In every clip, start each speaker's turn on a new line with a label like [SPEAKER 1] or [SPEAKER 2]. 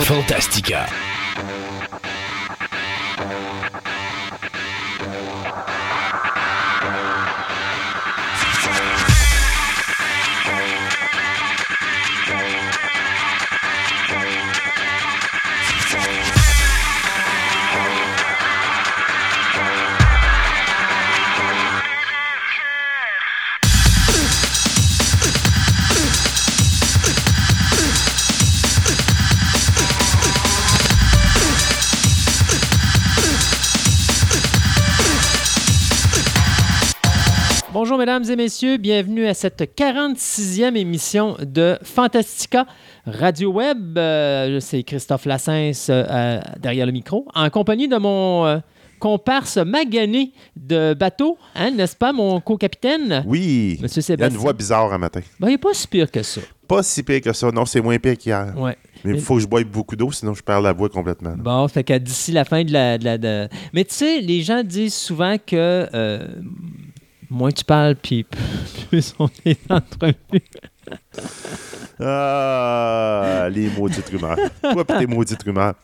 [SPEAKER 1] Fantastica.
[SPEAKER 2] Bonjour mesdames et messieurs, bienvenue à cette 46e émission de Fantastica Radio Web. Euh, C'est Christophe Lassens euh, derrière le micro, en compagnie de mon euh, comparse magané de bateau, hein, n'est-ce pas, mon co-capitaine?
[SPEAKER 3] Oui.
[SPEAKER 2] Monsieur
[SPEAKER 3] Il y a
[SPEAKER 2] Sébastien.
[SPEAKER 3] une voix bizarre un matin.
[SPEAKER 2] Ben, il n'est pas si pire que ça.
[SPEAKER 3] Pas si pire que ça. Non, c'est moins pire qu'hier.
[SPEAKER 2] Ouais.
[SPEAKER 3] Mais il faut que je boive beaucoup d'eau, sinon je perds la voix complètement.
[SPEAKER 2] Bon, fait que d'ici la fin de la. de la- de- Mais tu sais, les gens disent souvent que euh, moins tu parles, puis plus on est entrevue.
[SPEAKER 3] Ah, les maudites rumeurs. Toi pis tes maudites rumeurs.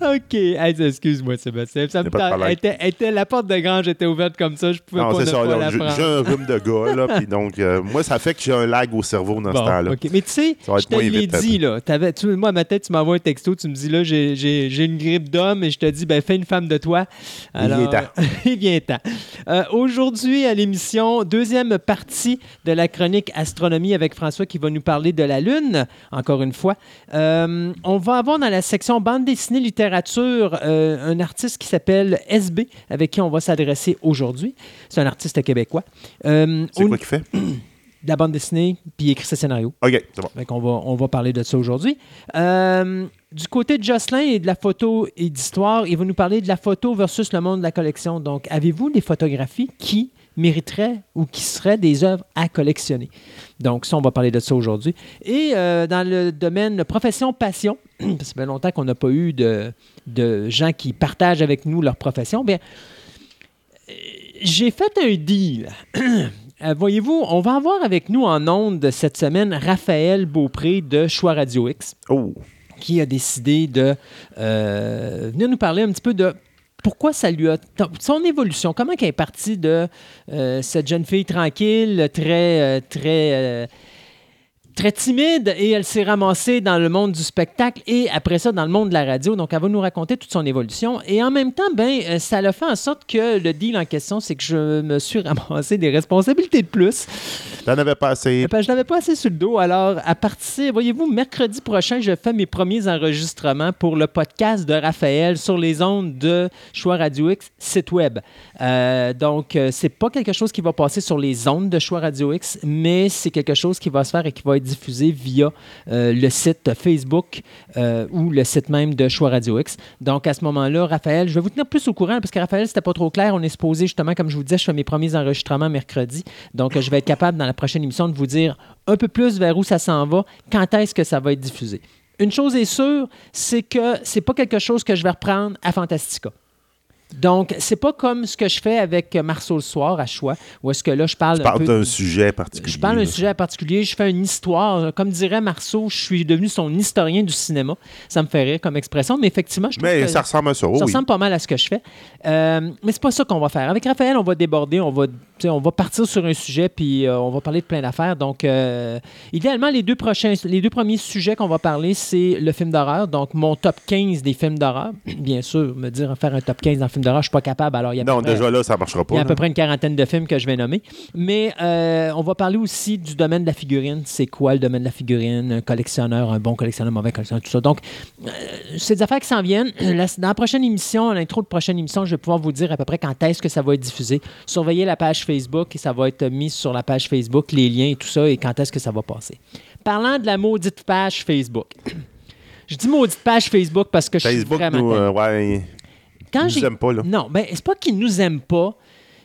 [SPEAKER 2] OK. Hey, excuse-moi, Sébastien. Ça me
[SPEAKER 3] pas de
[SPEAKER 2] était, était- la porte de grange était ouverte comme ça. Je pouvais
[SPEAKER 3] Non,
[SPEAKER 2] pas ne
[SPEAKER 3] ça.
[SPEAKER 2] pas
[SPEAKER 3] là,
[SPEAKER 2] la
[SPEAKER 3] J'ai
[SPEAKER 2] prendre.
[SPEAKER 3] j'ai un rhume de gars, là, puis donc, euh, moi, ça fait que j'ai un lag au cerveau dans
[SPEAKER 2] Bon,
[SPEAKER 3] ce temps-là.
[SPEAKER 2] OK. Mais tu sais, je te l'ai dit, là. T'avais- tu- moi, à ma tête, tu m'envoies un texto, tu me dis, là, j'ai- une grippe d'homme, et je te dis, ben, fais une femme de toi.
[SPEAKER 3] Il vient temps.
[SPEAKER 2] il vient temps. Euh, Aujourd'hui, à l'émission, deuxième partie de la chronique Astronomie avec François qui va nous parler de la Lune, encore une fois. Euh, on va avoir dans la section bande dessinée littérature euh, un artiste qui s'appelle SB, avec qui on va s'adresser aujourd'hui. C'est un artiste québécois. Euh,
[SPEAKER 3] C'est
[SPEAKER 2] au-
[SPEAKER 3] quoi qu'il fait?
[SPEAKER 2] de la bande dessinée, puis il écrit ce scénario.
[SPEAKER 3] OK, c'est bon.
[SPEAKER 2] Fait qu'on va, on va parler de ça aujourd'hui. Euh, du côté de Jocelyn et de la photo et d'histoire, il va nous parler de la photo versus le monde de la collection. Donc, avez-vous des photographies qui mériteraient ou qui seraient des œuvres à collectionner? Donc, ça, on va parler de ça aujourd'hui. Et euh, dans le domaine profession-passion, ça fait longtemps qu'on n'a pas eu de, de gens qui partagent avec nous leur profession, bien, euh, j'ai fait un deal. Euh, Voyez-vous, on va avoir avec nous en ondes cette semaine Raphaël Beaupré de Choix Radio X
[SPEAKER 3] Oh,
[SPEAKER 2] qui a décidé de euh, venir nous parler un petit peu de pourquoi ça lui a. son évolution, comment elle est partie de euh, cette jeune fille tranquille, très. euh, très euh, Très timide et elle s'est ramassée dans le monde du spectacle et après ça dans le monde de la radio. Donc elle va nous raconter toute son évolution et en même temps, ben euh, ça l'a fait en sorte que le deal en question, c'est que je me suis ramassé des responsabilités de plus.
[SPEAKER 3] t'en avais pas assez.
[SPEAKER 2] Eh ben, je n'avais pas assez sur le dos. Alors, à partir, voyez-vous, mercredi prochain, je fais mes premiers enregistrements pour le podcast de Raphaël sur les ondes de Choix Radio X, site web. Euh, donc, euh, c'est pas quelque chose qui va passer sur les ondes de Choix Radio X, mais c'est quelque chose qui va se faire et qui va être diffusé via euh, le site Facebook euh, ou le site même de Choix Radio X. Donc, à ce moment-là, Raphaël, je vais vous tenir plus au courant parce que Raphaël, c'était pas trop clair. On est supposé, justement, comme je vous disais, je fais mes premiers enregistrements mercredi. Donc, je vais être capable, dans la prochaine émission, de vous dire un peu plus vers où ça s'en va, quand est-ce que ça va être diffusé. Une chose est sûre, c'est que c'est pas quelque chose que je vais reprendre à Fantastica. Donc, c'est pas comme ce que je fais avec euh, Marceau le soir à choix, où est-ce que là, je parle peu
[SPEAKER 3] d'un sujet particulier.
[SPEAKER 2] je parle d'un sujet particulier, je fais une histoire. Comme dirait Marceau, je suis devenu son historien du cinéma. Ça me fait rire comme expression, mais effectivement, je trouve
[SPEAKER 3] Mais
[SPEAKER 2] que
[SPEAKER 3] ça ressemble à ça,
[SPEAKER 2] ça
[SPEAKER 3] oui.
[SPEAKER 2] ressemble pas mal à ce que je fais. Euh, mais c'est pas ça qu'on va faire. Avec Raphaël, on va déborder, on va, on va partir sur un sujet, puis euh, on va parler de plein d'affaires. Donc, euh, idéalement, les deux, prochains, les deux premiers sujets qu'on va parler, c'est le film d'horreur. Donc, mon top 15 des films d'horreur. Bien sûr, me dire faire un top 15 dans le film d'horreur, je suis pas capable. Alors, il y a à peu
[SPEAKER 3] Non,
[SPEAKER 2] près-
[SPEAKER 3] déjà là, ça marchera
[SPEAKER 2] il
[SPEAKER 3] pas.
[SPEAKER 2] y a à
[SPEAKER 3] là.
[SPEAKER 2] peu près une quarantaine de films que je vais nommer. Mais on va parler aussi du domaine de la figurine. C'est quoi le domaine de la figurine? Un collectionneur, un bon collectionneur, un mauvais collectionneur, tout ça. Donc, c'est des affaires qui s'en viennent. La- dans la prochaine émission, l'intro de prochaine émission, je vais pouvoir vous dire à peu près quand est-ce que ça va être diffusé. Surveillez la page Facebook et ça va être mis sur la page Facebook, les liens et tout ça, et quand est-ce que ça va passer. Parlant de la maudite page Facebook. Je dis maudite page Facebook parce que je suis
[SPEAKER 3] Facebook,
[SPEAKER 2] vraiment...
[SPEAKER 3] nous, euh, ouais,
[SPEAKER 2] Quand
[SPEAKER 3] nous aiment pas, là.
[SPEAKER 2] non, ben c'est pas qu'ils nous aiment pas.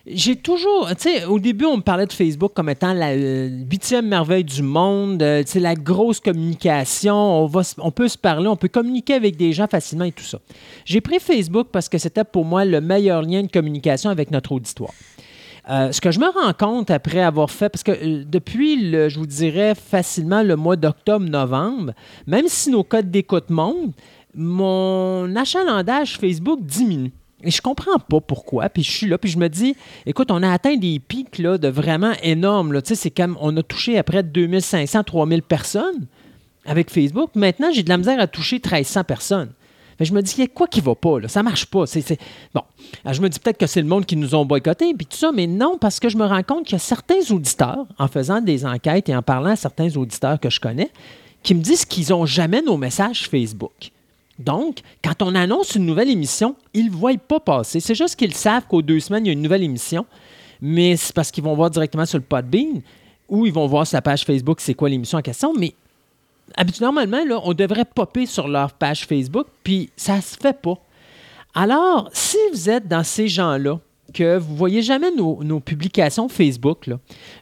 [SPEAKER 2] J'ai toujours, tu sais, au début, on me parlait de Facebook comme étant la euh, huitième merveille du monde, euh, sais, la grosse communication, on, va, on peut se parler, on peut communiquer avec des gens facilement et tout ça. J'ai pris Facebook parce que c'était pour moi le meilleur lien de communication avec notre auditoire. Euh, ce que je me rends compte après avoir fait, parce que euh, depuis, le, je vous dirais facilement le mois d'octobre-novembre, même si nos codes d'écoute montent, mon achalandage Facebook diminue. Et je comprends pas pourquoi. Puis je suis là, puis je me dis, écoute, on a atteint des pics de vraiment énormes. Là. Tu c'est comme, on a touché à près de 2500, 3000 personnes avec Facebook. Maintenant, j'ai de la misère à toucher 1300 personnes. Que je me dis, il y a quoi qui va pas, là? Ça marche pas. Bon, je me dis peut-être que c'est le monde qui nous ont boycotté, puis tout ça, mais non, parce que je me rends compte qu'il y a certains auditeurs, en faisant des enquêtes et en parlant à certains auditeurs que je connais, qui me disent qu'ils n'ont jamais nos messages Facebook. Donc, quand on annonce une nouvelle émission, ils ne voient pas passer. C'est juste qu'ils savent qu'aux deux semaines, il y a une nouvelle émission, mais c'est parce qu'ils vont voir directement sur le Podbean ou ils vont voir sur la page Facebook c'est quoi l'émission en question, mais normalement, on devrait popper sur leur page Facebook, puis ça se fait pas. Alors, si vous êtes dans ces gens-là, que vous voyez jamais nos, publications Facebook,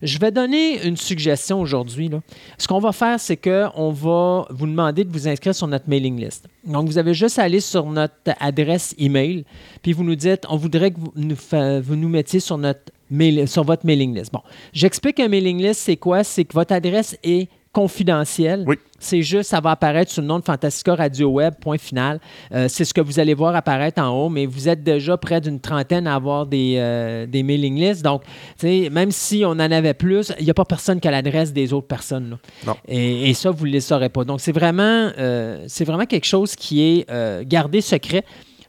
[SPEAKER 2] je vais donner une suggestion aujourd'hui. Ce qu'on va faire, c'est qu'on va vous demander de vous inscrire sur notre mailing list. Donc, vous avez juste à aller sur notre adresse email, puis vous nous dites, on voudrait que vous nous, vous nous mettiez sur, notre mail, sur votre mailing list. Bon, j'explique un mailing list, c'est quoi? C'est que votre adresse est confidentielle.
[SPEAKER 3] Oui.
[SPEAKER 2] C'est juste, ça va apparaître sur le nom de Fantastica Radio Web, point final. Euh, c'est ce que vous allez voir apparaître en haut, mais vous êtes déjà près d'une trentaine à avoir des, euh, des mailing lists. Donc, même si on en avait plus, il n'y a pas personne qui a l'adresse des autres personnes. là.
[SPEAKER 3] Non.
[SPEAKER 2] Et, et ça, vous ne le saurez pas. Donc, c'est vraiment, euh, c'est vraiment quelque chose qui est gardé secret.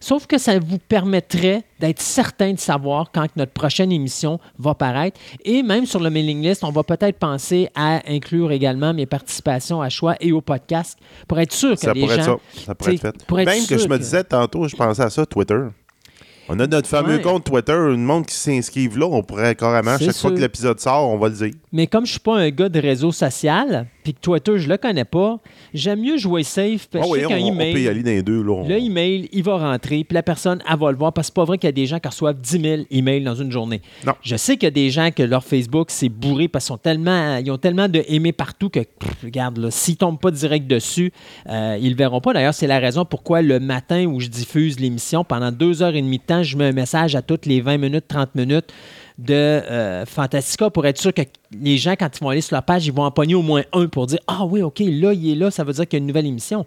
[SPEAKER 2] Sauf que ça vous permettrait d'être certain de savoir quand notre prochaine émission va paraître. Et même sur le mailing list, on va peut-être penser à inclure également mes participations à choix et au podcast pour être sûr que
[SPEAKER 3] Ça
[SPEAKER 2] les
[SPEAKER 3] pourrait
[SPEAKER 2] gens...
[SPEAKER 3] être ça. Ça pourrait être fait.
[SPEAKER 2] pour être
[SPEAKER 3] Même que je me disais tantôt, je pensais à ça, Twitter. On a notre fameux
[SPEAKER 2] Ouais.
[SPEAKER 3] compte Twitter, une monde qui s'inscrive là, on pourrait carrément, chaque fois que l'épisode sort, on va le dire.
[SPEAKER 2] Mais comme je suis pas un gars de réseau social, puis que Twitter, je le connais pas, j'aime mieux jouer safe. Parce
[SPEAKER 3] Ah
[SPEAKER 2] que
[SPEAKER 3] oui, on,
[SPEAKER 2] qu'un
[SPEAKER 3] on peut y
[SPEAKER 2] email,
[SPEAKER 3] aller dans les deux. Là, on-
[SPEAKER 2] le email, il va rentrer, puis la personne, elle va le voir, parce que c'est pas vrai qu'il y a des gens qui reçoivent 10 000 emails dans une journée.
[SPEAKER 3] Non.
[SPEAKER 2] Je sais qu'il y a des gens que leur Facebook, c'est bourré parce qu'ils sont tellement, ils ont tellement de aimés partout que, pff, regarde, là, s'ils tombent pas direct dessus, euh, ils le verront pas. D'ailleurs, c'est la raison pourquoi le matin où je diffuse l'émission, pendant deux heures et demie de temps, je mets un message à toutes les 20 minutes, 30 minutes de euh, Fantastica pour être sûr que les gens, quand ils vont aller sur la page, ils vont en pogner au moins un pour dire Ah oui, OK, là, il est là, ça veut dire qu'il y a une nouvelle émission.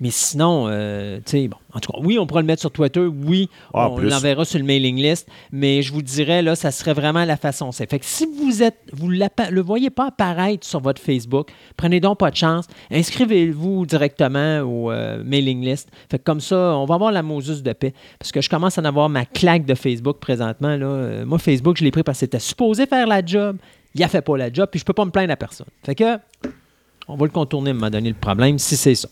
[SPEAKER 2] Mais sinon, euh, tu sais, bon, en tout cas, oui, on pourra le mettre sur Twitter, oui,
[SPEAKER 3] Ah,
[SPEAKER 2] on l'enverra sur le mailing list, mais je vous dirais, là, ça serait vraiment la façon. C'est fait que si vous êtes, vous ne le voyez pas apparaître sur votre Facebook, prenez donc pas de chance, inscrivez-vous directement au euh, mailing list. Fait que comme ça, on va avoir la Moses de paix. Parce que je commence à en avoir ma claque de Facebook présentement. Là. Euh, moi, Facebook, je l'ai pris parce que c'était supposé faire la job. Il a fait pas la job, puis je peux pas me plaindre à personne. Fait que on va le contourner à un moment donné, le problème, si c'est ça.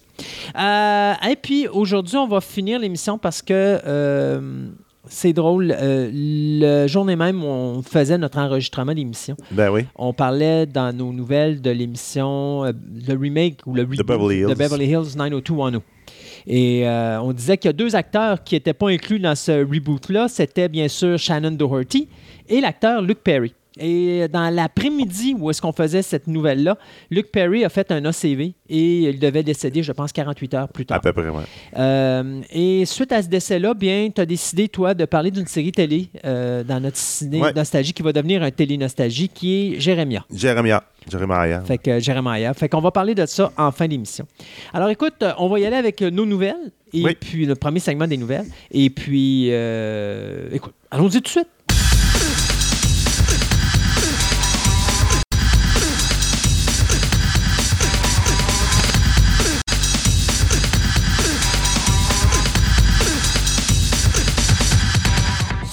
[SPEAKER 2] Euh, et puis, aujourd'hui, on va finir l'émission parce que euh, c'est drôle. euh, le journée même où on faisait notre enregistrement d'émission,
[SPEAKER 3] Ben oui.
[SPEAKER 2] on parlait dans nos nouvelles de l'émission, euh, le remake ou le reboot
[SPEAKER 3] Beverly Hills.
[SPEAKER 2] de Beverly Hills 90210. Et euh, on disait qu'il y a deux acteurs qui n'étaient pas inclus dans ce reboot-là. C'était bien sûr Shannon Doherty et l'acteur Luke Perry. Et dans l'après-midi où est-ce qu'on faisait cette nouvelle-là, Luke Perry a fait un ACV et il devait décéder, je pense, 48 heures plus tard.
[SPEAKER 3] À peu près, ouais.
[SPEAKER 2] Euh, et suite à ce décès-là, bien, tu as décidé, toi, de parler d'une série télé euh, dans notre ciné
[SPEAKER 3] Ouais.
[SPEAKER 2] Nostalgie qui va devenir un télé-nostalgie qui est Jérémia.
[SPEAKER 3] Jérémia. Jérémia.
[SPEAKER 2] Fait que Jérémia. Fait qu'on va parler de ça en fin d'émission. Alors écoute, euh, on va y aller avec nos nouvelles et
[SPEAKER 3] Oui.
[SPEAKER 2] puis le premier segment des nouvelles. Et puis, euh, écoute, allons-y tout de suite.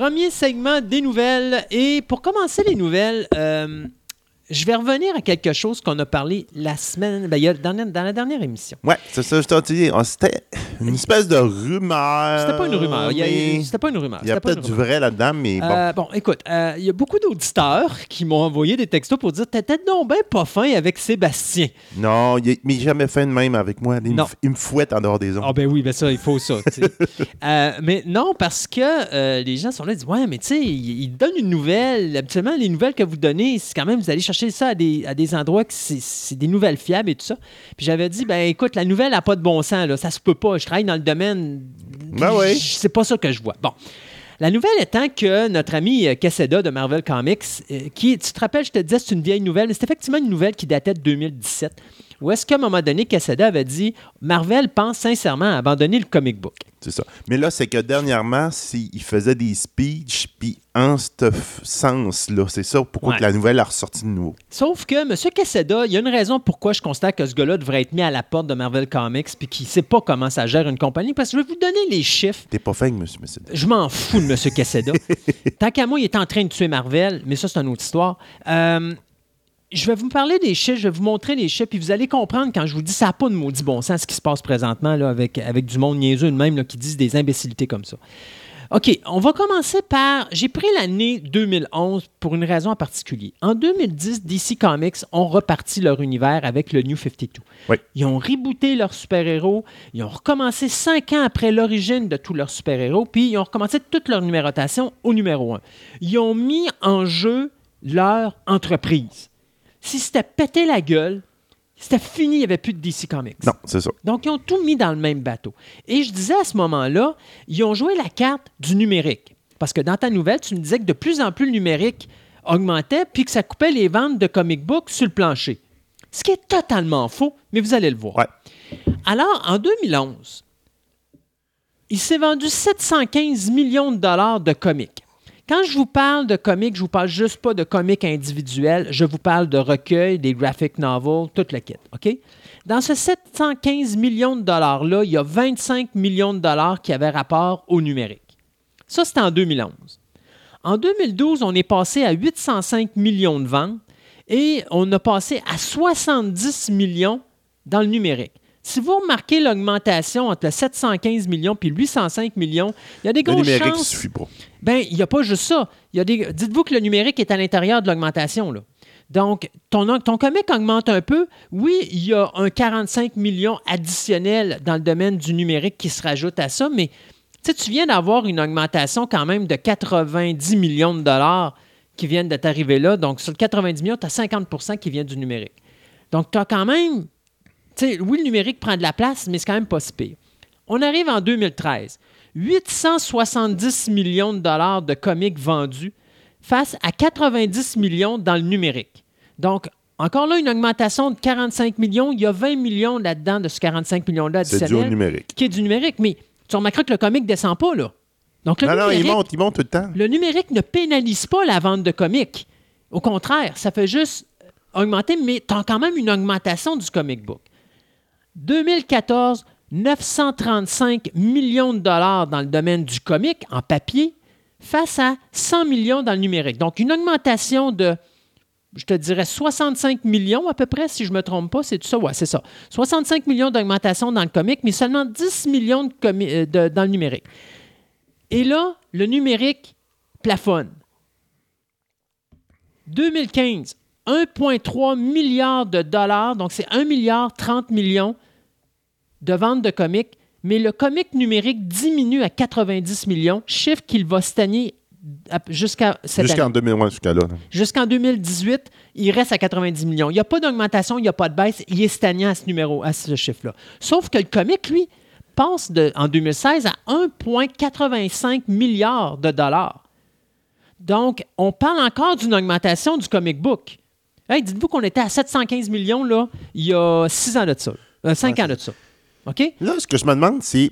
[SPEAKER 2] Premier segment des nouvelles. Et pour commencer les nouvelles, euh, je vais revenir à quelque chose qu'on a parlé la semaine, ben, il y a- dans, la- dans la dernière émission.
[SPEAKER 3] Ouais, c'est ça, je t'ai dit. Ah, C'était une espèce de rumeur.
[SPEAKER 2] C'était pas une rumeur. Il
[SPEAKER 3] mais
[SPEAKER 2] C'était pas une rumeur.
[SPEAKER 3] Il y a peut-être du vrai là-dedans, mais bon.
[SPEAKER 2] Euh, bon, écoute, euh, il y a beaucoup d'auditeurs qui m'ont envoyé des textos pour dire T'étais donc ben pas fin avec Sébastien.
[SPEAKER 3] Non, il, mais il a jamais fait de même avec moi. Il, me,
[SPEAKER 2] Non.
[SPEAKER 3] il me fouette en dehors des ondes.
[SPEAKER 2] Ah ben oui, ben ça, il faut ça. Euh, mais non, parce que les gens sont là, ils disent Ouais, mais tu sais, ils, ils donnent une nouvelle. Habituellement, les nouvelles que vous donnez, c'est quand même, vous allez chercher ça à des, à des endroits que c'est- c'est des nouvelles fiables et tout ça. Puis j'avais dit Ben écoute, la nouvelle n'a pas de bon sens, là. ça se peut pas. Je travaille dans le domaine.
[SPEAKER 3] Ben oui.
[SPEAKER 2] C'est pas ça que je vois. Bon. La nouvelle étant que notre ami euh, Queseda de Marvel Comics, euh, qui, tu te rappelles, je te disais, c'est une vieille nouvelle, mais c'est effectivement une nouvelle qui datait de 2017. Où est-ce qu'à un moment donné, Queseda avait dit Marvel pense sincèrement à abandonner le comic book.
[SPEAKER 3] C'est ça. Mais là, c'est que dernièrement, il faisait des speeches, puis en ce sens-là, c'est ça pourquoi
[SPEAKER 2] Ouais.
[SPEAKER 3] que la nouvelle a ressorti de nouveau.
[SPEAKER 2] Sauf que M. Queseda, il y a une raison pourquoi je constate que ce gars-là devrait être mis à la porte de Marvel Comics puis qu'il ne sait pas comment ça gère une compagnie. Parce que je vais vous donner les chiffres.
[SPEAKER 3] T'es pas fin, monsieur Messi.
[SPEAKER 2] Je m'en fous de M. Queseda. Tant qu'à moi, il est en train de tuer Marvel, mais ça, c'est une autre histoire. Euh, je vais vous parler des chiffres, je vais vous montrer les chiffres, puis vous allez comprendre quand je vous dis ça n'a pas de maudit bon sens ce qui se passe présentement là, avec, avec du monde niaiseux de même là, qui disent des imbécilités comme ça. OK, on va commencer par. J'ai pris l'année 2011 pour une raison en particulier. En 2010, DC Comics ont reparti leur univers avec le New 52.
[SPEAKER 3] Oui.
[SPEAKER 2] Ils ont rebooté leurs super-héros. Ils ont recommencé cinq ans après l'origine de tous leurs super-héros. Puis ils ont recommencé toute leur numérotation au numéro 1. Ils ont mis en jeu leur entreprise. Si c'était pété la gueule, c'était fini, il n'y avait plus de DC Comics.
[SPEAKER 3] Non, c'est ça.
[SPEAKER 2] Donc, ils ont tout mis dans le même bateau. Et je disais à ce moment-là, ils ont joué la carte du numérique. Parce que dans ta nouvelle, tu me disais que de plus en plus le numérique augmentait puis que ça coupait les ventes de comic books sur le plancher. Ce qui est totalement faux, mais vous allez le voir.
[SPEAKER 3] Ouais.
[SPEAKER 2] Alors, en 2011, il s'est vendu 715 millions de dollars de comics. Quand je vous parle de comics, je vous parle juste pas de comics individuels, je vous parle de recueils, des graphic novels, tout le kit. OK? Dans ce 715 millions de dollars-là, il y a 25 millions de dollars qui avaient rapport au numérique. Ça, c'était en 2011. En 2012, on est passé à 805 millions de ventes et on a passé à 70 millions dans le numérique. Si vous remarquez l'augmentation entre le 715 millions puis le 805 millions, il y a des
[SPEAKER 3] Le
[SPEAKER 2] grosses
[SPEAKER 3] numérique ne
[SPEAKER 2] chances.
[SPEAKER 3] suffit pas.
[SPEAKER 2] Ben, il n'y a pas juste ça. Y a des... Dites-vous que le numérique est à l'intérieur de l'augmentation. là. Donc, ton, ton comic augmente un peu. Oui, il y a un 45 millions additionnel dans le domaine du numérique qui se rajoute à ça, mais tu viens d'avoir une augmentation quand même de 90 millions de dollars qui viennent de t'arriver là. Donc, sur le 90 millions, tu as 50% qui vient du numérique. Donc, tu as quand même. Oui, le numérique prend de la place, mais c'est quand même pas si pire. On arrive en 2013. 870 millions de dollars de comics vendus face à 90 millions dans le numérique. Donc, encore là, une augmentation de 45 millions. Il y a 20 millions là-dedans de ce 45 millions-là
[SPEAKER 3] C'est
[SPEAKER 2] additionnel
[SPEAKER 3] numérique.
[SPEAKER 2] qui est du numérique. Mais tu remarqueras que le comic ne descend pas, là. Donc, le
[SPEAKER 3] Non, non, il monte, il monte tout le temps.
[SPEAKER 2] le numérique ne pénalise pas la vente de comics. Au contraire, ça fait juste augmenter, mais tu as quand même une augmentation du comic book. 2014, 935 millions de dollars dans le domaine du comic en papier face à 100 millions dans le numérique. Donc, une augmentation de, je te dirais, 65 millions à peu près, si je ne me trompe pas, c'est tout ça? Ouais, c'est ça. 65 millions d'augmentation dans le comic, mais seulement 10 millions euh, dans le numérique. Et là, le numérique plafonne. 2015, 1,3 milliard de dollars, donc c'est 1 milliard 30 millions de ventes de comics, mais le comic numérique diminue à 90 millions, chiffre qu'il va stagner jusqu'à cette
[SPEAKER 3] Jusqu'en
[SPEAKER 2] année.
[SPEAKER 3] 2000, ouais, jusqu'à là. là.
[SPEAKER 2] Jusqu'en 2018, il reste à 90 millions. Il n'y a pas d'augmentation, il n'y a pas de baisse. Il est stagnant à ce numéro, à ce chiffre-là. Sauf que le comic, lui, passe de- en 2016 à 1,85 milliard de dollars. Donc, on parle encore d'une augmentation du comic book. Hey, dites-vous qu'on était à 715 millions là, il y a 6 ans de ça. 5 ans de ça. OK?
[SPEAKER 3] Là, ce que je me demande, c'est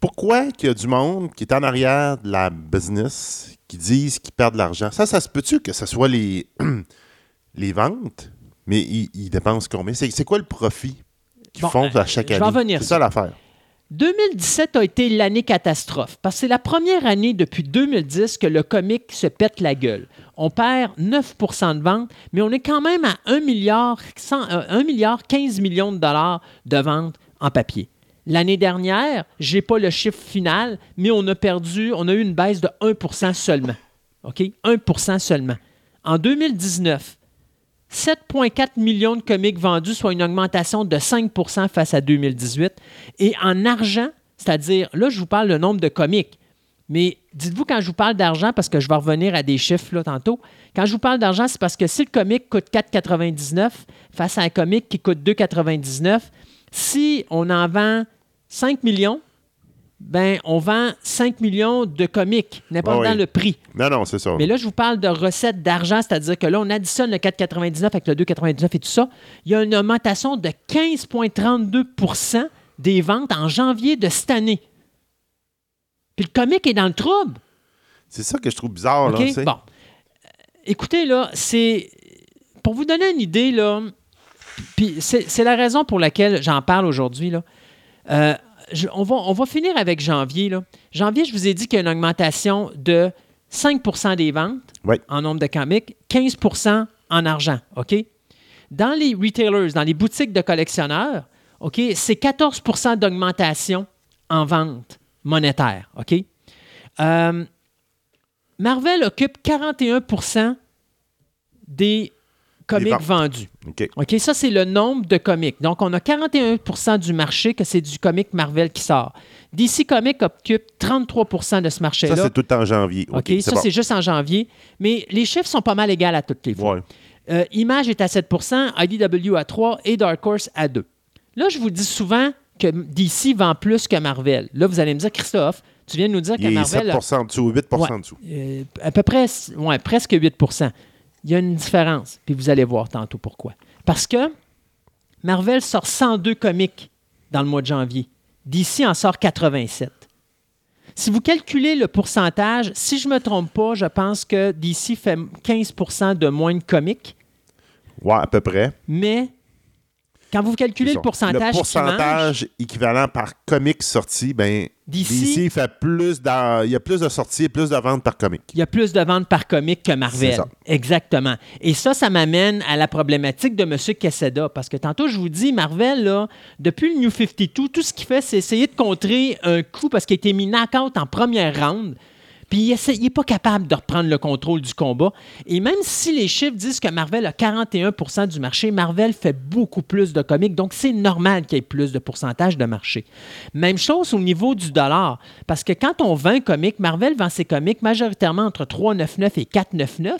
[SPEAKER 3] pourquoi qu'il y a du monde qui est en arrière de la business qui disent qu'ils perdent de l'argent? Ça, ça se peut-tu que ce soit les, les ventes, mais ils, ils dépensent combien? C'est quoi le profit qu'ils
[SPEAKER 2] Bon,
[SPEAKER 3] font
[SPEAKER 2] euh,
[SPEAKER 3] à chaque année? C'est
[SPEAKER 2] ça
[SPEAKER 3] l'affaire.
[SPEAKER 2] 2017 a été l'année catastrophe parce que c'est la première année depuis 2010 que le comic se pète la gueule. On perd 9% de ventes, mais on est quand même à 1 milliard, 100, euh, 1 milliard 15 millions de dollars de ventes en papier. L'année dernière, je n'ai pas le chiffre final, mais on a perdu, on a eu une baisse de 1% seulement. OK? 1% seulement. En 2019, 7,4 millions de comics vendus, soit une augmentation de 5% face à 2018. Et en argent, c'est-à-dire, là, je vous parle le nombre de comics. Mais dites-vous quand je vous parle d'argent, parce que je vais revenir à des chiffres là tantôt, quand je vous parle d'argent, c'est parce que si le comic coûte 4,99 face à un comic qui coûte 2,99, si on en vend 5 millions, ben, on vend 5 millions de comics, n'importe
[SPEAKER 3] Ah oui.
[SPEAKER 2] dans le prix.
[SPEAKER 3] Non, non, c'est ça.
[SPEAKER 2] Mais là, je vous parle de recettes d'argent, c'est-à-dire que là, on additionne le 4,99 avec le 2,99 et tout ça. Il y a une augmentation de 15,32% des ventes en janvier de cette année. Puis le comic est dans le trouble.
[SPEAKER 3] C'est ça que je trouve bizarre. Là.
[SPEAKER 2] Bon. Euh, Écoutez, là, c'est. Pour vous donner une idée, là, puis c'est c'est la raison pour laquelle j'en parle aujourd'hui, là. Euh, je- on, va, on va finir avec janvier, là. Janvier, je vous ai dit qu'il y a une augmentation de 5% des ventes
[SPEAKER 3] Oui.
[SPEAKER 2] en nombre de comics, 15% en argent, OK? Dans les retailers, dans les boutiques de collectionneurs, OK, c'est 14% d'augmentation en vente monétaire, OK? Euh, Marvel occupe 41% des comics vendus.
[SPEAKER 3] OK.
[SPEAKER 2] OK, ça, c'est le nombre de comics. Donc, on a 41% du marché que c'est du comic Marvel qui sort. DC Comics occupe 33% de ce
[SPEAKER 3] Ça,
[SPEAKER 2] marché-là.
[SPEAKER 3] c'est tout en janvier. OK,
[SPEAKER 2] ça,
[SPEAKER 3] bon.
[SPEAKER 2] c'est juste en janvier. Mais les chiffres sont pas mal égaux à toutes les fois.
[SPEAKER 3] Ouais.
[SPEAKER 2] Euh, Image est à 7% IDW à 3% et Dark Horse à 2. Là, je vous dis souvent que DC vend plus que Marvel. Là, vous allez me dire, Christophe, tu viens de nous dire que
[SPEAKER 3] Il
[SPEAKER 2] Marvel...
[SPEAKER 3] 7 en dessous, 8
[SPEAKER 2] Ouais.
[SPEAKER 3] en dessous?
[SPEAKER 2] Euh, à peu près, ouais, presque 8 Il y a une différence, puis vous allez voir tantôt pourquoi. Parce que Marvel sort 102 comics dans le mois de janvier. DC en sort 87. Si vous calculez le pourcentage, si je ne me trompe pas, je pense que DC fait 15% de moins de comics,
[SPEAKER 3] Ouais, à peu près.
[SPEAKER 2] mais quand vous calculez le pourcentage,
[SPEAKER 3] Le
[SPEAKER 2] qui
[SPEAKER 3] pourcentage équivalent par comic sorti, ben,
[SPEAKER 2] DC,
[SPEAKER 3] DC fait plus il y a plus de sorties et plus de ventes par comic.
[SPEAKER 2] il y a plus de ventes par comic que
[SPEAKER 3] C'est
[SPEAKER 2] Marvel.
[SPEAKER 3] ça.
[SPEAKER 2] Exactement. Et ça, ça m'amène à la problématique de M. Queseda. Parce que tantôt, je vous dis, Marvel, là, depuis le New 52, tout ce qu'il fait, c'est essayer de contrer un coup parce qu'il a été mis knock-out en première round. Il n'est pas capable de reprendre le contrôle du combat. Et même si les chiffres disent que Marvel a 41% du marché, Marvel fait beaucoup plus de comics. Donc, c'est normal qu'il y ait plus de pourcentage de marché. Même chose au niveau du dollar. Parce que quand on vend un comic, Marvel vend ses comics majoritairement entre 3,99 et 4,99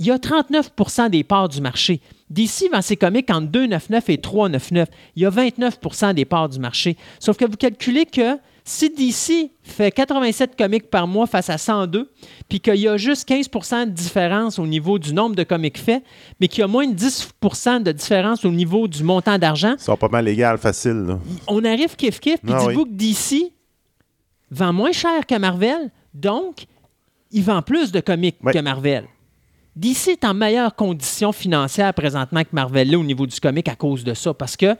[SPEAKER 2] il y a 39% des parts du marché. DC vend ses comics entre 2,99 et 3,99. Il y a 29% des parts du marché. Sauf que vous calculez que si DC fait 87 comics par mois face à 102, puis qu'il y a juste 15% de différence au niveau du nombre de comics faits, mais qu'il y a moins de 10% de différence au niveau du montant d'argent,
[SPEAKER 3] sont pas mal égales, facile. Là.
[SPEAKER 2] on arrive kiff-kiff, puis
[SPEAKER 3] Ah
[SPEAKER 2] dites-vous que DC vend moins cher que Marvel, donc il vend plus de comics
[SPEAKER 3] Oui.
[SPEAKER 2] que Marvel. DC est en meilleure condition financière présentement que Marvel là, au niveau du comic à cause de ça, parce que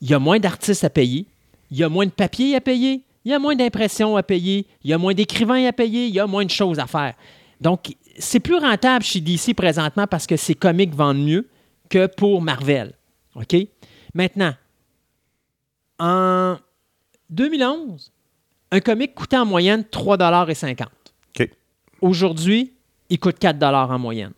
[SPEAKER 2] il y a moins d'artistes à payer, il y a moins de papier à payer, il y a moins d'impressions à payer, il y a moins d'écrivains à payer, il y a moins de choses à faire. Donc, c'est plus rentable chez DC présentement parce que ses comics vendent mieux que pour Marvel. OK? Maintenant, en 2011, un comic coûtait en moyenne 3,50
[SPEAKER 3] OK.
[SPEAKER 2] Aujourd'hui, il coûte 4 en moyenne.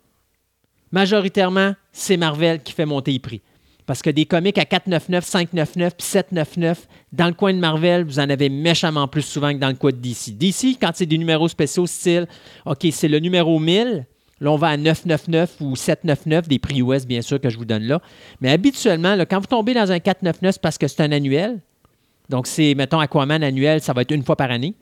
[SPEAKER 2] Majoritairement, c'est Marvel qui fait monter les prix. Parce que des comics à 4,99, 5,99 puis 7,99, dans le coin de Marvel, vous en avez méchamment plus souvent que dans le coin de DC. DC, quand c'est des numéros spéciaux style, OK, c'est le numéro 1000, là, on va à 9,99 ou 7,99, des prix US, bien sûr, que je vous donne là. Mais habituellement, là, quand vous tombez dans un 4,99, c'est parce que c'est un annuel. Donc, c'est, mettons, Aquaman annuel, ça va être une fois par année.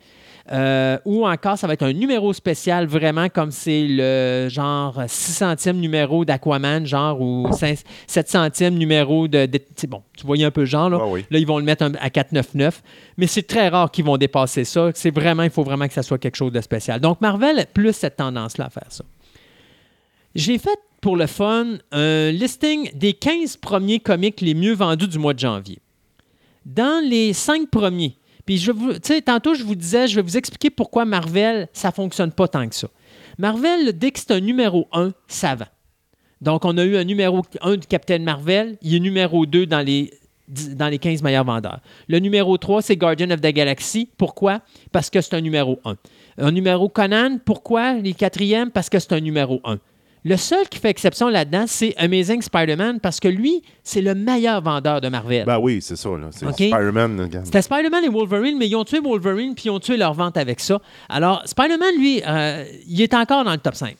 [SPEAKER 2] Euh, ou encore, ça va être un numéro spécial, vraiment comme c'est le genre 6 centième numéro d'Aquaman, genre, ou 5 7 centième numéro de. bon, tu voyais un peu le genre, là.
[SPEAKER 3] Ah oui.
[SPEAKER 2] Là, ils vont le mettre à 4,99. Mais c'est très rare qu'ils vont dépasser ça. C'est vraiment, il faut vraiment que ça soit quelque chose de spécial. Donc, Marvel a plus cette tendance-là à faire ça. J'ai fait pour le fun un listing des 15 premiers comics les mieux vendus du mois de janvier. dans les cinq premiers, puis je vous, tantôt je vous disais, je vais vous expliquer pourquoi Marvel, ça fonctionne pas tant que ça. Marvel, dès que c'est un numéro 1, ça vend. Donc, on a eu un numéro 1 du Captain Marvel, il est numéro 2 dans les, dans les 15 meilleurs vendeurs. Le numéro 3, c'est Guardian of the Galaxy. Pourquoi? Parce que c'est un numéro 1. Un numéro Conan, pourquoi? Les quatrièmes, parce que c'est un numéro 1. Le seul qui fait exception là-dedans, c'est Amazing Spider-Man parce que lui, c'est le meilleur vendeur de Marvel.
[SPEAKER 3] Ben oui, c'est ça. C'est. Spider-Man.
[SPEAKER 2] C'était Spider-Man et Wolverine, mais ils ont tué Wolverine puis ils ont tué leur vente avec ça. Alors, Spider-Man, lui, euh, il est encore dans le top 5.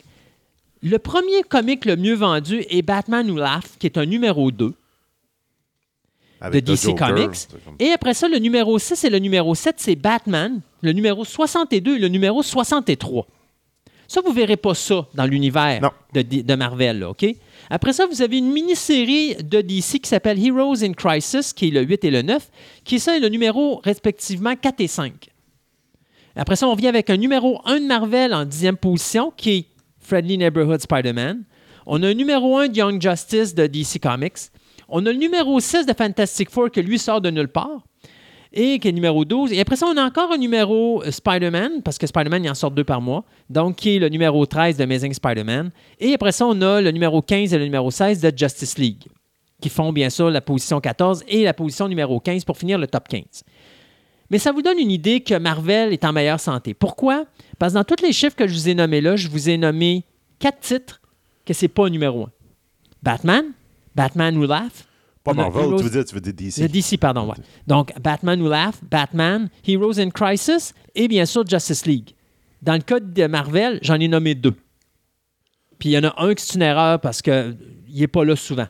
[SPEAKER 2] Le premier comic le mieux vendu est Batman Who Laugh, qui est un numéro 2 de
[SPEAKER 3] Avec
[SPEAKER 2] DC
[SPEAKER 3] Joker,
[SPEAKER 2] Comics.
[SPEAKER 3] comme-
[SPEAKER 2] Et après ça, le numéro 6 et le numéro 7, c'est Batman. Le numéro 62 et le numéro 63. Ça, vous ne verrez pas ça dans l'univers de, de Marvel, là, OK? Après ça, vous avez une mini-série de DC qui s'appelle Heroes in Crisis, qui est le 8 et le 9, qui ça est le numéro respectivement 4 et 5. Après ça, on vient avec un numéro 1 de Marvel en 10e position, qui est Friendly Neighborhood Spider-Man. On a un numéro 1 de Young Justice de DC Comics. On a le numéro 6 de Fantastic Four, que lui sort de nulle part et qui est numéro 12. Et après ça, on a encore un numéro euh, Spider-Man, parce que Spider-Man, il en sort deux par mois, donc qui est le numéro 13 de Amazing Spider-Man. Et après ça, on a le numéro 15 et le numéro 16 de Justice League, qui font bien sûr la position 14 et la position numéro 15 pour finir le top 15. Mais ça vous donne une idée que Marvel est en meilleure santé. Pourquoi? Parce que dans tous les chiffres que je vous ai nommés là, je vous ai nommé quatre titres que c'est pas numéro 1. Batman, Batman Who Laugh,
[SPEAKER 3] Pas Marvel,
[SPEAKER 2] Heroes-
[SPEAKER 3] tu veux dire, tu veux dire DC.
[SPEAKER 2] le DC, pardon, ouais. Donc, Batman Who Laugh, Batman, Heroes in Crisis et bien sûr Justice League. Dans le cas de Marvel, j'en ai nommé deux. Puis il y en a un qui c'est une erreur parce qu'il n'est pas là souvent.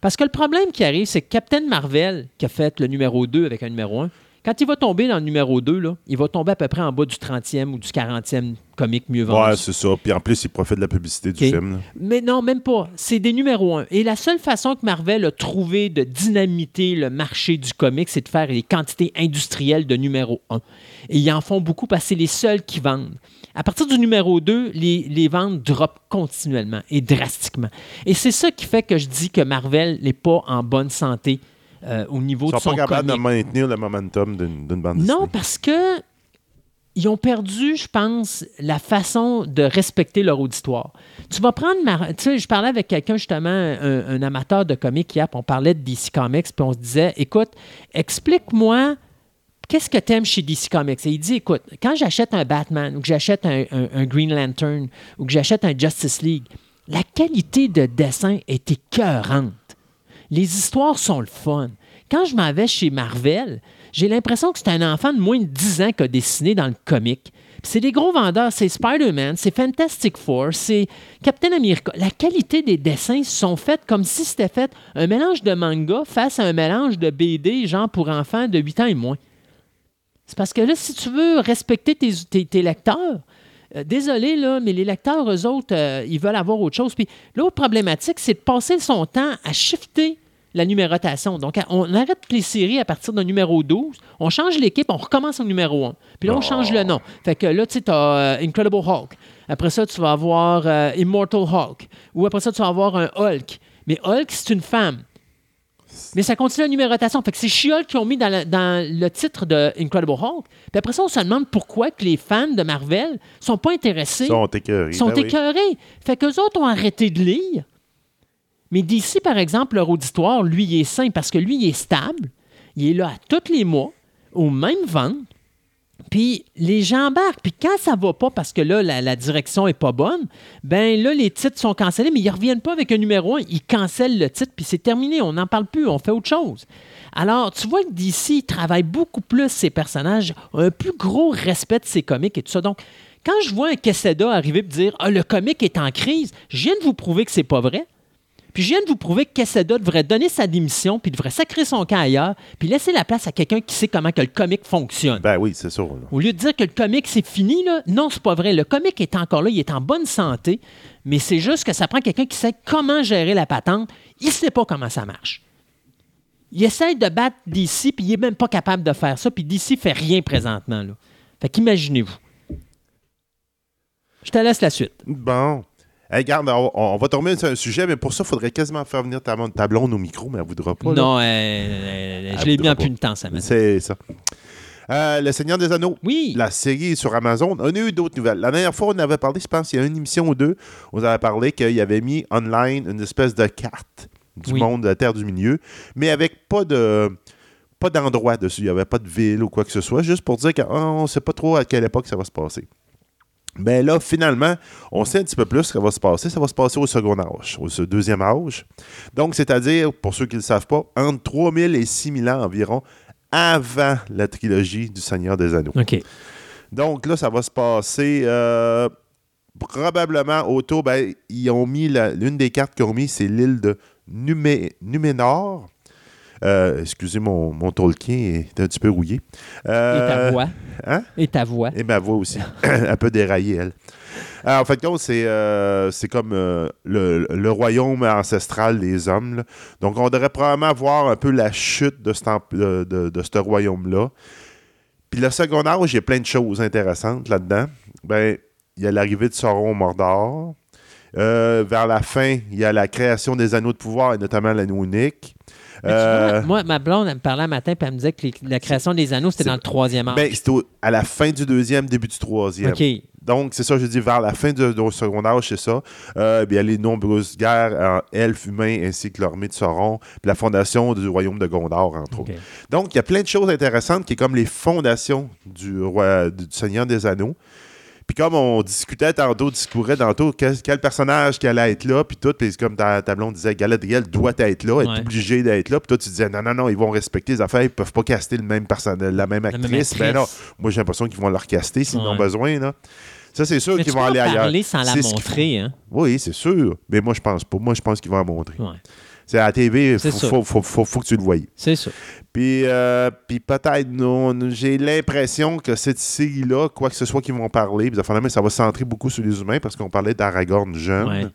[SPEAKER 2] Parce que le problème qui arrive, c'est que Captain Marvel, qui a fait le numéro 2 avec un numéro 1, quand il va tomber dans le numéro 2, là, il va tomber à peu près en bas du 30e ou du 40e comique mieux vendu.
[SPEAKER 3] Ouais, c'est ça. Puis en plus, il profite de la publicité du film. là.
[SPEAKER 2] Mais non, même pas. C'est des numéros 1. Et la seule façon que Marvel a trouvé de dynamiter le marché du comic, c'est de faire les quantités industrielles de numéro 1. Et ils en font beaucoup parce que c'est les seuls qui vendent. À partir du numéro 2, les, les ventes drop continuellement et drastiquement. Et c'est ça qui fait que je dis que Marvel n'est pas en bonne santé euh, au niveau
[SPEAKER 3] Ils
[SPEAKER 2] de
[SPEAKER 3] sont
[SPEAKER 2] son
[SPEAKER 3] pas capables de maintenir le momentum d'une bande dessinée.
[SPEAKER 2] Non, parce que ils ont perdu, je pense, la façon de respecter leur auditoire. Tu vas prendre ma... Tu sais, je parlais avec quelqu'un, justement, un, un amateur de comics hier, puis on parlait de DC Comics, puis on se disait, écoute, explique-moi qu'est-ce que tu aimes chez DC Comics. Et il dit, écoute, quand j'achète un Batman, ou que j'achète un, un- un Green Lantern, ou que j'achète un Justice League, la qualité de dessin est écœurante. Les histoires sont le fun. Quand je m'en vais chez Marvel, j'ai l'impression que c'est un enfant de moins de 10 ans qui a dessiné dans le comic. Puis C'est des gros vendeurs, c'est Spider-Man, c'est Fantastic Four, c'est Captain America. La qualité des dessins sont faits comme si c'était fait un mélange de manga face à un mélange de BD, genre pour enfants de 8 ans et moins. C'est parce que là, si tu veux respecter tes lecteurs, euh, désolé, là, mais les lecteurs, eux autres, euh, ils veulent avoir autre chose. Puis l'autre problématique, c'est de passer son temps à shifter la numérotation. Donc, on arrête les séries à partir d'un numéro 12, on change l'équipe, on recommence au numéro 1. Puis là, on
[SPEAKER 3] Oh.
[SPEAKER 2] change le nom. Fait que là, tu sais, tu as Incredible Hulk. Après ça, tu vas avoir euh, Immortal Hulk. Ou après ça, tu vas avoir un Hulk. Mais Hulk, c'est une femme. Mais ça continue la numérotation. Fait que c'est She-Hulk qui ont mis dans, le- dans le titre de Incredible Hulk. Puis après ça, on se demande pourquoi que les fans de Marvel sont pas intéressés
[SPEAKER 3] Ils sont écœurés.
[SPEAKER 2] sont
[SPEAKER 3] Ben oui.
[SPEAKER 2] écœurés. Fait qu'eux autres ont arrêté de lire. Mais d'ici, par exemple, leur auditoire, lui, est sain parce que lui, il est stable. Il est là à tous les mois, au même vente. Puis les gens embarquent. Puis quand ça va pas parce que là, la, direction est pas bonne, ben là, les titres sont cancellés, mais ils reviennent pas avec un numéro 1. Ils cancellent le titre, puis c'est terminé. On n'en parle plus. On fait autre chose. Alors, tu vois que d'ici, travaille beaucoup plus ses personnages, un plus gros respect de ses comics et tout ça. Donc, quand je vois un Queseda arriver et dire Ah, le comic est en crise, je viens de vous prouver que c'est pas vrai. Puis je viens de vous prouver que Queseda devrait donner sa démission, puis devrait sacrer son camp ailleurs, puis laisser la place à quelqu'un qui sait comment que le comic fonctionne.
[SPEAKER 3] Ben oui, c'est sûr. là.
[SPEAKER 2] Au lieu de dire que le comic c'est fini, là, non, c'est pas vrai. Le comic est encore là, il est en bonne santé, mais c'est juste que ça prend quelqu'un qui sait comment gérer la patente. Il sait pas comment ça marche. Il essaie de battre DC, puis il est même pas capable de faire ça, puis DC fait rien présentement. Là. Fait qu'imaginez-vous. Je te laisse la suite.
[SPEAKER 3] Bon. Hey, regarde, on, on va tomber sur un sujet, mais pour ça, il faudrait quasiment faire venir ta, ta blonde au micro, mais elle voudra pas. là.
[SPEAKER 2] non, elle, elle- je l'ai mis en temps, ça
[SPEAKER 3] C'est ça. Euh, le Seigneur des Anneaux.
[SPEAKER 2] Oui.
[SPEAKER 3] La série sur Amazon. On a eu d'autres nouvelles. La dernière fois, on avait parlé, je pense, il y a une émission ou deux, on avait parlé qu'il avait mis online une espèce de carte du
[SPEAKER 2] Oui.
[SPEAKER 3] monde de la Terre du Milieu, mais avec pas de pas d'endroit dessus. Il n'y avait pas de ville ou quoi que ce soit, juste pour dire qu'on ne sait pas trop à quelle époque ça va se passer. Mais là, finalement, on sait un petit peu plus ce qui va se passer. Ça va se passer au second âge, au deuxième âge. Donc, c'est-à-dire, pour ceux qui ne le savent pas, entre 3000 et 6000 ans environ avant la trilogie du Seigneur des Anneaux.
[SPEAKER 2] OK.
[SPEAKER 3] Donc là, ça va se passer euh, probablement autour. Ben, ils ont mis l'une des cartes qu'ils ont mis, c'est l'île de Numé- Numénor. Euh, excusez mon, mon Tolkien est un petit peu rouillé.
[SPEAKER 2] Et
[SPEAKER 3] Euh,
[SPEAKER 2] ta voix?
[SPEAKER 3] hein?
[SPEAKER 2] Et ta voix?
[SPEAKER 3] Et ma voix aussi. un peu déraillée, elle. Alors, en fait, c'est euh, c'est comme euh, le, le royaume ancestral des hommes. là. Donc, on devrait probablement voir un peu la chute de, cet de, de- de ce royaume-là. Puis le second âge, il y a plein de choses intéressantes là-dedans. Ben, il y a l'arrivée de Sauron au Mordor. Euh, vers la fin, il y a la création des anneaux de pouvoir, et notamment l'anneau unique. Euh,
[SPEAKER 2] vois, moi, ma blonde, elle me parlait un matin, puis elle me disait que les- la création des anneaux, c'était dans le troisième âge.
[SPEAKER 3] ben, au- à la fin du deuxième, début du troisième.
[SPEAKER 2] OK.
[SPEAKER 3] Donc, c'est ça, je dis, vers la fin du, du second âge, c'est ça. Euh, bien, les nombreuses guerres en elfes, humains, ainsi que l'armée de Sauron, puis la fondation du royaume de Gondor, entre autres. Donc, il y a plein de choses intéressantes qui est comme les fondations du, roi, du Seigneur des Anneaux. Puis comme on discutait tantôt, discourait tantôt, quel, quel personnage qui allait être là, puis tout, puis comme ta, ta blonde disait, Galadriel doit être là, est
[SPEAKER 2] Ouais.
[SPEAKER 3] obligé d'être là, puis toi tu disais, non, non, non, ils vont respecter les affaires, ils peuvent pas caster le même personnage, la même actrice. Ben non, moi j'ai l'impression qu'ils vont leur caster s'ils en ont besoin, là. Ça, c'est sûr
[SPEAKER 2] Mais
[SPEAKER 3] qu'ils vont aller
[SPEAKER 2] en
[SPEAKER 3] ailleurs.
[SPEAKER 2] parler sans la montrer, hein?
[SPEAKER 3] oui, c'est sûr. Mais moi, je pense pas. Moi, je pense qu'ils vont en montrer.
[SPEAKER 2] Ouais.
[SPEAKER 3] C'est à la TV,
[SPEAKER 2] C'est
[SPEAKER 3] faut, faut, faut, faut- que tu le voyes.
[SPEAKER 2] C'est ça.
[SPEAKER 3] Puis, euh, puis peut-être, j'ai l'impression que cette série-là, quoi que ce soit qu'ils vont parler, puis ça va se centrer beaucoup sur les humains parce qu'on parlait d'Aragorn jeune.
[SPEAKER 2] Ouais.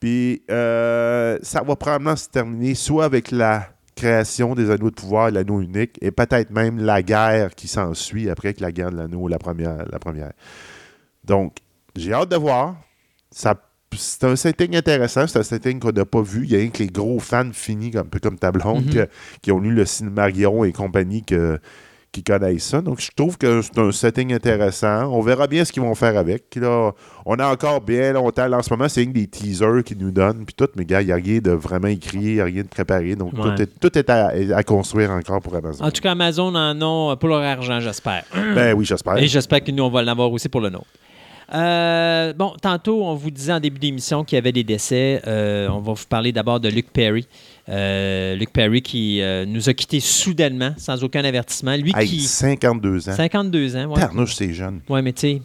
[SPEAKER 3] Puis, euh, ça va probablement se terminer soit avec la création des anneaux de pouvoir, l'anneau unique, et peut-être même la guerre qui s'ensuit après que la guerre de l'anneau, la première, la première. Donc, j'ai hâte de voir. Ça, c'est un setting intéressant. C'est un setting qu'on n'a pas vu. Il y a rien que les gros fans finis, comme, un peu comme ta blonde,
[SPEAKER 2] Mhm.
[SPEAKER 3] qui ont lu le Silmarillion et compagnie que- qui connaissent ça. Donc, je trouve que c'est un setting intéressant. On verra bien ce qu'ils vont faire avec. Là, on a encore bien longtemps. Là, en ce moment, c'est des teasers qu'ils nous donnent. Puis tout, mais gars, il n'y a rien de vraiment écrit, il n'y a rien de préparé. Donc,
[SPEAKER 2] Ouais.
[SPEAKER 3] tout est, tout est à, à construire encore pour Amazon.
[SPEAKER 2] En tout cas, Amazon en ont pour leur argent, j'espère.
[SPEAKER 3] ben oui, j'espère.
[SPEAKER 2] Et j'espère que nous, on va l'avoir aussi pour le nôtre. Euh, bon, tantôt, on vous disait en début d'émission qu'il y avait des décès. Euh, on va vous parler d'abord de Luke Perry. Euh, Luke Perry qui euh, nous a quittés soudainement, sans aucun avertissement. Lui
[SPEAKER 3] Hey,
[SPEAKER 2] qui.
[SPEAKER 3] 52 ans.
[SPEAKER 2] 52 ans, ouais.
[SPEAKER 3] Tarnouche, c'est jeune.
[SPEAKER 2] Ouais, mais tu sais.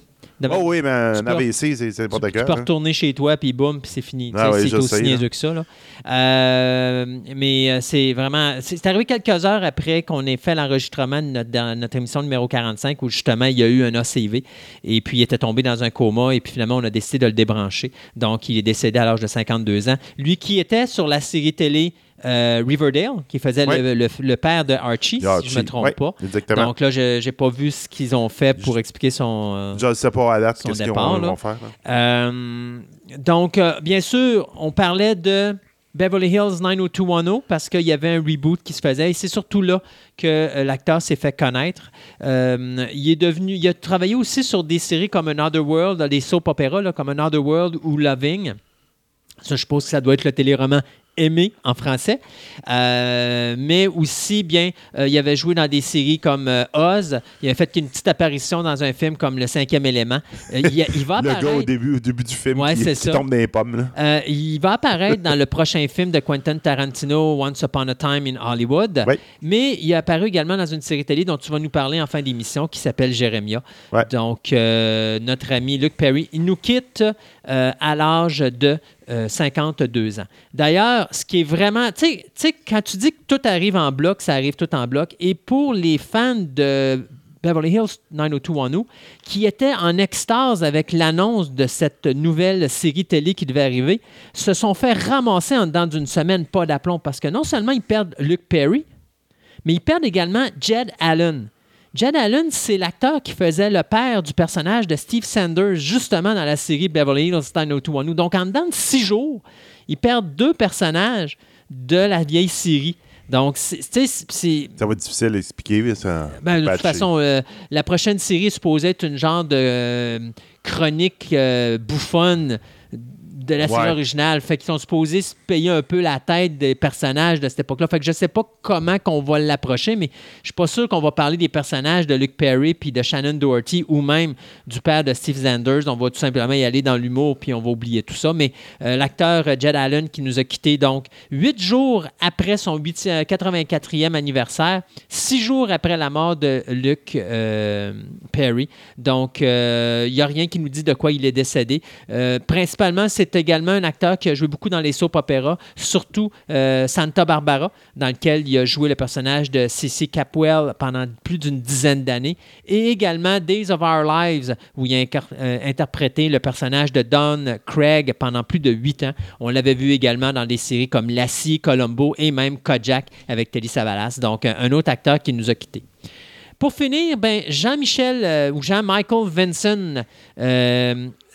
[SPEAKER 3] Oh oui, mais un
[SPEAKER 2] Tu
[SPEAKER 3] AVC, c'est
[SPEAKER 2] tu,
[SPEAKER 3] n'importe
[SPEAKER 2] tu
[SPEAKER 3] quoi.
[SPEAKER 2] peux
[SPEAKER 3] hein.
[SPEAKER 2] retourner chez toi, puis boum, puis c'est fini. Tu
[SPEAKER 3] Ah oui,
[SPEAKER 2] c'est aussi niaiseux que ça. Là. Euh, mais euh, c'est vraiment... C'est c'est arrivé quelques heures après qu'on ait fait l'enregistrement de notre, dans notre émission numéro 45, où justement, il y a eu un ACV, et puis il était tombé dans un coma, et puis finalement, on a décidé de le débrancher. Donc, il est décédé à l'âge de 52 ans. Lui qui était sur la série télé euh, Riverdale, qui faisait
[SPEAKER 3] Ouais.
[SPEAKER 2] le, le- le père de Archie, si je ne me trompe
[SPEAKER 3] ouais,
[SPEAKER 2] pas.
[SPEAKER 3] Exactement.
[SPEAKER 2] Donc là, je n'ai pas vu ce qu'ils ont fait pour expliquer son... euh,
[SPEAKER 3] je ne sais pas à date qu'est-ce qu'ils vont, faire.
[SPEAKER 2] euh, donc, bien sûr, on parlait de Beverly Hills 90210 parce qu'il y avait un reboot qui se faisait et c'est surtout là que l'acteur s'est fait connaître. Euh, il est devenu, il a travaillé aussi sur des séries comme Another World, des soap opéras comme Another World ou Loving. Ça, je suppose que ça doit être le téléroman aimé en français. Euh, mais aussi, bien, euh, il avait joué dans des séries comme euh, Oz. Il a fait une petite apparition dans un film comme Le Cinquième élément. Il, il va
[SPEAKER 3] Le gars au
[SPEAKER 2] apparaître-
[SPEAKER 3] début, au début du film
[SPEAKER 2] Ouais,
[SPEAKER 3] qui, qui tombe dans les pommes. Là.
[SPEAKER 2] il va apparaître dans le prochain film de Quentin Tarantino, Once Upon a Time in Hollywood.
[SPEAKER 3] Ouais.
[SPEAKER 2] Mais il est apparu également dans une série télé dont tu vas nous parler en fin d'émission qui s'appelle Jérémia.
[SPEAKER 3] Ouais.
[SPEAKER 2] Donc, notre ami Luc Perry, il nous quitte euh, à l'âge de euh, 52 ans. D'ailleurs, ce qui est vraiment. Tu sais- tu sais, quand tu dis que tout arrive en bloc, ça arrive tout en bloc. Et pour les fans de Beverly Hills 90210, qui étaient en extase avec l'annonce de cette nouvelle série télé qui devait arriver, se sont fait ramasser en dedans d'une semaine, pas d'aplomb, parce que non seulement ils perdent Luke Perry, mais ils perdent également Jed Allen. Jed Allen, c'est l'acteur qui faisait le père du personnage de Steve Sanders, justement dans la série Beverly Hills 90210. Donc, en dedans de six jours, ils perdent deux personnages de la vieille série. Donc, c'est- tu sais, c'est.
[SPEAKER 3] Ça va être difficile à expliquer. Ça,
[SPEAKER 2] Ben, de toute façon, euh, la prochaine série est supposée être une genre de euh, chronique euh, bouffonne de la série
[SPEAKER 3] Ouais.
[SPEAKER 2] originale. Fait qu'ils sont supposés se payer un peu la tête des personnages de cette époque-là. Fait que je sais pas comment qu'on va l'approcher, mais je suis pas sûr qu'on va parler des personnages de Luke Perry puis de Shannon Doherty ou même du père de Steve Zanders. On va tout simplement y aller dans l'humour puis on va oublier tout ça. Mais euh, l'acteur euh, Jed Allen qui nous a quittés donc huit jours après son 8 euh, 84e anniversaire, six jours après la mort de Luke euh, Perry. Donc, il n'y a rien qui nous dit de quoi il est décédé. Euh, principalement, c'est également un acteur qui a joué beaucoup dans les soap opéras, surtout euh, Santa Barbara, dans lequel il a joué le personnage de Cissy Capwell pendant plus d'une dizaine d'années, et également Days of Our Lives, où il a euh, interprété le personnage de Don Craig pendant plus de huit ans. On l'avait vu également dans des séries comme Lassie, Columbo et même Kojak avec Telly Savalas. Donc, un autre acteur qui nous a quittés. Pour finir, ben, Jean-Michel euh, ou Jean-Michael Vinson,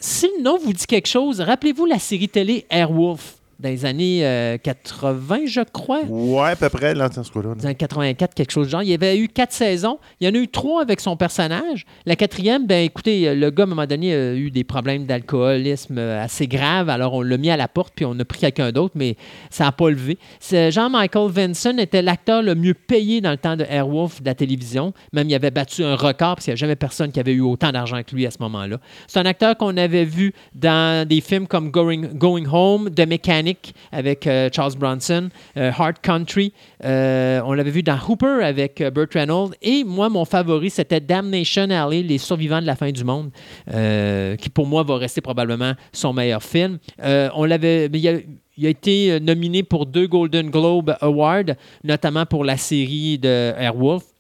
[SPEAKER 2] si le nom vous dit quelque chose, rappelez-vous la série télé Airwolf dans les années euh, 80, je crois.
[SPEAKER 3] Ouais, à peu près, là, dans ce cas-là.
[SPEAKER 2] Dans les 84, quelque chose de genre. Il y avait eu quatre saisons. Il y en a eu trois avec son personnage. La quatrième, ben écoutez, le gars, à un moment donné, a eu des problèmes d'alcoolisme euh, assez graves. Alors, on l'a mis à la porte, puis on a pris quelqu'un d'autre, mais ça n'a pas levé. Jean-Michael Vinson était l'acteur le mieux payé dans le temps de Airwolf de la télévision. Même, il avait battu un record, parce qu'il n'y a jamais personne qui avait eu autant d'argent que lui à ce moment-là. C'est un acteur qu'on avait vu dans des films comme Going, Going Home, The Mechanic avec euh, Charles Bronson, euh, Hard Country. Euh, on l'avait vu dans Hooper avec euh, Burt Reynolds. Et moi, mon favori, c'était Damnation Alley, Les survivants de la fin du monde, qui pour moi va rester probablement son meilleur film. On l'avait. Il a, il a été nominé pour deux Golden Globe Awards, notamment pour la série de Airwolf.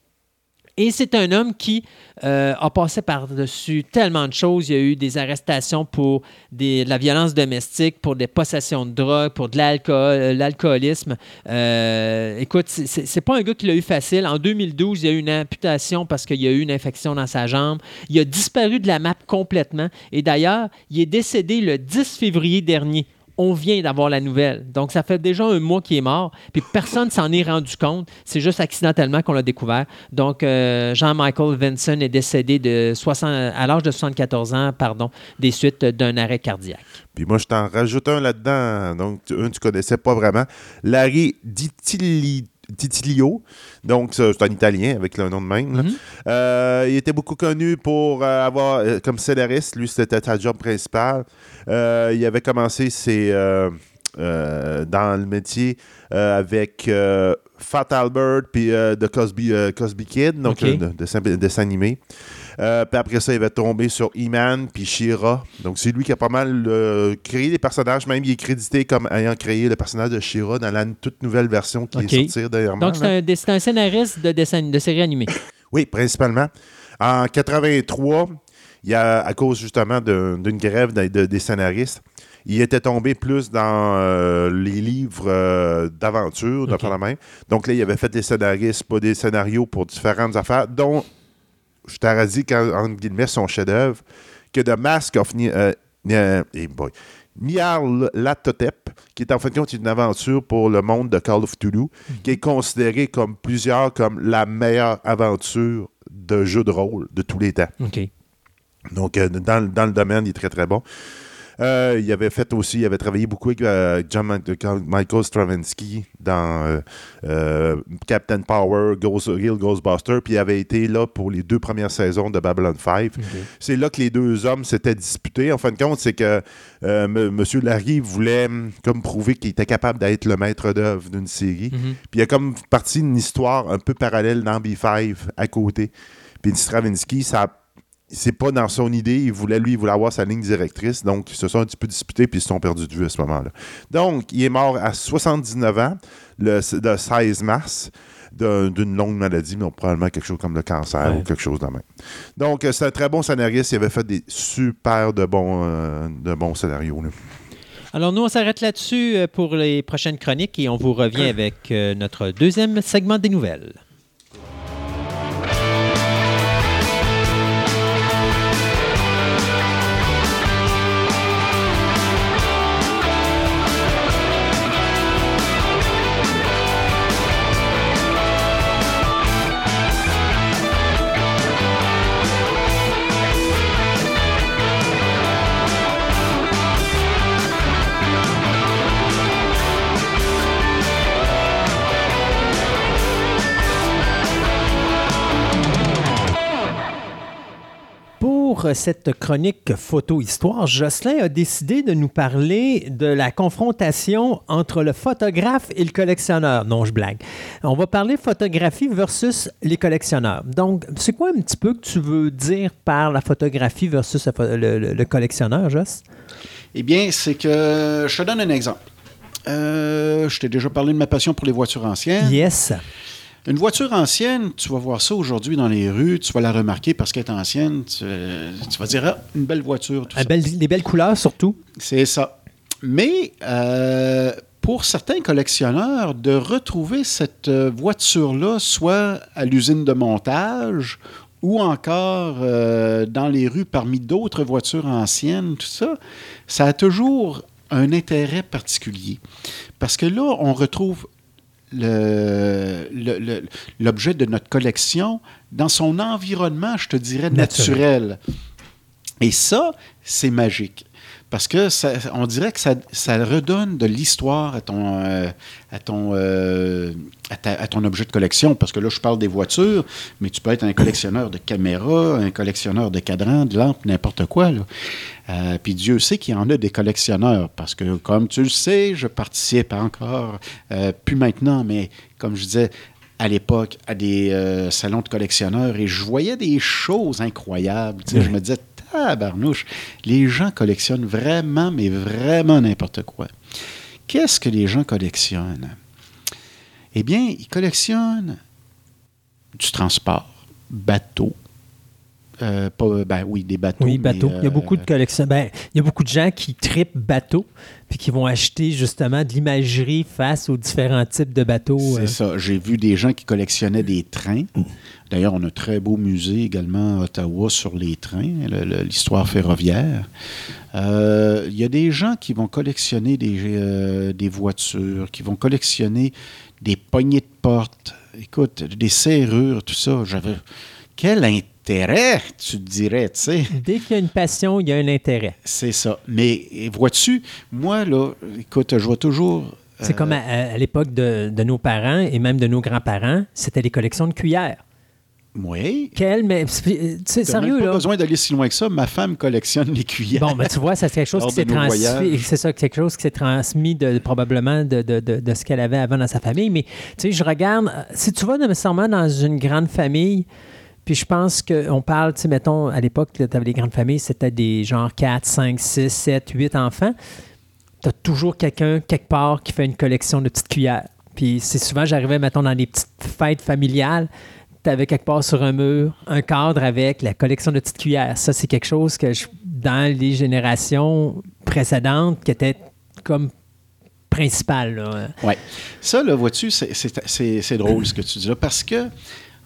[SPEAKER 2] Et c'est un homme qui euh, a passé par-dessus tellement de choses. Il y a eu des arrestations pour de la violence domestique, pour des possessions de drogue, pour de euh, l'alcoolisme. Euh, écoute, c'est pas un gars qui l'a eu facile. En 2012, il y a eu une amputation parce qu'il y a eu une infection dans sa jambe. Il a disparu de la map complètement. Et d'ailleurs, il est décédé le 10 février dernier on vient d'avoir la nouvelle. Donc, ça fait déjà un mois qu'il est mort, puis personne s'en est rendu compte. C'est juste accidentellement qu'on l'a découvert. Donc, euh, Jean-Michael Vinson est décédé de 60 à l'âge de 74 ans, pardon, des suites d'un arrêt cardiaque.
[SPEAKER 3] Puis moi, je t'en rajoute un là-dedans. Donc, un, tu connaissais pas vraiment. Larry Ditilli- Titilio. Donc, c'est un Italien avec le nom de même.
[SPEAKER 2] Mhm.
[SPEAKER 3] Euh, il était beaucoup connu pour euh, avoir, euh, comme scénariste, lui, c'était sa job principale. Euh, il avait commencé ses, euh, euh, dans le métier avec Fat Albert puis The Cosby, Cosby Kid, donc
[SPEAKER 2] Ok.
[SPEAKER 3] un de- dessin, animé. Euh, puis après ça, il va tomber sur E-Man puis She-Ra. Donc, c'est lui qui a pas mal euh, créé les personnages. Même, il est crédité comme ayant créé le personnage de She-Ra dans la toute nouvelle version qui est sortie dernièrement.
[SPEAKER 2] Donc, un, c'est un scénariste de, dessin, de série animée.
[SPEAKER 3] Oui, principalement. En 83, il y a, à cause justement d'une grève de- de- des scénaristes, il était tombé plus dans euh, les livres euh, d'aventure, de
[SPEAKER 2] Ok.
[SPEAKER 3] faire la même. Donc là, il avait fait des scénaristes, pas des scénarios pour différentes affaires, dont je t'aurais dit, qu'en- entre guillemets, son chef-d'œuvre, que The Mask of euh, euh, eh boy, Nyarlathotep, qui est en fait compte une aventure pour le monde de Call of Cthulhu, qui est considéré comme plusieurs comme la meilleure aventure de jeu de rôle de tous les temps. Donc, euh, dans, le- dans le domaine, il est très, très bon. Euh, il avait fait aussi, il avait travaillé beaucoup avec euh, John Michael Stravinsky dans euh, Captain Power, Ghost, Real Ghostbuster, puis il avait été là pour les deux premières saisons de Babylon 5. C'est là que les deux hommes s'étaient disputés. En fin de compte, c'est que M. Monsieur Larry voulait hum, comme prouver qu'il était capable d'être le maître d'œuvre d'une série.
[SPEAKER 2] Mhm.
[SPEAKER 3] Puis il y a comme partie une histoire un peu parallèle dans B5 à côté. Puis Stravinsky, ça c'est pas dans son idée. Il voulait, lui, il voulait avoir sa ligne directrice. Donc, ils se sont un petit peu disputés puis ils se sont perdus de vue à ce moment-là. Donc, il est mort à 79 ans, le, le 16 mars, d'un- d'une longue maladie, mais probablement quelque chose comme le cancer
[SPEAKER 2] Ouais.
[SPEAKER 3] ou quelque chose de même. Donc, euh, c'est un très bon scénariste. Il avait fait des super de bons, euh, de bons scénarios. là.
[SPEAKER 2] Alors, nous, on s'arrête là-dessus euh, pour les prochaines chroniques et on vous revient avec notre deuxième segment des nouvelles. Pour cette chronique photo-histoire, Jocelyn a décidé de nous parler de la confrontation entre le photographe et le collectionneur. Non, je blague. On va parler photographie versus les collectionneurs. Donc, c'est quoi un petit peu que tu veux dire par la photographie versus le, collectionneur, Joss?
[SPEAKER 1] Eh bien, c'est que je te donne un exemple. Euh, je t'ai déjà parlé de ma passion pour les voitures anciennes.
[SPEAKER 2] Yes.
[SPEAKER 1] Une voiture ancienne, tu vas voir ça aujourd'hui dans les rues, tu vas la remarquer parce qu'elle est ancienne, tu, vas dire, ah, une belle voiture. Tout
[SPEAKER 2] ça. des belles couleurs surtout.
[SPEAKER 1] C'est ça. Mais euh, pour certains collectionneurs, de retrouver cette euh, voiture-là, soit à l'usine de montage ou encore euh, dans les rues parmi d'autres voitures anciennes, tout ça, ça a toujours un intérêt particulier. Parce que là, on retrouve l'objet de notre collection dans son environnement, je te dirais, naturel. Et ça, c'est magique. Parce que ça, on dirait que ça, ça redonne de l'histoire à ton, euh, à, ton, euh, à, ton objet de collection. Parce que là, je parle des voitures, mais tu peux être un collectionneur de caméras, un collectionneur de cadrans, de lampes, n'importe quoi. Là. Euh, puis Dieu sait qu'il y en a des collectionneurs. Parce que, comme tu le sais, je participe encore, plus maintenant, mais comme je disais, à l'époque à des salons de collectionneurs et je voyais des choses incroyables. Je me disais, ah, barnouche, les gens collectionnent vraiment, mais vraiment n'importe quoi. Qu'est-ce que les gens collectionnent? Eh bien, ils collectionnent du transport, bateaux, euh, ben oui, des bateaux.
[SPEAKER 2] Oui, bateaux. il y a beaucoup de euh, collections. Ben, il y a beaucoup de gens qui tripent bateaux puis qui vont acheter justement de l'imagerie face aux différents types de bateaux.
[SPEAKER 1] C'est euh. ça. J'ai vu des gens qui collectionnaient des trains. D'ailleurs, on a un très beau musée également à Ottawa sur les trains, l'histoire ferroviaire. il y a des gens qui vont collectionner des, des voitures, qui vont collectionner des poignées de porte, écoute, des serrures, tout ça. J'avais quel intérêt intérêt, tu dirais, tu sais.
[SPEAKER 2] Dès qu'il y a une passion, il y a un intérêt.
[SPEAKER 1] C'est ça. Mais vois-tu, moi, là, écoute, je vois toujours.
[SPEAKER 2] C'est comme euh, à, l'époque de, nos parents et même de nos grands-parents, c'était les collections de cuillères.
[SPEAKER 1] Oui.
[SPEAKER 2] Quelle, mais c'est sérieux,
[SPEAKER 1] pas besoin d'aller si loin que ça. Ma femme collectionne les cuillères.
[SPEAKER 2] Bon, ben, tu vois, c'est quelque chose qui s'est transmis. C'est ça, quelque chose qui s'est transmis de, probablement de, de, de, ce qu'elle avait avant dans sa famille. Mais, tu sais, je regarde, si tu vas nécessairement dans une grande famille, puis je pense qu'on parle, tu sais, mettons, à l'époque, tu avais les grandes familles, c'était des genre 4, 5, 6, 7, 8 enfants. Tu as toujours quelqu'un, quelque part, qui fait une collection de petites cuillères. Puis c'est souvent, j'arrivais, mettons, dans des petites fêtes familiales, tu avais quelque part sur un mur un cadre avec la collection de petites cuillères. Ça, c'est quelque chose que je, dans les générations précédentes, qui était comme principal.
[SPEAKER 1] Oui. Ça, là, vois-tu, c'est drôle ce que tu dis là, parce que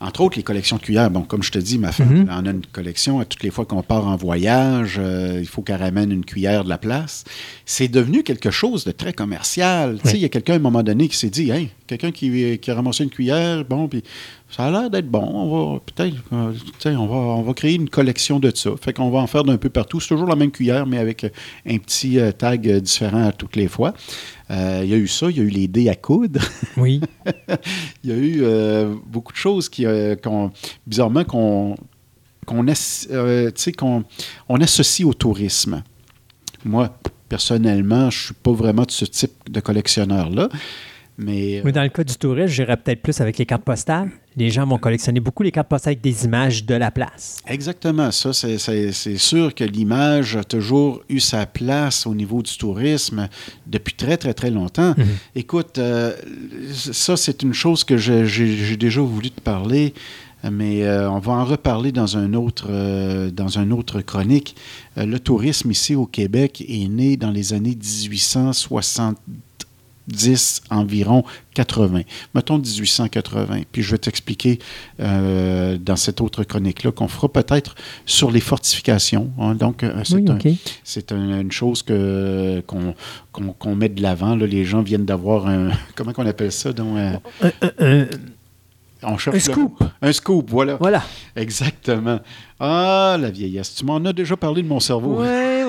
[SPEAKER 1] entre autres, les collections de cuillères. Bon, comme je te dis, ma femme mhm. en a une collection. À toutes les fois qu'on part en voyage, euh, il faut qu'elle ramène une cuillère de la place. C'est devenu quelque chose de très commercial. Tu sais, il y a quelqu'un à un moment donné qui s'est dit, hey, quelqu'un qui, qui, a ramassé une cuillère, bon, puis ça a l'air d'être bon. On va peut-être, euh, on va, on va créer une collection de ça. Fait qu'on va en faire d'un peu partout. C'est toujours la même cuillère, mais avec un petit euh, tag différent à toutes les fois. Euh, il y a eu ça, il y a eu les dés à coudre.
[SPEAKER 2] Oui.
[SPEAKER 1] il y a eu beaucoup de choses qui, bizarrement, qu'on qu'on on associe au tourisme. Moi, personnellement, je ne suis pas vraiment de ce type de collectionneur-là. Mais,
[SPEAKER 2] dans le cas du tourisme, j'irais peut-être plus avec les cartes postales. Les gens vont collectionner beaucoup les cartes postales avec des images de la place.
[SPEAKER 1] Exactement. Ça, c'est sûr que l'image a toujours eu sa place au niveau du tourisme depuis très, très, très longtemps. Mhm. Écoute, euh, ça, c'est une chose que j'ai déjà voulu te parler mais euh, on va en reparler dans un autre, euh, dans un autre chronique. le tourisme ici au Québec est né dans les années 1860 10 environ 80. Mettons 1880. Puis je vais t'expliquer euh, dans cette autre chronique-là qu'on fera peut-être sur les fortifications. Hein. Donc, euh, c'est une chose que, qu'on, met de l'avant. Les gens viennent d'avoir un. Comment on appelle ça? Donc,
[SPEAKER 2] un,
[SPEAKER 1] on cherche
[SPEAKER 2] un scoop.
[SPEAKER 1] Un scoop, voilà.
[SPEAKER 2] Voilà.
[SPEAKER 1] Exactement. Ah, la vieillesse. Tu m'en as déjà parlé de mon cerveau.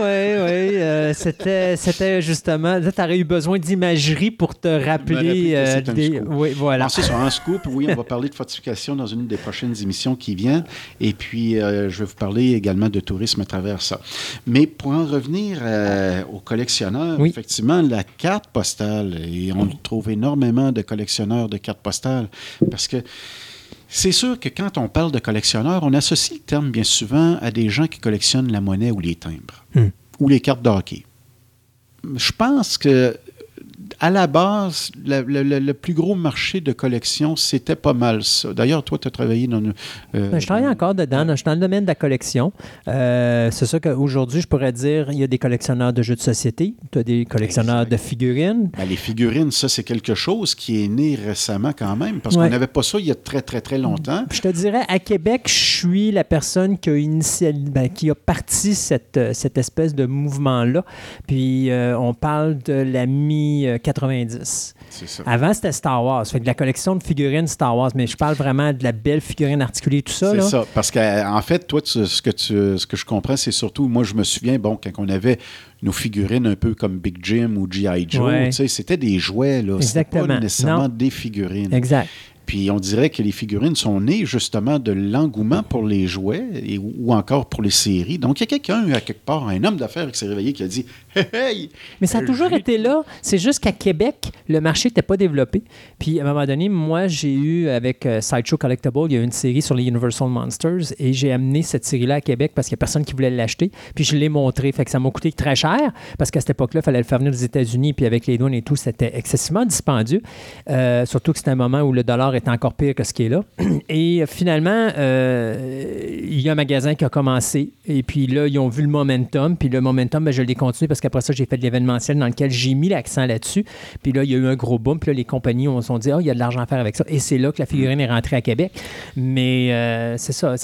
[SPEAKER 2] Oui, oui. c'était, c'était justement. Tu aurais eu besoin d'imagerie pour te rappeler.
[SPEAKER 1] Euh, des...
[SPEAKER 2] Oui, voilà.
[SPEAKER 1] Sur un scoop. Oui, on va parler de fortification dans une des prochaines émissions qui vient. Et puis, euh, je vais vous parler également de tourisme à travers ça. Mais pour en revenir euh, aux collectionneurs, effectivement, la carte postale, et on trouve énormément de collectionneurs de cartes postales parce que c'est sûr que quand on parle de collectionneurs, on associe le terme bien souvent à des gens qui collectionnent la monnaie ou les timbres hmm. ou les cartes de hockey. Je pense que à la base, le, plus gros marché de collection, c'était pas mal ça. D'ailleurs, toi, tu as travaillé dans...
[SPEAKER 2] Euh, je travaille encore dedans. Je suis dans le domaine de la collection. Euh, c'est ça qu'aujourd'hui, je pourrais dire, il y a des collectionneurs de jeux de société, tu as des collectionneurs de figurines.
[SPEAKER 1] Ben, les figurines, ça, c'est quelque chose qui est né récemment quand même, parce qu'on n'avait pas ça il y a très, très, très longtemps.
[SPEAKER 2] Je te dirais, à Québec, je suis la personne qui a, initial... Ben, qui a parti cette, cette espèce de mouvement-là. Puis euh, on parle de la mi 90. Avant, c'était Star Wars. Fait que de la collection de figurines Star Wars, mais je parle vraiment de la belle figurine articulée, tout ça.
[SPEAKER 1] C'est ça. Parce qu'en fait, toi, ce, que tu, ce que je comprends, c'est surtout, moi, je me souviens, bon, quand on avait nos figurines un peu comme Big Jim ou G.I. Joe, c'était des jouets, là. Exactement. Pas nécessairement des figurines.
[SPEAKER 2] Exact.
[SPEAKER 1] Puis on dirait que les figurines sont nées justement de l'engouement pour les jouets et, ou encore pour les séries. Donc il y a quelqu'un, à quelque part, un homme d'affaires qui s'est réveillé qui a dit Hey,
[SPEAKER 2] Mais ça a toujours été là. C'est juste qu'à Québec, le marché n'était pas développé. Puis à un moment donné, moi, j'ai eu avec euh, Sideshow Collectible, il y a une série sur les Universal Monsters et j'ai amené cette série-là à Québec parce qu'il n'y a personne qui voulait l'acheter. Puis je l'ai montré. Fait que ça m'a coûté très cher parce qu'à cette époque-là, il fallait le faire venir des États-Unis. Puis avec les douanes et tout, c'était excessivement dispendieux. Euh, surtout que c'était un moment où le dollar était encore pire que ce qui est là. Et finalement, euh, il y a un magasin qui a commencé. Et puis là, ils ont vu le momentum. Puis le momentum, ben, je l'ai continué parce qu'après ça, j'ai fait de l'événementiel dans lequel j'ai mis l'accent là-dessus. Puis là, il y a eu un gros boom. Puis là, les compagnies ont se dit, oh, il y a de l'argent à faire avec ça. Et c'est là que la figurine est rentrée à Québec. Mais euh, c'est ça.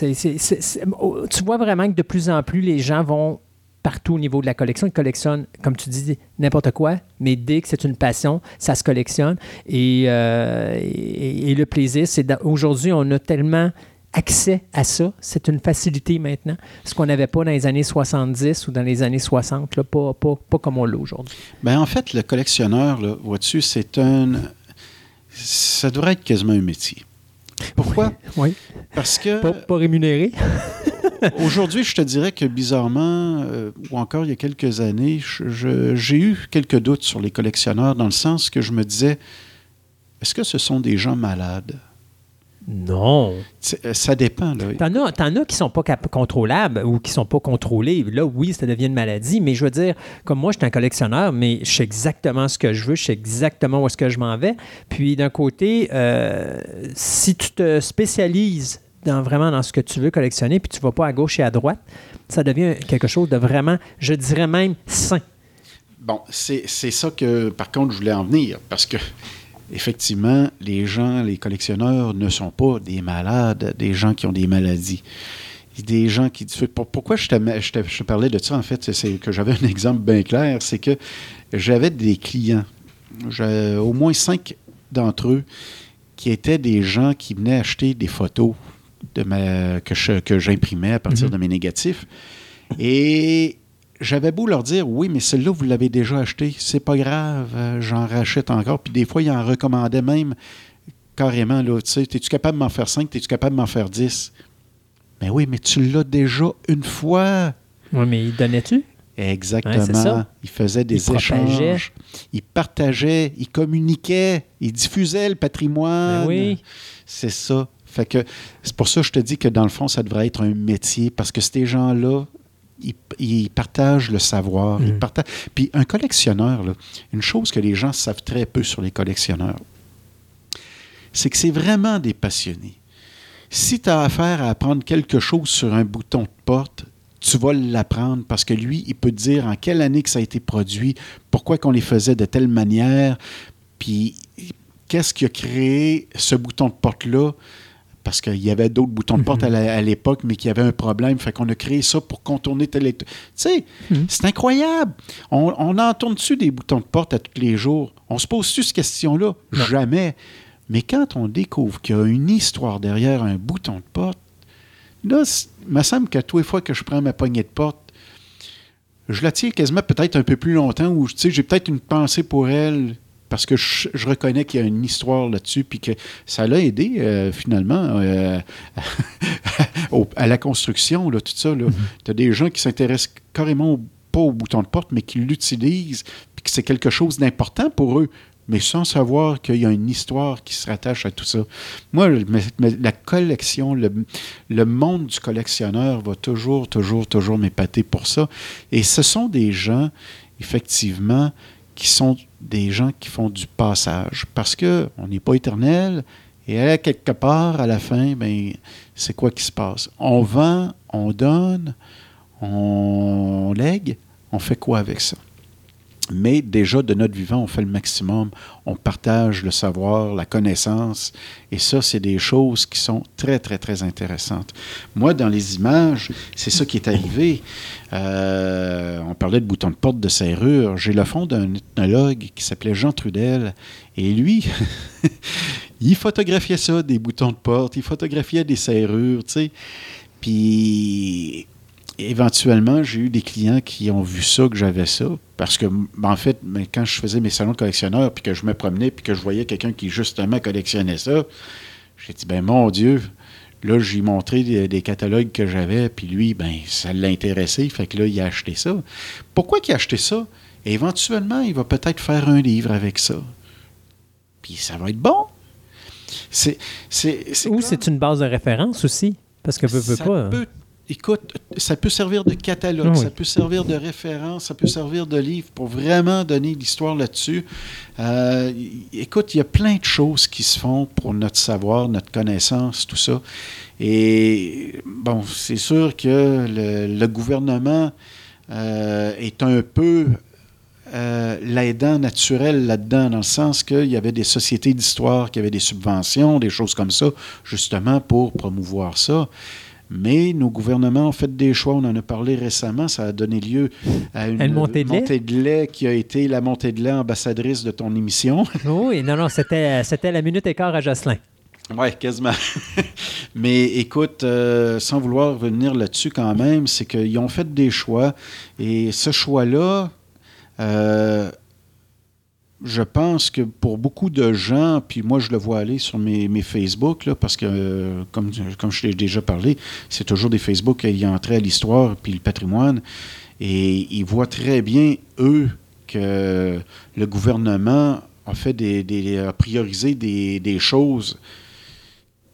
[SPEAKER 2] Oh, tu vois vraiment que de plus en plus, les gens vont partout au niveau de la collection. Ils collectionnent, comme tu dis, n'importe quoi, mais dès que c'est une passion, ça se collectionne. Et, euh, le plaisir, c'est aujourd'hui, on a tellement accès à ça. C'est une facilité maintenant. Ce qu'on n'avait pas dans les années 70 ou dans les années 60, là, pas, pas, pas, comme on l'a aujourd'hui.
[SPEAKER 1] Bien, en fait, le collectionneur, vois-tu, c'est un. Ça devrait être quasiment un métier. Pourquoi?
[SPEAKER 2] Oui.
[SPEAKER 1] Parce que.
[SPEAKER 2] Pas, pas rémunéré.
[SPEAKER 1] Aujourd'hui, je te dirais que bizarrement, euh, ou encore il y a quelques années, j'ai eu quelques doutes sur les collectionneurs dans le sens que je me disais, est-ce que ce sont des gens malades?
[SPEAKER 2] Non.
[SPEAKER 1] Euh, ça dépend.
[SPEAKER 2] T'en as, en as qui sont pas contrôlables ou qui sont pas contrôlés. Là, oui, ça devient une maladie, mais je veux dire, comme moi, je suis un collectionneur, mais je sais exactement ce que je veux, je sais exactement où est-ce que je m'en vais. Puis d'un côté, euh, si tu te spécialises vraiment dans ce que tu veux collectionner, puis tu ne vas pas à gauche et à droite, ça devient quelque chose de vraiment, je dirais même, sain.
[SPEAKER 1] Bon, c'est ça que, par contre, je voulais en venir, parce que, effectivement, les gens, les collectionneurs ne sont pas des malades, des gens qui ont des maladies. Des gens qui. Pourquoi je te, je te, je parlais de ça, en fait, c'est que j'avais un exemple bien clair, c'est que j'avais des clients, au moins cinq d'entre eux, qui étaient des gens qui venaient acheter des photos de que j'imprimais à partir mhm. de mes négatifs. Et j'avais beau leur dire oui, mais celle-là, vous l'avez déjà acheté, c'est pas grave, euh, j'en rachète encore. Puis des fois, ils en recommandaient même carrément, là, tu sais, es-tu capable de m'en faire 5, es-tu capable de m'en faire 10? Mais oui, mais tu l'as déjà une fois.
[SPEAKER 2] Oui, mais il donnait-tu?
[SPEAKER 1] Exactement. il faisait des échanges. Il partageait, il communiquait, il diffusait le patrimoine.
[SPEAKER 2] Ben oui.
[SPEAKER 1] C'est ça. Fait que c'est pour ça que je te dis que dans le fond, ça devrait être un métier parce que ces gens-là, ils, partagent le savoir. Ils mm. partagent... Puis un collectionneur, une chose que les gens savent très peu sur les collectionneurs, c'est que c'est vraiment des passionnés. Si tu as affaire à apprendre quelque chose sur un bouton de porte, tu vas l'apprendre parce que lui, il peut te dire en quelle année que ça a été produit, pourquoi qu'on les faisait de telle manière, puis qu'est-ce qui a créé ce bouton de porte-là parce qu'il y avait d'autres boutons de porte mhm. à l'époque, mais qu'il y avait un problème. Fait qu'on a créé ça pour contourner tel Tu sais, mhm. c'est incroyable. On, on en tourne dessus des boutons de porte à tous les jours? On se pose-tu cette question-là? Jamais. Mais quand on découvre qu'il y a une histoire derrière un bouton de porte, là, il me semble qu'à tous les fois que je prends ma poignée de porte, je la tiens quasiment peut-être un peu plus longtemps, ou j'ai peut-être une pensée pour elle parce que je, reconnais qu'il y a une histoire là-dessus, puis que ça l'a aidé euh, finalement euh, à la construction, là, tout ça. Mm-hmm. Tu as des gens qui s'intéressent carrément pas au bouton de porte, mais qui l'utilisent, puis que c'est quelque chose d'important pour eux, mais sans savoir qu'il y a une histoire qui se rattache à tout ça. Moi, la collection, le, le monde du collectionneur va toujours, toujours, toujours m'épater pour ça. Et ce sont des gens, effectivement, qui sont des gens qui font du passage. Parce qu'on n'est pas éternel. Et quelque part, à la fin, ben, c'est quoi qui se passe? On vend, on donne, on lègue, on fait quoi avec ça? Mais déjà, de notre vivant, on fait le maximum. On partage le savoir, la connaissance. Et ça, c'est des choses qui sont très, très, très intéressantes. Moi, dans les images, c'est ça qui est arrivé. Euh, on parlait de boutons de porte, de serrure. J'ai le fond d'un ethnologue qui s'appelait Jean Trudel. Et lui, il photographiait ça, des boutons de porte. Il photographiait des serrures, tu sais. Puis éventuellement, j'ai eu des clients qui ont vu ça, que j'avais ça. Parce que, ben, en fait, quand je faisais mes salons de collectionneurs, puis que je me promenais, puis que je voyais quelqu'un qui, justement, collectionnait ça, j'ai dit, ben mon Dieu, là, j'ai montré des, catalogues que j'avais, puis lui, ben ça l'a intéressé, fait que là, il a acheté ça. Pourquoi il a acheté ça? éventuellement, il va peut-être faire un livre avec ça. Puis ça va être bon.
[SPEAKER 2] C'est, Ou c'est une base de référence aussi. Parce que veut, veut pas
[SPEAKER 1] écoute, ça peut servir de catalogue, ça peut servir de référence, ça peut servir de livre pour vraiment donner l'histoire là-dessus. Euh, écoute, il y a plein de choses qui se font pour notre savoir, notre connaissance, tout ça. Et bon, c'est sûr que le, gouvernement euh, est un peu euh, l'aidant naturel là-dedans, dans le sens qu'il y avait des sociétés d'histoire qui avaient des subventions, des choses comme ça, justement pour promouvoir ça. Mais nos gouvernements ont fait des choix. On en a parlé récemment. Ça a donné lieu à une,
[SPEAKER 2] montée, de,
[SPEAKER 1] lait? qui a été la montée de lait ambassadrice de ton émission.
[SPEAKER 2] oui, non, non, c'était, c'était la minute écart à Jocelyn.
[SPEAKER 1] Oui, quasiment. Mais écoute, euh, sans vouloir revenir là-dessus quand même, c'est qu'ils ont fait des choix. Et ce choix-là, euh, je pense que pour beaucoup de gens, puis moi je le vois aller sur mes, Facebook, là, parce que euh, comme, comme je l'ai déjà parlé, c'est toujours des Facebook qui ont trait à l'histoire puis le patrimoine. Et ils voient très bien, eux, que le gouvernement a fait des, a priorisé des, des, choses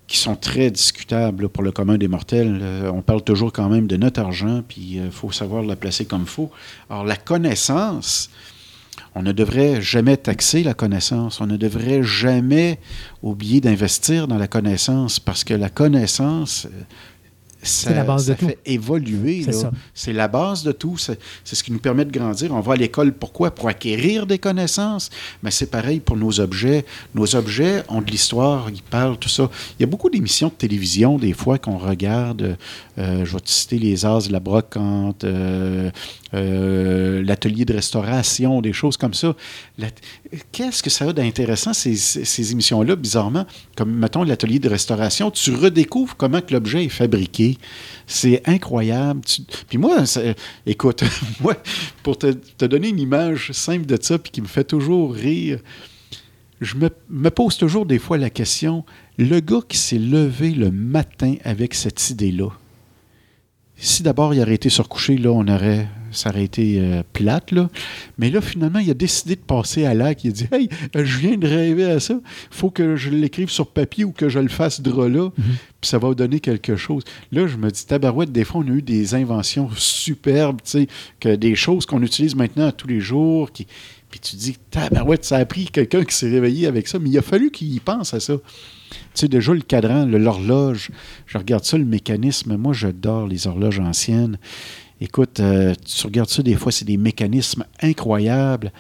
[SPEAKER 1] qui sont très discutables pour le commun des mortels. Euh, on parle toujours quand même de notre argent, puis il faut savoir la placer comme il faut. Alors la connaissance, on ne devrait jamais taxer la connaissance. On ne devrait jamais oublier d'investir dans la connaissance parce que la connaissance,
[SPEAKER 2] c'est la base de
[SPEAKER 1] fait évoluer. C'est la base de tout. C'est ce qui nous permet de grandir. On va à l'école pourquoi? Pour acquérir des connaissances. Mais c'est pareil pour nos objets. Nos objets ont de l'histoire, ils parlent, tout ça. Il y a beaucoup d'émissions de télévision, des fois, qu'on regarde. Euh, je vais te citer Les As de la Brocante, euh, euh, l'atelier de restauration, des choses comme ça. Qu'est-ce que ça a d'intéressant, ces, ces émissions-là, bizarrement? Comme, mettons, l'atelier de restauration, tu redécouvres comment que l'objet est fabriqué c'est incroyable. Puis moi, écoute, moi, pour te, donner une image simple de ça, puis qui me fait toujours rire, je me, me pose toujours des fois la question, le gars qui s'est levé le matin avec cette idée-là, si d'abord il aurait été surcouché, là, on aurait, ça aurait été euh, plate, là. Mais là, finalement, il a décidé de passer à l'acte. Il a dit Hey, je viens de rêver à ça. Il faut que je l'écrive sur papier ou que je le fasse drôle là, mhm. puis ça va donner quelque chose. Là, je me dis Tabarouette, des fois, on a eu des inventions superbes, tu sais, que des choses qu'on utilise maintenant tous les jours, qui. Puis tu dis, tabarouette, ça a pris quelqu'un qui s'est réveillé avec ça, mais il a fallu qu'il y pense à ça. Tu sais, déjà, le cadran, l'horloge, je regarde ça, le mécanisme. Moi, j'adore les horloges anciennes. Écoute, euh, tu regardes ça, des fois, c'est des mécanismes incroyables.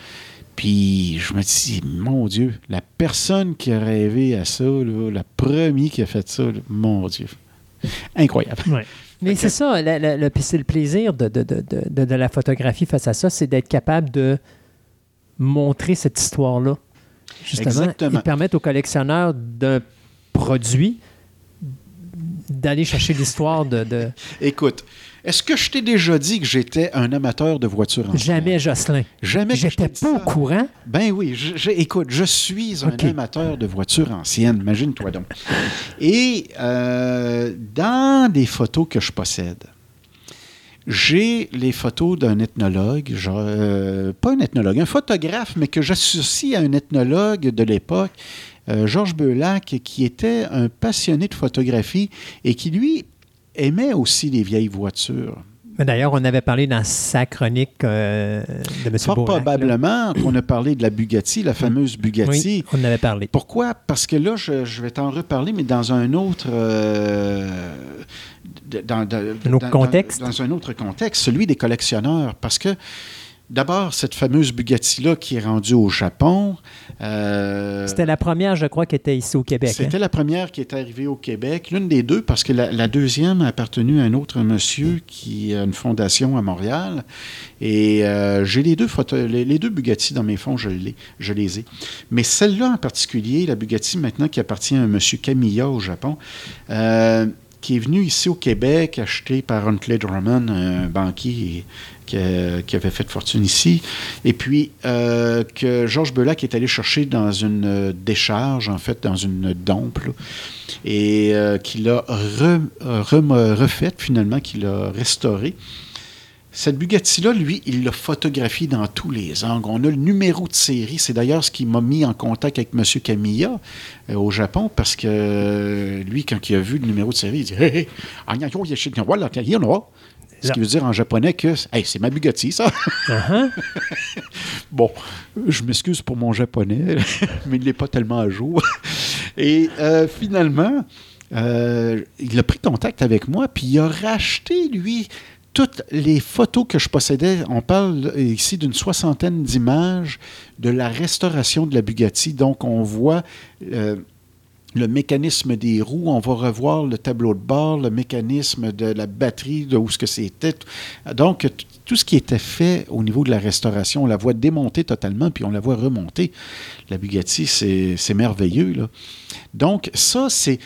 [SPEAKER 1] Puis je me dis, mon Dieu, la personne qui a rêvé à ça, là, la première qui a fait ça, mon Dieu, incroyable.
[SPEAKER 2] Mais c'est ça, le, c'est le plaisir de, de, la photographie face à ça, c'est d'être capable de montrer cette histoire-là. Justement, Exactement. et permettre aux collectionneurs d'un produit d'aller chercher l'histoire de,
[SPEAKER 1] Écoute, Est-ce que je t'ai déjà dit que j'étais un amateur de voitures anciennes?
[SPEAKER 2] Jamais, Jocelyn.
[SPEAKER 1] Jamais
[SPEAKER 2] J'étais pas au courant.
[SPEAKER 1] Ben oui, je- je- écoute, je suis un amateur de voitures anciennes, imagine-toi donc. Et euh, dans des photos que je possède, j'ai les photos d'un ethnologue, genre, euh, pas un ethnologue, un photographe, mais que j'associe à un ethnologue de l'époque, euh, Georges Beulac, qui était un passionné de photographie et qui, lui, aimait aussi les vieilles voitures.
[SPEAKER 2] Mais d'ailleurs, on avait parlé dans sa chronique euh, de M.
[SPEAKER 1] Fort
[SPEAKER 2] Bourlac, là.
[SPEAKER 1] probablement qu'on a parlé de la Bugatti, la fameuse Bugatti.
[SPEAKER 2] Oui, on en avait parlé.
[SPEAKER 1] Pourquoi? Parce que là, je, je vais t'en reparler, mais dans un autre... euh, dans, dans-
[SPEAKER 2] Un autre contexte?
[SPEAKER 1] Dans, dans un autre contexte, celui des collectionneurs. Parce que, d'abord, cette fameuse Bugatti-là qui est rendue au Japon... euh,
[SPEAKER 2] C'était la première, je crois, qui était ici au Québec.
[SPEAKER 1] c'était
[SPEAKER 2] hein?
[SPEAKER 1] la première qui est arrivée au Québec, l'une des deux, parce que la, la deuxième a appartenu à un autre monsieur qui a une fondation à Montréal. Et euh, j'ai les deux photos, les, les deux Bugatti dans mes fonds, je, les ai. Mais celle-là en particulier, la Bugatti maintenant qui appartient à un monsieur Camilla au Japon, euh, qui est venu ici au Québec, acheté par Huntley Drummond, un banquier qui, a- avait fait fortune ici, et puis euh, que Georges Belac est allé chercher dans une euh, décharge, en fait, dans une dompe, et euh, qu'il a re- re- refaite finalement, qu'il a restaurée. Cette Bugatti-là, lui, il l'a photographiée dans tous les angles. On a le numéro de série. C'est d'ailleurs ce qui m'a mis en contact avec M. Camilla euh, au Japon, parce que euh, lui, quand il a vu le numéro de série, il dit Hey, hey, Ce qui veut dire en japonais que hey, c'est ma Bugatti, ça.
[SPEAKER 2] Uh-huh.
[SPEAKER 1] Bon, je m'excuse pour mon japonais, mais il n'est pas tellement à jour. Et euh, finalement, euh, il a pris contact avec moi, puis il a racheté, lui, toutes les photos que je possédais. On parle ici d'une soixantaine d'images de la restauration de la Bugatti. Donc, on voit... euh, le mécanisme des roues, on va revoir le tableau de bord, le mécanisme de la batterie, de où ce que c'était. Donc, tout ce qui était fait au niveau de la restauration, on la voit démonter totalement, puis on la voit remonter. La Bugatti, c'est merveilleux. Là. Donc, ça, c'est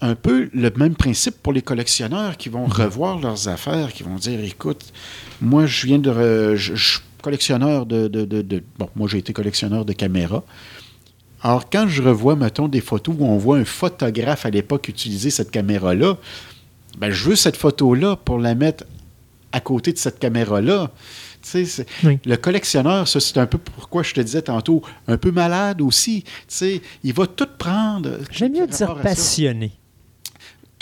[SPEAKER 1] un peu le même principe pour les collectionneurs qui vont revoir leurs affaires, qui vont dire, écoute, moi, je viens de... je, collectionneur de- Bon, moi, j'ai été collectionneur de caméras. Alors, quand je revois, mettons, des photos où on voit un photographe à l'époque utiliser cette caméra-là, ben, je veux cette photo-là pour la mettre à côté de cette caméra-là.
[SPEAKER 2] Oui.
[SPEAKER 1] Le collectionneur, ça, c'est un peu pourquoi je te disais tantôt, un peu malade aussi. Tu sais, il va tout prendre.
[SPEAKER 2] J'aime mieux dire
[SPEAKER 1] rapport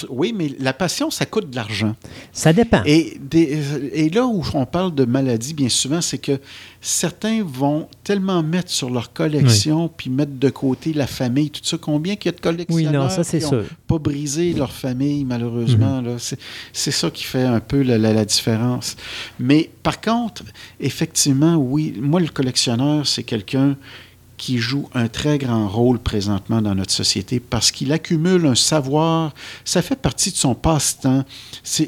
[SPEAKER 1] Oui, mais la passion, ça coûte de l'argent.
[SPEAKER 2] Ça dépend.
[SPEAKER 1] Et, des- et là où on parle de maladie, bien souvent, c'est que certains vont tellement mettre sur leur collection, puis mettre de côté la famille, tout ça. Combien qu'il y a de collectionneurs
[SPEAKER 2] Oui, non, ça, c'est
[SPEAKER 1] qui ont
[SPEAKER 2] sûr.
[SPEAKER 1] pas brisé leur famille, malheureusement. là? C'est, c'est ça qui fait un peu la, la- la différence. Mais par contre, effectivement, oui, moi, le collectionneur, c'est quelqu'un qui joue un très grand rôle présentement dans notre société parce qu'il accumule un savoir, ça fait partie de son passe-temps.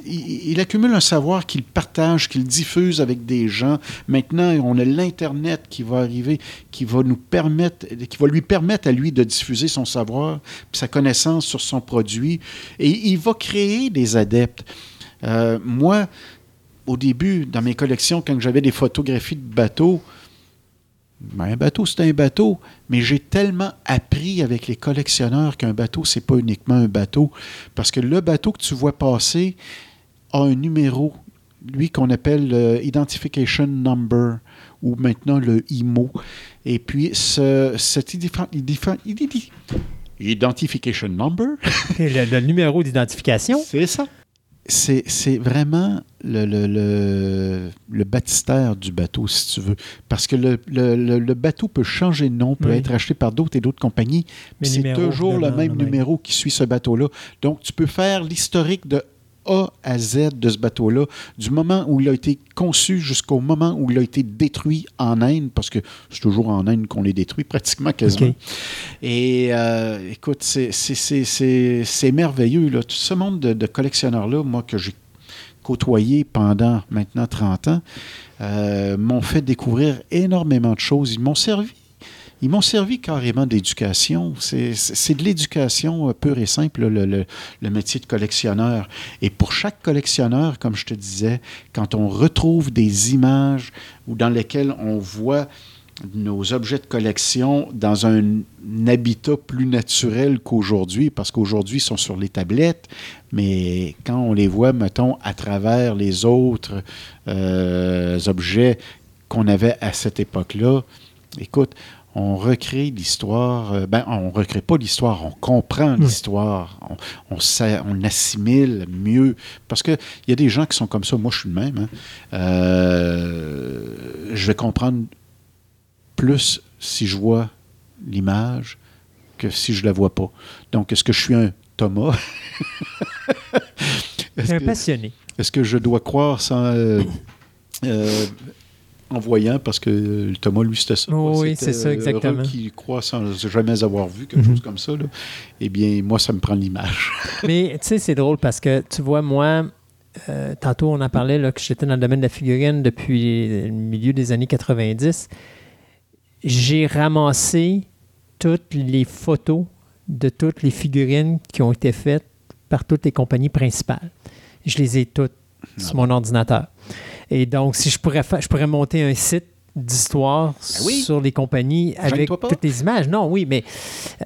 [SPEAKER 1] Il, accumule un savoir qu'il partage, qu'il diffuse avec des gens. Maintenant, on a l'Internet qui va arriver, qui va nous permettre, qui va lui permettre à lui de diffuser son savoir, sa connaissance sur son produit. Et il va créer des adeptes. Euh, moi, au début, dans mes collections, quand j'avais des photographies de bateaux, ben, un bateau, c'est un bateau, mais j'ai tellement appris avec les collectionneurs qu'un bateau, c'est pas uniquement un bateau. Parce que le bateau que tu vois passer a un numéro, lui qu'on appelle le Identification Number, ou maintenant le IMO. Et puis, ce, cet Identification Number,
[SPEAKER 2] le, le numéro d'identification.
[SPEAKER 1] c'est ça. C'est, vraiment le, le, le, le baptistère du bateau, si tu veux. Parce que le, bateau peut changer de nom, peut
[SPEAKER 2] Oui.
[SPEAKER 1] être acheté par d'autres et d'autres compagnies.
[SPEAKER 2] Mais
[SPEAKER 1] C'est toujours le même numéro qui suit ce bateau-là. Donc, tu peux faire l'historique de A à Z de ce bateau-là, du moment où il a été conçu jusqu'au moment où il a été détruit en Inde, parce que c'est toujours en Inde qu'on les détruit, pratiquement quasiment. Et euh, écoute, c'est- merveilleux. Là. Tout ce monde de, de collectionneurs-là, moi, que j'ai côtoyé pendant maintenant 30 ans, euh, m'ont fait découvrir énormément de choses. Ils m'ont servi. Ils m'ont servi carrément d'éducation. C'est- de l'éducation euh, pure et simple, le, le- métier de collectionneur. Et pour chaque collectionneur, comme je te disais, quand on retrouve des images ou dans lesquelles on voit nos objets de collection dans un, un habitat plus naturel qu'aujourd'hui, parce qu'aujourd'hui, ils sont sur les tablettes, mais quand on les voit, mettons, à travers les autres euh, objets qu'on avait à cette époque-là, écoute, on recrée l'histoire. euh, ben, on recrée pas l'histoire, on comprend l'histoire, on, on, s'a- on assimile mieux. Parce qu'il y a des gens qui sont comme ça. Moi, je suis le même. hein. Euh, je vais comprendre plus si je vois l'image que si je la vois pas. Donc, est-ce que je suis un Thomas? Est-ce
[SPEAKER 2] T'es un
[SPEAKER 1] que-
[SPEAKER 2] passionné.
[SPEAKER 1] est-ce que je dois croire sans. euh, euh, en voyant, parce que euh, Thomas, lui, c'était ça.
[SPEAKER 2] Oh oui, c'est ça,
[SPEAKER 1] euh,
[SPEAKER 2] exactement.
[SPEAKER 1] qui croit sans jamais avoir vu quelque
[SPEAKER 2] Mhm.
[SPEAKER 1] chose comme ça. Là. Eh bien, moi, ça me prend l'image.
[SPEAKER 2] Mais tu sais, c'est drôle parce que tu vois, moi, euh, tantôt on en parlait là, que j'étais dans le domaine de la figurine depuis le milieu des années 90. J'ai ramassé toutes les photos de toutes les figurines qui ont été faites par toutes les compagnies principales. Je les ai toutes sur mon ordinateur. Et donc, si je pourrais je pourrais monter un site d'histoire
[SPEAKER 1] Ben oui.
[SPEAKER 2] sur les compagnies avec toutes les images. Non, oui, mais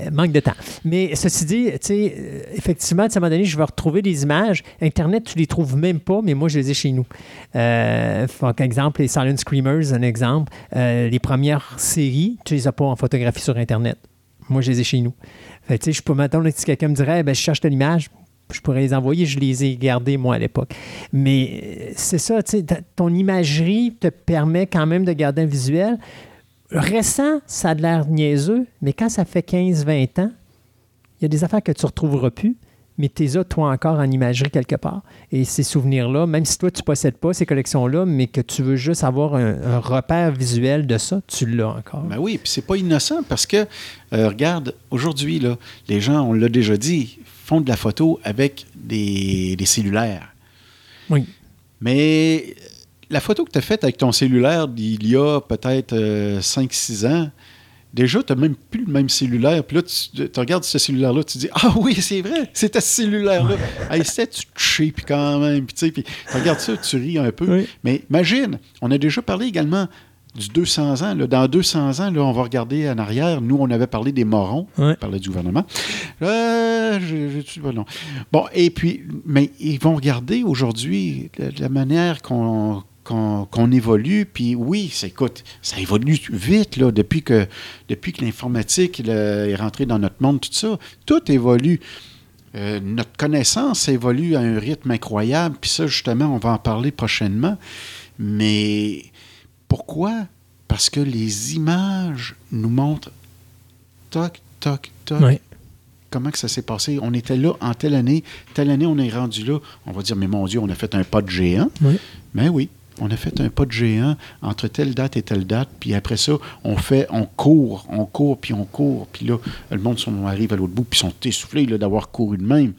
[SPEAKER 2] euh, manque de temps. Mais ceci dit, tu sais, euh, effectivement, à un moment donné, je vais retrouver des images. Internet, tu les trouves même pas, mais moi, je les ai chez nous. Euh, par exemple, les Silent Screamers, un exemple. Euh, les premières séries, tu les as pas en photographie sur Internet. Moi, je les ai chez nous. Fait que, tu sais, je peux m'attendre si quelqu'un me dirait, Eh ben, je cherche de l'image, je pourrais les envoyer, je les ai gardés, moi, à l'époque. Mais euh, c'est ça, tu sais, ton imagerie te permet quand même de garder un visuel. Récent, ça a l'air niaiseux, mais quand ça fait 15-20 ans, il y a des affaires que tu ne retrouveras plus, mais tu les toi, encore en imagerie quelque part. Et ces souvenirs-là, même si toi, tu ne possèdes pas ces collections-là, mais que tu veux juste avoir un, repère visuel de ça, tu l'as encore.
[SPEAKER 1] Ben oui, puis c'est pas innocent parce que, euh, regarde, aujourd'hui, les gens, on l'a déjà dit, font de la photo avec des, des cellulaires.
[SPEAKER 2] Oui.
[SPEAKER 1] Mais la photo que tu as faite avec ton cellulaire il y a peut-être 5-6 ans, déjà, tu n'as même plus le même cellulaire. Puis là, tu, tu regardes ce cellulaire-là, tu dis Ah oui, c'est vrai, c'est ta cellulaire-là. hey, te cheap quand même. Puis tu sais, puis tu regardes ça, tu ris un peu.
[SPEAKER 2] Oui.
[SPEAKER 1] Mais imagine, on a déjà parlé également du 200 ans. là. Dans 200 ans, là, on va regarder en arrière. Nous, on avait parlé des morons.
[SPEAKER 2] Ouais.
[SPEAKER 1] On parlait du gouvernement. Euh, je- je- je- non. Bon, et puis, mais ils vont regarder aujourd'hui la, la manière qu'on qu'on qu'on évolue. Puis oui, c'est, écoute, ça évolue vite là, depuis que, depuis que l'informatique est rentrée dans notre monde, tout ça. Tout évolue. Euh, notre connaissance évolue à un rythme incroyable. Puis ça, justement, on va en parler prochainement. Mais pourquoi? Parce que les images nous montrent toc, toc, toc,
[SPEAKER 2] Oui.
[SPEAKER 1] comment que ça s'est passé? On était là en telle année, telle année on est rendu là. On va dire, mais mon Dieu, on a fait un pas de géant.
[SPEAKER 2] Oui.
[SPEAKER 1] Mais oui, on a fait un pas de géant entre telle date et telle date. Puis après ça, on fait, on court, on court, puis on court. Puis là, le monde arrive à l'autre bout, puis ils sont essoufflés d'avoir couru de même.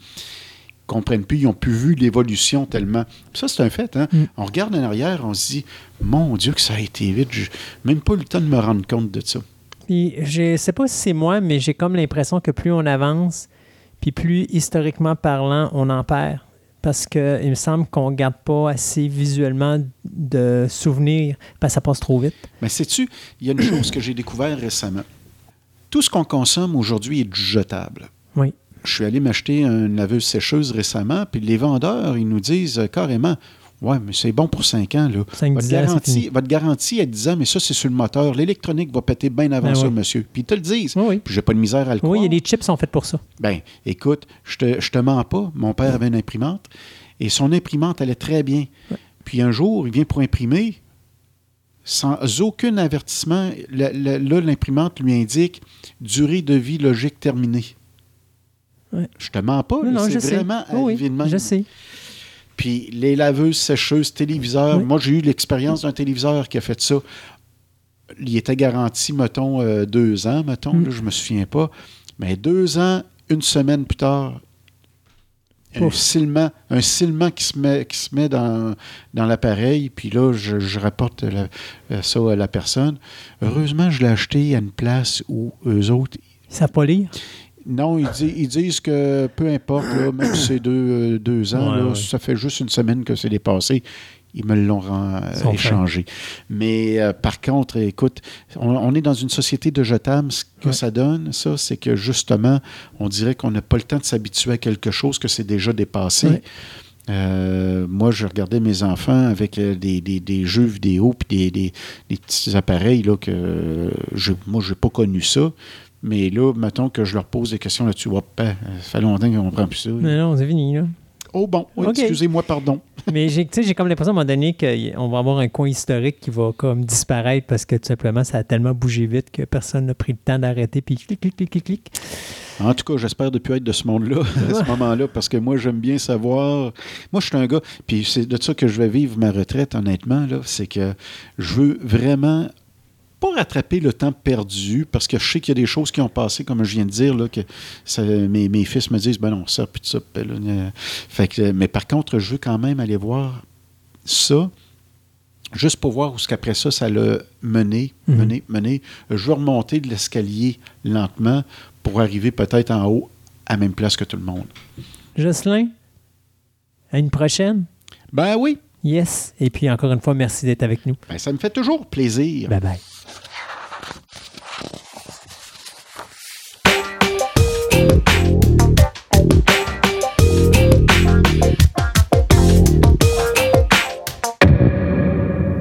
[SPEAKER 1] Ils comprennent plus, ils n'ont plus vu l'évolution tellement. Ça, c'est un fait. Hein?
[SPEAKER 2] Mm.
[SPEAKER 1] On regarde en arrière, on se dit, mon Dieu, que ça a été vite. J'ai même pas eu le temps de me rendre compte de ça.
[SPEAKER 2] Puis je sais pas si c'est moi, mais j'ai comme l'impression que plus on avance, puis plus historiquement parlant, on en perd. Parce qu'il me semble qu'on ne garde pas assez visuellement de souvenirs, parce que ça passe trop vite.
[SPEAKER 1] Mais sais-tu, il y a une chose que j'ai découvert récemment. Tout ce qu'on consomme aujourd'hui est jetable.
[SPEAKER 2] Oui.
[SPEAKER 1] Je suis allé m'acheter une laveuse sécheuse récemment, puis les vendeurs, ils nous disent euh, carrément Ouais, mais c'est bon pour 5 ans. Là.
[SPEAKER 2] 5
[SPEAKER 1] Votre,
[SPEAKER 2] 10 ans, c'est
[SPEAKER 1] garantie, votre garantie est 10 ans, mais ça, c'est sur le moteur. L'électronique va péter bien avant
[SPEAKER 2] Ben
[SPEAKER 1] ça,
[SPEAKER 2] oui.
[SPEAKER 1] monsieur. Puis ils te le disent.
[SPEAKER 2] Oui, oui.
[SPEAKER 1] Puis j'ai pas de misère à le
[SPEAKER 2] Oui, il y
[SPEAKER 1] croire.
[SPEAKER 2] a des chips sont faits pour ça.
[SPEAKER 1] Ben, écoute, je te, je te mens pas. Mon père avait une imprimante et son imprimante allait très bien. Puis un jour, il vient pour imprimer sans aucun avertissement. Là, l'imprimante lui indique durée de vie logique terminée.
[SPEAKER 2] Ouais.
[SPEAKER 1] Je te mens pas, c'est
[SPEAKER 2] sais.
[SPEAKER 1] vraiment
[SPEAKER 2] Oui, oui,
[SPEAKER 1] même.
[SPEAKER 2] je sais.
[SPEAKER 1] Puis les laveuses, sécheuses, téléviseurs.
[SPEAKER 2] Oui.
[SPEAKER 1] Moi, j'ai eu l'expérience d'un téléviseur qui a fait ça. Il était garanti, mettons, euh, deux ans, mettons,
[SPEAKER 2] Mm.
[SPEAKER 1] là, je me souviens pas. Mais deux ans, une semaine plus tard, un silement, un qui se met, qui se met dans, dans l'appareil, puis là, je, je rapporte la- euh, ça à la personne. Heureusement, je l'ai acheté à une place où eux autres,
[SPEAKER 2] pas lire.
[SPEAKER 1] Non, ils, ils disent que peu importe, là, même si c'est deux, euh, deux ans,
[SPEAKER 2] Ouais,
[SPEAKER 1] là,
[SPEAKER 2] ouais.
[SPEAKER 1] ça fait juste une semaine que c'est dépassé. Ils me l'ont
[SPEAKER 2] sont
[SPEAKER 1] échangé. Mais euh, par contre, écoute, on, on est dans une société de jetables. Ce que
[SPEAKER 2] Ouais.
[SPEAKER 1] ça donne, ça, c'est que justement, on dirait qu'on n'a pas le temps de s'habituer à quelque chose que c'est déjà dépassé. Euh, moi, je regardais mes enfants avec euh, des, des- des jeux vidéo puis des, des- des petits appareils là, que euh, je, moi, je n'ai pas connu ça. Mais là, mettons que je leur pose des questions là-dessus. Hop, ben, ça fait longtemps qu'on ne prend plus ça.
[SPEAKER 2] Non, non, c'est fini, là.
[SPEAKER 1] Oh bon, oui, excusez-moi, pardon.
[SPEAKER 2] Mais j'ai tu sais, j'ai comme l'impression à un moment donné qu'on va avoir un coin historique qui va comme disparaître parce que tout simplement, ça a tellement bougé vite que personne n'a pris le temps d'arrêter puis clic, clic, clic, clic, clic.
[SPEAKER 1] En tout cas, j'espère de plus être de ce monde-là, à ce moment-là, parce que moi, j'aime bien savoir. Moi, je suis un gars, puis c'est de ça que je vais vivre ma retraite, honnêtement, là, c'est que je veux vraiment pas rattraper le temps perdu, parce que je sais qu'il y a des choses qui ont passé, comme je viens de dire, là, que ça- mes, mes fils me disent, ben non, ça, puis ça, puis là, euh, fait que, mais par contre, je veux quand même aller voir ça, juste pour voir où ce qu'après ça, ça l'a mené,
[SPEAKER 2] Mhm.
[SPEAKER 1] mené, mené. Je veux remonter de l'escalier lentement pour arriver peut-être en haut à la même place que tout le monde.
[SPEAKER 2] Jocelyn, à une prochaine?
[SPEAKER 1] Ben oui,
[SPEAKER 2] Yes. Et puis encore une fois, merci d'être avec nous.
[SPEAKER 1] ben, ça me fait toujours plaisir.
[SPEAKER 2] Bye bye.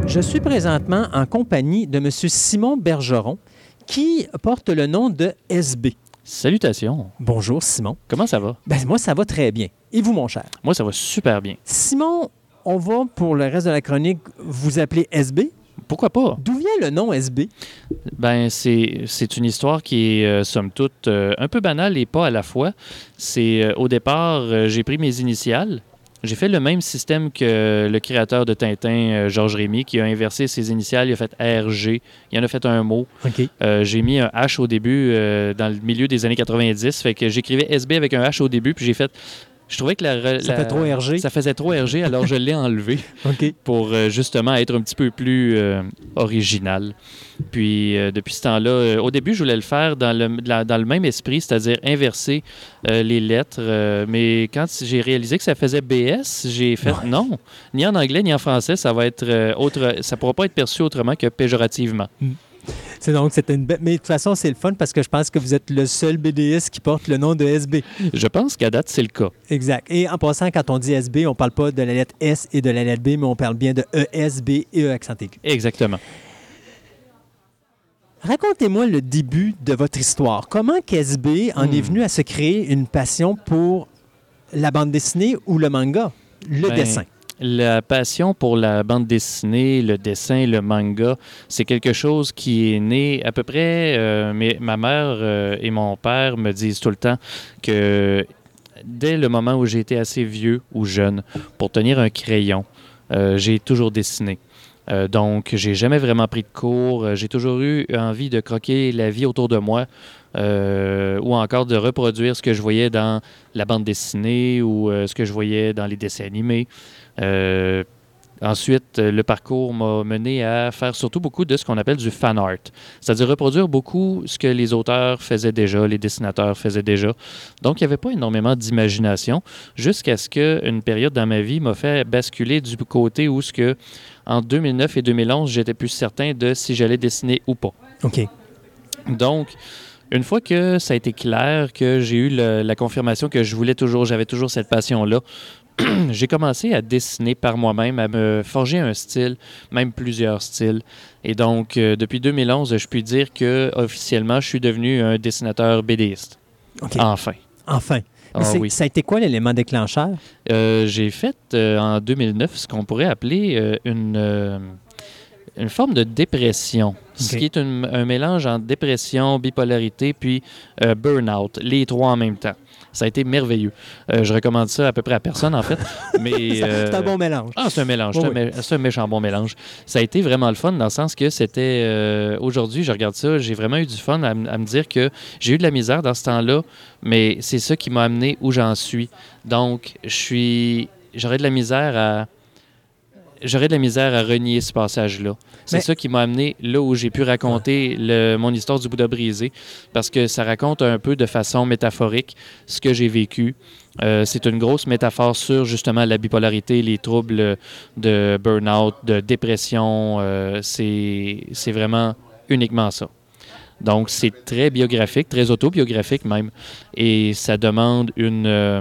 [SPEAKER 2] Je suis présentement en compagnie de M. Simon Bergeron, qui porte le nom de SB.
[SPEAKER 4] Salutations.
[SPEAKER 2] Bonjour Simon.
[SPEAKER 4] Comment ça va?
[SPEAKER 2] Ben, moi, ça va très bien. Et vous, mon cher?
[SPEAKER 4] Moi, ça va super bien.
[SPEAKER 2] Simon, on va pour le reste de la chronique vous appeler SB.
[SPEAKER 4] Pourquoi pas?
[SPEAKER 2] D'où vient le nom SB?
[SPEAKER 4] Ben, c'est une histoire qui est, euh, somme toute, euh, un peu banale et pas à la fois. C'est euh, au départ, euh, j'ai pris mes initiales. J'ai fait le même système que le créateur de Tintin, Georges Rémy, qui a inversé ses initiales. Il a fait RG. Il en a fait un mot.
[SPEAKER 2] OK.
[SPEAKER 4] Euh, j'ai mis un H au début dans le milieu des années 90. Fait que j'écrivais SB avec un H au début, puis j'ai fait. Je trouvais que la,
[SPEAKER 2] Ça fait trop RG.
[SPEAKER 4] Ça faisait trop RG, alors je l'ai enlevé. Pour euh, justement être un petit peu plus euh, original. Puis euh, depuis ce temps-là, au début, je voulais le faire dans le, la- dans le même esprit, c'est-à-dire inverser les lettres. mais quand j'ai réalisé que ça faisait BS, j'ai fait
[SPEAKER 2] Ouais.
[SPEAKER 4] non, ni en anglais ni en français, ça va être autre, ça pourra pas être perçu autrement que péjorativement.
[SPEAKER 2] C'est donc, c'était une. Mais de toute façon, c'est le fun parce que je pense que vous êtes le seul BDS qui porte le nom de SB.
[SPEAKER 4] Je pense qu'à date, c'est le cas.
[SPEAKER 2] Exact. Et en passant, quand on dit SB, on parle pas de la lettre S et de la lettre B, mais on parle bien de ESB et E accent aigu.
[SPEAKER 4] Exactement.
[SPEAKER 2] Racontez-moi le début de votre histoire. Comment qu'SB en
[SPEAKER 4] Hmm.
[SPEAKER 2] est venu à se créer une passion pour la bande dessinée ou le manga, le
[SPEAKER 4] Ben,
[SPEAKER 2] dessin?
[SPEAKER 4] La passion pour la bande dessinée, le dessin, le manga, c'est quelque chose qui est né à peu près. euh, mais ma mère euh, et mon père me disent tout le temps que dès le moment où j'ai été assez vieux ou jeune pour tenir un crayon, euh, j'ai toujours dessiné. Donc, j'ai jamais vraiment pris de cours. J'ai toujours eu envie de croquer la vie autour de moi ou encore de reproduire ce que je voyais dans la bande dessinée ou ce que je voyais dans les dessins animés. Euh, ensuite, euh, le parcours m'a mené à faire surtout beaucoup de ce qu'on appelle du fan art, c'est-à-dire reproduire beaucoup ce que les auteurs faisaient déjà, les dessinateurs faisaient déjà. Donc, il n'y avait pas énormément d'imagination jusqu'à ce qu'une période dans ma vie m'a fait basculer du côté où ce que en 2009 et 2011, j'étais plus certain de si j'allais dessiner ou pas.
[SPEAKER 2] OK.
[SPEAKER 4] Donc, une fois que ça a été clair, que j'ai eu le- la confirmation que je voulais toujours, j'avais toujours cette passion-là, j'ai commencé à dessiner par moi-même, à me forger un style, même plusieurs styles. Et donc, euh, depuis 2011, je puis dire que officiellement, je suis devenu un dessinateur BDiste.
[SPEAKER 2] OK.
[SPEAKER 4] Enfin.
[SPEAKER 2] Enfin. Mais
[SPEAKER 4] Ah oui.
[SPEAKER 2] Ça a été quoi l'élément déclencheur?
[SPEAKER 4] Euh, j'ai fait euh, en 2009 ce qu'on pourrait appeler une, une forme de dépression. ce qui est une- un mélange entre dépression, bipolarité, puis burn-out, les trois en même temps. Ça a été merveilleux. Euh, je recommande ça à peu près à personne, en fait. Mais,
[SPEAKER 2] C'est
[SPEAKER 4] euh,
[SPEAKER 2] un bon mélange.
[SPEAKER 4] ah, c'est un mélange.
[SPEAKER 2] Oui,
[SPEAKER 4] c'est, un mé- c'est un méchant bon mélange. Ça a été vraiment le fun dans le sens que c'était. euh, aujourd'hui, je regarde ça, j'ai vraiment eu du fun à me dire que j'ai eu de la misère dans ce temps-là, mais c'est ça qui m'a amené où j'en suis. Donc, je suis. J'aurais de la misère à. J'aurais de la misère à renier ce passage-là. C'est
[SPEAKER 2] Mais-
[SPEAKER 4] ça qui m'a amené là où j'ai pu raconter le- mon histoire du Bouddha brisé, parce que ça raconte un peu de façon métaphorique ce que j'ai vécu. Euh, c'est une grosse métaphore sur justement la bipolarité, les troubles de burn-out, de dépression. euh, c'est c'est vraiment uniquement ça. Donc, c'est très biographique, très autobiographique même. Et ça demande une. euh,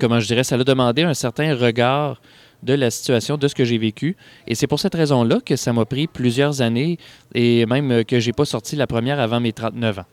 [SPEAKER 4] comment je dirais Ça a demandé un certain regard de la situation, de ce que j'ai vécu. Et c'est pour cette raison-là que ça m'a pris plusieurs années et même que j'ai pas sorti la première avant mes 39 ans.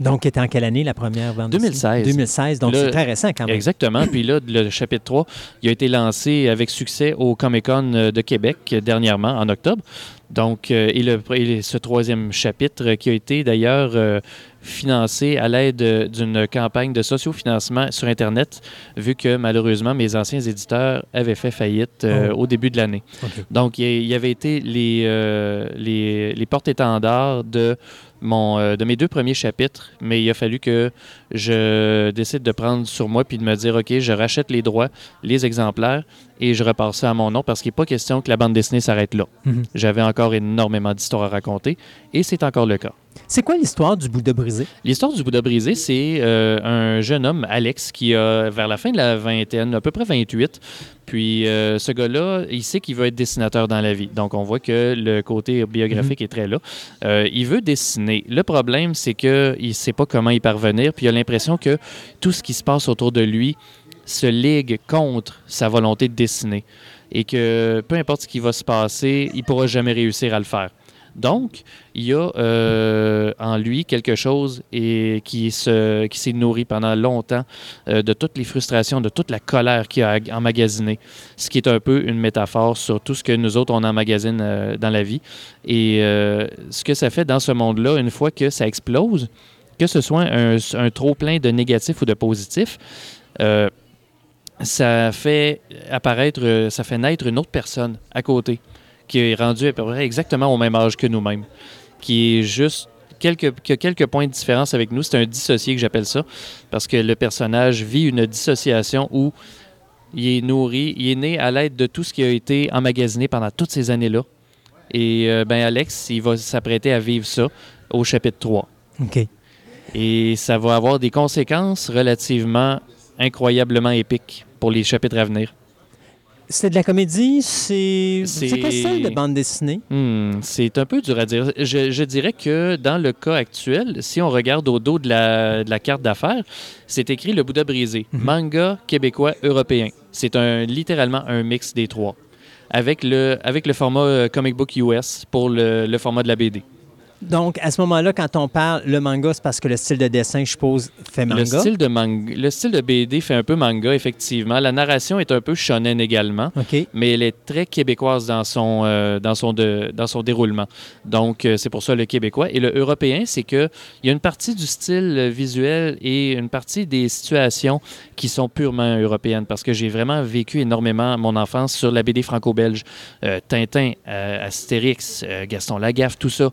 [SPEAKER 2] Donc, était en quelle année la première dessinée?
[SPEAKER 4] 2016.
[SPEAKER 2] 2016, donc c'est très récent quand même.
[SPEAKER 4] Exactement. Puis là, le chapitre 3, il a été lancé avec succès au Comic-Con euh, de Québec dernièrement, en octobre. Donc, euh, et, le, et ce troisième chapitre qui a été d'ailleurs euh, financé à l'aide d'une campagne de sociofinancement sur Internet, vu que malheureusement, mes anciens éditeurs avaient fait faillite euh,
[SPEAKER 2] Oh.
[SPEAKER 4] au début de l'année. Donc, il y avait été les, euh, les, les porte-étendards de, mon, euh, de mes deux premiers chapitres, mais il a fallu que je décide de prendre sur moi puis de me dire, OK, je rachète les droits, les exemplaires, et je repars ça à mon nom parce qu'il n'est pas question que la bande dessinée s'arrête là.
[SPEAKER 2] Mhm.
[SPEAKER 4] J'avais encore énormément d'histoires à raconter, et c'est encore le cas.
[SPEAKER 2] C'est quoi l'histoire du Bouddha brisé?
[SPEAKER 4] L'histoire du Bouddha brisé, c'est euh, un jeune homme, Alex, qui a, vers la fin de la vingtaine, à peu près 28, puis euh, ce gars-là, il sait qu'il veut être dessinateur dans la vie. Donc, on voit que le côté biographique est très là. Euh, il veut dessiner. Le problème, c'est qu'il ne sait pas comment y parvenir, puis il a l'impression que tout ce qui se passe autour de lui se ligue contre sa volonté de dessiner. Et que peu importe ce qui va se passer, il pourra jamais réussir à le faire. Donc, il y a euh, en lui quelque chose et qui se, qui s'est nourri pendant longtemps euh, de toutes les frustrations, de toute la colère qu'il a emmagasiné, ce qui est un peu une métaphore sur tout ce que nous autres on emmagasine euh, dans la vie. Et ce que ça fait dans ce monde-là, une fois que ça explose, que ce soit un, un trop plein de négatifs ou de positifs, euh, ça fait apparaître, ça fait naître une autre personne à côté qui est rendue à peu près exactement au même âge que nous-mêmes, qui est juste quelques, a quelques points de différence avec nous. C'est un dissocié que j'appelle ça, parce que le personnage vit une dissociation où il est nourri, il est né à l'aide de tout ce qui a été emmagasiné pendant toutes ces années-là. Et euh, ben Alex, il va s'apprêter à vivre ça au chapitre 3.
[SPEAKER 2] OK.
[SPEAKER 4] Et ça va avoir des conséquences relativement incroyablement épiques pour les chapitres à venir.
[SPEAKER 2] C'est de la comédie? C'est c'est quel style de bande dessinée?
[SPEAKER 4] Hmm, c'est un peu dur à dire. Je, je dirais que dans le cas actuel, si on regarde au dos de la, de la carte d'affaires, c'est écrit le Bouddha brisé. Manga québécois européen. C'est un, littéralement un mix des trois. Avec le, avec le format euh, comic book US pour le, le format de la BD.
[SPEAKER 2] Donc, à ce moment-là, quand on parle le manga, c'est parce que le style de dessin, je suppose, fait manga?
[SPEAKER 4] Le style, de manga, le style de BD fait un peu manga, effectivement. La narration est un peu shonen également. Mais elle est très québécoise dans son, euh, dans son, de- dans son déroulement. Donc, euh, c'est pour ça le québécois. Et le européen, c'est qu'il y a une partie du style visuel et une partie des situations qui sont purement européennes, parce que j'ai vraiment vécu énormément mon enfance sur la BD franco-belge. Euh, Tintin, Astérix, Gaston Lagaffe, tout ça.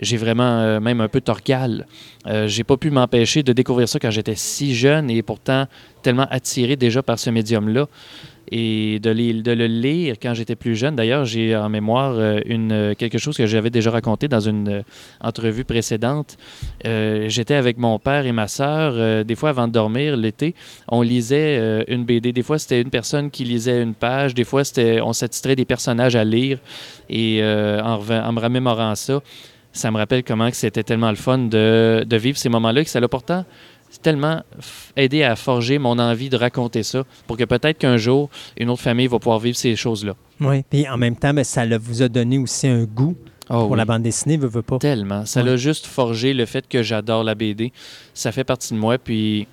[SPEAKER 4] J'ai vraiment euh, même un peu Torgal. Euh, j'ai pas pu m'empêcher de découvrir ça quand j'étais si jeune et pourtant tellement attiré déjà par ce médium-là et de, le lire quand j'étais plus jeune. D'ailleurs, j'ai en mémoire euh, une, euh, quelque chose que j'avais déjà raconté dans une entrevue précédente. J'étais avec mon père et ma sœur. des fois, avant de dormir, l'été, on lisait une BD. Des fois, c'était une personne qui lisait une page. Des fois, on s'attitrait des personnages à lire. Et en me remémorant ça, ça me rappelle comment c'était tellement le fun de, de vivre ces moments-là, que ça l'a pourtant tellement aidé à forger mon envie de raconter ça pour que peut-être qu'un jour, une autre famille va pouvoir vivre ces choses-là.
[SPEAKER 2] Oui. Puis en même temps, ben, ça vous a donné aussi un goût
[SPEAKER 4] Oh,
[SPEAKER 2] pour la bande dessinée, veut, veut pas.
[SPEAKER 4] Tellement. Ça
[SPEAKER 2] Ouais.
[SPEAKER 4] l'a juste forgé le fait que j'adore la BD. Ça fait partie de moi. Puis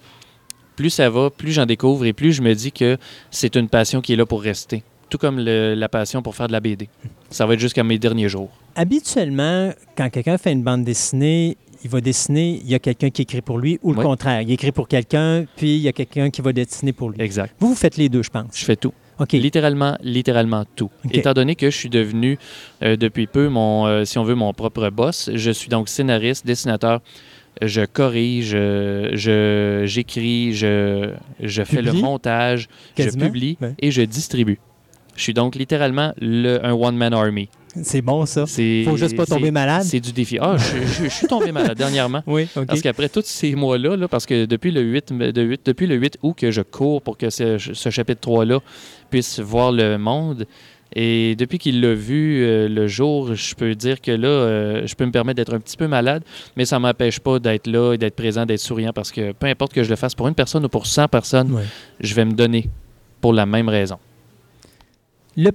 [SPEAKER 4] plus ça va, plus j'en découvre et plus je me dis que c'est une passion qui est là pour rester. Tout comme le- la passion pour faire de la BD. Ça va être jusqu'à mes derniers jours.
[SPEAKER 2] Habituellement, quand quelqu'un fait une bande dessinée, il va dessiner, il y a quelqu'un qui écrit pour lui, ou le
[SPEAKER 4] Oui.
[SPEAKER 2] contraire. Il écrit pour quelqu'un, puis il y a quelqu'un qui va dessiner pour lui.
[SPEAKER 4] Exact.
[SPEAKER 2] Vous, vous faites les deux, je pense.
[SPEAKER 4] Je fais tout.
[SPEAKER 2] OK.
[SPEAKER 4] Littéralement, littéralement tout. Étant donné que je suis devenu euh, depuis peu mon, euh, si on veut, mon propre boss, je suis donc scénariste, dessinateur. Je corrige, euh, je j'écris, je, je fais le montage,
[SPEAKER 2] Quasiment?
[SPEAKER 4] je publie
[SPEAKER 2] Ouais.
[SPEAKER 4] et je distribue. Je suis donc littéralement le, un one-man army.
[SPEAKER 2] C'est bon, ça. Faut juste pas tomber malade.
[SPEAKER 4] C'est du défi. Ah, je, je- je suis tombé malade dernièrement.
[SPEAKER 2] Oui, OK.
[SPEAKER 4] Parce qu'après tous ces mois-là, là, parce que depuis le 8, mai- de 8 depuis le 8 août que je cours pour que ce, ce chapitre 3-là puisse voir le monde, et depuis qu'il l'a vu euh, le jour, je peux dire que là, euh, je peux me permettre d'être un petit peu malade, mais ça ne m'empêche pas d'être là et d'être présent, d'être souriant, parce que peu importe que je le fasse pour une personne ou pour 100 personnes, je vais me donner pour la même raison.
[SPEAKER 2] Le,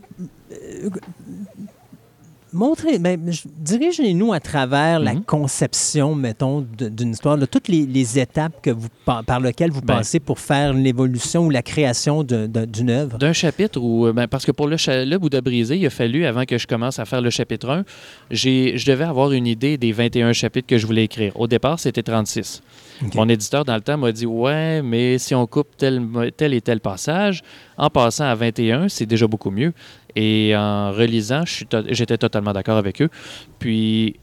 [SPEAKER 2] montrez, ben, je- dirigez-nous à travers la
[SPEAKER 4] Mhm.
[SPEAKER 2] conception, mettons, d'une histoire, de toutes les, les étapes que vous, pa- par lesquelles vous
[SPEAKER 4] Ben.
[SPEAKER 2] passez pour faire l'évolution ou la création d'une œuvre?
[SPEAKER 4] D'un chapitre euh, ben, parce que pour le, le Bouddha brisé, il a fallu, avant que je commence à faire le chapitre 1, j'ai, je devais avoir une idée des 21 chapitres que je voulais écrire. Au départ, c'était 36.
[SPEAKER 2] OK.
[SPEAKER 4] Mon éditeur, dans le temps, m'a dit Ouais, mais si on coupe tel, tel et tel passage, en passant à 21, c'est déjà beaucoup mieux. Et en relisant, j'étais totalement d'accord avec eux. Puis,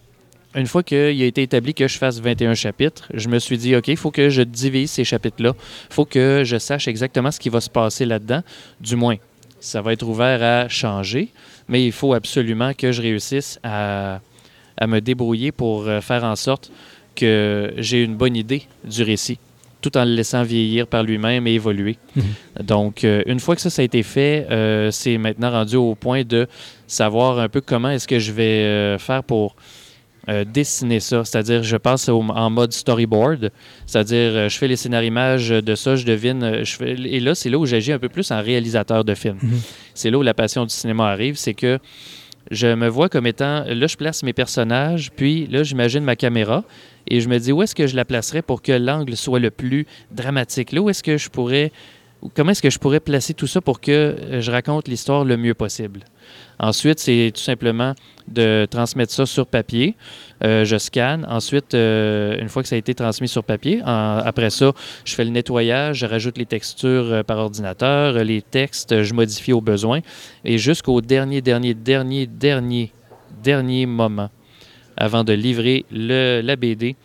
[SPEAKER 4] une fois qu'il a été établi que je fasse 21 chapitres, je me suis dit, OK, il faut que je divise ces chapitres-là. Il faut que je sache exactement ce qui va se passer là-dedans. Du moins, ça va être ouvert à changer, mais il faut absolument que je réussisse à, à me débrouiller pour euh, faire en sorte que j'ai une bonne idée du récit, tout en le laissant vieillir par lui-même et évoluer. Donc, euh, une fois que ça, ça a été fait, euh, c'est maintenant rendu au point de savoir un peu comment est-ce que je vais euh, faire pour dessiner ça. C'est-à-dire, je passe au- en mode storyboard, c'est-à-dire, je fais les scénarimages de ça, je devine, je fais, et là, c'est là où j'agis un peu plus en réalisateur de film.
[SPEAKER 2] Mhm.
[SPEAKER 4] C'est là où la passion du cinéma arrive, c'est que je me vois comme étant, là, je place mes personnages, puis là, j'imagine ma caméra, et je me dis où est-ce que je la placerais pour que l'angle soit le plus dramatique? Là, où est-ce que je pourrais, ou comment est-ce que je pourrais placer tout ça pour que euh, je raconte l'histoire le mieux possible? Ensuite, c'est tout simplement de transmettre ça sur papier. Euh, je scanne. Ensuite, euh, une fois que ça a été transmis sur papier, après ça, je fais le nettoyage, je rajoute les textures par ordinateur, les textes, je modifie au besoin. Et jusqu'au dernier, dernier, dernier, dernier, dernier moment, avant de livrer le, la BD,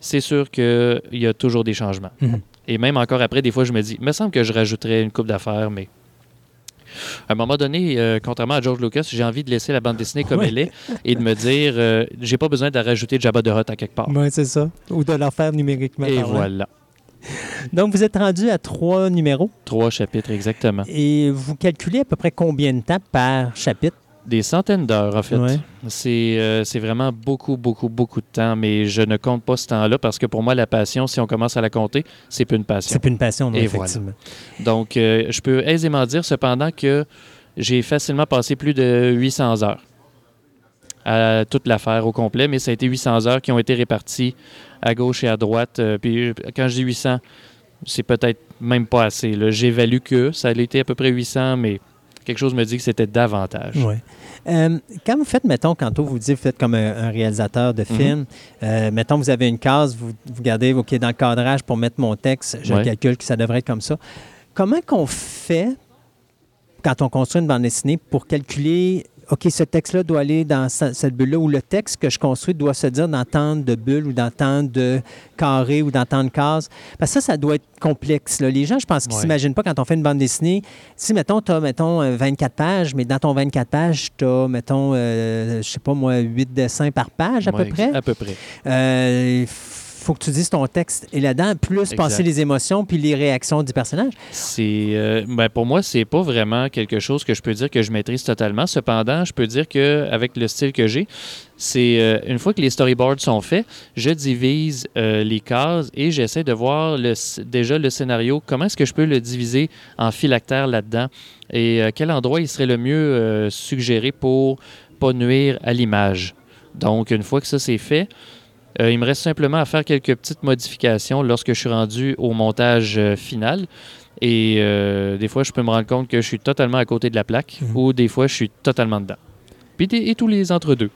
[SPEAKER 4] c'est sûr qu'il y a toujours des changements.
[SPEAKER 2] Mhm.
[SPEAKER 4] Et même encore après, des fois, je me dis, il me semble que je rajouterais une coupe d'affaires, mais à un moment donné, euh, contrairement à George Lucas, j'ai envie de laisser la bande dessinée comme
[SPEAKER 2] Ouais.
[SPEAKER 4] elle est et de me dire, euh, j'ai pas besoin de rajouter Jabba de Hutt à quelque part.
[SPEAKER 2] Oui, c'est ça. Ou de leur faire numériquement.
[SPEAKER 4] Et voilà.
[SPEAKER 2] Donc, vous êtes rendu à trois numéros
[SPEAKER 4] Trois chapitres exactement.
[SPEAKER 2] et vous calculez à peu près combien de temps par chapitre?
[SPEAKER 4] Des centaines d'heures, en fait.
[SPEAKER 2] Ouais.
[SPEAKER 4] C'est euh, c'est vraiment beaucoup, beaucoup, beaucoup de temps, mais je ne compte pas ce temps-là parce que pour moi, la passion, si on commence à la compter, c'est plus une passion.
[SPEAKER 2] C'est plus une passion, non,
[SPEAKER 4] Et
[SPEAKER 2] effectivement.
[SPEAKER 4] Donc, euh, je peux aisément dire cependant que j'ai facilement passé plus de 800 heures à toute l'affaire au complet, mais ça a été 800 heures qui ont été réparties à gauche et à droite. Euh, puis quand je dis 800, c'est peut-être même pas assez. là. J'évalue que ça a été à peu près 800, mais quelque chose me dit que c'était davantage.
[SPEAKER 2] Ouais. Euh, quand vous faites, mettons, quand vous dites, vous faites comme un, un réalisateur de film, euh, mettons, vous avez une case, vous, vous gardez, OK, dans le cadrage pour mettre mon texte, je
[SPEAKER 4] Ouais.
[SPEAKER 2] calcule que ça devrait être comme ça. Comment qu'on fait quand on construit une bande dessinée pour calculer, OK, ce texte-là doit aller dans ce- cette bulle-là, ou le texte que je construis doit se dire dans tant de bulles ou dans tant de carrés ou dans tant de cases? Parce que ça, ça doit être complexe. là. Les gens, je pense qu'ils ne
[SPEAKER 4] Ouais.
[SPEAKER 2] s'imaginent pas quand on fait une bande dessinée. Si, mettons, tu as, mettons, euh, 24 pages, mais dans ton 24 pages, tu as, mettons, euh, je sais pas moi, 8 dessins par page à
[SPEAKER 4] Ouais,
[SPEAKER 2] peu près.
[SPEAKER 4] À peu près.
[SPEAKER 2] Euh, faut que tu dises ton texte et là-dedans, plus
[SPEAKER 4] Exact.
[SPEAKER 2] passer les émotions puis les réactions du personnage.
[SPEAKER 4] C'est, euh, ben, pour moi, c'est pas vraiment quelque chose que je peux dire que je maîtrise totalement. Cependant, je peux dire que avec le style que j'ai, c'est euh, une fois que les storyboards sont faits, je divise euh, les cases et j'essaie de voir le, déjà le scénario. Comment est-ce que je peux le diviser en phylactère là-dedans? Et quel endroit il serait le mieux suggéré pour pas nuire à l'image? Donc, une fois que ça c'est fait, euh, il me reste simplement à faire quelques petites modifications lorsque je suis rendu au montage euh, final. Et euh, des fois, je peux me rendre compte que je suis totalement à côté de la plaque
[SPEAKER 2] Mhm.
[SPEAKER 4] ou des fois, je suis totalement dedans. Puis et tous les entre-deux.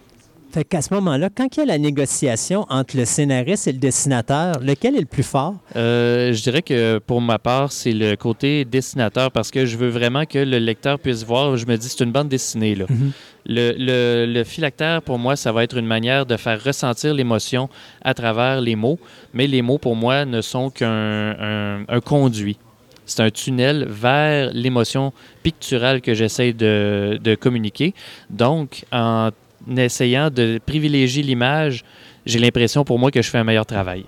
[SPEAKER 2] Fait qu'à ce moment-là, quand il y a la négociation entre le scénariste et le dessinateur, lequel est le plus fort?
[SPEAKER 4] Euh, je dirais que pour ma part, c'est le côté dessinateur parce que je veux vraiment que le lecteur puisse voir. Je me dis, c'est une bande dessinée. Là.
[SPEAKER 2] Mhm.
[SPEAKER 4] Le, le, le phylactère, pour moi, ça va être une manière de faire ressentir l'émotion à travers les mots. Mais les mots, pour moi, ne sont qu'un un, un conduit. C'est un tunnel vers l'émotion picturale que j'essaie de, de communiquer. Donc, en essayant de privilégier l'image, j'ai l'impression pour moi que je fais un meilleur travail.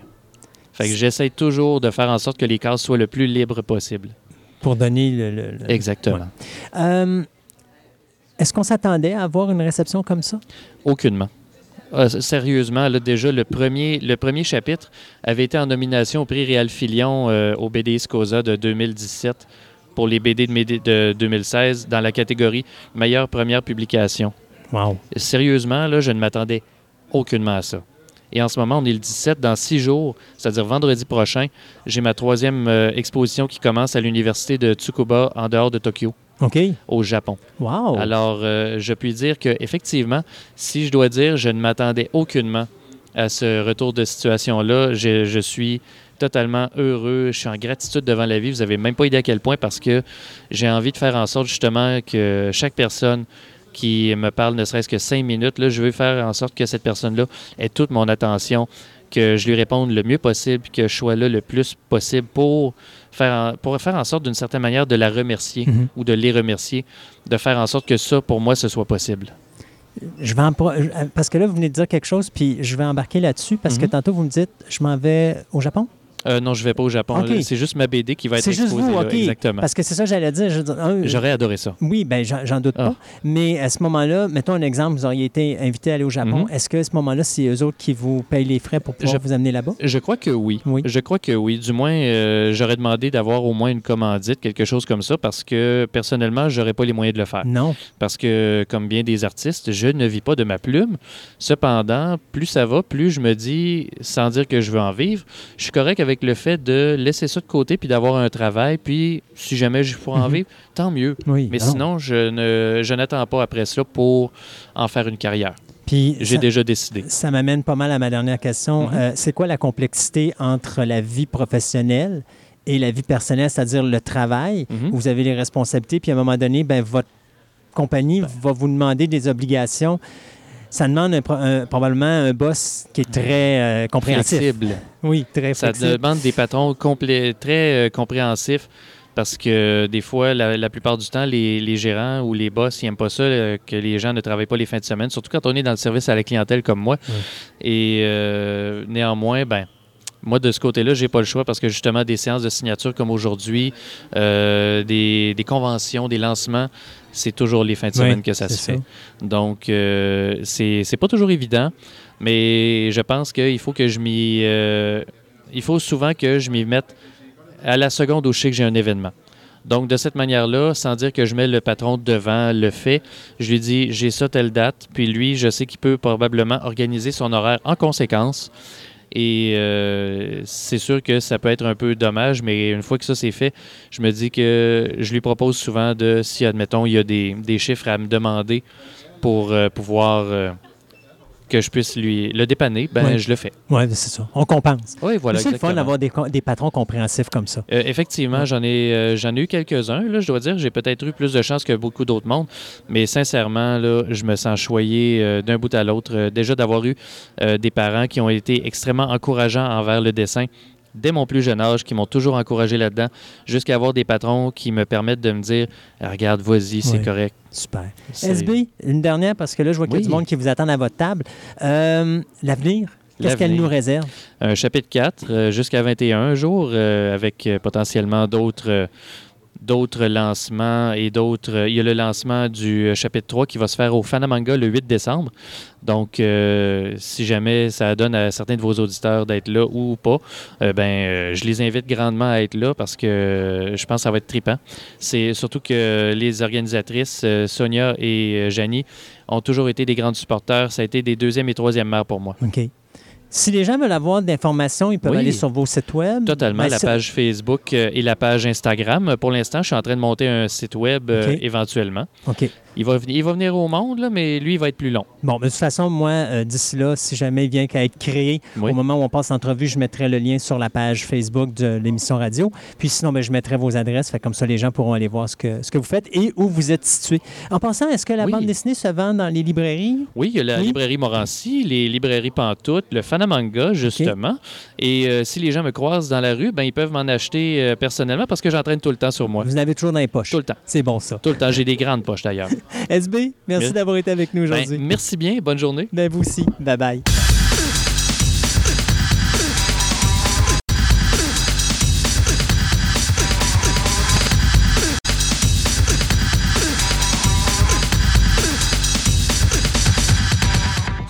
[SPEAKER 4] Fait que j'essaie toujours de faire en sorte que les cases soient le plus libres possible.
[SPEAKER 2] Pour donner le... le- le-
[SPEAKER 4] Exactement.
[SPEAKER 2] Euh, Est-ce qu'on s'attendait à avoir une réception comme ça?
[SPEAKER 4] Aucunement. Ah, sérieusement, là, déjà, le premier, le premier chapitre avait été en nomination au prix Réal Filion euh, au BD Scosa de 2017 pour les BD de, de 2016 dans la catégorie meilleure première publication.
[SPEAKER 2] Wow.
[SPEAKER 4] Sérieusement, là, je ne m'attendais aucunement à ça. Et en ce moment, on est le 17, dans six jours, c'est-à-dire vendredi prochain, j'ai ma troisième euh, exposition qui commence à l'université de Tsukuba en dehors de Tokyo,
[SPEAKER 2] OK.
[SPEAKER 4] au Japon.
[SPEAKER 2] Wow.
[SPEAKER 4] Alors, euh, je puis dire que effectivement, si je dois dire, je ne m'attendais aucunement à ce retour de situation-là. Je, je suis totalement heureux. Je suis en gratitude devant la vie. Vous n'avez même pas idée à quel point parce que j'ai envie de faire en sorte justement que chaque personne qui me parle ne serait-ce que cinq minutes, là, je veux faire en sorte que cette personne-là ait toute mon attention, que je lui réponde le mieux possible, que je sois là le plus possible pour faire en, pour faire en sorte d'une certaine manière de la remercier
[SPEAKER 2] Mhm.
[SPEAKER 4] ou de les remercier, de faire en sorte que ça, pour moi, ce soit possible.
[SPEAKER 2] Je vais en euh, parce que là, vous venez de dire quelque chose, puis je vais embarquer là-dessus, parce que
[SPEAKER 4] Mhm.
[SPEAKER 2] tantôt, vous me dites, je m'en vais au Japon?
[SPEAKER 4] Euh, non, je vais pas au Japon. C'est juste ma BD qui va être
[SPEAKER 2] C'est juste
[SPEAKER 4] exposée
[SPEAKER 2] vous,
[SPEAKER 4] là,
[SPEAKER 2] OK.
[SPEAKER 4] Exactement.
[SPEAKER 2] Parce que c'est ça que j'allais dire.
[SPEAKER 4] J'aurais adoré ça.
[SPEAKER 2] Oui, ben j'en doute
[SPEAKER 4] Ah.
[SPEAKER 2] pas. Mais à ce moment-là, mettons un exemple, vous auriez été invité à aller au Japon.
[SPEAKER 4] Mhm.
[SPEAKER 2] Est-ce que à ce moment-là, c'est eux autres qui vous payent les frais pour pouvoir
[SPEAKER 4] Je-
[SPEAKER 2] vous amener là-bas?
[SPEAKER 4] Je crois que oui.
[SPEAKER 2] Oui.
[SPEAKER 4] Je crois que oui. Du moins, euh, j'aurais demandé d'avoir au moins une commandite, quelque chose comme ça, parce que personnellement, j'aurais pas les moyens de le faire.
[SPEAKER 2] Non.
[SPEAKER 4] Parce que, comme bien des artistes, je ne vis pas de ma plume. Cependant, plus ça va, plus je me dis, sans dire que je veux en vivre, je suis correct avec le fait de laisser ça de côté puis d'avoir un travail. Puis, si jamais je pourrais en
[SPEAKER 2] Mhm.
[SPEAKER 4] vivre, tant mieux.
[SPEAKER 2] Oui.
[SPEAKER 4] Mais
[SPEAKER 2] non.
[SPEAKER 4] sinon, je ne je n'attends pas après ça pour en faire une carrière.
[SPEAKER 2] Puis
[SPEAKER 4] J'ai déjà décidé.
[SPEAKER 2] ça m'amène pas mal à ma dernière question.
[SPEAKER 4] Mhm.
[SPEAKER 2] Euh, c'est quoi la complexité entre la vie professionnelle et la vie personnelle, c'est-à-dire le travail?
[SPEAKER 4] Mhm.
[SPEAKER 2] Vous avez les responsabilités, puis à un moment donné, ben, votre compagnie va vous demander des obligations. Ça demande un pro- un- probablement un boss qui est très euh, compréhensif.
[SPEAKER 4] Flexible.
[SPEAKER 2] Oui, très
[SPEAKER 4] Ça
[SPEAKER 2] flexible.
[SPEAKER 4] demande des patrons complets, très euh, compréhensifs parce que des fois, la, la plupart du temps, les, les gérants ou les boss, ils n'aiment pas ça euh, que les gens ne travaillent pas les fins de semaine, surtout quand on est dans le service à la clientèle comme moi. Et euh, néanmoins, ben. Moi, de ce côté-là, j'ai pas le choix parce que justement, des séances de signature comme aujourd'hui, euh, des, des conventions, des lancements, c'est toujours les fins de
[SPEAKER 2] Oui,
[SPEAKER 4] semaine que ça se fait. Donc, euh, c'est c'est pas toujours évident, mais je pense qu'il faut que je m'y. euh, il faut souvent que je m'y mette à la seconde où je sais que j'ai un événement. Donc, de cette manière-là, sans dire que je mets le patron devant le fait, je lui dis j'ai ça telle date, puis lui, je sais qu'il peut probablement organiser son horaire en conséquence. Et euh, c'est sûr que ça peut être un peu dommage, mais une fois que ça c'est fait, je me dis que je lui propose souvent de, si admettons, il y a des, chiffres à me demander pour euh, pouvoir euh, que je puisse lui le dépanner, ben
[SPEAKER 2] Ouais.
[SPEAKER 4] je le fais.
[SPEAKER 2] Oui, c'est ça. On compense.
[SPEAKER 4] Oui, voilà.
[SPEAKER 2] c'est le fun d'avoir des, patrons compréhensifs comme ça.
[SPEAKER 4] Euh, effectivement,
[SPEAKER 2] Ouais.
[SPEAKER 4] j'en ai, euh, j'en ai eu quelques-uns. Là, je dois dire, j'ai peut-être eu plus de chance que beaucoup d'autres mondes, mais sincèrement, là, je me sens choyé euh, d'un bout à l'autre. Déjà d'avoir eu des parents qui ont été extrêmement encourageants envers le dessin dès mon plus jeune âge, qui m'ont toujours encouragé là-dedans, jusqu'à avoir des patrons qui me permettent de me dire, Ah, regarde, vas-y, c'est correct.
[SPEAKER 2] Super. SB, une dernière, parce que là, je vois qu'il y a du monde qui vous attend à votre table. Euh, L'avenir, qu'est-ce qu'elle nous réserve?
[SPEAKER 4] un chapitre 4 euh, jusqu'à 21 jours euh, avec potentiellement d'autres d'autres lancements et d'autres il y a le lancement du euh, chapitre 3 qui va se faire au Fanamanga le 8 décembre. Donc euh, si jamais ça donne à certains de vos auditeurs d'être là ou pas, euh, ben je les invite grandement à être là parce que je pense que ça va être trippant. C'est surtout que les organisatrices Sonia et Janie ont toujours été des grandes supporters, ça a été des deuxième et troisième mères pour moi.
[SPEAKER 2] OK. Si les gens veulent avoir d'informations, ils peuvent
[SPEAKER 4] Oui.
[SPEAKER 2] aller sur vos sites web.
[SPEAKER 4] Totalement.
[SPEAKER 2] Ben,
[SPEAKER 4] la page Facebook euh, et la page Instagram. Pour l'instant, je suis en train de monter un site web euh, éventuellement.
[SPEAKER 2] OK.
[SPEAKER 4] Il va, venir- il va venir au monde, là, mais lui, il va être plus long.
[SPEAKER 2] Bon, mais de toute façon, moi, euh, d'ici là, si jamais il vient qu'à être créé,
[SPEAKER 4] Oui.
[SPEAKER 2] au moment où on passe l'entrevue, je mettrai le lien sur la page Facebook de l'émission radio. Puis sinon, ben, je mettrai vos adresses. Fait comme ça, les gens pourront aller voir ce que, ce que vous faites et où vous êtes situé. En passant, est-ce que la
[SPEAKER 4] Oui.
[SPEAKER 2] bande dessinée se vend dans les librairies?
[SPEAKER 4] Oui, il y a la librairie Morancy, les librairies Pantoute, le Fanamanga, justement. Et euh, si les gens me croisent dans la rue, ben, ils peuvent m'en acheter euh, personnellement parce que j'entraîne tout le temps sur moi.
[SPEAKER 2] Vous en avez toujours dans les poches.
[SPEAKER 4] Tout le temps.
[SPEAKER 2] C'est bon, ça.
[SPEAKER 4] Tout le temps. J'ai des grandes poches d'ailleurs.
[SPEAKER 2] SB, merci d'avoir été avec nous
[SPEAKER 4] Ben,
[SPEAKER 2] aujourd'hui.
[SPEAKER 4] merci bien. Bonne journée.
[SPEAKER 2] Ben, vous aussi. Bye-bye.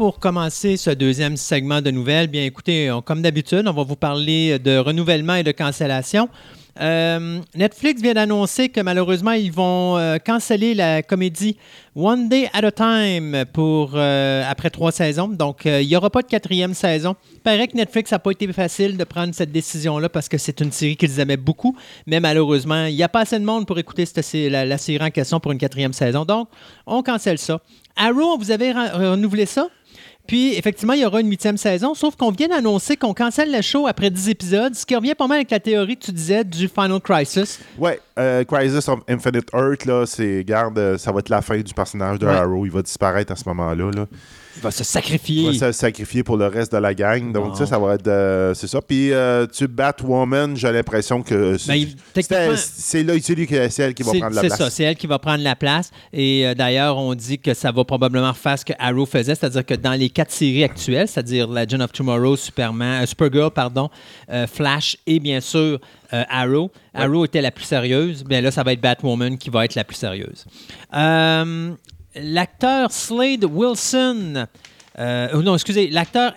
[SPEAKER 2] pour commencer ce deuxième segment de nouvelles, bien écoutez, comme d'habitude, on va vous parler de renouvellement et de cancellation. Euh, Netflix vient d'annoncer que malheureusement, ils vont euh, canceller la comédie One Day at a Time pour euh, après trois saisons. Donc, il n'y aura pas de quatrième saison. Il paraît que Netflix n'a pas été facile de prendre cette décision-là parce que c'est une série qu'ils aimaient beaucoup. Mais malheureusement, il n'y a pas assez de monde pour écouter la, la série en question pour une quatrième saison. Donc, on cancelle ça. Arrow, vous avez ren- renouvelé ça? Puis, effectivement, il y aura une huitième saison, sauf qu'on vient d'annoncer qu'on cancelle le show après 10 épisodes, ce qui revient pas mal avec la théorie que tu disais du Final Crisis.
[SPEAKER 3] Ouais, euh, Crisis of Infinite Earth, là, c'est, garde, euh, ça va être la fin du personnage de
[SPEAKER 2] Ouais.
[SPEAKER 3] Arrow. Il va disparaître à ce moment-là. Là.
[SPEAKER 2] Il va se
[SPEAKER 3] Il
[SPEAKER 2] sacrifier.
[SPEAKER 3] va se sacrifier pour le reste de la gang. Donc, ça, ça va être. euh, c'est ça. Puis, euh, tu Batwoman, j'ai l'impression que.
[SPEAKER 2] Ben, il-
[SPEAKER 3] c'était-
[SPEAKER 2] techniquement-
[SPEAKER 3] c'est là, c'est lui qui c'est elle qui va
[SPEAKER 2] C'est-
[SPEAKER 3] prendre la
[SPEAKER 2] C'est
[SPEAKER 3] place.
[SPEAKER 2] ça, c'est elle qui va prendre la place. Et euh, d'ailleurs, on dit que ça va probablement refaire ce que Arrow faisait, c'est-à-dire que dans les quatre séries actuelles, c'est-à-dire Legend of Tomorrow, Superman, Supergirl, pardon, Flash et bien sûr euh, Arrow. Arrow était la plus sérieuse. Bien là, ça va être Batwoman qui va être la plus sérieuse. Euh, L'acteur Slade Wilson, euh, oh non, excusez, l'acteur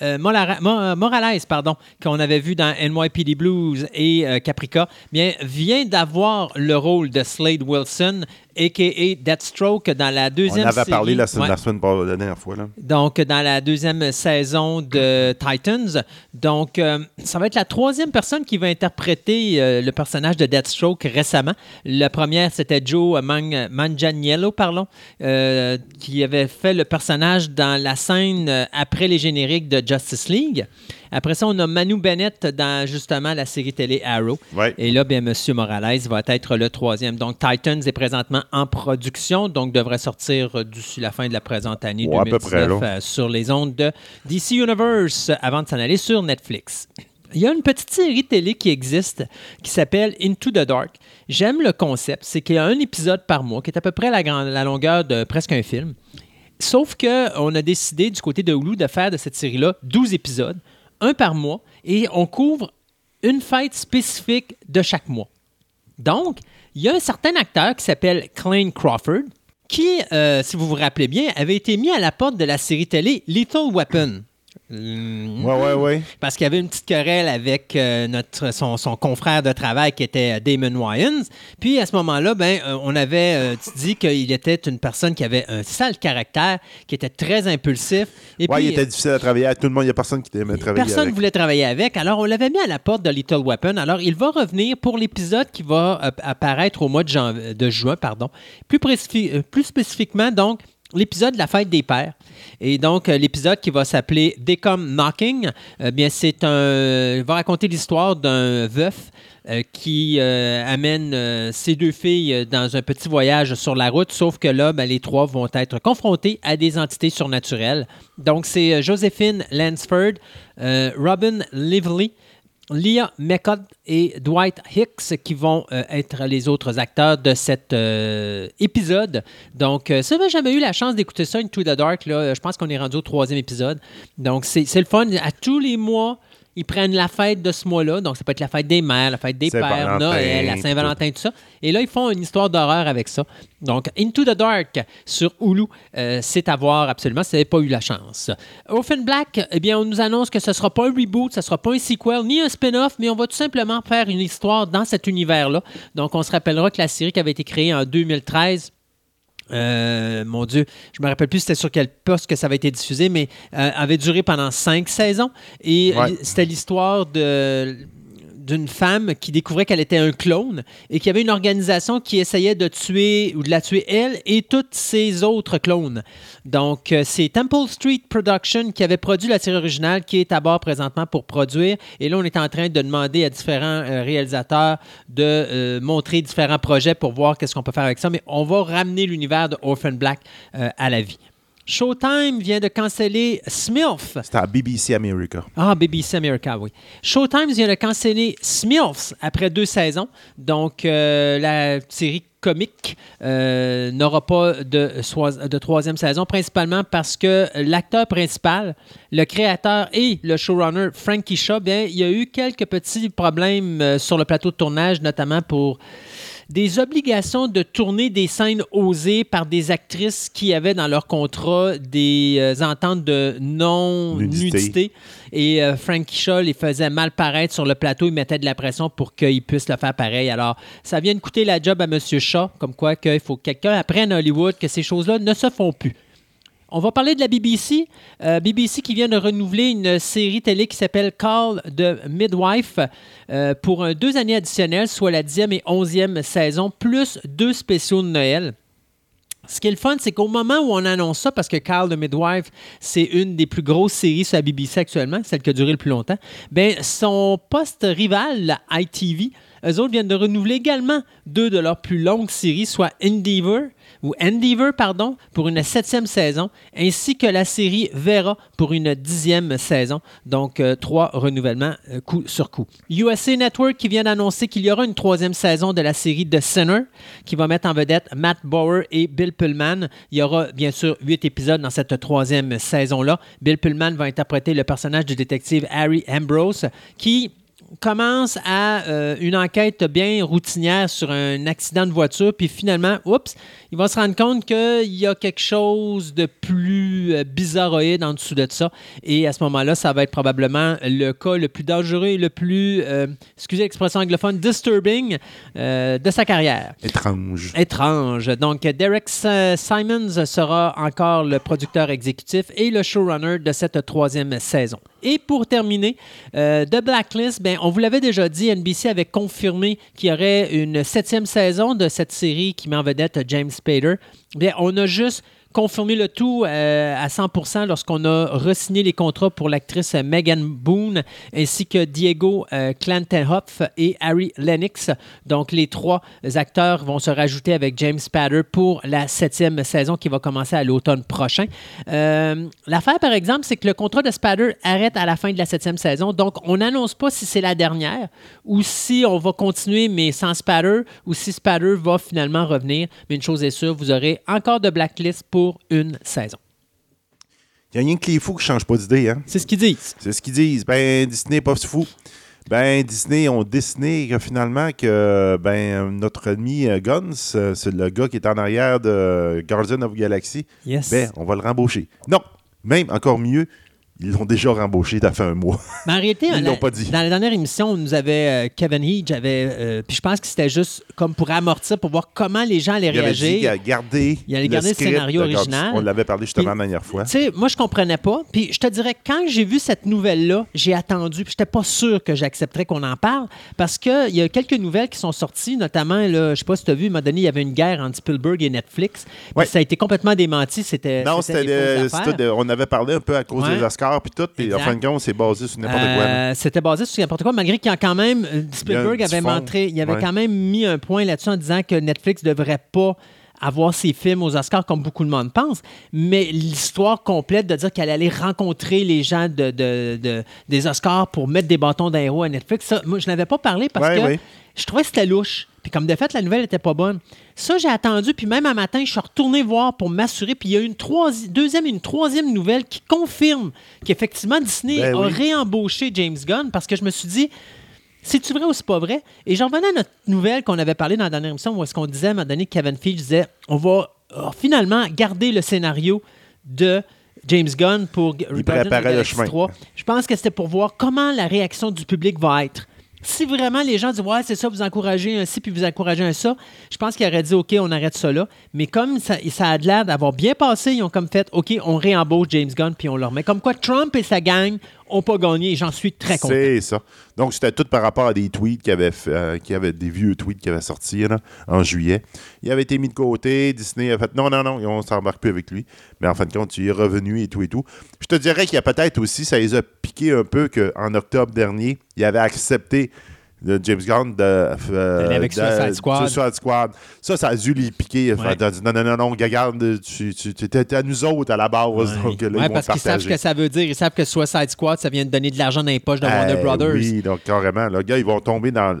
[SPEAKER 2] euh, Morales, pardon, qu'on avait vu dans NYPD Blues et euh, Caprica, bien, vient d'avoir le rôle de Slade Wilson, a.k.a. Deathstroke, dans la
[SPEAKER 3] On
[SPEAKER 2] deuxième
[SPEAKER 3] avait
[SPEAKER 2] série.
[SPEAKER 3] parlé la, semaine-
[SPEAKER 2] Ouais.
[SPEAKER 3] la semaine pas- la dernière fois. Là.
[SPEAKER 2] Donc, dans la deuxième saison de Titans. Donc, euh, ça va être la troisième personne qui va interpréter euh, le personnage de Deathstroke récemment. La première, c'était Joe Man- Manganiello, pardon, euh, qui avait fait le personnage dans la scène euh, après les génériques de Justice League. Après ça, on a Manu Bennett dans justement la série télé Arrow.
[SPEAKER 3] Ouais.
[SPEAKER 2] Et là, bien, M. Morales va être le troisième. Donc, Titans est présentement en production, donc devrait sortir d'ici la fin de la présente année
[SPEAKER 3] Ouais, à peu
[SPEAKER 2] 2019
[SPEAKER 3] près,
[SPEAKER 2] euh, sur les ondes de DC Universe avant de s'en aller sur Netflix. Il y a une petite série télé qui existe qui s'appelle Into the Dark. J'aime le concept, c'est qu'il y a un épisode par mois qui est à peu près la, grande- la longueur de presque un film. Sauf qu'on a décidé du côté de Hulu de faire de cette série-là 12 épisodes, un par mois, et on couvre une fête spécifique de chaque mois. Donc, il y a un certain acteur qui s'appelle Clayne Crawford, qui, euh, si vous vous rappelez bien, avait été mis à la porte de la série télé Lethal Weapon. Mm.
[SPEAKER 3] Ouais, ouais, ouais.
[SPEAKER 2] Parce qu'il y avait une petite querelle avec euh, notre, son, son confrère de travail qui était euh, Damon Wayans. Puis à ce moment-là, ben, euh, on avait euh, dit qu'il était une personne qui avait un sale caractère, qui était très impulsif. Et
[SPEAKER 3] Ouais,
[SPEAKER 2] puis,
[SPEAKER 3] il était difficile à travailler avec tout le monde. Il n'y a personne qui aimait travailler
[SPEAKER 2] Personne ne
[SPEAKER 3] avec.
[SPEAKER 2] voulait travailler avec. Alors, on l'avait mis à la porte de Little Weapon. Alors, il va revenir pour l'épisode qui va apparaître au mois de, juin. Pardon. Plus, précifi- plus spécifiquement, donc, l'épisode de la fête des pères. Et donc, euh, l'épisode qui va s'appeler They Come Knocking, euh, bien, c'est un. va raconter l'histoire d'un veuf euh, qui amène ses deux filles dans un petit voyage sur la route, sauf que là, ben, les trois vont être confrontés à des entités surnaturelles. Donc, c'est Josephine Lansford, Robin Lively, Leah McCott et Dwight Hicks qui vont être les autres acteurs de cet épisode. Donc, si vous n'avez jamais eu la chance d'écouter ça, Into the Dark, là, je pense qu'on est rendu au troisième épisode. Donc, c'est le fun. À tous les mois, ils prennent la fête de ce mois-là. Donc, ça peut être la fête des mères, la fête des pères, Noël, la Saint-Valentin, tout ça. Et là, ils font une histoire d'horreur avec ça. Donc, Into the Dark sur Hulu, euh, c'est à voir absolument si vous n'avez pas eu la chance. Orphan Black, eh bien, on nous annonce que ce ne sera pas un reboot, ce ne sera pas un sequel, ni un spin-off, mais on va tout simplement faire une histoire dans cet univers-là. Donc, on se rappellera que la série qui avait été créée en 2013 euh, mon Dieu, je me rappelle plus c'était sur quel poste que ça avait été diffusé, mais euh, avait duré pendant cinq saisons. Et c'était l'histoire de d'une femme qui découvrait qu'elle était un clone et qu'il y avait une organisation qui essayait de tuer ou de la tuer elle et toutes ses autres clones. Donc, euh, c'est Temple Street Production qui avait produit la série originale qui est à bord présentement pour produire. Et là, on est en train de demander à différents euh, réalisateurs de euh, montrer différents projets pour voir qu'est-ce qu'on peut faire avec ça. Mais on va ramener l'univers de Orphan Black à la vie. Showtime vient de canceller Smilf.
[SPEAKER 3] C'était à BBC America.
[SPEAKER 2] Ah, BBC America, oui. Showtime vient de canceller Smilfs après deux saisons. Donc, euh, la série comique euh, n'aura pas de, de, troisième saison, principalement parce que l'acteur principal, le créateur et le showrunner Frankie Shaw, bien, il y a eu quelques petits problèmes euh, sur le plateau de tournage, notamment pour des obligations de tourner des scènes osées par des actrices qui avaient dans leur contrat des euh, ententes de non-nudité. Et euh, Frankie Shaw les faisait mal paraître sur le plateau. Il mettait de la pression pour qu'ils puissent le faire pareil. Alors, ça vient de coûter la job à M. Shaw, comme quoi qu'il faut que quelqu'un apprenne à Hollywood que ces choses-là ne se font plus. On va parler de la BBC. Euh, BBC qui vient de renouveler une série télé qui s'appelle Call the Midwife euh, pour deux années additionnelles, soit la dixième et onzième saison, plus deux spéciaux de Noël. Ce qui est le fun, c'est qu'au moment où on annonce ça, parce que Call the Midwife, c'est une des plus grosses séries sur la BBC actuellement, celle qui a duré le plus longtemps, ben son poste rival, ITV, eux autres viennent de renouveler également deux de leurs plus longues séries, soit Endeavour ou Endeavor, pardon, pour une septième saison, ainsi que la série Vera pour une dixième saison. Donc, euh, trois renouvellements euh, coup sur coup. USA Network qui vient d'annoncer qu'il y aura une troisième saison de la série The Sinner, qui va mettre en vedette Matt Bauer et Bill Pullman. Il y aura bien sûr huit épisodes dans cette troisième saison-là. Bill Pullman va interpréter le personnage du détective Harry Ambrose, qui commence à euh, une enquête bien routinière sur un accident de voiture, puis finalement, oups, il va se rendre compte qu'il y a quelque chose de plus euh, bizarroïde en dessous de ça. Et à ce moment-là, ça va être probablement le cas le plus dangereux et le plus, euh, excusez l'expression anglophone, disturbing de sa carrière.
[SPEAKER 3] Étrange.
[SPEAKER 2] Étrange. Donc, Derek Simons sera encore le producteur exécutif et le showrunner de cette troisième saison. Et pour terminer, euh, The Blacklist, ben, on vous l'avait déjà dit, NBC avait confirmé qu'il y aurait une septième saison de cette série qui met en vedette James Spader. Bien, on a juste confirmé le tout euh, à 100 lorsqu'on a re-signé les contrats pour l'actrice Megan Boone ainsi que Diego euh, Clantenhoff et Harry Lennox. Donc, les trois acteurs vont se rajouter avec James Spader pour la septième saison qui va commencer à l'automne prochain. Euh, l'affaire, par exemple, c'est que le contrat de Spader arrête à la fin de la septième saison. Donc, on n'annonce pas si c'est la dernière ou si on va continuer, mais sans Spader, ou si Spader va finalement revenir. Mais une chose est sûre, vous aurez encore de Blacklist pour une saison.
[SPEAKER 3] Il n'y a rien que les fous qui ne changent pas d'idée. Hein?
[SPEAKER 2] C'est ce qu'ils disent.
[SPEAKER 3] C'est ce qu'ils disent. Ben, Disney pas fou. Ben, Disney ont décidé finalement que ben, notre ami euh, Guns, euh, c'est le gars qui est en arrière de Guardian of Galaxy,
[SPEAKER 2] yes.
[SPEAKER 3] ben, on va le rembaucher. Non, même encore mieux, ils l'ont déjà rembauché, ça fait un mois.
[SPEAKER 2] Mais en réalité,
[SPEAKER 3] Ils l'ont pas dit.
[SPEAKER 2] dans la dernière émission, on nous avait euh, Kevin Heach, avait, euh, puis je pense que c'était juste comme pour amortir, pour voir comment les gens allaient
[SPEAKER 3] Il avait dit
[SPEAKER 2] réagir.
[SPEAKER 3] allait garder
[SPEAKER 2] Il allait garder le
[SPEAKER 3] script
[SPEAKER 2] scénario original.
[SPEAKER 3] On l'avait parlé justement
[SPEAKER 2] Puis-
[SPEAKER 3] la dernière fois.
[SPEAKER 2] Tu sais, moi, je comprenais pas. Puis je te dirais, quand j'ai vu cette nouvelle-là, j'ai attendu. Puis j'étais pas sûr que j'accepterais qu'on en parle. Parce qu'il y a quelques nouvelles qui sont sorties, notamment, là, je sais pas si tu as vu, à un moment donné, il y avait une guerre entre Spielberg et Netflix. Puis
[SPEAKER 3] Ouais.
[SPEAKER 2] ça a été complètement démenti. C'était.
[SPEAKER 3] Non,
[SPEAKER 2] c'était
[SPEAKER 3] on avait parlé un peu à cause
[SPEAKER 2] Ouais.
[SPEAKER 3] des Oscars puis tout, puis en fin de compte, c'est basé sur n'importe quoi.
[SPEAKER 2] Euh, C'était basé sur n'importe quoi, malgré qu'il y a quand même. euh, Spielberg avait
[SPEAKER 3] fond.
[SPEAKER 2] montré, il avait
[SPEAKER 3] Ouais.
[SPEAKER 2] quand même mis un point là-dessus en disant que Netflix ne devrait pas avoir ses films aux Oscars comme beaucoup de monde pense, mais l'histoire complète de dire qu'elle allait rencontrer les gens de, de- de- des Oscars pour mettre des bâtons d'un à Netflix, ça, moi, je n'avais pas parlé parce
[SPEAKER 3] Ouais,
[SPEAKER 2] que
[SPEAKER 3] ouais.
[SPEAKER 2] je trouvais que c'était louche. Puis comme de fait, la nouvelle n'était pas bonne. Ça, j'ai attendu, puis même un matin, je suis retourné voir pour m'assurer, puis il y a une troisi- deuxième et une troisième nouvelle qui confirme qu'effectivement Disney
[SPEAKER 3] Ben
[SPEAKER 2] a
[SPEAKER 3] oui.
[SPEAKER 2] réembauché James Gunn parce que je me suis dit, c'est-tu vrai ou c'est pas vrai? Et j'en revenais à notre nouvelle qu'on avait parlé dans la dernière émission où est-ce qu'on disait, à un moment donné, Kevin Feige disait, on va euh, finalement garder le scénario de James Gunn pour Guardians of the Galaxy
[SPEAKER 3] chemin.
[SPEAKER 2] 3. Je pense que c'était pour voir comment la réaction du public va être. Si vraiment les gens disent Ouais, c'est ça, vous encouragez un ci puis vous encouragez un ça, je pense qu'ils auraient dit OK, on arrête ça là. Mais comme ça, ça a l'air d'avoir bien passé, ils ont comme fait OK, on réembauche James Gunn puis on le remet. Comme quoi Trump et sa gang ont pas gagné j'en suis très content.
[SPEAKER 3] C'est ça. Donc, c'était tout par rapport à des tweets qui avaient, euh, qui avaient des vieux tweets qui avaient sorti en juillet. Il avait été mis de côté. Disney a fait non, non, non, on s'embarque plus avec lui. Mais en fin de compte, il est revenu et tout et tout. Je te dirais qu'il y a peut-être aussi, ça les a piqué un peu qu'en octobre dernier, il avait accepté de James Gunn de, euh,
[SPEAKER 2] D'aller avec
[SPEAKER 3] de-
[SPEAKER 2] Suicide Squad.
[SPEAKER 3] Suicide Squad. Ça, ça a dû les piquer.
[SPEAKER 2] Ouais.
[SPEAKER 3] Dit non, non, non, non, regarde, tu, tu, tu étais à nous autres à la base. Donc, là, ils
[SPEAKER 2] Ouais, parce qu'ils savent ce que ça veut dire. Ils savent que Suicide Squad, ça vient de donner de l'argent dans les poches de Warner
[SPEAKER 3] Eh
[SPEAKER 2] Brothers.
[SPEAKER 3] Oui, donc carrément. Le gars, ils vont tomber dans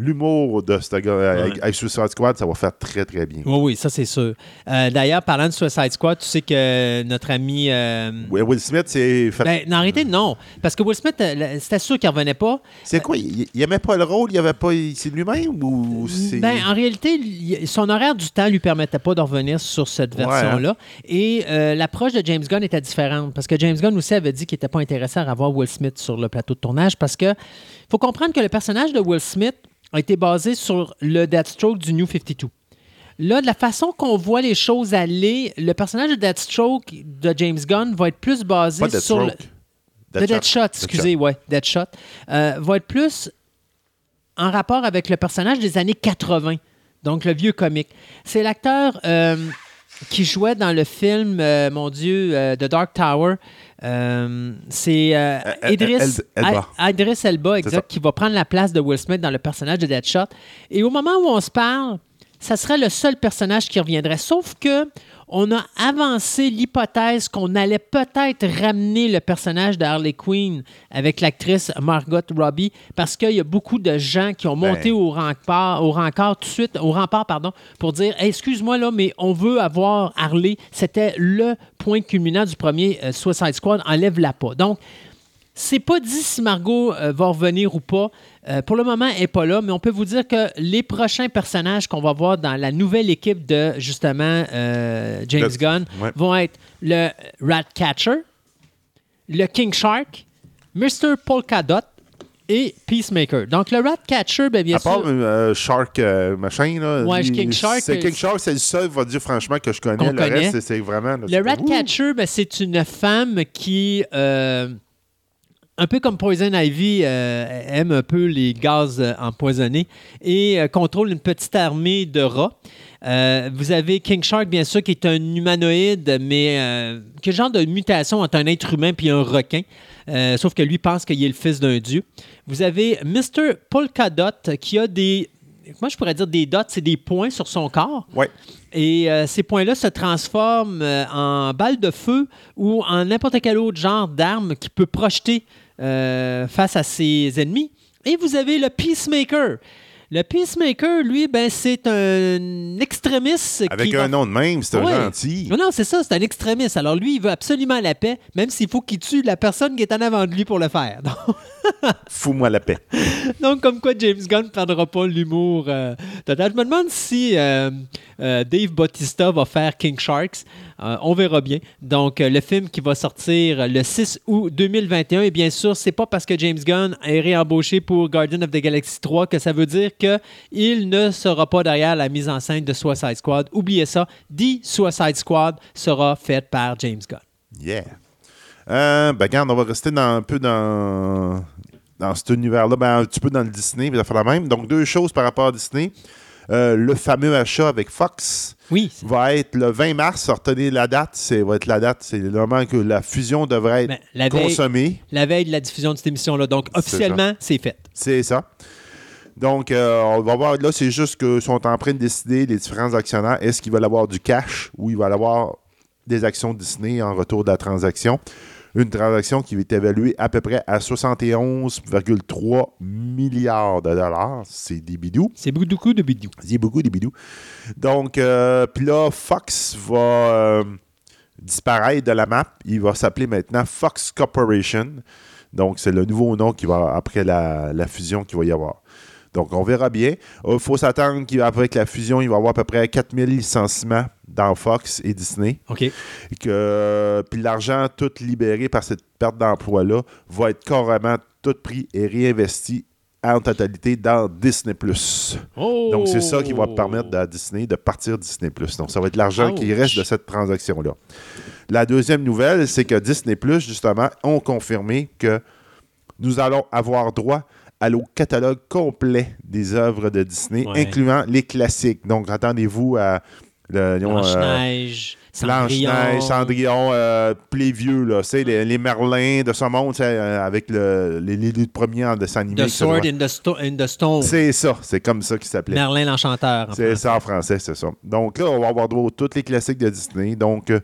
[SPEAKER 3] l'humour de ce gars. Avec, avec Suicide Squad, ça va faire très, très bien.
[SPEAKER 2] Oui, oui, ça c'est sûr. Euh, D'ailleurs, parlant de Suicide Squad, tu sais que notre ami. euh,
[SPEAKER 3] Ouais, Will Smith, c'est fait-
[SPEAKER 2] ben, en réalité, non. Parce que Will Smith, euh, c'était sûr qu'il revenait pas.
[SPEAKER 3] c'est quoi? Il, il aimait pas le rôle? Il avait pas... C'est lui-même ou c'est...
[SPEAKER 2] Ben, en réalité, son horaire du temps lui permettait pas de revenir sur cette
[SPEAKER 3] Ouais, hein.
[SPEAKER 2] version-là. Et euh, l'approche de James Gunn était différente parce que James Gunn aussi avait dit qu'il n'était pas intéressé à revoir Will Smith sur le plateau de tournage parce que faut comprendre que le personnage de Will Smith a été basé sur le Deathstroke du New 52. Là, de la façon qu'on voit les choses aller, le personnage de Deathstroke de James Gunn va être plus basé
[SPEAKER 3] Pas
[SPEAKER 2] sur le,
[SPEAKER 3] Deathstroke.
[SPEAKER 2] de Deadshot, excusez, ouais, Deadshot, euh, va être plus en rapport avec le personnage des années 80, donc le vieux comique. C'est l'acteur euh, qui jouait dans le film, euh, mon Dieu, euh, The Dark Tower. Euh, c'est euh, Idris,
[SPEAKER 3] Elba.
[SPEAKER 2] I- Idris Elba, exact, qui va prendre la place de Will Smith dans le personnage de Deadshot. Et au moment où on se parle, ça serait le seul personnage qui reviendrait. Sauf que on a avancé l'hypothèse qu'on allait peut-être ramener le personnage de Harley Quinn avec l'actrice Margot Robbie parce qu'il y a beaucoup de gens qui ont monté
[SPEAKER 3] Ben.
[SPEAKER 2] au rempart, au rencard tout de suite, au rempart, pardon, pour dire Hey, excuse-moi là, mais on veut avoir Harley. C'était le point culminant du premier euh, Suicide Squad. Enlève-la pas. Donc, c'est pas dit si Margot euh, va revenir ou pas. Euh, pour le moment, elle n'est pas là, mais on peut vous dire que les prochains personnages qu'on va voir dans la nouvelle équipe de justement euh, James
[SPEAKER 3] Le-
[SPEAKER 2] Gunn
[SPEAKER 3] ouais.
[SPEAKER 2] vont être le Ratcatcher, le King Shark, Mr. Polka Dot et Peacemaker. Donc, le Ratcatcher, ben, bien
[SPEAKER 3] À part
[SPEAKER 2] sûr.
[SPEAKER 3] euh, Shark euh, machin, là.
[SPEAKER 2] Ouais, King Shark,
[SPEAKER 3] C'est King Shark, c'est le seul, va dire franchement, que je connais. Le
[SPEAKER 2] connaît.
[SPEAKER 3] reste, c'est- vraiment... là,
[SPEAKER 2] Le
[SPEAKER 3] c'est-
[SPEAKER 2] Ratcatcher, ben, c'est une femme qui, euh, un peu comme Poison Ivy, euh, aime un peu les gaz euh, empoisonnés et euh, contrôle une petite armée de rats. Vous avez King Shark, bien sûr, qui est un humanoïde, mais quel genre de mutation entre un être humain et un requin? Sauf que lui pense qu'il est le fils d'un dieu. Vous avez Mr. Polkadot qui a des. Moi, je pourrais dire des dots, c'est des points sur son corps.
[SPEAKER 3] Ouais.
[SPEAKER 2] Et euh, ces points-là se transforment euh, en balles de feu ou en n'importe quel autre genre d'arme qui peut projeter euh, face à ses ennemis. Et vous avez le Peacemaker. Le Peacemaker, lui, ben, c'est un extrémiste.
[SPEAKER 3] Avec
[SPEAKER 2] qui
[SPEAKER 3] un nom de même, c'est un
[SPEAKER 2] Ouais.
[SPEAKER 3] gentil.
[SPEAKER 2] Non, non, c'est ça, c'est un extrémiste. Alors lui, il veut absolument la paix, même s'il faut qu'il tue la personne qui est en avant de lui pour le faire.
[SPEAKER 3] Fous-moi la paix.
[SPEAKER 2] donc, comme quoi James Gunn ne perdra pas l'humour euh, total. Je me demande si euh, euh, Dave Bautista va faire King Sharks. Euh, on verra bien. Donc, euh, le film qui va sortir le 6 août 2021, et bien sûr, c'est pas parce que James Gunn est réembauché pour Guardian of the Galaxy 3 que ça veut dire qu'il ne sera pas derrière la mise en scène de Suicide Squad. Oubliez ça. The Suicide Squad sera faite par James Gunn.
[SPEAKER 3] Yeah. Euh, ben, regarde, on va rester dans, un peu dans, dans cet univers-là, ben, un petit peu dans le Disney, ça fait la même. Donc, deux choses par rapport à Disney. Le fameux achat avec Fox
[SPEAKER 2] Oui.
[SPEAKER 3] va être le 20 mars. Retenez la date. C'est va être la date. C'est le moment que la fusion devrait être
[SPEAKER 2] Ben, la, veille,
[SPEAKER 3] consommée.
[SPEAKER 2] la veille de la diffusion de cette émission-là. Donc, officiellement, c'est fait.
[SPEAKER 3] C'est ça. Donc, euh, on va voir. Là, c'est juste qu'ils sont en train de décider, les différents actionnaires, est-ce qu'ils veulent avoir du cash ou ils veulent avoir des actions Disney en retour de la transaction? Une transaction qui est évaluée à peu près à 71,3 milliards de dollars. C'est des bidous.
[SPEAKER 2] C'est beaucoup de bidou.
[SPEAKER 3] Il y a beaucoup des bidous. Donc, euh, puis là, Fox va euh, disparaître de la map. Il va s'appeler maintenant Fox Corporation. Donc, c'est le nouveau nom qui va après la, la fusion qu'il va y avoir. Donc, on verra bien. Il faut s'attendre qu'après la fusion, il va y avoir à peu près 4000 licenciements dans Fox et Disney.
[SPEAKER 2] OK.
[SPEAKER 3] Que, puis l'argent tout libéré par cette perte d'emploi-là va être carrément tout pris et réinvesti en totalité dans Disney+.
[SPEAKER 2] Oh!
[SPEAKER 3] Donc, c'est ça qui va permettre à Disney de partir Disney+. Donc, ça va être l'argent qui reste de cette transaction-là. La deuxième nouvelle, c'est que Disney+, justement, ont confirmé que nous allons avoir droit à au catalogue complet des œuvres de Disney,
[SPEAKER 2] Ouais.
[SPEAKER 3] incluant les classiques. Donc, attendez-vous à... euh,
[SPEAKER 2] Blanche-Neige, Cendrillon.
[SPEAKER 3] Blanche-Neige, Cendrillon, euh, les vieux, là, les, les Merlins de ce monde, euh, avec le, les, les, les premiers en dessin animé.
[SPEAKER 2] The Sword in the, Sto- in the Stone.
[SPEAKER 3] C'est ça, c'est comme ça qu'il s'appelait.
[SPEAKER 2] Merlin l'Enchanteur. en
[SPEAKER 3] C'est ça en français, c'est ça. Donc là, on va avoir droit à tous les classiques de Disney. Donc, euh,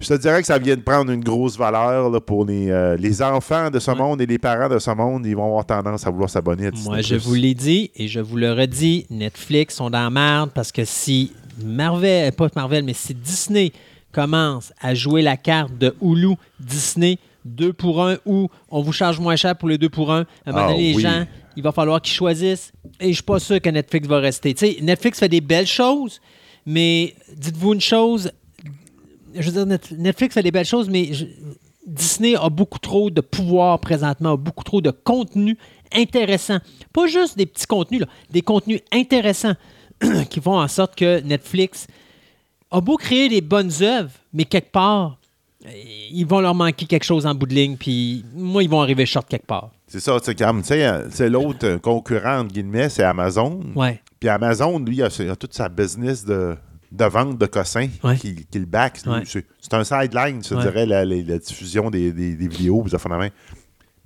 [SPEAKER 3] je te dirais que ça vient de prendre une grosse valeur là, pour les, les enfants de ce
[SPEAKER 2] Ouais.
[SPEAKER 3] monde et les parents de ce monde. Ils vont avoir tendance à vouloir s'abonner à Disney+.
[SPEAKER 2] Moi, je vous l'ai dit et je vous le redis, Netflix sont dans la merde parce que si Marvel, pas Marvel, mais si Disney commence à jouer la carte de Hulu, Disney, deux pour un, ou on vous charge moins cher pour les deux pour un, à un moment
[SPEAKER 3] Ah,
[SPEAKER 2] donné, les
[SPEAKER 3] oui.
[SPEAKER 2] gens, il va falloir qu'ils choisissent. Et je suis pas sûr que Netflix va rester. Tu sais, Netflix fait des belles choses, mais dites-vous une chose, je veux dire, Net- Netflix fait des belles choses, mais je- Disney a beaucoup trop de pouvoir présentement, a beaucoup trop de contenu intéressant. Pas juste des petits contenus, là, des contenus intéressants qui font en sorte que Netflix a beau créer des bonnes œuvres, mais quelque part, euh, ils vont leur manquer quelque chose en bout de ligne, puis moi, ils vont arriver short quelque part.
[SPEAKER 3] C'est ça, tu sais, euh, c'est l'autre euh, concurrent, entre guillemets, c'est Amazon.
[SPEAKER 2] Ouais.
[SPEAKER 3] Puis Amazon, lui, il a, il a toute sa business de, de vente de cossins
[SPEAKER 2] Ouais.
[SPEAKER 3] qui, qui le back.
[SPEAKER 2] Ouais.
[SPEAKER 3] C'est un sideline, je
[SPEAKER 2] Ouais.
[SPEAKER 3] dirais, la, la- la diffusion des, des- des vidéos, vous affaires de même.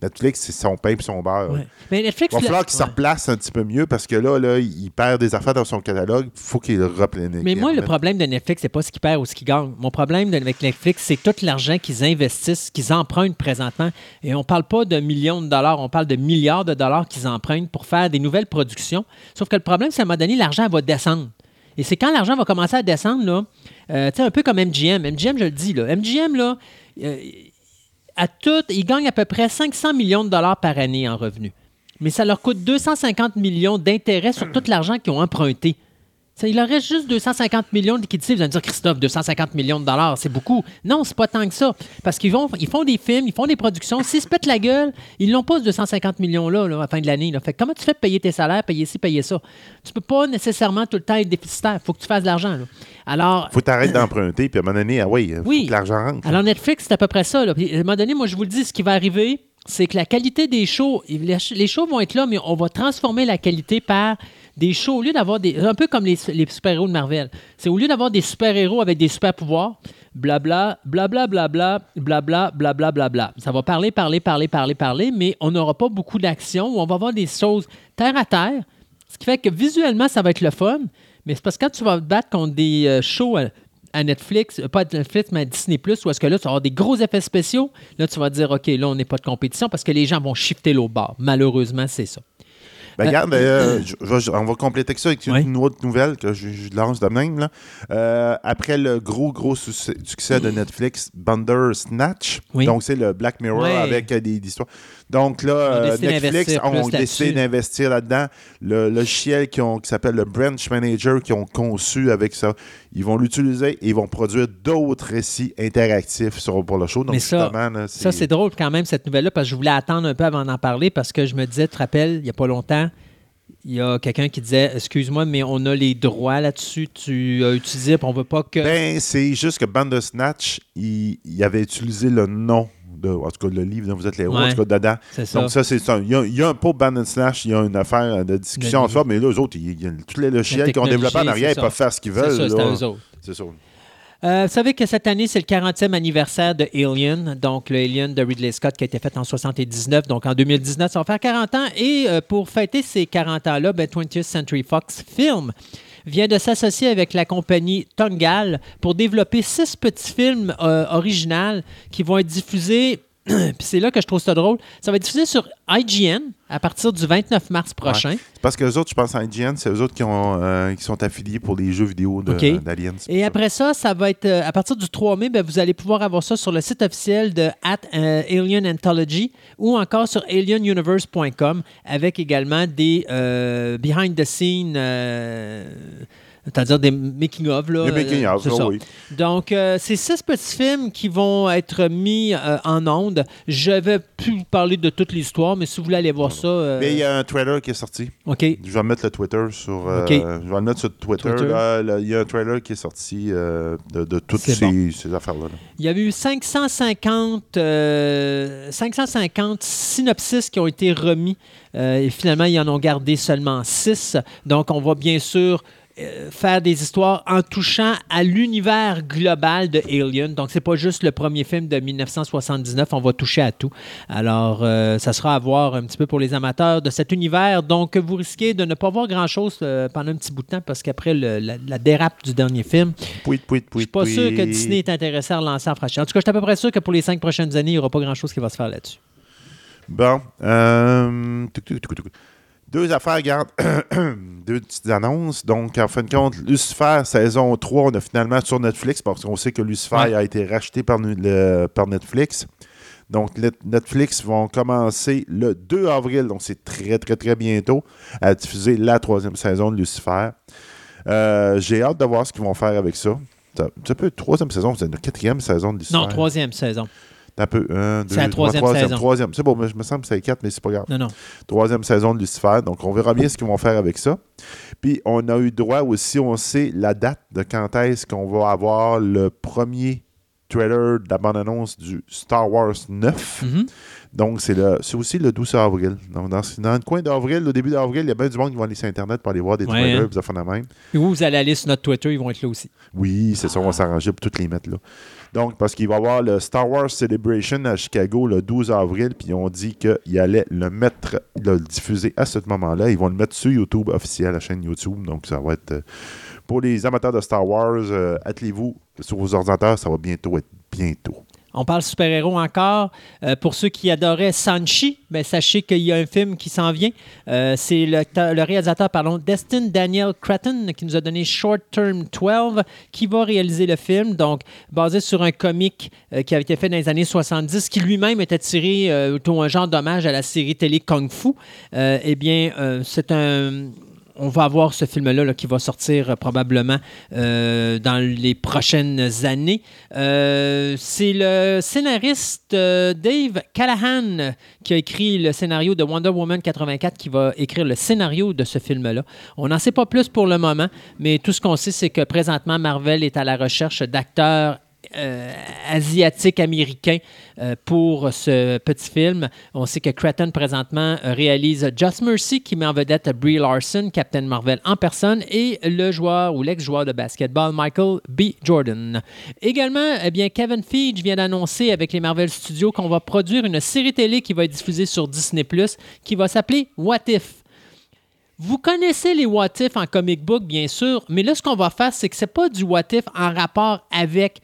[SPEAKER 3] Netflix, c'est son pain et son beurre.
[SPEAKER 2] ouais. Mais Netflix.
[SPEAKER 3] Il va falloir qu'il se replace un petit peu mieux parce que là, là il perd des affaires dans son catalogue. Il faut qu'il le replenique.
[SPEAKER 2] Mais moi, le problème de Netflix, c'est pas ce qu'ils perd ou ce qu'ils gagnent. Mon problème avec Netflix, c'est tout l'argent qu'ils investissent, qu'ils empruntent présentement. Et on parle pas de millions de dollars, on parle de milliards de dollars qu'ils empruntent pour faire des nouvelles productions. Sauf que le problème, c'est qu'à un moment donné, l'argent va descendre. Et c'est quand l'argent va commencer à descendre, là, euh, un peu comme MGM. MGM, je le dis, là. MGM, là, euh, à tout, ils gagnent à peu près 500 millions de dollars par année en revenus. Mais ça leur coûte 250 millions d'intérêts sur tout l'argent qu'ils ont emprunté. Ça, il leur reste juste 250 millions de liquidités. Vous allez me dire, Christophe, 250 millions de dollars, c'est beaucoup. Non, c'est pas tant que ça. Parce qu'ils vont, ils font des films, ils font des productions. S'ils se pètent la gueule, ils l'ont pas, ce 250 millions-là, là, à la fin de l'année. là. Fait que comment tu fais payer tes salaires, payer ci, payer ça? Tu peux pas nécessairement tout le temps être déficitaire. Il faut que tu fasses de l'argent. Alors,
[SPEAKER 3] faut t'arrêter d'emprunter, puis à un moment donné, ah oui, il faut
[SPEAKER 2] Oui.
[SPEAKER 3] que l'argent rentre.
[SPEAKER 2] alors, Netflix, c'est à peu près ça. là. Puis, à un moment donné, moi, je vous le dis, ce qui va arriver, c'est que la qualité des shows, les shows vont être là, mais on va transformer la qualité par des shows. Au lieu d'avoir des. Un peu comme les, les super-héros de Marvel. C'est au lieu d'avoir des super-héros avec des super-pouvoirs, blabla, blabla, blabla, blabla, blabla, blabla. Ça va parler, parler, parler, parler, parler, mais on n'aura pas beaucoup d'action où on va avoir des choses terre à terre. Ce qui fait que visuellement, ça va être le fun, mais c'est parce que quand tu vas te battre contre des euh, shows à, Netflix, euh, pas à Netflix, mais à Disney, où est-ce que là, tu vas avoir des gros effets spéciaux, là, tu vas dire, OK, là, on n'est pas de compétition parce que les gens vont shifter l'autre bord. Malheureusement, c'est ça.
[SPEAKER 3] Ben, regarde, euh, je- je- je- on va compléter ça avec une, autre nouvelle que je, je lance de même. là. Euh, après le gros, gros succès, de Netflix, Bandersnatch,
[SPEAKER 2] Oui.
[SPEAKER 3] donc c'est le Black Mirror avec euh, des, des histoires. Donc là, euh, Netflix ont décidé d'investir là-dedans. Le logiciel qui, qui s'appelle le Branch Manager qu'ils ont conçu avec ça, Ils vont l'utiliser et ils vont produire d'autres récits interactifs sur, pour le show. Donc,
[SPEAKER 2] Mais ça-
[SPEAKER 3] justement, là,
[SPEAKER 2] Ça, c'est drôle quand même, cette nouvelle-là, parce que je voulais attendre un peu avant d'en parler, parce que je me disais, tu te rappelles, il n'y a pas longtemps, il y a quelqu'un qui disait Excuse-moi, mais on a les droits là-dessus, tu as utilisé, puis on veut pas que.
[SPEAKER 3] Ben, c'est juste que Bandersnatch, il, il avait utilisé le nom, de, en tout cas le livre dont vous êtes les héros, en
[SPEAKER 2] Ouais.
[SPEAKER 3] tout cas dedans.
[SPEAKER 2] c'est ça.
[SPEAKER 3] Donc ça, c'est ça. Il y a, il y a un pour Bandersnatch, il y a une affaire de discussion en soi, mais là, eux autres, ils- ils- tous les logiciels
[SPEAKER 2] technologie,
[SPEAKER 3] développés en arrière,
[SPEAKER 2] c'est
[SPEAKER 3] ils
[SPEAKER 2] ça.
[SPEAKER 3] peuvent faire ce qu'ils
[SPEAKER 2] c'est
[SPEAKER 3] veulent.
[SPEAKER 2] ça, c'est
[SPEAKER 3] là.
[SPEAKER 2] à eux autres.
[SPEAKER 3] C'est ça.
[SPEAKER 2] Euh, vous savez que cette année, c'est le 40e anniversaire de Alien, donc le Alien de Ridley Scott qui a été fait en 79. Donc en 2019, ça va faire 40 ans. Et euh, pour fêter ces 40 ans-là, ben, 20th Century Fox Film vient de s'associer avec la compagnie Tongal pour développer six petits films euh, originaux qui vont être diffusés. Puis c'est là que je trouve ça drôle. Ça va être diffusé sur IGN à partir du 29 mars prochain.
[SPEAKER 3] C'est parce que les autres, je pense à IGN, c'est eux autres qui, ont, euh, qui sont affiliés pour les jeux vidéo d'Aliens.
[SPEAKER 2] Et après ça, ça va être euh, à partir du 3 mai, ben, vous allez pouvoir avoir ça sur le site officiel de at, euh, Alien Anthology ou encore sur alienuniverse.com avec également des behind the scenes, c'est-à-dire des making of. Là,
[SPEAKER 3] ça. Les making
[SPEAKER 2] euh,
[SPEAKER 3] of,
[SPEAKER 2] c'est
[SPEAKER 3] ça,
[SPEAKER 2] ça.
[SPEAKER 3] oui.
[SPEAKER 2] Donc, euh, c'est six petits films qui vont être mis euh, en ondes. Je vais plus vous parler de toute l'histoire, mais si vous voulez aller voir ça, euh,
[SPEAKER 3] Mais il y a un trailer qui est sorti.
[SPEAKER 2] OK.
[SPEAKER 3] Je vais mettre le Twitter sur. euh,
[SPEAKER 2] OK.
[SPEAKER 3] Je vais le mettre sur Twitter. Il y a un trailer qui est sorti de, de toutes ces,
[SPEAKER 2] bon.
[SPEAKER 3] ces affaires-là. là.
[SPEAKER 2] Il y avait eu 550, euh, 550 synopsis qui ont été remis et finalement, ils en ont gardé seulement 6. Donc, on va bien sûr euh, faire des histoires en touchant à l'univers global de Alien. Donc, c'est pas juste le premier film de 1979, on va toucher à tout. Alors, euh, ça sera à voir un petit peu pour les amateurs de cet univers. Donc, vous risquez de ne pas voir grand-chose euh, pendant un petit bout de temps parce qu'après la, la dérape du dernier film,
[SPEAKER 3] Pouit, pouit,
[SPEAKER 2] je
[SPEAKER 3] pouit,
[SPEAKER 2] suis pas sûr que. Disney est intéressé à relancer en franchise. En tout cas, je suis à peu près sûr que pour les cinq prochaines années, il n'y aura pas grand-chose qui va se faire là-dessus.
[SPEAKER 3] Bon. euh, Deux affaires, garde. Deux petites annonces. Donc, en fin de compte, Lucifer, saison 3, on a finalement sur Netflix, parce qu'on sait que Lucifer
[SPEAKER 2] Ouais.
[SPEAKER 3] a été racheté par, nu- le- par Netflix. Donc, Netflix vont commencer le 2 avril, donc c'est très, très, très bientôt, à diffuser la troisième saison de Lucifer. Euh, J'ai hâte de voir ce qu'ils vont faire avec ça. Ça, ça peut être troisième saison, c'est la quatrième saison de Lucifer.
[SPEAKER 2] Non, troisième saison.
[SPEAKER 3] Un peu, un, deux,
[SPEAKER 2] C'est la troisième
[SPEAKER 3] ouais,
[SPEAKER 2] saison.
[SPEAKER 3] troisième. C'est bon, mais je me semble que c'est quatre, mais c'est pas grave
[SPEAKER 2] Non, non.
[SPEAKER 3] troisième saison de Lucifer. Donc, on verra bien ce qu'ils vont faire avec ça. Puis, on a eu droit aussi, on sait la date de quand est-ce qu'on va avoir le premier trailer de la bande-annonce du Star Wars 9.
[SPEAKER 2] Mhm.
[SPEAKER 3] Donc, c'est le- c'est aussi le 12 avril. Donc, dans, le coin d'avril, au début d'avril, il y a bien du monde qui va aller sur Internet pour aller voir des
[SPEAKER 2] Ouais,
[SPEAKER 3] trailers,
[SPEAKER 2] hein.
[SPEAKER 3] fait la même.
[SPEAKER 2] Puis vous, vous allez aller sur notre Twitter, ils vont être là aussi.
[SPEAKER 3] Oui, c'est ça, on va s'arranger pour toutes les mettre là. Donc, parce qu'il va y avoir le Star Wars Celebration à Chicago le 12 avril, puis on dit qu'ils allaient le mettre, le diffuser à ce moment-là. Ils vont le mettre sur YouTube officiel, la chaîne YouTube. Donc, ça va être. euh, pour les amateurs de Star Wars, euh, attelez-vous sur vos ordinateurs, ça va bientôt être bientôt.
[SPEAKER 2] On parle super-héros encore. Euh, pour ceux qui adoraient Sanchi, ben, sachez qu'il y a un film qui s'en vient. Euh, c'est le, réalisateur, pardon, Destin Daniel Cretton, qui nous a donné Short Term 12, qui va réaliser le film. Donc, basé sur un comic euh, qui avait été fait dans les années 70, qui lui-même était tiré autour un genre d'hommage à la série télé Kung Fu. Eh bien, c'est un on va avoir ce film-là là, qui va sortir euh, probablement euh, dans les prochaines années. Euh, c'est le scénariste Dave Callahan qui a écrit le scénario de Wonder Woman 84 qui va écrire le scénario de ce film-là. On n'en sait pas plus pour le moment, mais tout ce qu'on sait, c'est que présentement, Marvel est à la recherche d'acteurs euh, asiatique américain euh, pour ce petit film. On sait que Cretton présentement réalise Just Mercy qui met en vedette Brie Larson, Captain Marvel en personne, et le joueur ou l'ex-joueur de basketball Michael B. Jordan. Également, eh bien, Kevin Feige vient d'annoncer avec les Marvel Studios qu'on va produire une série télé qui va être diffusée sur Disney+, qui va s'appeler What If. Vous connaissez les what if en comic book, bien sûr, mais là, ce qu'on va faire, c'est que c'est pas du what if en rapport avec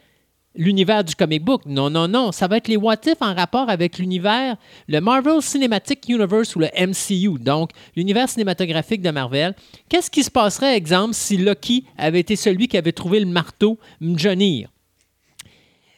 [SPEAKER 2] l'univers du comic book. Non, non, non. Ça va être les what if en rapport avec l'univers, le Marvel Cinematic Universe ou le MCU, donc l'univers cinématographique de Marvel. Qu'est-ce qui se passerait, exemple, si Loki avait été celui qui avait trouvé le marteau Mjolnir?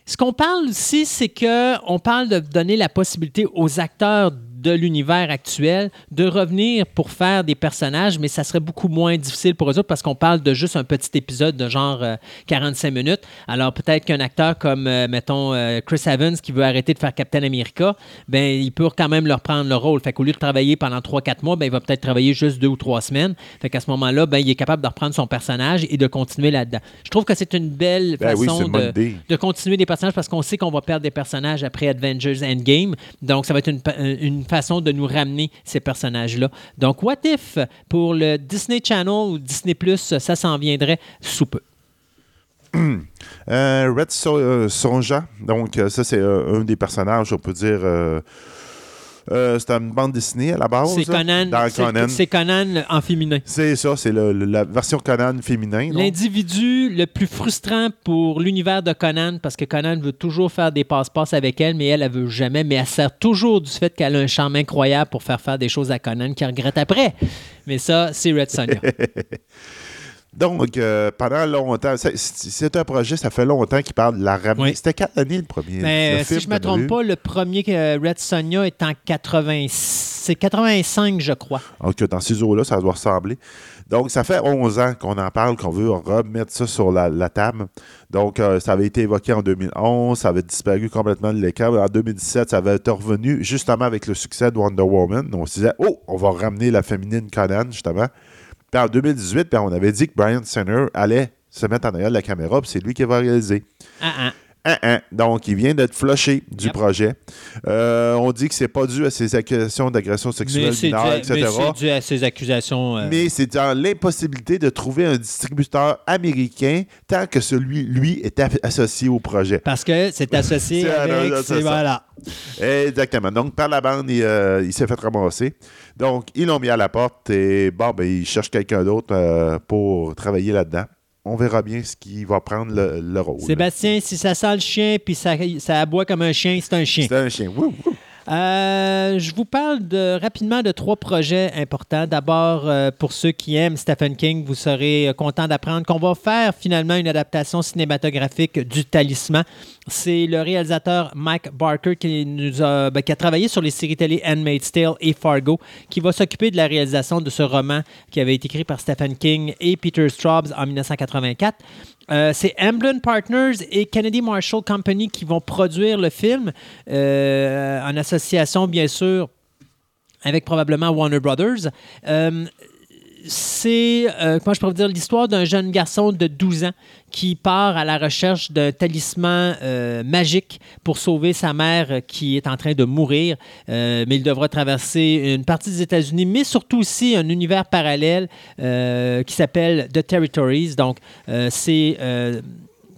[SPEAKER 2] Ce qu'on parle ici, c'est que on parle de donner la possibilité aux acteurs de l'univers actuel de revenir pour faire des personnages, mais ça serait beaucoup moins difficile pour eux autres parce qu'on parle de juste un petit épisode de genre 45 minutes. Alors peut-être qu'un acteur comme, mettons, Chris Evans qui veut arrêter de faire Captain America, ben, il peut quand même leur prendre le rôle. Fait qu'au lieu de travailler pendant 3-4 mois, ben, il va peut-être travailler juste deux ou trois semaines. Fait qu'à ce moment-là, ben, il est capable de reprendre son personnage et de continuer là-dedans. Je trouve que c'est une belle
[SPEAKER 3] Ben
[SPEAKER 2] façon de, continuer des personnages parce qu'on sait qu'on va perdre des personnages après Avengers Endgame. Donc, ça va être une, une façon de nous ramener ces personnages-là. Donc, What If pour le Disney Channel ou Disney Plus, ça s'en viendrait sous peu?
[SPEAKER 3] Euh, Red euh, Sonja, donc euh, ça c'est euh, un des personnages, on peut dire. Euh, c'est une bande dessinée à la base.
[SPEAKER 2] C'est Conan, c'est-
[SPEAKER 3] Conan.
[SPEAKER 2] en féminin.
[SPEAKER 3] C'est ça, c'est la version Conan féminin.
[SPEAKER 2] L'individu le plus frustrant pour l'univers de Conan, parce que Conan veut toujours faire des passe-passe avec elle, mais elle, elle veut jamais. Mais elle sert toujours du fait qu'elle a un charme incroyable pour faire faire des choses à Conan qu'il regrette après. Mais ça, c'est Red Sonja.
[SPEAKER 3] Donc, euh, pendant longtemps, c'est- un projet, ça fait longtemps qu'il parle de la ramener.
[SPEAKER 2] Oui.
[SPEAKER 3] C'était quelle année le premier?
[SPEAKER 2] Mais
[SPEAKER 3] le
[SPEAKER 2] euh, si
[SPEAKER 3] film
[SPEAKER 2] je ne me trompe pas, le premier que Red Sonja est en 80... C'est 85, je crois.
[SPEAKER 3] Donc, dans ces eaux-là, ça doit ressembler. Donc, ça fait 11 ans qu'on en parle, qu'on veut remettre ça sur la, la table. Donc, euh, ça avait été évoqué en 2011, ça avait disparu complètement de l'écran. En 2017, ça avait été revenu justement avec le succès de Wonder Woman. On se disait, oh, on va ramener la féminine Conan, justement. Puis en 2018, puis on avait dit que Brian Singer allait se mettre en arrière de la caméra, puis c'est lui qui va réaliser.
[SPEAKER 2] Ah, ah.
[SPEAKER 3] Hein, hein. Donc, il vient d'être flushé du
[SPEAKER 2] Yep.
[SPEAKER 3] projet. Euh, on dit que c'est pas dû à ses accusations d'agression sexuelle mineure,
[SPEAKER 2] à-
[SPEAKER 3] etc.
[SPEAKER 2] mais c'est dû à ces accusations. euh,
[SPEAKER 3] Mais c'est dans l'impossibilité de trouver un distributeur américain tant que celui, lui, est associé au projet.
[SPEAKER 2] Parce que c'est associé avec... c'est- voilà.
[SPEAKER 3] Exactement. Donc, par la bande, il, euh, il s'est fait ramasser. Donc, ils l'ont mis à la porte et bon, ben, ils cherchent quelqu'un d'autre pour travailler là-dedans. On verra bien ce qui va prendre le, le rôle.
[SPEAKER 2] Sébastien, si ça sent le chien puis ça, ça aboie comme un chien, c'est un chien.
[SPEAKER 3] C'est un chien. Wouh, wouh.
[SPEAKER 2] Euh, je vous parle de, rapidement de trois projets importants. D'abord, euh, pour ceux qui aiment Stephen King, vous serez euh, content d'apprendre qu'on va faire finalement une adaptation cinématographique du Talisman. C'est le réalisateur Mike Barker qui, a, ben, qui a travaillé sur les séries télé Handmaid's Tale et Fargo, qui va s'occuper de la réalisation de ce roman qui avait été écrit par Stephen King et Peter Straubs en 1984. Euh, c'est Amblin Partners et Kennedy Marshall Company qui vont produire le film euh, en association, bien sûr, avec probablement Warner Brothers. Euh, c'est, comment je pourrais vous dire, l'histoire d'un jeune garçon de 12 ans qui part à la recherche d'un talisman euh, magique pour sauver sa mère euh, qui est en train de mourir. Euh, mais il devra traverser une partie des États-Unis, mais surtout aussi un univers parallèle qui s'appelle The Territories. Donc, c'est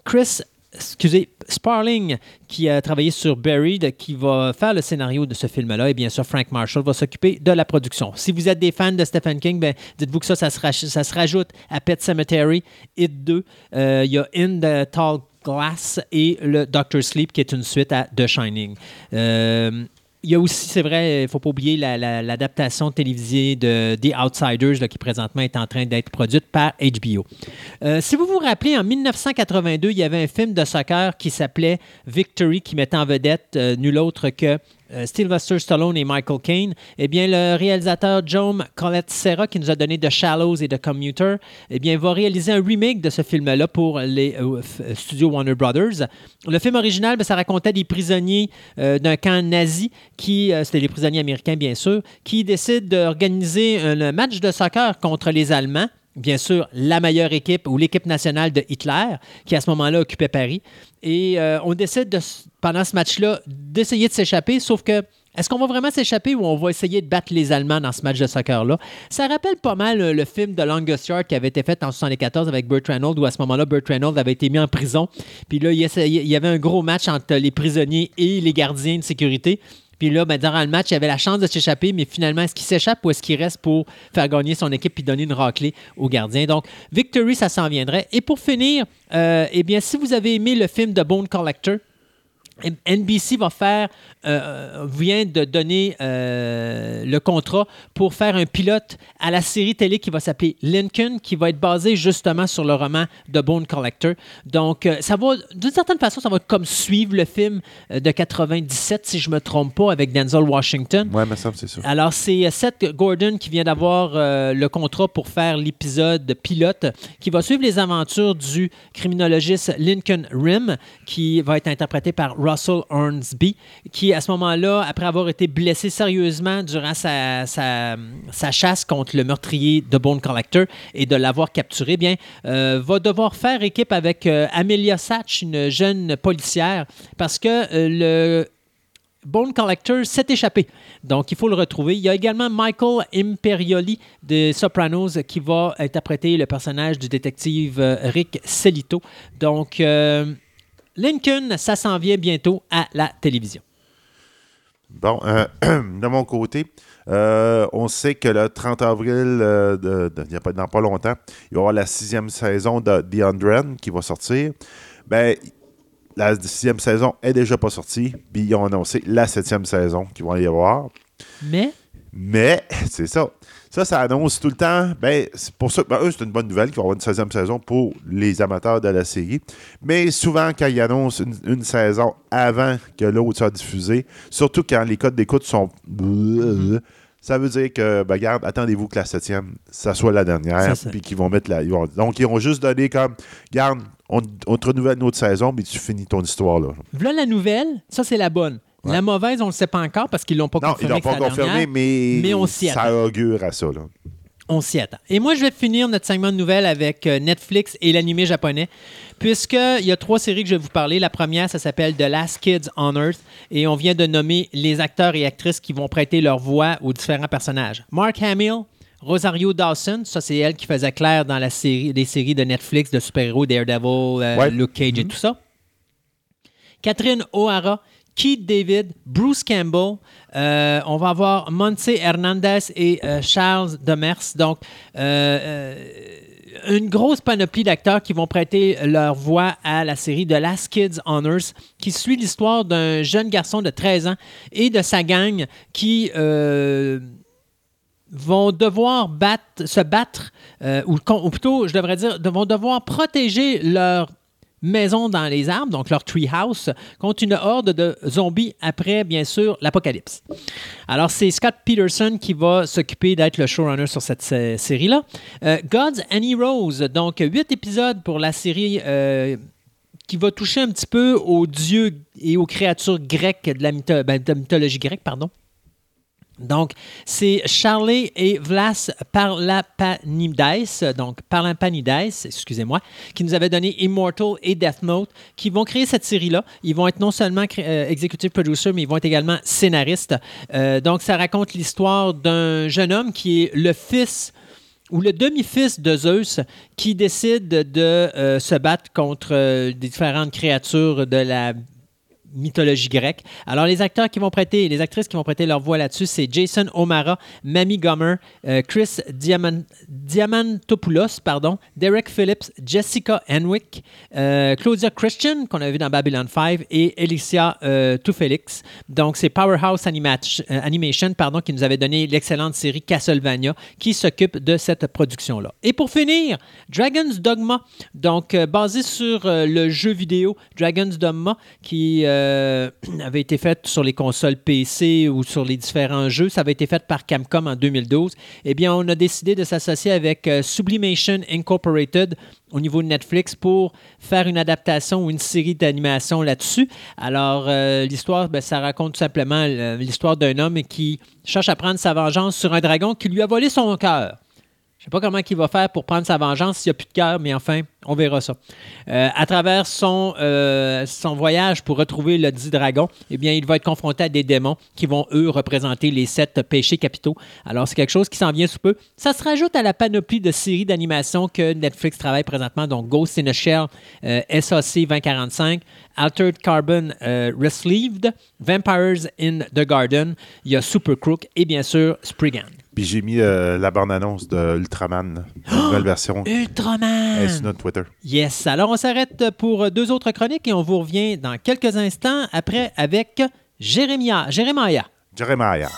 [SPEAKER 2] Chris excusez, Sparling, qui a travaillé sur Buried, qui va faire le scénario de ce film-là. Et bien sûr, Frank Marshall va s'occuper de la production. Si vous êtes des fans de Stephen King, ben, dites-vous que ça, ça se, rajoute à Pet Cemetery, It 2. Euh, Il y a In the Tall Glass et le Doctor Sleep, qui est une suite à The Shining. Euh, il y a aussi, c'est vrai, il ne faut pas oublier la- la- l'adaptation télévisée de The Outsiders, qui présentement est en train d'être produite par HBO. Euh, si vous vous rappelez, en 1982, il y avait un film de soccer qui s'appelait Victory, qui mettait en vedette euh, nul autre que Sylvester Stallone et Michael Caine. Eh bien, le réalisateur John Colette Serra, qui nous a donné The Shallows et The Commuter, eh bien, va réaliser un remake de ce film-là pour les euh, f- studios Warner Brothers. Le film original, ben, ça racontait des prisonniers euh, d'un camp nazi, qui, euh, c'était les prisonniers américains, bien sûr, qui décident d'organiser un match de soccer contre les Allemands bien sûr, la meilleure équipe ou l'équipe nationale de Hitler, qui à ce moment-là occupait Paris. Et euh, on décide, de, pendant ce match-là, d'essayer de s'échapper, sauf que est-ce qu'on va vraiment s'échapper ou on va essayer de battre les Allemands dans ce match de soccer-là? Ça rappelle pas mal euh, le film de Longest Yard qui avait été fait en 1974 avec Burt Reynolds, où à ce moment-là, Burt Reynolds avait été mis en prison. Puis là, il y avait un gros match entre les prisonniers et les gardiens de sécurité. Puis là, ben, durant le match, il avait la chance de s'échapper, mais finalement, est-ce qu'il s'échappe ou est-ce qu'il reste pour faire gagner son équipe puis donner une raclée aux gardiens? Donc, Victory, ça s'en viendrait. Et pour finir, euh, eh bien, si vous avez aimé le film de Bone Collector, NBC va faire, euh, vient de donner euh, le contrat pour faire un pilote à la série télé qui va s'appeler Lincoln, qui va être basé justement sur le roman de Bone Collector. Donc, euh, ça va, d'une certaine façon, ça va comme suivre le film euh, de 97, si je me trompe pas, avec Denzel Washington.
[SPEAKER 3] Ouais, mais ça, c'est sûr.
[SPEAKER 2] Alors, c'est euh, Seth Gordon qui vient d'avoir euh, le contrat pour faire l'épisode pilote qui va suivre les aventures du criminologiste Lincoln Rim, qui va être interprété par Russell Hornsby, qui, à ce moment-là, après avoir été blessé sérieusement durant sa, chasse contre le meurtrier de Bone Collector et de l'avoir capturé, bien, euh, va devoir faire équipe avec euh, Amelia Satch, une jeune policière, parce que euh, le Bone Collector s'est échappé. Donc, il faut le retrouver. Il y a également Michael Imperioli de Sopranos qui va interpréter le personnage du détective Rick Celito. Donc, Lincoln, ça s'en vient bientôt à la télévision.
[SPEAKER 3] Bon, euh, de mon côté, euh, on sait que le 30 avril, euh, de, de- il y a pas, dans pas longtemps, il va y avoir la sixième saison de The Undren qui va sortir. Ben, la sixième saison est déjà pas sortie, puis ils ont annoncé la septième saison qui va y avoir.
[SPEAKER 2] Mais,
[SPEAKER 3] Mais, c'est ça. Ça, ça annonce tout le temps. Ben, c'est pour ça. Ben, eux, c'est une bonne nouvelle qu'il va y avoir une 16e saison pour les amateurs de la série. Mais souvent, quand ils annoncent une, une saison avant que l'autre soit diffusé, surtout quand les codes d'écoute sont. Ça veut dire que, ben, regarde, attendez-vous que la 7e, ça soit la dernière. Puis qu'ils vont mettre la. ils vont- donc, ils ont juste donné comme. Garde, on, on te renouvelle une autre saison, mais tu finis ton histoire, là.
[SPEAKER 2] voilà la nouvelle. Ça, c'est la bonne.
[SPEAKER 3] Ouais.
[SPEAKER 2] La mauvaise, on ne le sait pas encore parce qu'ils l'ont pas
[SPEAKER 3] Non, ils l'ont pas confirmé,
[SPEAKER 2] dernière.
[SPEAKER 3] mais,
[SPEAKER 2] mais on s'y
[SPEAKER 3] ça augure à ça, là.
[SPEAKER 2] On s'y attend. Et moi, je vais finir notre segment de nouvelles avec euh, Netflix et l'animé japonais, puisqu'il y a trois séries que je vais vous parler. La première, ça s'appelle The Last Kids on Earth, et on vient de nommer les acteurs et actrices qui vont prêter leur voix aux différents personnages. Mark Hamill, Rosario Dawson, ça c'est elle qui faisait Claire dans la série, les séries de Netflix de super-héros, Daredevil, euh,
[SPEAKER 3] Ouais.
[SPEAKER 2] Luke Cage et tout ça. Catherine O'Hara, Keith David, Bruce Campbell. euh, on va avoir Monse Hernandez et euh, Charles Demers. Donc, euh, une grosse panoplie d'acteurs qui vont prêter leur voix à la série The Last Kids on Earth, qui suit l'histoire d'un jeune garçon de 13 ans et de sa gang qui vont devoir se battre, ou, ou plutôt, je devrais dire, vont devoir protéger leur maison dans les arbres, donc leur treehouse, contre une horde de zombies après, bien sûr, l'apocalypse. Alors, c'est Scott Peterson qui va s'occuper d'être le showrunner sur cette sé- série-là. Euh, Gods and Heroes, donc huit épisodes pour la série euh, qui va toucher un petit peu aux dieux et aux créatures grecques de la, ben, de la mythologie grecque, pardon. Donc, c'est Charlie et Vlas Parlapanides, donc Parlapanides, excusez-moi, qui nous avaient donné Immortal et Death Note, qui vont créer cette série-là. Ils vont être non seulement euh, executive producer, mais ils vont être également scénaristes. Euh, donc, ça raconte l'histoire d'un jeune homme qui est le fils ou le demi-fils de Zeus qui décide de euh, se battre contre euh, différentes créatures de la mythologie grecque. Alors, les acteurs qui vont prêter, les actrices qui vont prêter leur voix là-dessus, c'est Jason O'Mara, Mamie Gummer, euh, Chris Diamant- Diamantopoulos, pardon, Derek Phillips, Jessica Henwick, euh, Claudia Christian, qu'on a vu dans Babylon 5, et Alicia euh. Donc, c'est Powerhouse euh, Animation pardon, qui nous avait donné l'excellente série Castlevania, qui s'occupe de cette production-là. Et pour finir, Dragon's Dogma, donc basé sur le jeu vidéo Dragon's Dogma, qui euh, avait été fait sur les consoles PC ou sur les différents jeux. Ça avait été fait par Capcom en 2012. Eh bien, on a décidé de s'associer avec euh, Sublimation Incorporated au niveau de Netflix pour faire une adaptation ou une série d'animation là-dessus. Alors, euh, l'histoire, ben, ça raconte tout simplement l'histoire d'un homme qui cherche à prendre sa vengeance sur un dragon qui lui a volé son cœur. Je sais pas comment il va faire pour prendre sa vengeance s'il n'y a plus de cœur, mais enfin, on verra ça. Euh, à travers son, euh, son voyage pour retrouver le dit dragon, eh bien, il va être confronté à des démons qui vont, eux, représenter les sept péchés capitaux. Alors, c'est quelque chose qui s'en vient sous peu. Ça se rajoute à la panoplie de séries d'animation que Netflix travaille présentement, donc Ghost in a Shell, euh, SAC 2045, Altered Carbon Resleeved, Vampires in the Garden, il y a Super Crook et bien sûr Spriggan.
[SPEAKER 3] Puis j'ai mis euh, la bande-annonce de Ultraman, la nouvelle version.
[SPEAKER 2] Ultraman!
[SPEAKER 3] Elle est sur notre Twitter.
[SPEAKER 2] Yes. Alors, on s'arrête pour deux autres chroniques et on vous revient dans quelques instants après avec Jérémia. Jérémia.
[SPEAKER 3] Jeremiah.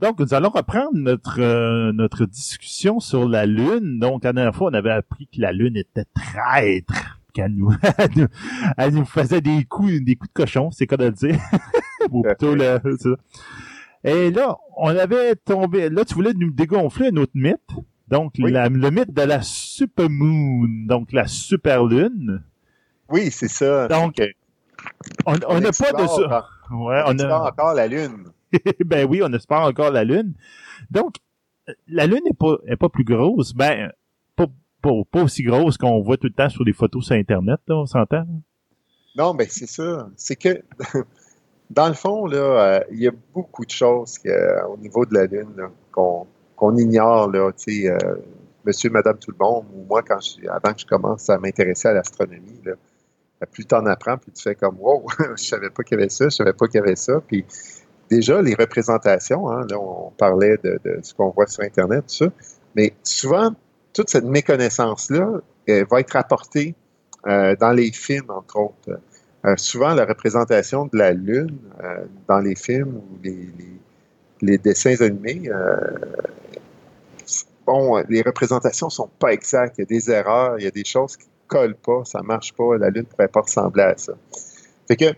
[SPEAKER 5] Donc, nous allons reprendre notre euh, notre discussion sur la Lune. Donc, la dernière fois, on avait appris que la Lune était traître, qu'elle nous, elle nous, elle nous faisait des coups, des coups de cochon, c'est quoi de le dire. Ou plutôt, le-. Et là, on avait tombé, là, tu voulais nous dégonfler un autre mythe. Donc,
[SPEAKER 6] Oui.
[SPEAKER 5] la- le mythe de la supermoon, donc la super lune.
[SPEAKER 6] Oui, c'est ça.
[SPEAKER 5] Donc, On n'a pas de ça. Ouais,
[SPEAKER 6] on
[SPEAKER 5] on a.
[SPEAKER 6] encore la Lune.
[SPEAKER 5] ben oui, on espère encore la Lune. Donc, la Lune n'est pas, pas plus grosse. Ben, pas, pas, aussi grosse qu'on voit tout le temps sur les photos sur Internet, on s'entend?
[SPEAKER 6] Non, ben c'est ça. C'est que, dans le fond, euh, il y a beaucoup de choses au niveau de la Lune qu'on ignore, là, tu sais, euh, monsieur, madame, tout le monde, ou moi, quand je, avant que je commence à m'intéresser à l'astronomie, plus tu en apprends, plus tu fais comme, wow, je savais pas qu'il y avait ça, je savais pas qu'il y avait ça. Puis, déjà, les représentations, hein, là, on parlait de, de ce qu'on voit sur Internet, tout ça, mais souvent, toute cette méconnaissance-là va être apportée euh, dans les films, entre autres. Euh, souvent, la représentation de la Lune euh, dans les films ou les, les, les dessins animés, euh, bon, les représentations sont pas exactes. Il y a des erreurs, il y a des choses qui collent pas, ça marche pas. La Lune ne pourrait pas ressembler à ça. Fait que,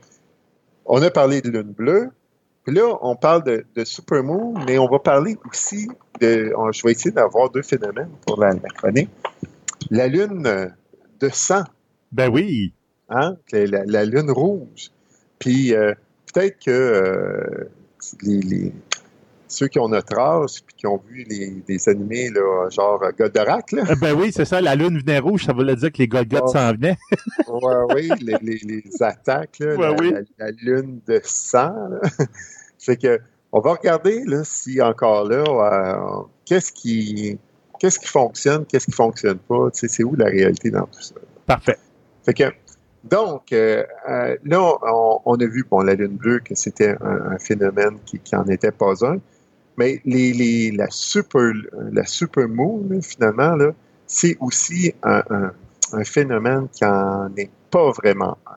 [SPEAKER 6] on a parlé de Lune bleue. Puis là, on parle de, de supermoon, mais on va parler aussi de. on- je vais essayer d'avoir deux phénomènes pour la, la chronique. La Lune de sang
[SPEAKER 5] Ben oui.
[SPEAKER 6] hein, la, la lune rouge. Puis euh, peut-être que euh, les, les- ceux qui ont notre âge puis qui ont vu les, des animés là, genre euh, Goldorak, là,
[SPEAKER 5] Euh, Ben oui, c'est ça, la Lune venait rouge, ça voulait dire que les Golgoth
[SPEAKER 6] Oh.
[SPEAKER 5] s'en venaient.
[SPEAKER 6] ouais, oui, les, les- les attaques, là,
[SPEAKER 5] Ouais,
[SPEAKER 6] la,
[SPEAKER 5] oui.
[SPEAKER 6] la- la lune de sang. fait que on va regarder là, si encore là, euh, qu'est-ce qui qu'est-ce qui fonctionne, qu'est-ce qui fonctionne pas, tu sais, c'est où la réalité dans tout ça?
[SPEAKER 5] Parfait.
[SPEAKER 6] Fait que, donc, euh, là, on, on a vu, bon, la Lune bleue, que c'était un, un phénomène qui, qui en était pas un. Mais les, les, la super, la super moon, finalement, là, c'est aussi un, un, un phénomène qui en est pas vraiment un.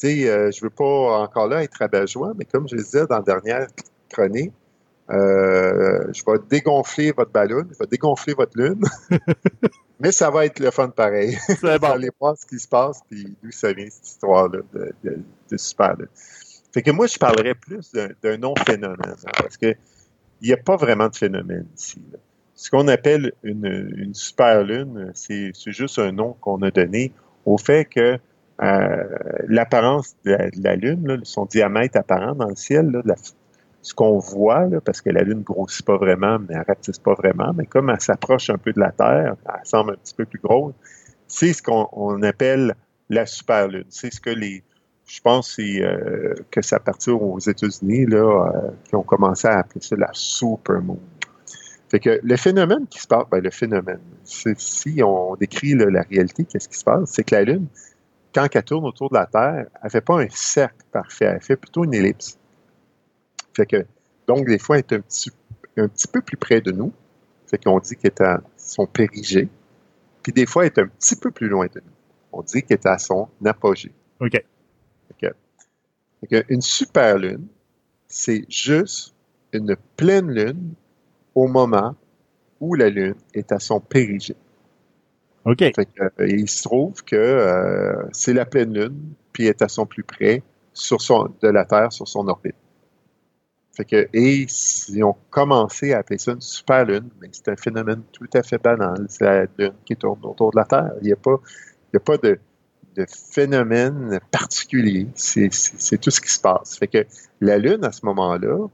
[SPEAKER 6] Tu sais, euh, je veux pas encore là être rabat-joie, mais comme je le disais dans la dernière chronique, euh, je vais dégonfler votre ballon, je vais dégonfler votre lune, mais ça va être le fun pareil.
[SPEAKER 5] C'est bon.
[SPEAKER 6] allez voir ce qui se passe, puis d'où ça vient, cette histoire-là de, de, de super. là. Fait que moi, je parlerais plus d'un- d'un non-phénomène, hein, parce que il n'y a pas vraiment de phénomène ici. Ce qu'on appelle une, une super lune, c'est juste un nom qu'on a donné au fait que euh, l'apparence de la, Lune, son diamètre apparent dans le ciel, ce qu'on voit, parce que la Lune grossit pas vraiment, mais elle rapetisse pas vraiment, mais comme elle s'approche un peu de la Terre, elle semble un petit peu plus grosse, c'est ce qu'on on appelle la super Lune. C'est ce que les, je pense c'est, euh, que c'est à partir aux États-Unis là, euh, ont commencé à appeler ça la supermoon. Fait que le phénomène qui se passe, ben le phénomène, si on décrit la réalité, qu'est-ce qui se passe, c'est que la Lune, quand elle tourne autour de la Terre, elle fait pas un cercle parfait, elle fait plutôt une ellipse. Fait que, donc, des fois, elle est un petit, un petit peu plus près de nous. Fait qu'on dit qu'elle est à son périgée. Puis des fois, elle est un petit peu plus loin de nous. On dit qu'elle est à son apogée. Une super lune, c'est juste une pleine lune au moment où la lune est à son périgée.
[SPEAKER 5] OK.
[SPEAKER 6] Fait que, euh, il se trouve que euh, c'est la pleine lune, puis elle est à son plus près sur son, de la Terre sur son orbite. Fait que, et si on commençait à appeler ça une super lune, mais c'est un phénomène tout à fait banal. C'est la lune qui tourne autour de la Terre. Il n'y a pas, il y a pas de, de phénomènes particuliers. C'est tout ce qui se passe. Fait que la Lune, à ce moment-là,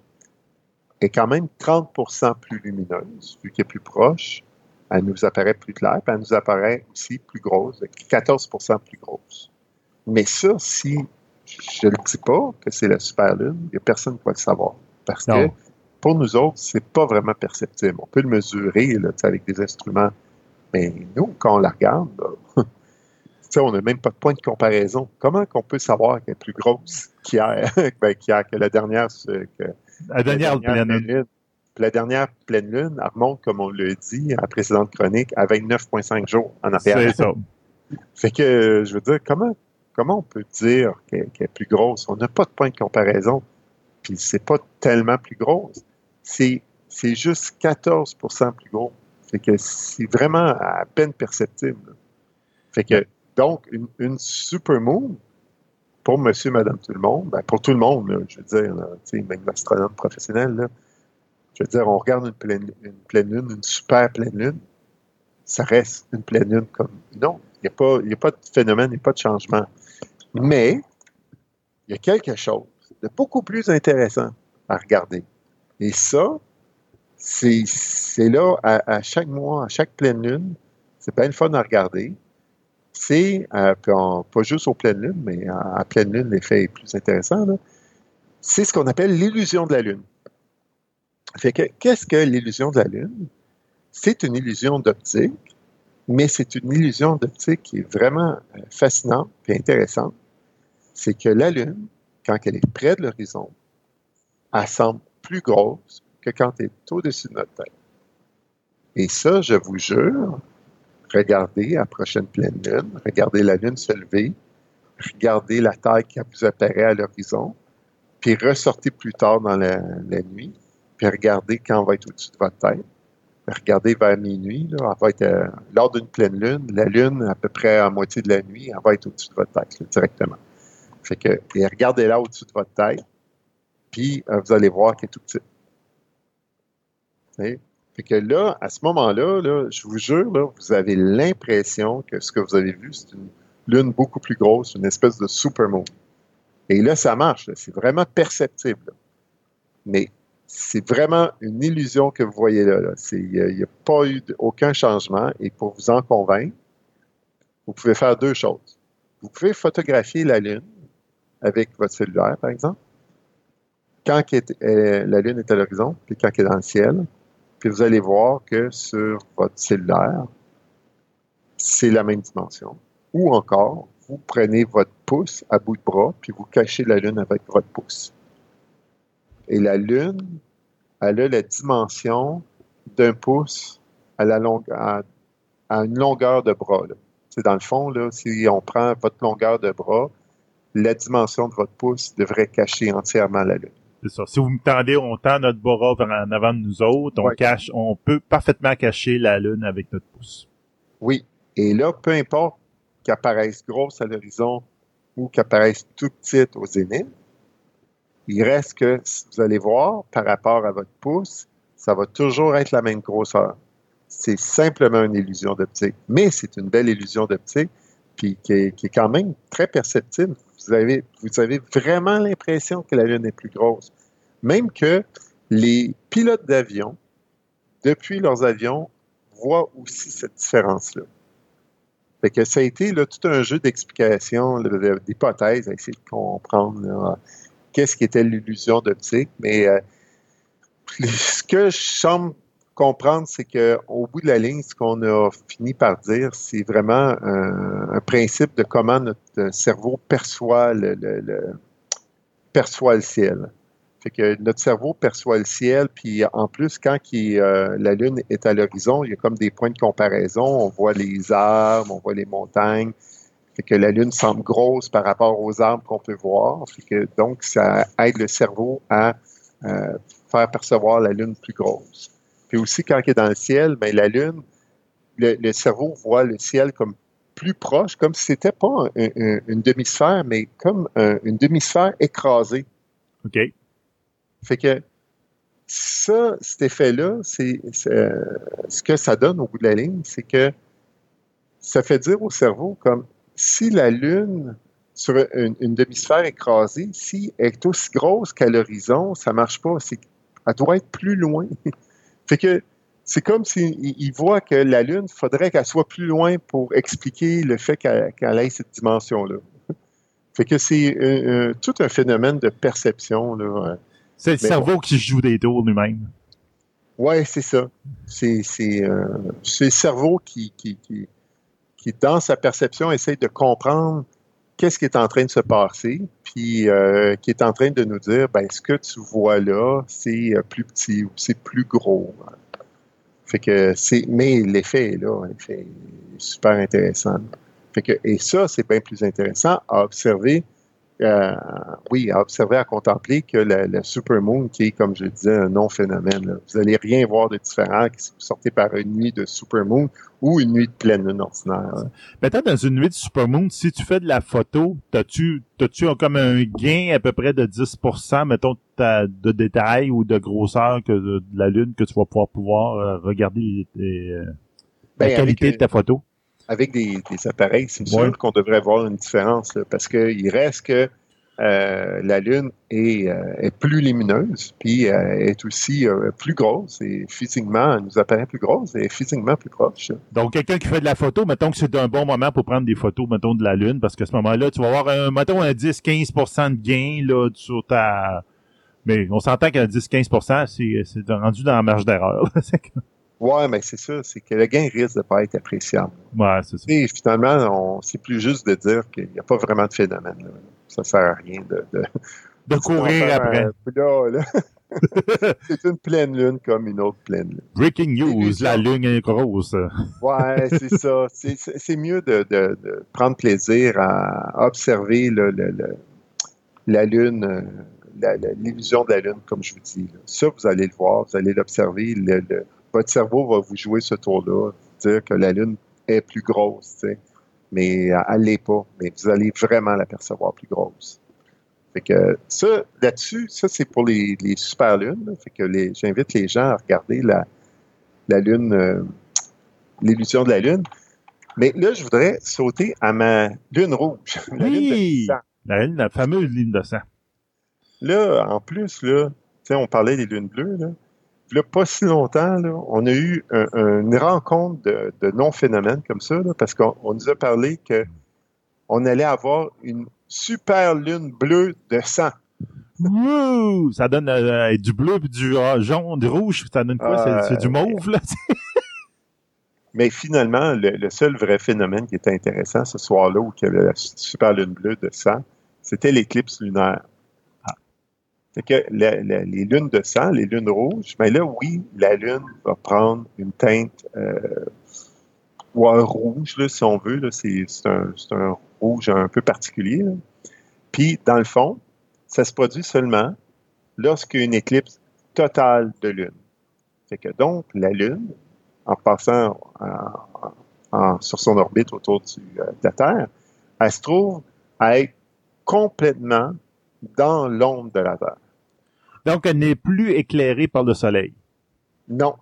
[SPEAKER 6] est quand même 30% plus lumineuse, vu qu'elle est plus proche. Elle nous apparaît plus claire, puis elle nous apparaît aussi plus grosse, 14% plus grosse. Mais ça, si je ne le dis pas que c'est la super lune, il n'y a personne qui va le savoir. Parce que pour nous autres, c'est pas vraiment perceptible. On peut le mesurer là, avec des instruments, mais nous, quand on la regarde, on n'a même pas de point de comparaison. Comment qu'on peut savoir qu'elle est plus grosse qu'hier, ben, que la dernière, que,
[SPEAKER 5] la dernière, pleine lune?
[SPEAKER 6] La dernière pleine lune, elle remonte, comme on l'a dit à la précédente chronique, à 29,5 jours en arrière.
[SPEAKER 5] C'est ça.
[SPEAKER 6] Fait que, je veux dire, comment, comment on peut dire qu'elle est plus grosse? On n'a pas de point de comparaison. Puis c'est pas tellement plus grosse c'est, juste 14% plus gros. Fait que c'est vraiment à peine perceptible. Fait que, donc, une, super moon, pour monsieur, madame, tout le monde, ben pour tout le monde, je veux dire, même l'astronome professionnel, je veux dire, on regarde une pleine, une pleine lune, une super pleine lune, ça reste une pleine lune comme non. Il n'y a, pas, a pas de phénomène, il n'y a pas de changement. Mais, il y a quelque chose de beaucoup plus intéressant à regarder. Et ça, c'est là, à, chaque mois, à chaque pleine lune, c'est pas une fun à regarder. C'est, euh, pas juste aux pleines lunes, mais à, pleine lune, l'effet est plus intéressant. C'est ce qu'on appelle l'illusion de la lune. Qu'est-ce que l'illusion de la lune? C'est une illusion d'optique, mais c'est une illusion d'optique qui est vraiment euh, fascinante et intéressante. C'est que la lune, quand elle est près de l'horizon, elle semble plus grosse que quand elle est au-dessus de notre tête. Et ça, je vous jure, regardez à la prochaine pleine lune, regardez la lune se lever, regardez la taille qui vous apparaît à l'horizon, puis ressortez plus tard dans la, nuit, puis regardez quand on va être au-dessus de votre tête. Regardez vers minuit, là, va être, euh, lors d'une pleine lune, la lune, à peu près à moitié de la nuit, elle va être au-dessus de votre tête, directement. Fait que, et regardez là au-dessus de votre tête, puis euh, vous allez voir qu'elle est tout petit. Fait que là, à ce moment-là, je vous jure, vous avez l'impression que ce que vous avez vu, c'est une lune beaucoup plus grosse, une espèce de supermoon. Et là, ça marche. C'est vraiment perceptible. Mais c'est vraiment une illusion que vous voyez là. Il n'y a, pas eu aucun changement. Et pour vous en convaincre, vous pouvez faire deux choses. Vous pouvez photographier la Lune avec votre cellulaire, par exemple quand euh, la Lune est à l'horizon, puis quand elle est dans le ciel, puis vous allez voir que sur votre cellulaire, c'est la même dimension. Ou encore, vous prenez votre pouce à bout de bras, puis vous cachez la Lune avec votre pouce. Et la Lune, elle a la dimension d'un pouce à, la une longueur de bras. C'est dans le fond, là, si on prend votre longueur de bras, la dimension de votre pouce devrait cacher entièrement la Lune.
[SPEAKER 5] Si vous me tendez, on tend notre bras en avant de nous autres, on cache, on peut parfaitement cacher la Lune avec notre pouce.
[SPEAKER 6] Oui. Et là, peu importe qu'apparaisse grosse à l'horizon ou qu'apparaisse tout petite au zénith, il reste que, vous allez voir, par rapport à votre pouce, ça va toujours être la même grosseur. C'est simplement une illusion d'optique. Mais c'est une belle illusion d'optique, puis qui est, qui est, quand même très perceptible vous avez, vous avez vraiment l'impression que la Lune est plus grosse. Même que les pilotes d'avion, depuis leurs avions, voient aussi cette différence-là. Fait que ça a été là, tout un jeu d'explication, d'hypothèses, à essayer de comprendre qu'est-ce qui était l'illusion d'optique. Mais euh, ce que je semble comprendre, c'est qu'au bout de la ligne, ce qu'on a fini par dire, c'est vraiment un, principe de comment notre cerveau perçoit le, ciel. Fait que notre cerveau perçoit le ciel, puis en plus, quand euh, la Lune est à l'horizon, il y a comme des points de comparaison. On voit les arbres, on voit les montagnes. Fait que la Lune semble grosse par rapport aux arbres qu'on peut voir. Fait que, donc, ça aide le cerveau à euh, faire percevoir la Lune plus grosse. Puis aussi, quand il est dans le ciel, bien, la Lune, le, cerveau voit le ciel comme plus proche, comme si c'était pas une demi-sphère, mais comme une demi-sphère écrasée.
[SPEAKER 5] OK.
[SPEAKER 6] Fait que ça, cet effet-là, c'est ce que ça donne au bout de la ligne, c'est que ça fait dire au cerveau comme si la Lune, sur une, une demi-sphère écrasée, si elle est aussi grosse qu'à l'horizon, ça marche pas. C'est, elle doit être plus loin. fait que c'est comme s'il il voit que la Lune, faudrait qu'elle soit plus loin pour expliquer le fait qu'elle, ait cette dimension-là. Fait que c'est euh, euh, tout un phénomène de perception. Là.
[SPEAKER 5] C'est le cerveau qui joue des tours lui-même.
[SPEAKER 6] Ouais, c'est ça. C'est euh, c'est le cerveau qui, qui, qui, qui, dans sa perception, essaie de comprendre qu'est-ce qui est en train de se passer, puis euh, qui est en train de nous dire, ben, ce que tu vois là, c'est euh, plus petit ou c'est plus gros. Fait que c'est, mais l'effet est là, l'effet est super intéressant. Fait que, et ça, c'est bien plus intéressant à observer euh, oui, à observer, à contempler que le, le supermoon, qui est, comme je disais, un non-phénomène, là, vous n'allez rien voir de différent si vous sortez par une nuit de supermoon ou une nuit de pleine lune ordinaire.
[SPEAKER 5] Peut-être dans une nuit de supermoon, si tu fais de la photo, t'as-tu, t'as-tu comme un gain à peu près de 10%, mettons, de détail ou de grosseur que de, de la lune que tu vas pouvoir pouvoir euh, regarder les- euh, la
[SPEAKER 6] Ben,
[SPEAKER 5] qualité
[SPEAKER 6] avec,
[SPEAKER 5] de ta photo?
[SPEAKER 6] Avec des, des appareils, c'est
[SPEAKER 5] Ouais.
[SPEAKER 6] sûr qu'on devrait voir une différence, là, parce qu'il reste que euh, la Lune est, euh, est plus lumineuse, puis euh, est aussi euh, plus grosse, et physiquement, elle nous apparaît plus grosse, et physiquement plus proche.
[SPEAKER 5] Donc, quelqu'un qui fait de la photo, mettons que c'est un bon moment pour prendre des photos, mettons, de la Lune, parce qu'à ce moment-là, tu vas avoir, un, mettons, un 10-15% de gain, là, sur ta... Mais on s'entend qu'un 10-15%, c'est, c'est rendu dans la marge d'erreur.
[SPEAKER 6] Ouais, mais c'est ça, c'est que le gain risque de pas être appréciable.
[SPEAKER 5] ouais, c'est ça.
[SPEAKER 6] Et finalement, c'est plus juste de dire qu'il n'y a pas vraiment de phénomène. Là. Ça sert à rien de, de,
[SPEAKER 5] De courir après.
[SPEAKER 6] Euh, là. c'est une pleine lune comme une autre pleine lune.
[SPEAKER 5] Breaking news, la Lune est grosse.
[SPEAKER 6] Ouais, c'est ça. C'est, mieux de, de, de prendre plaisir à observer le, le, le- la lune, euh, l'illusion de la lune, comme je vous dis. Ça, vous allez le voir, vous allez l'observer. Votre cerveau va vous jouer ce tour-là, dire que la lune est plus grosse, tu sais. mais euh, elle l'est pas. Mais vous allez vraiment l'apercevoir plus grosse. Fait que ça, là-dessus, ça c'est pour les, les super lunes. Fait que j'invite les gens à regarder la, la lune, euh, l'illusion de la lune. Mais là, je voudrais sauter à ma lune rouge. La lune de
[SPEAKER 5] Oui!
[SPEAKER 6] sang.
[SPEAKER 5] La, Lune, la fameuse ligne de sang.
[SPEAKER 6] Là, en plus, là, on parlait des lunes bleues, là. Là, pas si longtemps, là, on a eu un- un- une rencontre de, de non-phénomènes comme ça, là, parce qu'on on nous a parlé que on allait avoir une super lune bleue de sang.
[SPEAKER 5] Wouh! Ça donne euh, du bleu, puis du euh, jaune, du rouge. Ça donne quoi? C'est-
[SPEAKER 6] Euh,
[SPEAKER 5] c'est du mauve, là?
[SPEAKER 6] Mais finalement, le, le seul vrai phénomène qui était intéressant ce soir-là, où il y avait la super lune bleue de sang, c'était l'éclipse lunaire. Fait que les lunes de sang, les lunes rouges, mais là, oui, la lune va prendre une teinte euh, ou un rouge, là, si on veut. C'est c'est un, c'est un rouge un peu particulier. là. Puis, dans le fond, ça se produit seulement lorsqu'il y a une éclipse totale de lune. Fait que donc, la lune, en passant en- sur son orbite autour du, euh, de la Terre, elle se trouve à être complètement dans l'ombre de la Terre.
[SPEAKER 5] Donc, elle n'est plus éclairée par le soleil.
[SPEAKER 6] Non.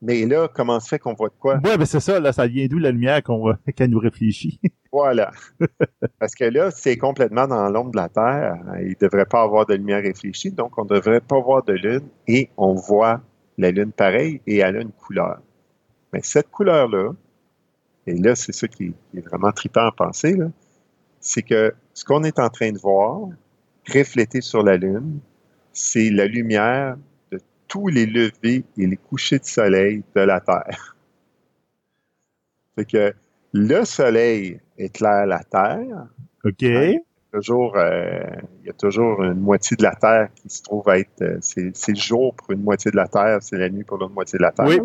[SPEAKER 6] Mais là, comment se fait qu'on voit de quoi?
[SPEAKER 5] Ouais, ben c'est ça, là, ça vient d'où la lumière qu'on nous réfléchit?
[SPEAKER 6] Voilà. Parce que là, c'est complètement dans l'ombre de la Terre. Il ne devrait pas avoir de lumière réfléchie, donc on ne devrait pas voir de lune et on voit la lune pareil et elle a une couleur. Mais cette couleur-là, et là, c'est ça qui, est vraiment trippant à penser, c'est que ce qu'on est en train de voir reflété sur la lune, c'est la lumière de tous les levées et les couchers de soleil de la Terre. Fait que le soleil éclaire la Terre.
[SPEAKER 5] OK?
[SPEAKER 6] Toujours, euh, il y a toujours une moitié de la Terre qui se trouve être. euh, c'est, c'est le jour pour une moitié de la Terre, c'est la nuit pour l'autre moitié de la Terre.
[SPEAKER 5] Oui.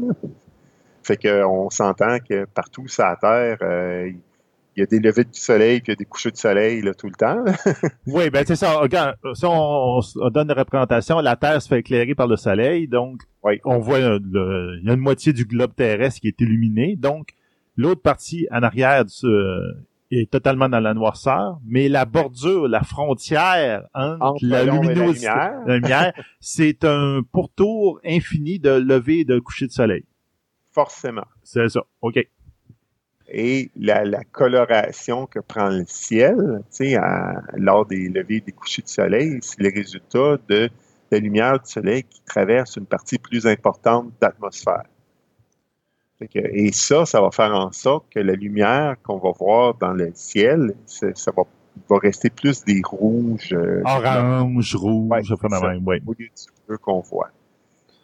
[SPEAKER 6] Fait que on s'entend que partout sur la Terre, euh, il y a des levées du soleil puis il y a des couchers de soleil là, tout le temps.
[SPEAKER 5] Oui, ben c'est ça. Regarde, si on, on donne une représentation, la Terre se fait éclairer par le soleil, donc
[SPEAKER 6] Oui.
[SPEAKER 5] on voit le- il y a une moitié du globe terrestre qui est illuminé, donc l'autre partie en arrière du- euh, est totalement dans la noirceur, mais la bordure, la frontière entre,
[SPEAKER 6] Entre
[SPEAKER 5] la
[SPEAKER 6] et
[SPEAKER 5] luminosité,
[SPEAKER 6] lumière.
[SPEAKER 5] la lumière, c'est un pourtour infini de lever et de coucher de soleil.
[SPEAKER 6] Forcément.
[SPEAKER 5] C'est ça. OK.
[SPEAKER 6] Et la, la coloration que prend le ciel, tu sais, à- lors des levées et des couchers du soleil, c'est le résultat de la lumière du soleil qui traverse une partie plus importante d'atmosphère. Fait que- Et ça, ça va faire en sorte que la lumière qu'on va voir dans le ciel, ça va, va rester plus des rouges, euh,
[SPEAKER 5] Orange, rouge,
[SPEAKER 6] Ouais,
[SPEAKER 5] ça fait la même, ouais.
[SPEAKER 6] au lieu du bleu qu'on voit.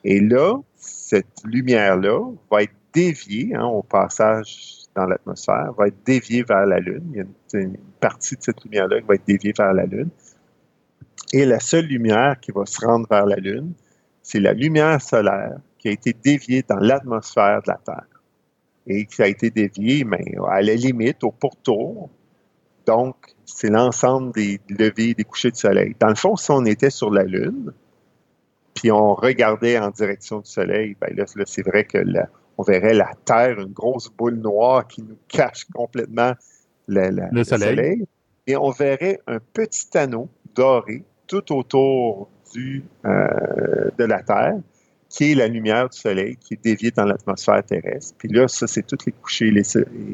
[SPEAKER 6] Et là, cette lumière-là va être déviée hein, au passage dans l'atmosphère, va être déviée vers la Lune. Il y a une, partie de cette lumière-là qui va être déviée vers la Lune. Et la seule lumière qui va se rendre vers la Lune, c'est la lumière solaire qui a été déviée dans l'atmosphère de la Terre. Et qui a été déviée, mais à la limite, au pourtour. Donc, c'est l'ensemble des levées des couchers de soleil. Dans le fond, si on était sur la Lune, puis on regardait en direction du soleil, ben là, là, c'est vrai que la- on verrait la Terre, une grosse boule noire qui nous cache complètement la- la-
[SPEAKER 5] Le soleil.
[SPEAKER 6] Et on verrait un petit anneau doré tout autour du, euh, de la Terre, qui est la lumière du soleil, qui est déviée dans l'atmosphère terrestre. Puis là, ça, c'est tous les couchers et les,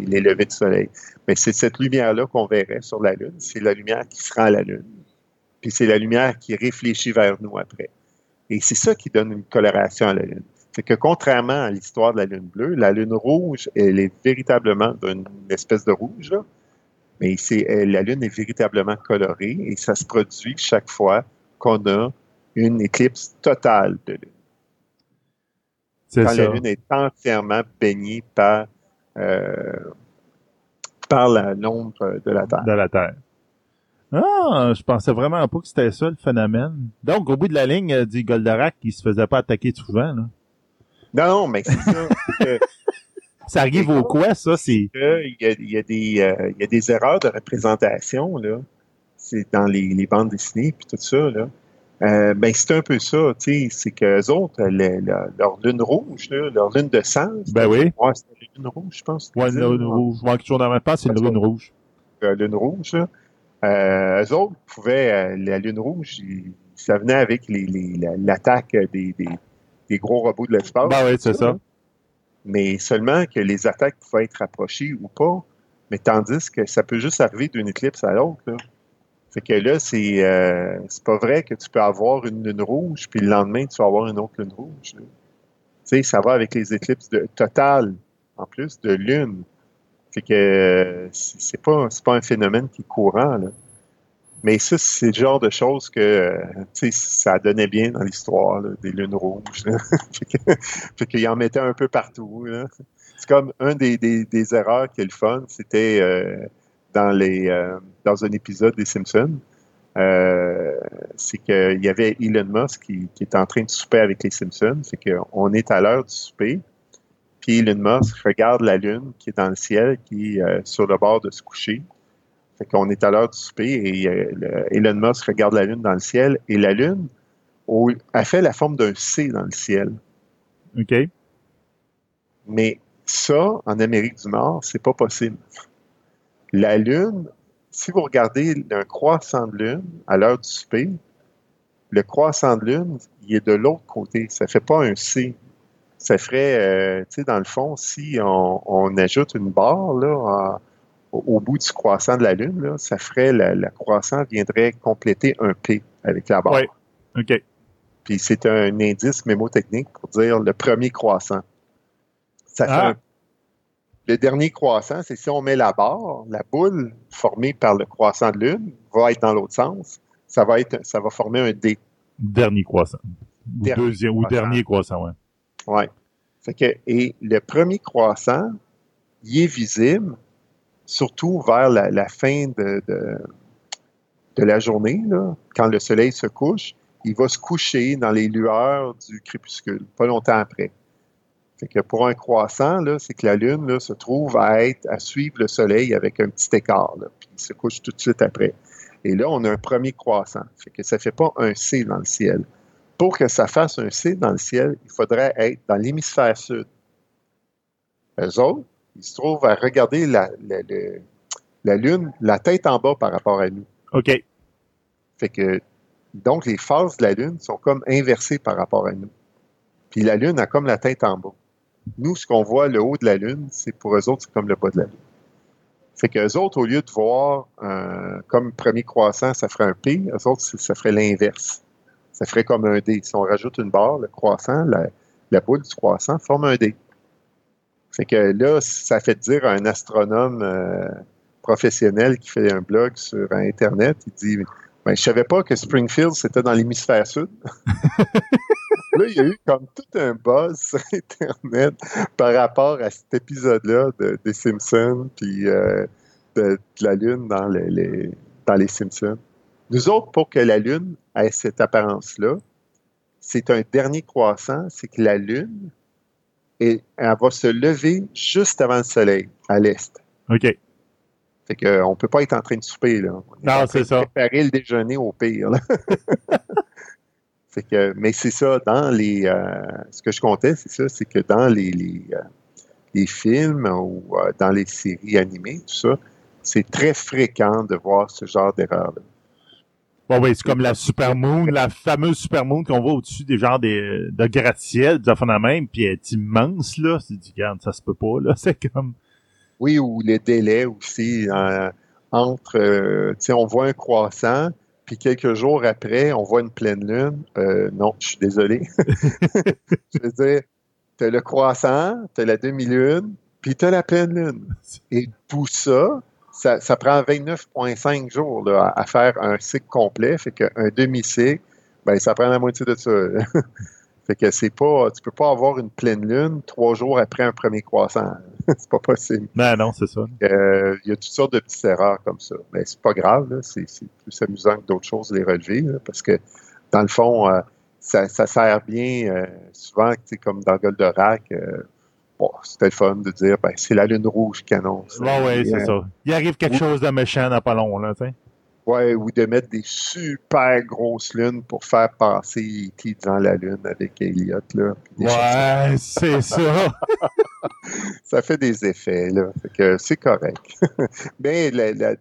[SPEAKER 6] les levées du soleil. Mais c'est cette lumière-là qu'on verrait sur la Lune. C'est la lumière qui se rend à la Lune. Puis c'est la lumière qui réfléchit vers nous après. Et c'est ça qui donne une coloration à la Lune. C'est que contrairement à l'histoire de la Lune bleue, la Lune rouge, elle est véritablement d'une espèce de rouge, là. mais c'est, la Lune est véritablement colorée et ça se produit chaque fois qu'on a une éclipse totale de Lune.
[SPEAKER 5] C'est
[SPEAKER 6] Quand
[SPEAKER 5] ça.
[SPEAKER 6] la Lune est entièrement baignée par, euh, par la- l'ombre de la Terre.
[SPEAKER 5] de la Terre. Ah, je pensais vraiment pas que c'était ça le phénomène. Donc, au bout de la ligne, euh, dit Goldorak qui se faisait pas attaquer souvent. Là.
[SPEAKER 6] Non, non, mais c'est ça. que-
[SPEAKER 5] Ça arrive au quoi, ça? C'est.
[SPEAKER 6] il y a, il y a des, euh, il y a des erreurs de représentation, là. C'est dans les, les bandes dessinées puis tout ça, là. Euh, ben, c'est un peu ça, tu sais. C'est qu'eux autres, le- le- leur lune rouge, là, leur lune de sang.
[SPEAKER 5] Ben oui.
[SPEAKER 6] Ouais, c'était la lune rouge, je pense.
[SPEAKER 5] Ouais, une lune rouge. Quelque chose dans ma c'est une lune rouge.
[SPEAKER 6] La lune rouge, là. Euh, eux autres pouvaient, euh, la lune rouge, ça venait avec les, les- la- l'attaque des, des, des gros robots de l'espace.
[SPEAKER 5] Ben oui, c'est ça.
[SPEAKER 6] Mais seulement que les attaques pouvaient être rapprochées ou pas. Mais tandis que ça peut juste arriver d'une éclipse à l'autre. Fait que là, c'est euh, pas vrai que tu peux avoir une lune rouge, puis le lendemain, tu vas avoir une autre lune rouge. Tu sais, ça va avec les éclipses de, totales, en plus, de lune. Fait que euh, c'est pas, c'est pas un phénomène qui est courant. Là. Mais ça, c'est le genre de choses que euh, ça donnait bien dans l'histoire des lunes rouges. fait qu'il en mettait un peu partout. C'est comme un des, des, erreurs qui est le fun, c'était euh, dans les euh, dans un épisode des Simpsons. C'est qu'il y avait Elon Musk qui, est en train de souper avec les Simpsons. Fait qu'on est à l'heure du souper. Puis Elon Musk regarde la lune qui est dans le ciel, qui est sur le bord de se coucher. Fait qu'on est à l'heure du souper et euh, le- Elon Musk regarde la lune dans le ciel et la lune au- a fait la forme d'un C dans le ciel.
[SPEAKER 5] OK.
[SPEAKER 6] Mais ça, en Amérique du Nord, c'est pas possible. La Lune, si vous regardez un croissant de Lune à l'heure du souper, le croissant de Lune, il est de l'autre côté. Ça fait pas un C. Ça ferait, euh, tu sais, dans le fond, si on, on ajoute une barre là, en- au, bout du croissant de la Lune, là, ça ferait, la, la croissant viendrait compléter un P avec la barre.
[SPEAKER 5] Ouais. OK.
[SPEAKER 6] Puis c'est un indice mémotechnique pour dire le premier croissant. Ça fait
[SPEAKER 5] Ah.
[SPEAKER 6] un- Le dernier croissant, c'est si on met la barre, la boule formée par le croissant de lune va être dans l'autre sens. Ça va être, ça va former un D.
[SPEAKER 5] Dernier croissant. Ou deuxième, ou dernier croissant, ouais.
[SPEAKER 6] Ouais. Fait que, et le premier croissant, il est visible, surtout vers la, fin de, la journée, quand le soleil se couche, il va se coucher dans les lueurs du crépuscule, pas longtemps après. Fait que pour un croissant, c'est que la Lune se trouve à être à suivre le Soleil avec un petit écart, puis il se couche tout de suite après. Et là, on a un premier croissant. Fait que ça fait pas un C dans le ciel. Pour que ça fasse un C dans le ciel, il faudrait être dans l'hémisphère sud. Eux autres, ils se trouvent à regarder la, la- la Lune, la tête en bas par rapport à nous.
[SPEAKER 5] OK.
[SPEAKER 6] Fait que, donc, les phases de la Lune sont comme inversées par rapport à nous. Puis la Lune a comme la tête en bas. Nous, ce qu'on voit le haut de la Lune, c'est pour eux autres, c'est comme le bas de la Lune. Fait qu'eux autres, au lieu de voir euh, comme premier croissant, ça ferait un P, eux autres, ça ferait l'inverse. Ça ferait comme un D. Si on rajoute une barre, le croissant, la, la boule du croissant forme un D. Fait que là, ça fait dire à un astronome euh, professionnel qui fait un blog sur Internet, il dit ben, je savais pas que Springfield, c'était dans l'hémisphère sud. là, il y a eu comme tout un buzz sur Internet par rapport à cet épisode-là de, des Simpsons, puis euh, de, la Lune dans les, dans les Simpsons. Nous autres, pour que la Lune ait cette apparence-là, c'est un dernier croissant, c'est que la Lune, elle va se lever juste avant le Soleil, à l'est.
[SPEAKER 5] OK.
[SPEAKER 6] Fait qu'on ne peut pas être en train de souper, là.
[SPEAKER 5] non, c'est ça.
[SPEAKER 6] Préparer le déjeuner au pire, fait que, mais c'est ça, dans les. Euh, ce que je comptais, c'est ça, c'est que dans les, les, euh, films ou euh, dans les séries animées, tout ça, c'est très fréquent de voir ce genre d'erreur-là.
[SPEAKER 5] Bon, oui, c'est comme la Supermoon, la fameuse Supermoon qu'on voit au-dessus des genres des, de gratte-ciel, des enfants de même, puis elle est immense, là. C'est du, regarde, ça se peut pas, là. C'est comme.
[SPEAKER 6] Oui, ou les délais aussi euh, entre, euh, tu sais, on voit un croissant, puis quelques jours après, on voit une pleine lune. Euh, non, je suis désolé. je veux dire, tu as le croissant, tu as la demi-lune, puis tu as la pleine lune. Et tout ça, ça, ça prend 29,5 jours là, à faire un cycle complet. Fait qu'un demi-cycle, ben, ça prend la moitié de ça. Fait que c'est pas, tu peux pas avoir une pleine lune trois jours après un premier croissant. c'est pas possible.
[SPEAKER 5] Ben non, c'est ça.
[SPEAKER 6] Euh, il y a toutes sortes de petites erreurs comme ça. Mais c'est pas grave, c'est, plus amusant que d'autres choses de les relever, parce que dans le fond, euh, ça, sert bien euh, souvent, comme dans Goldorak, euh, bon, c'était le fun de dire ben, c'est la lune rouge qui annonce.
[SPEAKER 5] Oui, oui, c'est ça. Il arrive quelque chose de méchant dans pas long, là, tu sais.
[SPEAKER 6] Ouais, ou de mettre des super grosses lunes pour faire passer E.T. dans la lune avec Elliot. Là,
[SPEAKER 5] ouais, c'est ça.
[SPEAKER 6] ça fait des effets, là. Fait que c'est correct. Mais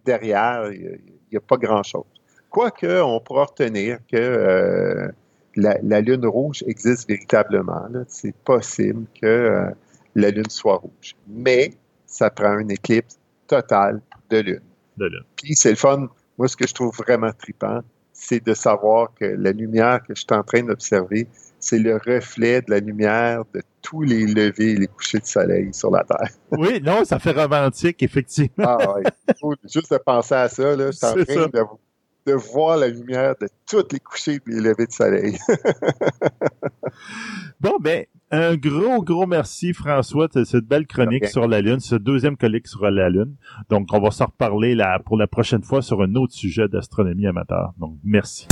[SPEAKER 6] derrière, il n'y a, pas grand-chose. Quoique, on pourra retenir que euh, la, lune rouge existe véritablement. C'est possible que euh, la lune soit rouge. Mais ça prend une éclipse totale de lune.
[SPEAKER 5] De lune.
[SPEAKER 6] Puis c'est le fun moi, ce que je trouve vraiment trippant, c'est de savoir que la lumière que je suis en train d'observer, c'est le reflet de la lumière de tous les levées et les couchers de soleil sur la Terre.
[SPEAKER 5] oui, non, ça fait romantique, effectivement.
[SPEAKER 6] ah, ouais. Juste de penser à ça, là, je suis en train de, de, voir la lumière de tous les couchers et les levées de soleil.
[SPEAKER 5] bon, ben, un gros, gros merci, François, de cette belle chronique sur la Lune, ce deuxième colique sur la Lune. Donc, on va s'en reparler là, pour la prochaine fois sur un autre sujet d'astronomie amateur. Donc, merci.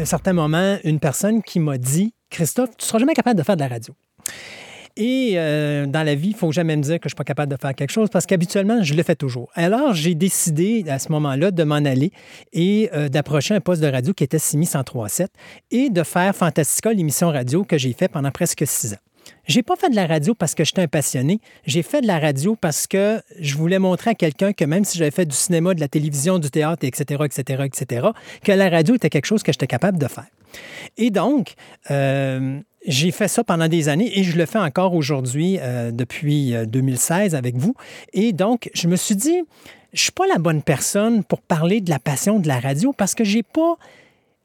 [SPEAKER 2] Un certain moment une personne qui m'a dit Christophe, tu ne seras jamais capable de faire de la radio. Et euh, dans la vie, il ne faut jamais me dire que je ne suis pas capable de faire quelque chose parce qu'habituellement, je le fais toujours. Alors, j'ai décidé à ce moment-là de m'en aller et euh, d'approcher un poste de radio qui était 6103.7 et de faire Fantastica, l'émission radio que j'ai fait pendant presque six ans. J'ai pas fait de la radio parce que j'étais un passionné. J'ai fait de la radio parce que je voulais montrer à quelqu'un que même si j'avais fait du cinéma, de la télévision, du théâtre, etc., etc., etc., que la radio était quelque chose que j'étais capable de faire. Et donc, euh, j'ai fait ça pendant des années et je le fais encore aujourd'hui euh, depuis 2016 euh, avec vous. Et donc, je me suis dit, je suis pas la bonne personne pour parler de la passion de la radio parce que j'ai pas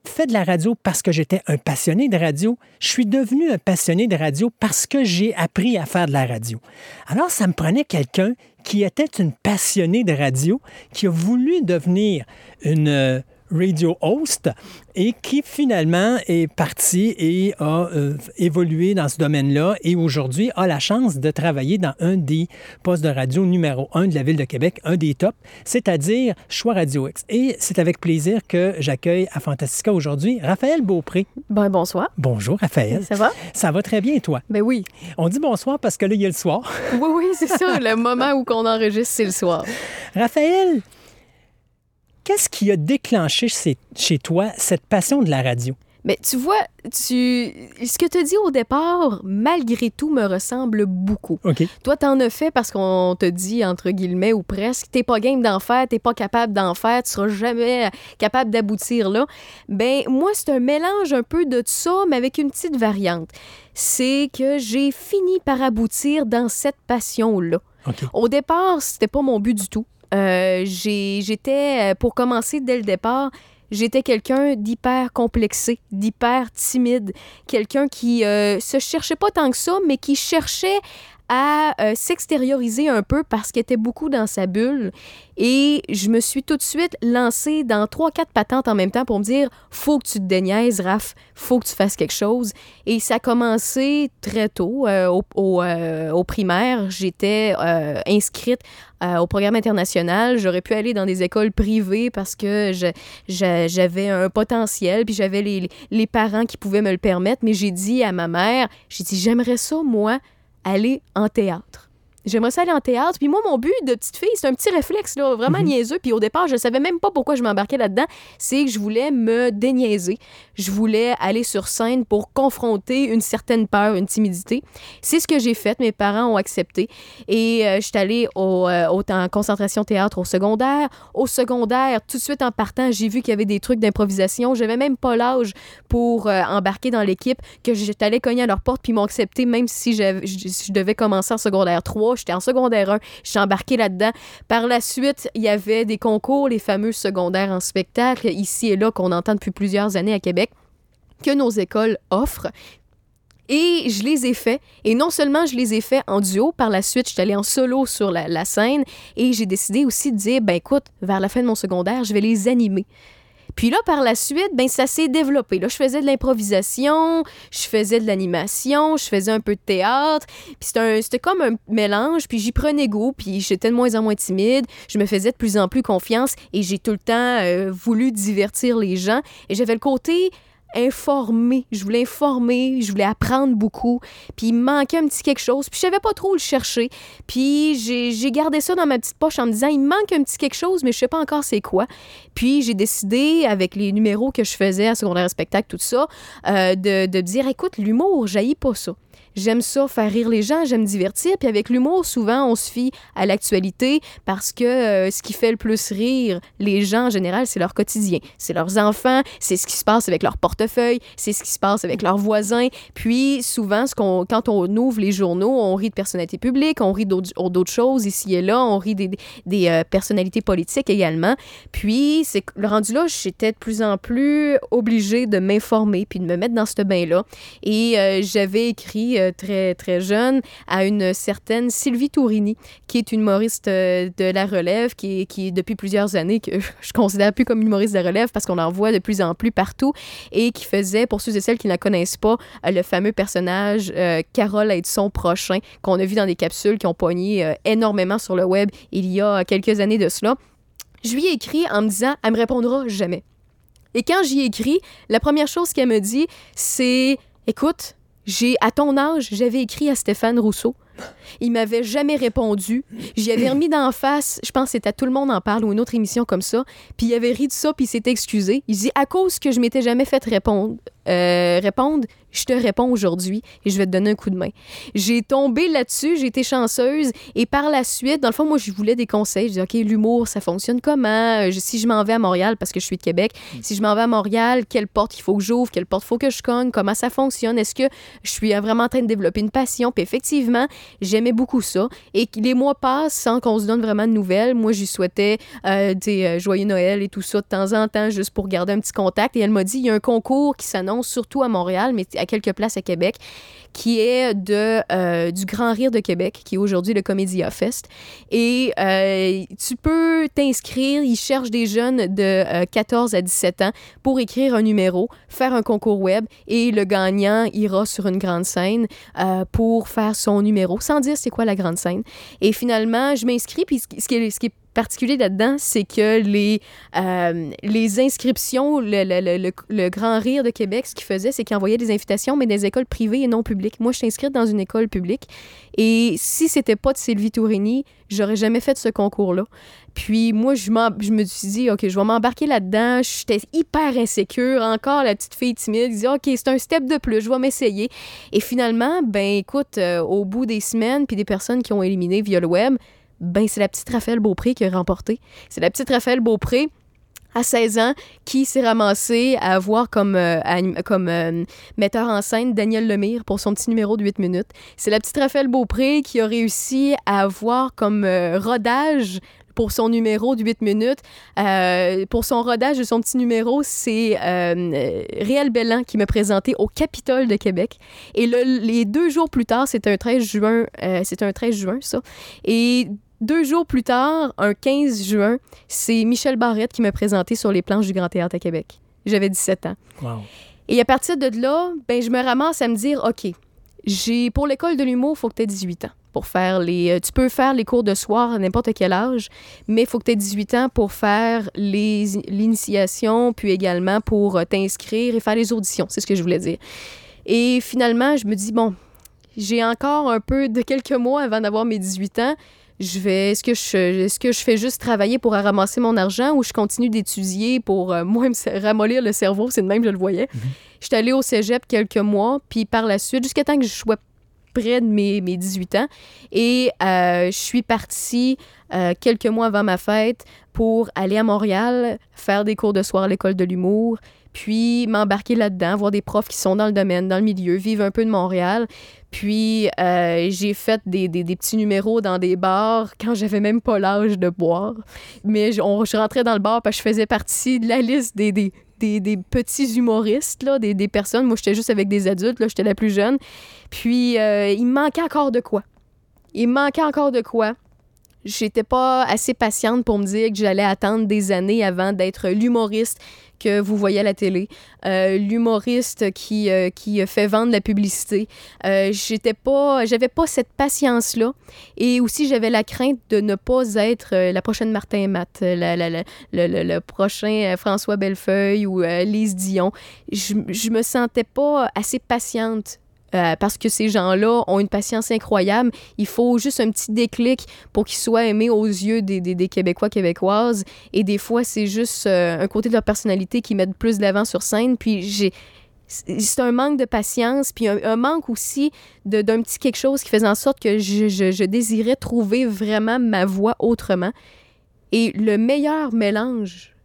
[SPEAKER 2] fait de la radio parce que j'étais un passionné de radio. Je suis devenu un passionné de radio parce que j'ai appris à faire de la radio. Alors, ça me prenait quelqu'un qui était une passionnée de radio, qui a voulu devenir une radio host et qui finalement est parti et a euh, évolué dans ce domaine-là et aujourd'hui a la chance de travailler dans un des postes de radio numéro un de la ville de Québec, un des tops, c'est-à-dire Choix Radio X. Et c'est avec plaisir que j'accueille à Fantastica aujourd'hui Raphaël Beaupré.
[SPEAKER 7] Ben, bonsoir.
[SPEAKER 2] Bonjour Raphaël.
[SPEAKER 7] Ça va?
[SPEAKER 2] Ça va très bien et toi?
[SPEAKER 7] Ben oui.
[SPEAKER 2] On dit bonsoir parce que là, il y a le soir.
[SPEAKER 7] Oui, oui, c'est ça. le moment où qu'on enregistre, c'est le soir.
[SPEAKER 2] Raphaël, qu'est-ce qui a déclenché chez, chez toi cette passion de la radio?
[SPEAKER 7] Mais tu vois, tu... ce que tu dit au départ, malgré tout, me ressemble beaucoup.
[SPEAKER 2] OK.
[SPEAKER 7] Toi, t'en as fait parce qu'on te dit, entre guillemets, ou presque, t'es pas game d'en faire, t'es pas capable d'en faire, tu seras jamais capable d'aboutir là. Ben, moi, c'est un mélange un peu de ça, mais avec une petite variante. C'est que j'ai fini par aboutir dans cette passion-là.
[SPEAKER 2] OK.
[SPEAKER 7] Au départ, c'était pas mon but du tout. Euh, J'étais, euh, pour commencer dès le départ, j'étais quelqu'un d'hyper complexé, d'hyper timide, quelqu'un qui euh, se cherchait pas tant que ça, mais qui cherchait à euh, s'extérioriser un peu parce qu'il était beaucoup dans sa bulle. Et je me suis tout de suite lancée dans trois, quatre patentes en même temps pour me dire faut que tu te déniaises, Raph, faut que tu fasses quelque chose. Et ça a commencé très tôt. euh, au, euh, au primaire, j'étais inscrite au programme international. J'aurais pu aller dans des écoles privées parce que j'avais un potentiel, puis j'avais les, les parents qui pouvaient me le permettre. Mais j'ai dit à ma mère, j'ai dit, j'aimerais ça, moi, aller en théâtre. J'aimerais ça aller en théâtre. Puis moi, mon but de petite fille, c'est un petit réflexe, là, vraiment niaiseux. Puis au départ, je savais même pas pourquoi je m'embarquais là-dedans. C'est que je voulais me déniaiser. Je voulais aller sur scène pour confronter une certaine peur, une timidité. C'est ce que j'ai fait. Mes parents ont accepté. Et euh, je suis allée au, euh, au- en concentration théâtre au secondaire. Au secondaire, tout de suite en partant, j'ai vu qu'il y avait des trucs d'improvisation. J'avais même pas l'âge pour euh, embarquer dans l'équipe, que j'étais allée cogner à leur porte, puis ils m'ont accepté, même si je, je devais commencer en secondaire 3. J'étais en secondaire 1. J'étais embarquée là-dedans. Par la suite, il y avait des concours, les fameux secondaires en spectacle, ici et là, qu'on entend depuis plusieurs années à Québec, que nos écoles offrent. Et je les ai faits. Et non seulement je les ai faits en duo, par la suite, je suis allée en solo sur la, la scène et j'ai décidé aussi de dire, ben écoute, vers la fin de mon secondaire, je vais les animer. Puis là, par la suite, ben ça s'est développé. Là, je faisais de l'improvisation, je faisais de l'animation, je faisais un peu de théâtre. Puis c'était comme un mélange, puis j'y prenais goût, puis j'étais de moins en moins timide. Je me faisais de plus en plus confiance et j'ai tout le temps euh, voulu divertir les gens. Et j'avais le côté informer. Je voulais informer, je voulais apprendre beaucoup. Puis il manquait un petit quelque chose. Puis je savais pas trop où le chercher. Puis j'ai gardé ça dans ma petite poche en me disant, il manque un petit quelque chose, mais je sais pas encore c'est quoi. Puis j'ai décidé, avec les numéros que je faisais à secondaire spectacle, tout ça, euh, de, de dire, écoute, l'humour, jaillit pas ça. J'aime ça, faire rire les gens, j'aime divertir. Puis avec l'humour, souvent, on se fie à l'actualité parce que euh, ce qui fait le plus rire les gens en général, c'est leur quotidien. C'est leurs enfants, c'est ce qui se passe avec leur portefeuille, c'est ce qui se passe avec leurs voisins. Puis souvent, quand on ouvre les journaux, on rit de personnalités publiques, on rit d'autres, choses ici et là, on rit des, euh, personnalités politiques également. Puis, c'est le rendu là, j'étais de plus en plus obligée de m'informer puis de me mettre dans ce bain-là. Et euh, j'avais écrit euh, très, très jeune à une certaine Sylvie Tourini, qui est une humoriste euh, de la relève, qui qui depuis plusieurs années que je considère plus comme une humoriste de la relève parce qu'on en voit de plus en plus partout et qui faisait, pour ceux et celles qui ne la connaissent pas, euh, le fameux personnage euh, Carole son prochain qu'on a vu dans des capsules qui ont pogné euh, énormément sur le web il y a quelques années de cela. Je lui ai écrit en me disant, elle me répondra jamais. Et quand j'y ai écrit, la première chose qu'elle me dit, c'est Écoute, j'ai à ton âge, j'avais écrit à Stéphane Rousseau. Il m'avait jamais répondu. J'y avais remis d'en face, je pense que c'était à Tout le monde en parle ou une autre émission comme ça. Puis il avait ri de ça, puis il s'était excusé. Il dit À cause que je m'étais jamais fait répondre, euh, répondre, je te réponds aujourd'hui et je vais te donner un coup de main. J'ai tombé là-dessus, j'ai été chanceuse et par la suite, dans le fond, moi, je voulais des conseils. Je dis OK, l'humour, ça fonctionne comment? Euh, Si je m'en vais à Montréal, parce que je suis de Québec, si je m'en vais à Montréal, quelle porte il faut que j'ouvre, quelle porte il faut que je cogne, comment ça fonctionne, est-ce que je suis euh, vraiment en train de développer une passion? Puis effectivement, j'aimais beaucoup ça. Et les mois passent sans qu'on se donne vraiment de nouvelles. Moi, j'y souhaitais des joyeux Noël et tout ça de temps en temps, juste pour garder un petit contact. Et elle m'a dit, il y a un concours qui s'annonce surtout à Montréal, mais à quelques places à Québec, qui est de, euh, du Grand Rire de Québec, qui est aujourd'hui le Comédia Fest. Et euh, tu peux t'inscrire, ils cherchent des jeunes de euh, 14 à 17 ans pour écrire un numéro, faire un concours web, et le gagnant ira sur une grande scène euh, pour faire son numéro, sans dire c'est quoi la grande scène. Et finalement, je m'inscris, puis ce qui, ce qui est particulier là-dedans, c'est que les, euh, les inscriptions, le, le- le- le- Grand Rire de Québec, ce qu'il faisait, c'est qu'il envoyait des invitations, mais des écoles privées et non publiques. Moi, je suis inscrite dans une école publique. Et si c'était pas de Sylvie Tourigny, j'aurais jamais fait ce concours-là. Puis moi, je, je me suis dit, OK, je vais m'embarquer là-dedans. J'étais hyper insécure. Encore la petite fille timide. Je dis, OK, c'est un step de plus, je vais m'essayer. Et finalement, ben écoute, euh, au bout des semaines, puis des personnes qui ont éliminé via le web, ben c'est la petite Raphaël Beaupré qui a remporté. C'est la petite Raphaël Beaupré à 16 ans, qui s'est ramassée à avoir comme, euh, comme euh, metteur en scène Daniel Lemire pour son petit numéro de 8 minutes. C'est la petite Raphaël Beaupré qui a réussi à avoir comme euh, rodage pour son numéro de 8 minutes. Pour son rodage de son petit numéro, c'est euh, Réal Bellan qui m'a présenté au Capitole de Québec. Et le- les deux jours plus tard, c'était un 13 juin, c'était un 13 juin, ça. Deux jours plus tard, un 15 juin, c'est Michel Barrette qui m'a présenté sur les planches du Grand Théâtre à Québec. J'avais 17 ans.
[SPEAKER 8] Wow.
[SPEAKER 7] Et à partir de là, ben, je me ramasse à me dire, OK, j'ai pour l'école de l'humour, il faut que tu aies 18 ans. Pour faire les, euh, tu peux faire les cours de soir à n'importe quel âge, mais il faut que tu aies 18 ans pour faire l'initiation, puis également pour euh, t'inscrire et faire les auditions. C'est ce que je voulais dire. Et finalement, je me dis, bon, j'ai encore un peu de quelques mois avant d'avoir mes 18 ans. Je vais, est-ce que je, est-ce que je fais juste travailler pour ramasser mon argent ou je continue d'étudier pour euh, moi me ramollir le cerveau? C'est de même que je le voyais. J'étais allée au cégep quelques mois, puis par la suite, jusqu'à temps que je sois près de mes, mes 18 ans. Et euh, je suis partie euh, quelques mois avant ma fête pour aller à Montréal, faire des cours de soir à l'école de l'humour, puis m'embarquer là-dedans, voir des profs qui sont dans le domaine, dans le milieu, vivre un peu de Montréal. Puis euh, j'ai fait des, des- petits numéros dans des bars quand j'avais même pas l'âge de boire. Mais je, on- je rentrais dans le bar parce que je faisais partie de la liste des, des, des- des petits humoristes, là, des, des personnes. Moi, j'étais juste avec des adultes, là, j'étais la plus jeune. Puis euh, il me manquait encore de quoi. Il me manquait encore de quoi. J'étais pas assez patiente pour me dire que j'allais attendre des années avant d'être l'humoriste que vous voyez à la télé, euh, l'humoriste qui, euh, qui fait vendre la publicité. Euh, j'étais pas, j'avais pas cette patience-là. Et aussi, j'avais la crainte de ne pas être euh, la prochaine Martin Matt, euh, la- la- la- le, le- prochain euh, François Bellefeuille ou euh, Lise Dion. Je, je me sentais pas assez patiente. Euh, parce que ces gens-là ont une patience incroyable. Il faut juste un petit déclic pour qu'ils soient aimés aux yeux des, des- Québécois, Québécoises. Et des fois, c'est juste euh, un côté de leur personnalité qui met plus de l'avant sur scène. Puis j'ai c'est un manque de patience, puis un, manque aussi d'un petit quelque chose qui faisait en sorte que je, désirais trouver vraiment ma voix autrement. Et le meilleur mélange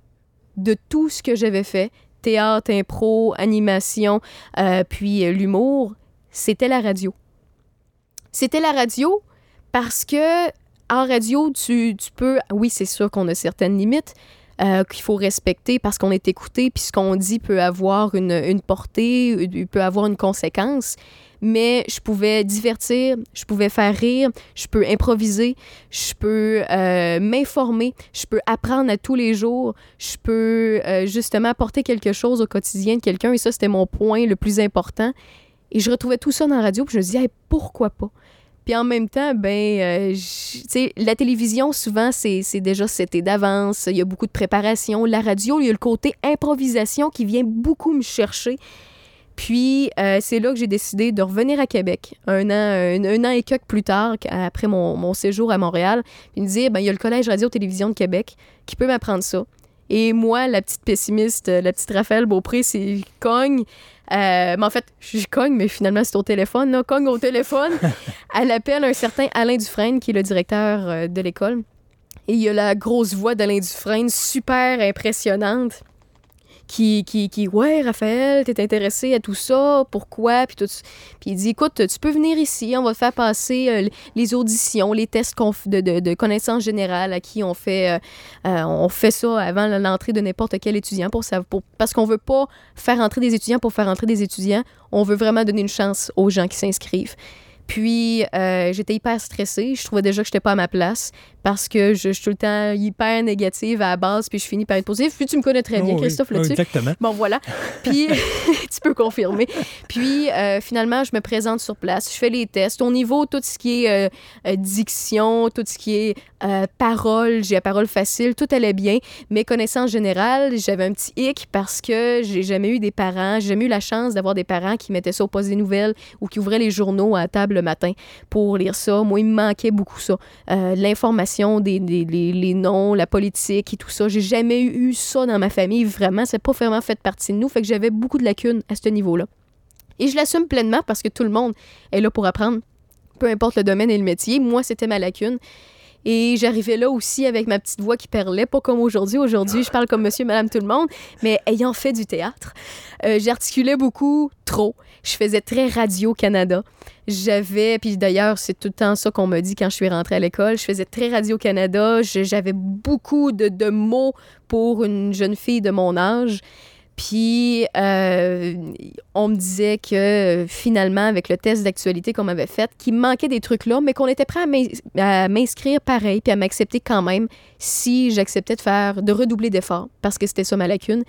[SPEAKER 7] de tout ce que j'avais fait, théâtre, impro, animation, euh, puis l'humour, c'était la radio. C'était la radio parce que en radio, tu, peux, oui, c'est sûr qu'on a certaines limites, euh, qu'il faut respecter parce qu'on est écouté, puis ce qu'on dit peut avoir une, une portée, euh, peut avoir une conséquence. Mais je pouvais divertir, je pouvais faire rire, je peux improviser, je peux euh, m'informer, je peux apprendre à tous les jours, je peux justement apporter quelque chose au quotidien de quelqu'un. Et ça, c'était mon point le plus important. Et je retrouvais tout ça dans la radio, puis je me disais, pourquoi pas? Puis en même temps, ben, euh, sais, la télévision, souvent, c'est déjà c'était d'avance. Il y a beaucoup de préparation. La radio, il y a le côté improvisation qui vient beaucoup me chercher. Puis, euh, c'est là que j'ai décidé de revenir à Québec, un an, un, an et quelques plus tard, après mon, séjour à Montréal, puis me dire, ben, il y a le Collège Radio-Télévision de Québec qui peut m'apprendre ça. Et moi, la petite pessimiste, euh, la petite Raphaël Beaupré, c'est cogne. Euh, mais en fait, je cogne, mais finalement, c'est au téléphone. Là, cogne au téléphone. Elle appelle un certain Alain Dufresne, qui est le directeur euh, de l'école. Et il y a la grosse voix d'Alain Dufresne, super impressionnante, qui, qui, qui ouais, Raphaël, t'es intéressé à tout ça, pourquoi, puis tout. Puis il dit, écoute, tu peux venir ici, on va te faire passer euh, les auditions, les tests de, de, connaissances générales à qui on fait, euh, euh, on fait ça avant l'entrée de n'importe quel étudiant pour, pour parce qu'on veut pas faire entrer des étudiants pour faire entrer des étudiants, on veut vraiment donner une chance aux gens qui s'inscrivent. Puis, euh, j'étais hyper stressée. Je trouvais déjà que j'étais pas à ma place parce que je, je suis tout le temps hyper négative à la base, puis je finis par être positive. Puis, tu me connais très bien,
[SPEAKER 8] Oh oui,
[SPEAKER 7] Christophe,
[SPEAKER 8] oh,
[SPEAKER 7] là-dessus.
[SPEAKER 8] Exactement.
[SPEAKER 7] Bon, voilà. Puis, tu peux confirmer. Puis, euh, finalement, je me présente sur place. Je fais les tests. Au niveau, tout ce qui est euh, diction, tout ce qui est parole, j'ai la parole facile, tout allait bien. Mes connaissances générales, j'avais un petit hic parce que j'ai jamais eu des parents, j'ai jamais eu la chance d'avoir des parents qui mettaient ça au poste des nouvelles ou qui ouvraient les journaux à la table matin pour lire ça. Moi, il me manquait beaucoup ça. Euh, L'information, des, des- les, les noms, la politique et tout ça. J'ai jamais eu, eu ça dans ma famille, vraiment. C'est pas vraiment fait partie de nous. Fait que j'avais beaucoup de lacunes à ce niveau-là. Et je l'assume pleinement parce que tout le monde est là pour apprendre. Peu importe le domaine et le métier. Moi, c'était ma lacune. Et j'arrivais là aussi avec ma petite voix qui perlait, pas comme aujourd'hui. Aujourd'hui, je parle comme monsieur, madame, tout le monde, mais ayant fait du théâtre, euh, j'articulais beaucoup trop. Je faisais très Radio-Canada. J'avais, puis d'ailleurs, c'est tout le temps ça qu'on m'a dit quand je suis rentrée à l'école, je faisais très Radio-Canada. J'avais beaucoup de mots pour une jeune fille de mon âge. Puis, euh, on me disait que finalement, avec le test d'actualité qu'on m'avait fait, qu'il manquait des trucs là, mais qu'on était prêt à m'ins- à m'inscrire pareil, puis à m'accepter quand même si j'acceptais de faire, de redoubler d'efforts, parce que c'était ça ma lacune.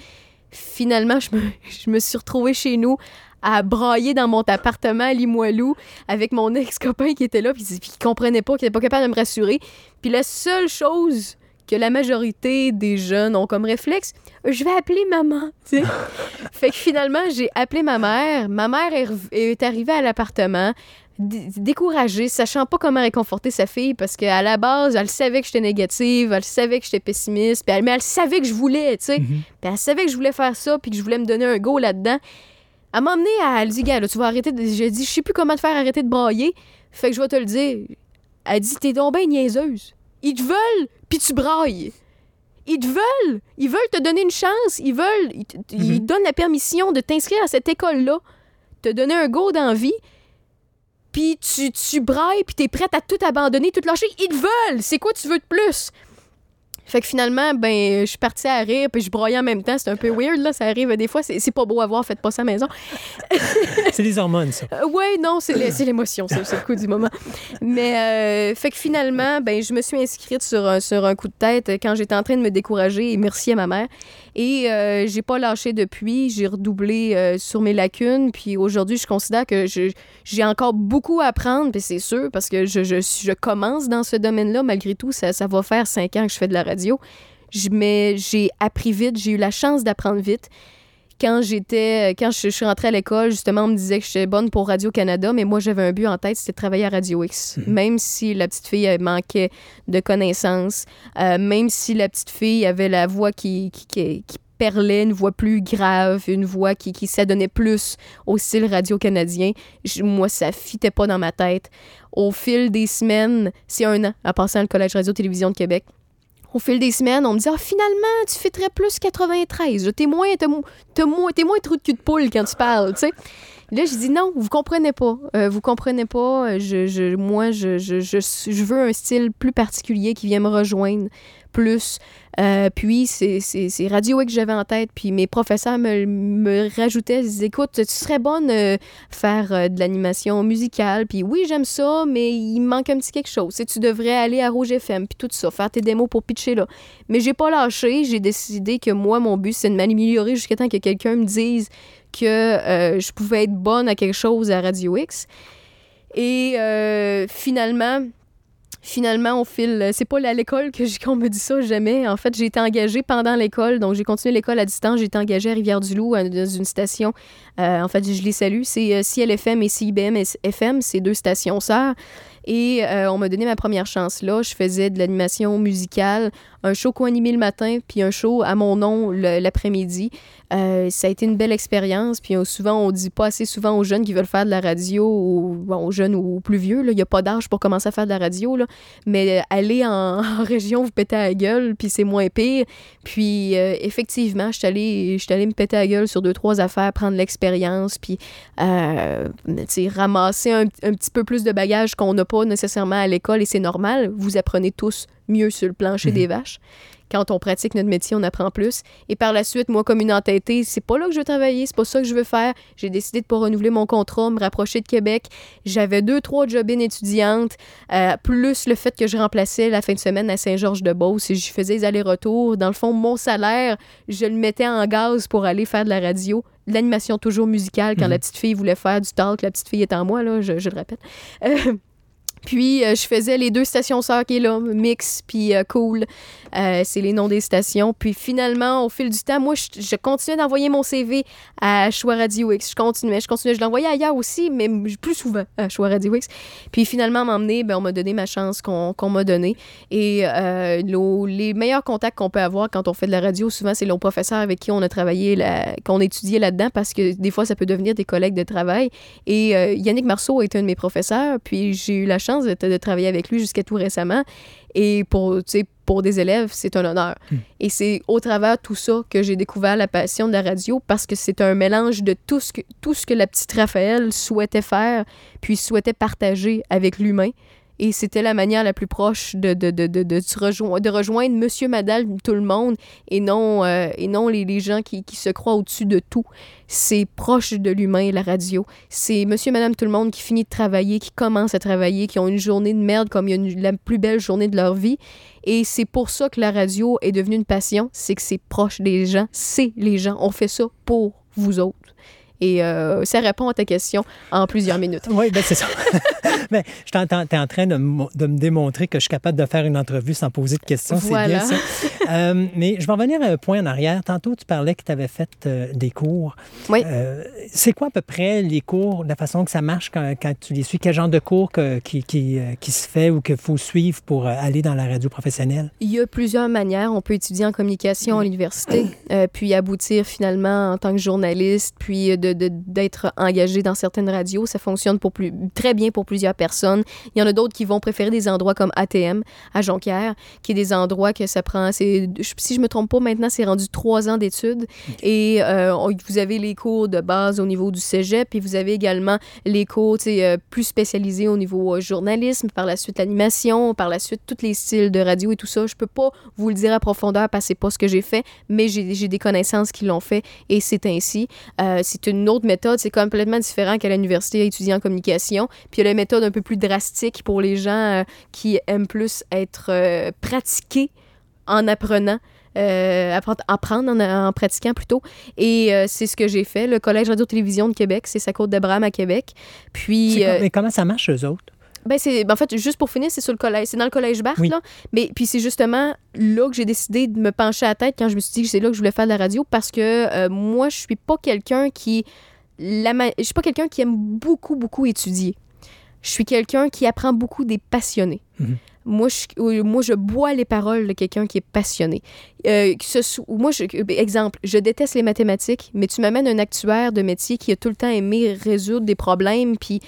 [SPEAKER 7] Finalement, je me, suis retrouvée chez nous à brailler dans mon appartement à Limoilou avec mon ex-copain qui était là, puis, qui comprenait pas, qui était pas capable de me rassurer. Puis la seule chose que la majorité des jeunes ont comme réflexe, je vais appeler maman. fait que finalement, j'ai appelé ma mère. Ma mère est, est arrivée à l'appartement, dé- découragée, sachant pas comment réconforter sa fille, parce qu'à la base, elle savait que j'étais négative, elle savait que j'étais pessimiste, puis elle- mais elle savait que je voulais, tu sais. Puis elle savait que je voulais faire ça, puis que je voulais me donner un go là-dedans. Elle m'a emmené à. Elle dit, gars, là, tu vas arrêter de. J'ai dit, je sais plus comment te faire arrêter de brailler. Fait que je vais te le dire. Elle dit, t'es donc bien niaiseuse. Ils te veulent, puis tu brailles. Ils te veulent. Ils veulent te donner une chance. Ils veulent. Ils, te-
[SPEAKER 8] Mhm.
[SPEAKER 7] donnent la permission de t'inscrire à cette école-là. Te donner un go d'envie. Puis tu, tu brailles, puis t'es prête à tout abandonner, tout lâcher. Ils te veulent. C'est quoi tu veux de plus? Fait que finalement, ben, je suis partie à rire, puis je broyais en même temps. C'est un peu weird, là. Ça arrive des fois. C'est pas beau à voir, faites pas ça à la maison.
[SPEAKER 8] C'est les hormones, ça.
[SPEAKER 7] Euh, ouais, non, c'est l'é- c'est l'émotion, c'est le coup du moment. Mais, euh, fait que finalement, ben, je me suis inscrite sur un, sur un coup de tête quand j'étais en train de me décourager, et merci à ma mère. Et euh, j'ai pas lâché depuis, j'ai redoublé euh, sur mes lacunes, puis aujourd'hui, je considère que j'ai encore beaucoup à apprendre, puis c'est sûr, parce que je, je, je commence dans ce domaine-là, malgré tout, ça, ça va faire cinq ans que je fais de la radio. Je- Mais j'ai appris vite, j'ai eu la chance d'apprendre vite quand j'étais quand je, je suis rentrée à l'école, justement, on me disait que j'étais bonne pour Radio-Canada, mais moi, j'avais un but en tête, c'était de travailler à Radio X. Même si la petite fille elle manquait de connaissances, euh, même si la petite fille avait la voix qui, qui, qui- qui perlait, une voix plus grave, une voix qui, qui s'adonnait plus au style radio-canadien, je- moi, ça fitait pas dans ma tête. Au fil des semaines, c'est un an, en passant le Collège Radio-Télévision de Québec, au fil des semaines, on me dit Ah, finalement, tu fitterais plus 93. T'es moins, t'es mo- t'es moins, moins trou de cul de poule quand tu parles, tu sais. Là, je dis non, vous comprenez pas. Euh, vous comprenez pas. euh, Je, je- moi, je, je, je veux un style plus particulier qui vient me rejoindre plus. Euh, puis, c'est Radio X que j'avais en tête. Puis, mes professeurs me, rajoutaient. Ils disaient Écoute, tu serais bonne euh, faire euh, de l'animation musicale. Puis, oui, j'aime ça, mais il manque un petit quelque chose. Tu devrais aller à Rouge FM. Puis, tout ça, faire tes démos pour pitcher là. Mais j'ai pas lâché. J'ai décidé que moi, mon but, c'est de m'améliorer jusqu'à temps que quelqu'un me dise que euh, je pouvais être bonne à quelque chose à Radio X. Et finalement, finalement, on file. C'est pas à l'école que qu'on me dit ça jamais. En fait, j'ai été engagée pendant l'école, donc j'ai continué l'école à distance. J'ai été engagée à Rivière-du-Loup dans une station. euh, en fait, je les salue. C'est euh, Ciel FM et CIBM FM, c'est deux stations sœurs. Et euh, on m'a donné ma première chance là. Je faisais de l'animation musicale, un show co-animé le matin, puis un show à mon nom l'après-midi. Euh, ça a été une belle expérience. Puis souvent, on dit pas assez souvent aux jeunes qui veulent faire de la radio, ou bon, aux jeunes ou plus vieux. Il n'y a pas d'âge pour commencer à faire de la radio. Mais euh, aller en, région, vous péter à la gueule, puis c'est moins pire. Puis euh, effectivement, je suis allée me péter à la gueule sur deux, trois affaires, prendre l'expérience, puis euh, ramasser un, un petit peu plus de bagages qu'on n'a pas nécessairement à l'école, et c'est normal. Vous apprenez tous mieux sur le plancher
[SPEAKER 8] Mhm.
[SPEAKER 7] des vaches. Quand on pratique notre métier, on apprend plus. Et par la suite, moi, comme une entêtée, c'est pas là que je veux travailler, c'est pas ça que je veux faire. J'ai décidé de pas renouveler mon contrat, me rapprocher de Québec. J'avais deux, trois job-in étudiantes, euh, plus le fait que je remplaçais la fin de semaine à Saint-Georges-de-Beauce et je faisais les allers-retours. Dans le fond, mon salaire, je le mettais en gaz pour aller faire de la radio. L'animation toujours musicale, quand
[SPEAKER 8] Mhm.
[SPEAKER 7] la petite fille voulait faire du talk, la petite fille est en moi, là, je, je le répète. Euh, puis, euh, je faisais les deux stations sœurs qui est là, Mix puis euh, Cool. Euh, c'est les noms des stations. Puis finalement, au fil du temps, moi, je, continuais d'envoyer mon CV à Choix Radio X. Je continuais, je continuais. Je l'envoyais ailleurs aussi, mais plus souvent à Choix Radio X. Puis finalement, m'emmener, ben, on m'a donné ma chance qu'on qu'on m'a donnée. Et les meilleurs contacts qu'on peut avoir quand on fait de la radio, souvent, c'est nos professeurs avec qui on a travaillé, qu'on a étudié là-dedans, parce que des fois, ça peut devenir des collègues de travail. Et Yannick Marceau est un de mes professeurs, puis j'ai eu la chance de, de travailler avec lui jusqu'à tout récemment. Et pour, pour des élèves, c'est un honneur. Et c'est au travers de tout ça que j'ai découvert la passion de la radio parce que c'est un mélange de tout ce que, tout ce que la petite Raphaël souhaitait faire, puis souhaitait partager avec l'humain. Et c'était la manière la plus proche de, de, de, de, de, rejoindre, de rejoindre monsieur, madame, tout le monde, et non, euh, et non les, les gens qui, qui se croient au-dessus de tout. C'est proche de l'humain, la radio. C'est monsieur, madame, tout le monde qui finit de travailler, qui commence à travailler, qui ont une journée de merde comme il y a une- la plus belle journée de leur vie. Et c'est pour ça que la radio est devenue une passion, c'est que c'est proche des gens, c'est les gens. On fait ça pour vous autres. Et euh, ça répond à ta question en plusieurs minutes.
[SPEAKER 8] Oui, ben c'est ça. Mais je t'entends, tu es en train de, me- de me démontrer que je suis capable de faire une entrevue sans poser de questions.
[SPEAKER 7] Voilà.
[SPEAKER 8] C'est bien ça. Euh, mais je vais revenir à un point en arrière. Tantôt, tu parlais que tu avais fait euh, des cours.
[SPEAKER 7] Oui.
[SPEAKER 8] C'est quoi à peu près les cours, la façon que ça marche quand, quand tu les suis? Quel genre de cours que- qui, qui, qui se fait ou qu'il faut suivre pour aller dans la radio professionnelle?
[SPEAKER 7] Il y a plusieurs manières. On peut étudier en communication à l'université, puis aboutir finalement en tant que journaliste, puis euh, de- d'être engagé dans certaines radios. Ça fonctionne pour plus, très bien pour plusieurs personnes. Il y en a d'autres qui vont préférer des endroits comme ATM à Jonquière, qui est des endroits que ça prend. Si je me trompe pas, maintenant c'est rendu trois ans d'études. Et euh, vous avez les cours de base au niveau du cégep, puis vous avez également les cours euh, plus spécialisés au niveau euh, journalisme, par la suite l'animation, par la suite tous les styles de radio et tout ça. Je peux pas vous le dire à profondeur parce que c'est pas ce que j'ai fait, mais j'ai des connaissances qui l'ont fait et c'est ainsi. C'est une autre méthode, c'est complètement différent qu'à l'université à étudier en communication. Puis il y a la méthode un peu plus drastique pour les gens euh, qui aiment plus être euh, pratiqués en apprenant. euh, apprendre, apprendre en, en pratiquant plutôt. Et euh, c'est ce que j'ai fait. Le Collège Radio-Télévision de Québec, c'est sa côte d'Abraham à Québec. Puis, euh,
[SPEAKER 8] mais comment ça marche, eux autres?
[SPEAKER 7] Ben c'est ben en fait juste pour finir c'est sur le collège c'est dans le collège Barthes
[SPEAKER 8] Oui.
[SPEAKER 7] là mais puis c'est justement là que j'ai décidé de me pencher à la tête quand je me suis dit que c'est là que je voulais faire de la radio parce que euh, moi je suis pas quelqu'un qui la ma- je suis pas quelqu'un qui aime beaucoup beaucoup étudier je suis quelqu'un qui apprend beaucoup des passionnés
[SPEAKER 8] Mhm.
[SPEAKER 7] Moi je, moi, je bois les paroles de quelqu'un qui est passionné. Euh, que ce soit- moi, je, euh, exemple, je déteste les mathématiques, mais tu m'amènes un actuaire de métier qui a tout le temps aimé résoudre des problèmes, puis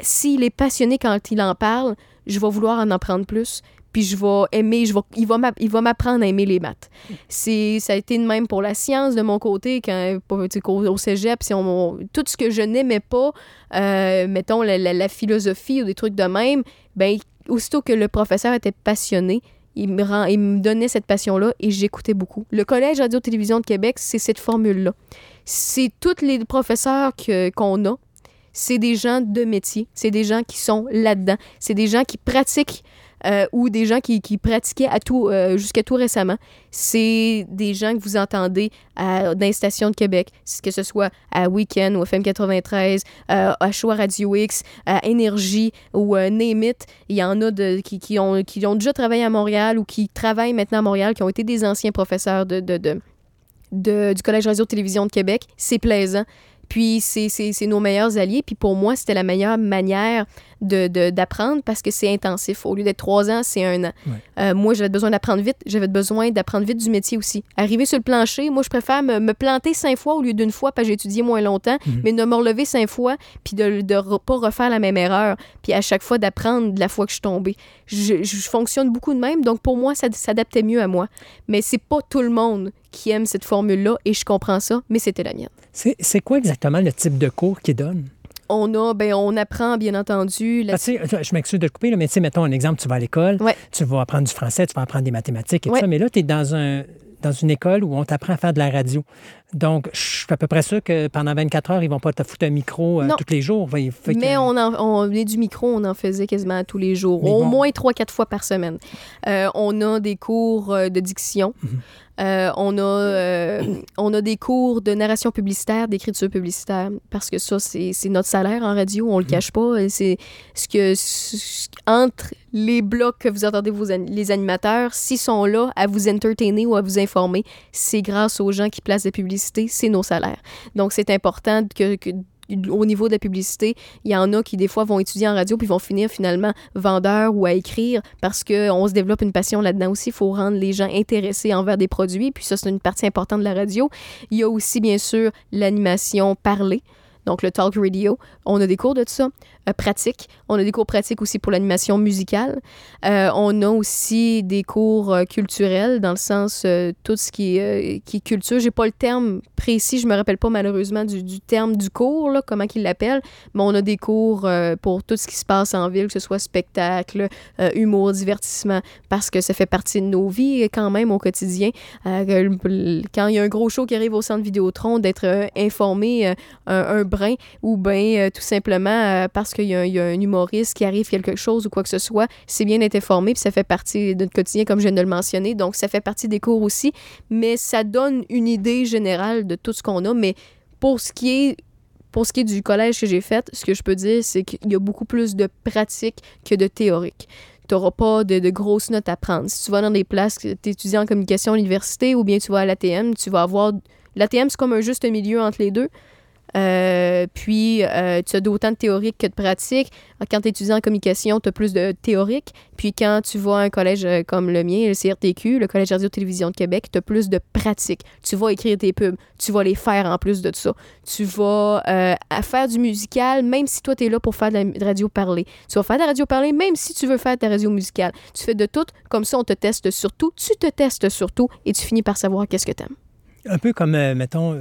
[SPEAKER 7] s'il est passionné quand il en parle, je vais vouloir en apprendre plus. Puis je vais aimer, je vais, il va m'apprendre à aimer les maths. Ça a été de même pour la science de mon côté, quand, au cégep, si on, tout ce que je n'aimais pas, euh, mettons la, la- philosophie ou des trucs de même, ben aussitôt que le professeur était passionné, il me, rend, il me donnait cette passion-là et j'écoutais beaucoup. Le Collège Radio-Télévision de Québec, c'est cette formule-là. C'est tous les professeurs qu'on a, c'est des gens de métier, c'est des gens qui sont là-dedans, c'est des gens qui pratiquent euh, ou des gens qui, pratiquaient à tout, euh, jusqu'à tout récemment. C'est des gens que vous entendez à, dans les stations de Québec, que ce soit à Weekend ou FM 93, euh, à Choix Radio X, à Énergie ou euh, Name It. Il y en a qui, ont, déjà travaillé à Montréal ou qui travaillent maintenant à Montréal, qui ont été des anciens professeurs de- du Collège Radio-Télévision de Québec. C'est plaisant. Puis c'est nos meilleurs alliés. Puis pour moi, c'était la meilleure manière de- de- d'apprendre parce que c'est intensif. Au lieu d'être trois ans, c'est un an.
[SPEAKER 8] Ouais.
[SPEAKER 7] Euh, moi, j'avais besoin d'apprendre vite. J'avais besoin d'apprendre vite du métier aussi. Arriver sur le plancher, moi, je préfère me, me planter cinq fois au lieu d'une fois parce que j'ai étudié moins longtemps,
[SPEAKER 8] Mhm.
[SPEAKER 7] mais de me relever cinq fois puis de ne pas refaire la même erreur. Puis à chaque fois d'apprendre de la fois que je suis tombée. Je, je fonctionne beaucoup de même, donc pour moi, ça s'adaptait mieux à moi. Mais c'est pas tout le monde qui aime cette formule-là et je comprends ça, mais c'était la mienne.
[SPEAKER 8] C'est c'est quoi exactement le type de cours qu'ils donnent?
[SPEAKER 7] On a, ben, on apprend bien entendu la
[SPEAKER 8] Ah, je m'excuse de te couper, là, mais tu sais, mettons un exemple, tu vas à l'école,
[SPEAKER 7] Ouais.
[SPEAKER 8] tu vas apprendre du français, tu vas apprendre des mathématiques et
[SPEAKER 7] Ouais.
[SPEAKER 8] tout ça, mais là, tu es dans, un, dans une école où on t'apprend à faire de la radio. Donc, je suis à peu près sûr que pendant 24 heures, ils vont pas te foutre un micro euh, tous les jours. Fait- fait que-
[SPEAKER 7] Mais on, en, on est du micro, on en faisait quasiment tous les jours,
[SPEAKER 8] Mais
[SPEAKER 7] au
[SPEAKER 8] bon.
[SPEAKER 7] moins trois, quatre fois par semaine. Euh, on a des cours euh, de diction.
[SPEAKER 8] Mhm.
[SPEAKER 7] Euh, on, a, euh, on a des cours de narration publicitaire, d'écriture publicitaire, parce que ça, c'est notre salaire en radio, on le
[SPEAKER 8] Mhm.
[SPEAKER 7] cache pas. C'est ce que ce- entre les blocs que vous entendez vos an- les animateurs, s'ils sont là à vous entertainer ou à vous informer, c'est grâce aux gens qui placent des publicités, c'est nos salaires. Donc, c'est important que, que au niveau de la publicité, il y en a qui, des fois, vont étudier en radio puis vont finir finalement vendeurs ou à écrire parce qu'on se développe une passion là-dedans aussi. Il faut rendre les gens intéressés envers des produits. Puis ça, c'est une partie importante de la radio. Il y a aussi, bien sûr, l'animation parlée. Donc, le talk radio, on a des cours de ça, pratiques. On a des cours pratiques aussi pour l'animation musicale. Euh, on a aussi des cours euh, culturels, dans le sens, euh, tout ce qui est, euh, qui est culture. J'ai pas le terme précis, je me rappelle pas malheureusement du, du terme du cours, là, comment qu'ils l'appellent, mais on a des cours euh, pour tout ce qui se passe en ville, que ce soit spectacle, euh, humour, divertissement, parce que ça fait partie de nos vies euh, quand même au quotidien. Euh, que quand il y a un gros show qui arrive au centre Vidéotron, d'être euh, informé euh, un, un brin, ou bien tout simplement euh, parce qu'il y, a un- humoriste qui arrive quelque chose ou quoi que ce soit, c'est bien d'être informé, puis ça fait partie de notre quotidien, comme je viens de le mentionner, donc ça fait partie des cours aussi, mais ça donne une idée générale de tout ce qu'on a, mais pour ce qui est pour ce qui est du collège que j'ai fait, ce que je peux dire, c'est qu'il y a beaucoup plus de pratique que de théorique. Tu n'auras pas de, de grosses notes à prendre. Si tu vas dans des places, tu étudies en communication à l'université ou bien tu vas à l'ATM, tu vas avoir... L'ATM, c'est comme un juste milieu entre les deux. Euh, puis, euh, tu as d'autant de théorique que de pratique. Quand tu es étudiant en communication, tu as plus de théorique. Puis, quand tu à un collège euh, comme le mien, le CRTQ, le Collège Radio-Télévision de Québec, tu as plus de pratique. Tu vas écrire tes pubs. Tu vas les faire en plus de ça. Tu vas faire du musical, même si toi, tu es là pour faire de la radio parlée. Tu vas faire de la radio parlée, même si tu veux faire de la radio musicale. Tu fais de tout. Comme ça, on te teste surtout. Tu te testes surtout et tu finis par savoir qu'est-ce que tu aimes.
[SPEAKER 8] Un peu comme, mettons,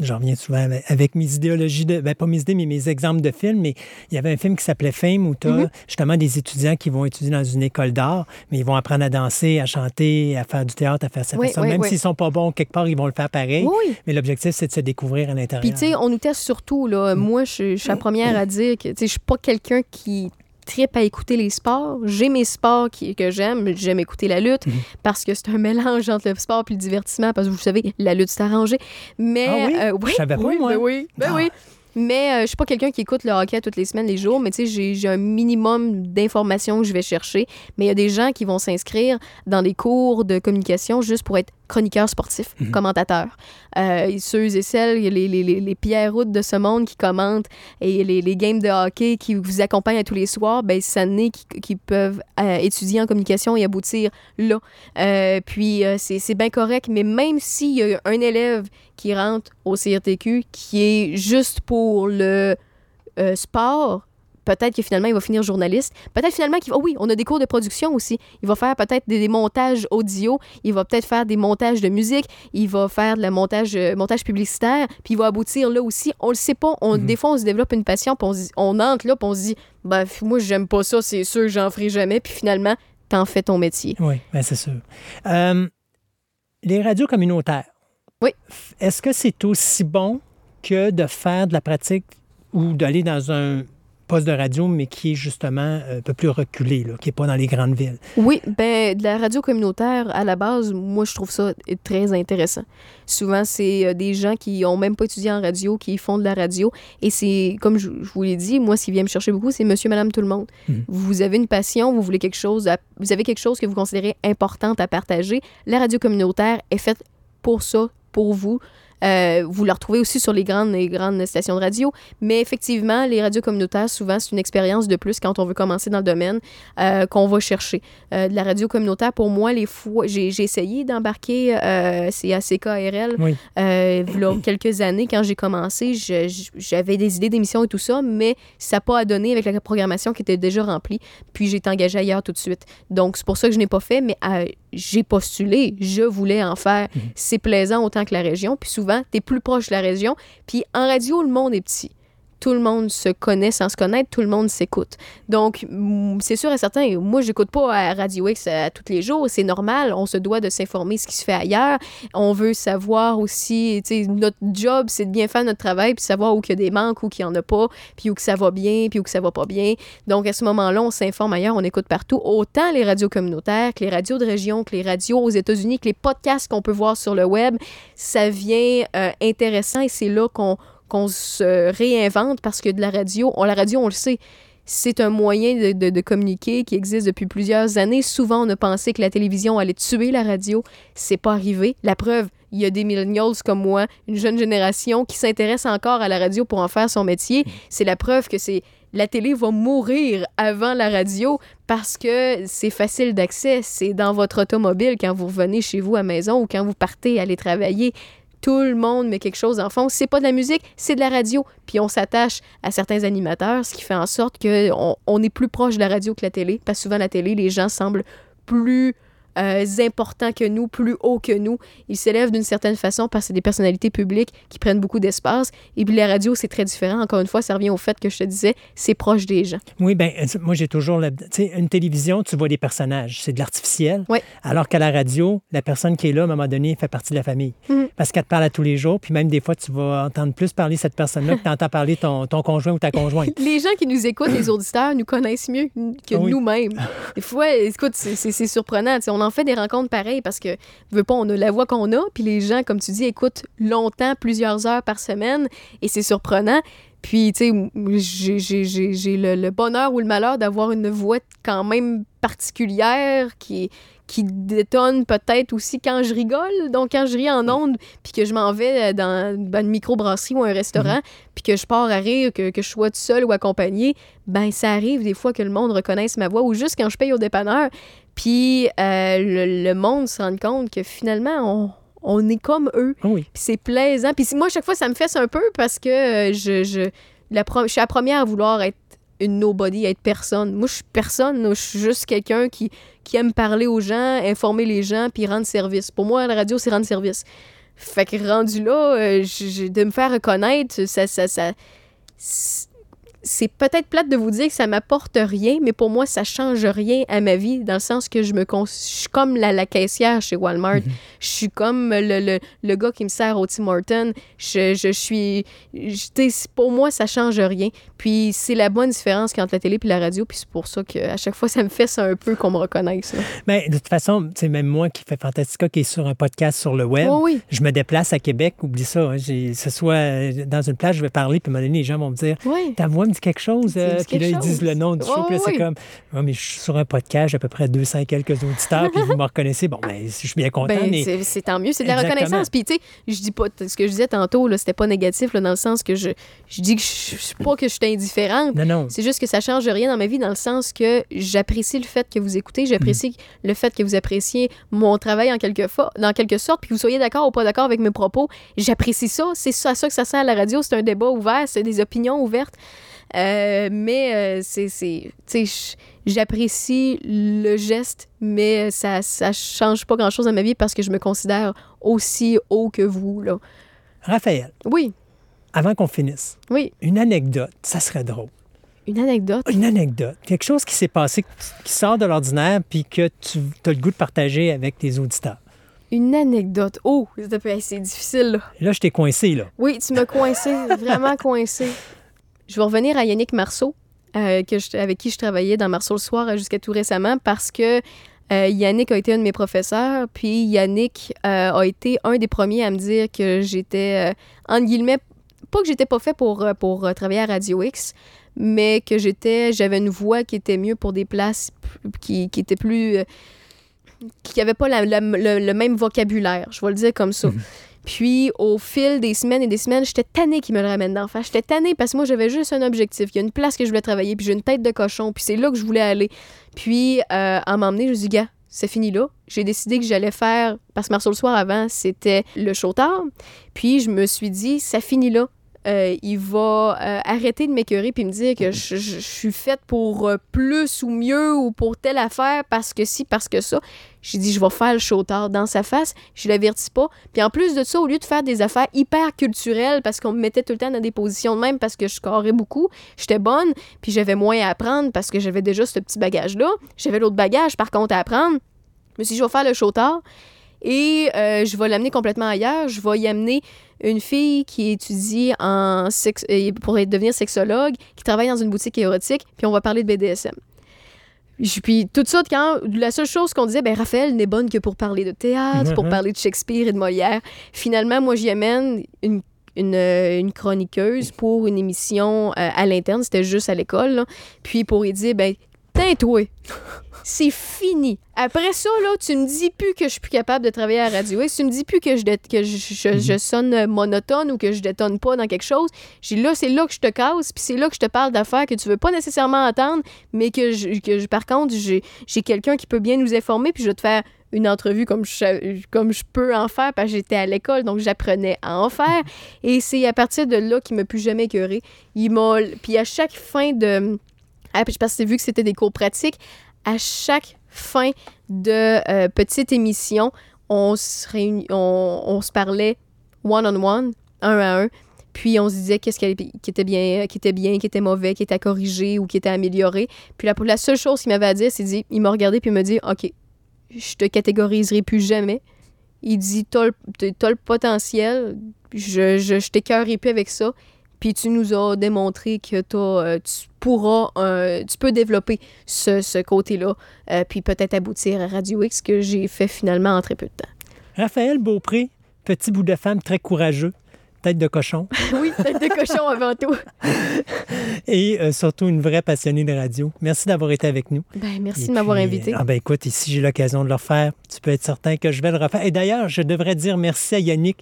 [SPEAKER 8] j'en reviens souvent avec- mes idéologies, de, ben pas mes idées, mais mes exemples de films. Mais il y avait un film qui s'appelait Fame où tu as
[SPEAKER 7] Mhm.
[SPEAKER 8] justement des étudiants qui vont étudier dans une école d'art, mais ils vont apprendre à danser, à chanter, à faire du théâtre, à faire ça,
[SPEAKER 7] Oui, oui,
[SPEAKER 8] Même
[SPEAKER 7] oui.
[SPEAKER 8] s'ils sont pas bons quelque part, ils vont le faire pareil. Mais l'objectif, c'est de se découvrir à l'intérieur.
[SPEAKER 7] Puis, tu sais, on nous teste surtout. Là. Moi, je, je suis la première à dire que je suis pas quelqu'un qui tripe à écouter les sports. J'ai mes sports qui, que j'aime. J'aime écouter la lutte parce que c'est un mélange entre le sport et le divertissement parce que vous savez, la lutte, c'est arrangé. Mais,
[SPEAKER 8] Ah oui?
[SPEAKER 7] euh,
[SPEAKER 8] Je savais pas,
[SPEAKER 7] oui,
[SPEAKER 8] moi.
[SPEAKER 7] ben oui, ben
[SPEAKER 8] Ah.
[SPEAKER 7] oui. Mais euh, je suis pas quelqu'un qui écoute le hockey toutes les semaines, les jours, mais tu sais, j'ai- un minimum d'informations que je vais chercher. Mais il y a des gens qui vont s'inscrire dans des cours de communication juste pour être chroniqueurs sportifs,
[SPEAKER 8] Mhm.
[SPEAKER 7] commentateurs. Euh, ceux et celles, les, les, les, les Pierre Routes de ce monde qui commentent et les, les games de hockey qui vous accompagnent à tous les soirs, ben, ça n'est qui, qui peuvent euh, étudier en communication et aboutir là. Euh, puis euh, c'est c'est bien correct, mais même s'il y a un élève qui rentre au CRTQ qui est juste pour le euh, sport, peut-être que finalement il va finir journaliste. Peut-être finalement qu'il va. Oui, on a des cours de production aussi. Il va faire peut-être des, des montages audio. Il va peut-être faire des montages de musique. Il va faire de la montage, euh, montage publicitaire. Puis il va aboutir là aussi. On le sait pas. On, Des fois, on se développe une passion. Puis on, se dit- on entre là. Puis on se dit, ben, moi, j'aime pas ça. C'est sûr, j'en ferai jamais. Puis finalement, t'en fais ton métier.
[SPEAKER 8] Oui, ben c'est sûr. Euh, les radios communautaires.
[SPEAKER 7] Oui.
[SPEAKER 8] Est-ce que c'est aussi bon que de faire de la pratique ou d'aller dans un poste de radio, mais qui est justement un peu plus reculé, là, qui n'est pas dans les grandes villes?
[SPEAKER 7] Oui, ben de la radio communautaire à la base, moi je trouve ça très intéressant. Souvent c'est euh, des gens qui ont même pas étudié en radio qui font de la radio et c'est comme je, je vous l'ai dit, moi ce qui vient me chercher beaucoup, c'est monsieur madame tout le monde.
[SPEAKER 8] Mhm.
[SPEAKER 7] Vous avez une passion, vous voulez quelque chose à- vous avez quelque chose que vous considérez importante à partager, la radio communautaire est faite pour ça, pour vous. Euh, vous la retrouvez aussi sur les grandes, les grandes stations de radio. Mais effectivement, les radios communautaires, souvent, c'est une expérience de plus quand on veut commencer dans le domaine euh, qu'on va chercher. Euh, de la radio communautaire, pour moi, les fois, j'ai essayé d'embarquer, euh, c'est ACKRL,
[SPEAKER 8] Oui.
[SPEAKER 7] euh, v'là quelques années, quand j'ai commencé, j'avais des idées d'émissions et tout ça, mais ça n'a pas à donner avec la programmation qui était déjà remplie. Puis j'ai été engagée ailleurs tout de suite. Donc c'est pour ça que je n'ai pas fait, mais j'ai postulé, je voulais en faire. C'est plaisant autant que la région. Puis souvent, tu es plus proche de la région. Puis en radio, le monde est petit. Tout le monde se connaît sans se connaître, tout le monde s'écoute. Donc, c'est sûr et certain, moi, j'écoute pas à Radio X à tous les jours, c'est normal, on se doit de s'informer ce qui se fait ailleurs. On veut savoir aussi, tu sais, notre job, c'est de bien faire notre travail, puis savoir où il y a des manques, où il n'y en a pas, puis où que ça va bien, puis où que ça va pas bien. Donc, à ce moment-là, on s'informe ailleurs, on écoute partout, autant les radios communautaires que les radios de région, que les radios aux États-Unis, que les podcasts qu'on peut voir sur le web. Ça vient euh, intéressant et c'est là qu'on qu'on se réinvente parce que de la radio, on, la radio, on le sait, c'est un moyen de, communiquer qui existe depuis plusieurs années. Souvent, on a pensé que la télévision allait tuer la radio. C'est pas arrivé. La preuve, il y a des millennials comme moi, une jeune génération qui s'intéresse encore à la radio pour en faire son métier. C'est la preuve que c'est la télé va mourir avant la radio parce que c'est facile d'accès. C'est dans votre automobile quand vous revenez chez vous à maison ou quand vous partez aller travailler. Tout le monde met quelque chose en fond. C'est pas de la musique, c'est de la radio. Puis on s'attache à certains animateurs, ce qui fait en sorte qu'on on est plus proche de la radio que la télé. Parce que souvent, la télé, les gens semblent plus euh, importants que nous, plus hauts que nous. Ils s'élèvent d'une certaine façon parce que c'est des personnalités publiques qui prennent beaucoup d'espace. Et puis la radio, c'est très différent. Encore une fois, ça revient au fait que je te disais, c'est proche des gens.
[SPEAKER 8] Oui, ben moi j'ai toujours la- tu sais une télévision, tu vois des personnages, c'est de l'artificiel.
[SPEAKER 7] Oui.
[SPEAKER 8] Alors qu'à la radio, la personne qui est là à un moment donné fait partie de la famille.
[SPEAKER 7] Mhm.
[SPEAKER 8] Parce qu'elle te parle à tous les jours, puis même des fois tu vas entendre plus parler cette personne-là que tu entends parler ton, ton conjoint ou ta conjointe.
[SPEAKER 7] Les gens qui nous écoutent, les auditeurs, nous connaissent mieux que
[SPEAKER 8] Oui.
[SPEAKER 7] nous-mêmes. Des fois, écoute, c'est- surprenant. Tu sais, on en fait des rencontres pareilles parce que, veux pas, on a la voix qu'on a, puis les gens, comme tu dis, écoutent longtemps, plusieurs heures par semaine, et c'est surprenant. Puis, tu sais, j'ai- j'ai j'ai- j'ai le, le bonheur ou le malheur d'avoir une voix quand même particulière qui, qui détonne peut-être aussi quand je rigole. Donc, quand je ris en ondes, puis que je m'en vais dans ben, une microbrasserie ou un restaurant, puis que je pars à rire, que, que je sois tout seul ou accompagné, ben ça arrive des fois que le monde reconnaisse ma voix, ou juste quand je paye au dépanneur, puis euh, le, le monde se rende compte que finalement, on, on est comme eux.
[SPEAKER 8] Ah oui.
[SPEAKER 7] Puis c'est plaisant. Puis moi, à chaque fois, ça me fesse un peu parce que euh, je, je, la pro- je suis la première à vouloir être une nobody, être personne. Moi, je suis personne. Je suis juste quelqu'un qui, qui aime parler aux gens, informer les gens, puis rendre service. Pour moi, la radio, c'est rendre service. Fait que rendu là, euh, je- de me faire reconnaître, ça, ça, ça, c'est- peut-être plate de vous dire que ça m'apporte rien, mais pour moi, ça change rien à ma vie, dans le sens que je me je suis comme la, la caissière chez Walmart. Je suis comme le, le, le gars qui me sert au Tim Horton. Je, je suis... je- pour moi, ça change rien. Puis c'est la bonne différence entre la télé et la radio, puis c'est pour ça qu'à chaque fois, ça me fait ça un peu qu'on me reconnaisse.
[SPEAKER 8] Ben, de toute façon, c'est même moi qui fais Fantastica, qui est sur un podcast sur le web.
[SPEAKER 7] Oh oui,
[SPEAKER 8] Je me déplace à Québec, oublie ça. hein, ce soit euh, dans une plage, je vais parler, puis à un moment donné, les gens vont me dire
[SPEAKER 7] oui.
[SPEAKER 8] Ta voix me dit quelque chose. Euh,
[SPEAKER 7] dit
[SPEAKER 8] puis là, ils disent
[SPEAKER 7] chose.
[SPEAKER 8] le nom du show.
[SPEAKER 7] Oh,
[SPEAKER 8] puis là, c'est comme Ouais, mais je suis sur un podcast, j'ai à peu près 200 et quelques auditeurs, puis vous me reconnaissez. Bon, ben, je suis bien content.
[SPEAKER 7] Ben,
[SPEAKER 8] mais
[SPEAKER 7] c'est- tant mieux, c'est de la
[SPEAKER 8] Exactement.
[SPEAKER 7] reconnaissance. Puis, tu sais, je dis pas, ce que je disais tantôt, c'était pas négatif, là, dans le sens que je, je dis que je je suis pas que je suis indifférente.
[SPEAKER 8] non, non.
[SPEAKER 7] C'est juste que ça change rien dans ma vie dans le sens que j'apprécie le fait que vous écoutez, j'apprécie
[SPEAKER 8] Mm.
[SPEAKER 7] le fait que vous appréciez mon travail en quelque, fa- dans quelque sorte, puis que vous soyez d'accord ou pas d'accord avec mes propos. J'apprécie ça. C'est ça, à ça que ça sert à la radio. C'est un débat ouvert, c'est des opinions ouvertes. Euh, mais euh, c'est. c'est- Tu sais, j- j'apprécie le geste, mais ça, ça change pas grand chose dans ma vie parce que je me considère aussi haut que vous, là.
[SPEAKER 8] Raphaël,
[SPEAKER 7] Oui,
[SPEAKER 8] avant qu'on finisse,
[SPEAKER 7] oui.
[SPEAKER 8] une anecdote, ça serait drôle.
[SPEAKER 7] Une anecdote?
[SPEAKER 8] Une anecdote, quelque chose qui s'est passé, qui sort de l'ordinaire, puis que tu as le goût de partager avec tes auditeurs.
[SPEAKER 7] Une anecdote. Oh, c'est difficile, là.
[SPEAKER 8] Là, je t'ai coincé, là.
[SPEAKER 7] Oui, tu m'as coincé, vraiment coincé. Je vais revenir à Yannick Marceau, euh, avec qui je travaillais dans Marceau le soir euh, jusqu'à tout récemment, parce que euh, Yannick a été un de mes professeurs, puis Yannick a été un des premiers à me dire que j'étais, entre guillemets, pas que j'étais pas fait pour, pour travailler à Radio X, mais que j'étais, j'avais une voix qui était mieux pour des places qui, qui plus... qui n'avaient pas le, le même vocabulaire, je vais le dire comme ça. Puis, au fil des semaines et des semaines, j'étais tannée qu'il me le ramène d'en face. J'étais tannée parce que moi, j'avais juste un objectif. Il y a une place que je voulais travailler, puis j'ai une tête de cochon, puis c'est là que je voulais aller. Puis, euh, en m'emmener, je me suis dit, gars, c'est fini là. J'ai décidé que j'allais faire, parce que Marceau le soir avant, c'était le show tard. Puis, je me suis dit, ça finit là. Euh, il va euh, arrêter de m'écœurer puis me dire que je, suis faite pour euh, plus ou mieux ou pour telle affaire parce que si, parce que ça. J'ai dit, je vais faire le show tard dans sa face. Je l'avertis pas. Puis en plus de ça, au lieu de faire des affaires hyper culturelles parce qu'on me mettait tout le temps dans des positions de même parce que je scorais beaucoup, j'étais bonne, puis j'avais moins à apprendre parce que j'avais déjà ce petit bagage-là. J'avais l'autre bagage, par contre, à apprendre. Suis dit, je vais faire le show tard et je vais l'amener complètement ailleurs. Je vais y amener une fille qui étudie en sex- euh, pour devenir sexologue, qui travaille dans une boutique érotique, puis on va parler de BDSM. Puis- tout ça, quand la seule chose qu'on disait, ben Raphaël n'est bonne que pour parler de théâtre, pour
[SPEAKER 8] Mhm.
[SPEAKER 7] parler de Shakespeare et de Molière. Finalement, moi, j'y amène une, une, euh, une chroniqueuse pour une émission euh, à l'interne, c'était juste à l'école. Puis pour y dire, ben, tain-toi, c'est fini. Après ça, là, tu me dis plus que je suis plus capable de travailler à Radio X, tu me dis plus que je, que je, je- je sonne monotone ou que je détonne pas dans quelque chose. J'ai là, c'est là que je te casse, puis c'est là que je te parle d'affaires que tu veux pas nécessairement entendre, mais que, je, que par contre, j'ai j'ai quelqu'un qui peut bien nous informer, puis je vais te faire une entrevue comme je, comme je peux en faire, parce que j'étais à l'école, donc j'apprenais à en faire. Et c'est à partir de là qu'il m'a plus jamais écœuré. Il m'a... Puis à chaque fin de... ah, Parce que vu que c'était des cours pratiques, à chaque fin de euh, petite émission, on se, parlait one-on-one, un à un, puis on se disait qu'est-ce qui, était bien, qui était bien, qui mauvais, qui était à corriger ou qui était à améliorer. Puis la, seule chose qu'il m'avait à dire, c'est dit, il m'a regardé puis il m'a dit, OK, je te catégoriserai plus jamais. Il dit, t'as le, le potentiel, je, je, je t'écœurerai plus avec ça. Puis tu nous as démontré que euh, tu pourras, euh, tu peux développer ce, ce côté-là, euh, puis peut-être aboutir à Radio X, que j'ai fait finalement en très peu de temps.
[SPEAKER 8] Raphaël Beaupré, petit bout de femme très courageux, tête de cochon,
[SPEAKER 7] oui, tête de cochon avant tout.
[SPEAKER 8] et euh, surtout une vraie passionnée de radio. Merci d'avoir été avec nous.
[SPEAKER 7] Ben, merci
[SPEAKER 8] Et
[SPEAKER 7] de m'avoir invité.
[SPEAKER 8] Ah ben écoute, ici j'ai l'occasion de le refaire. Tu peux être certain que je vais le refaire. Et d'ailleurs, je devrais dire merci à Yannick,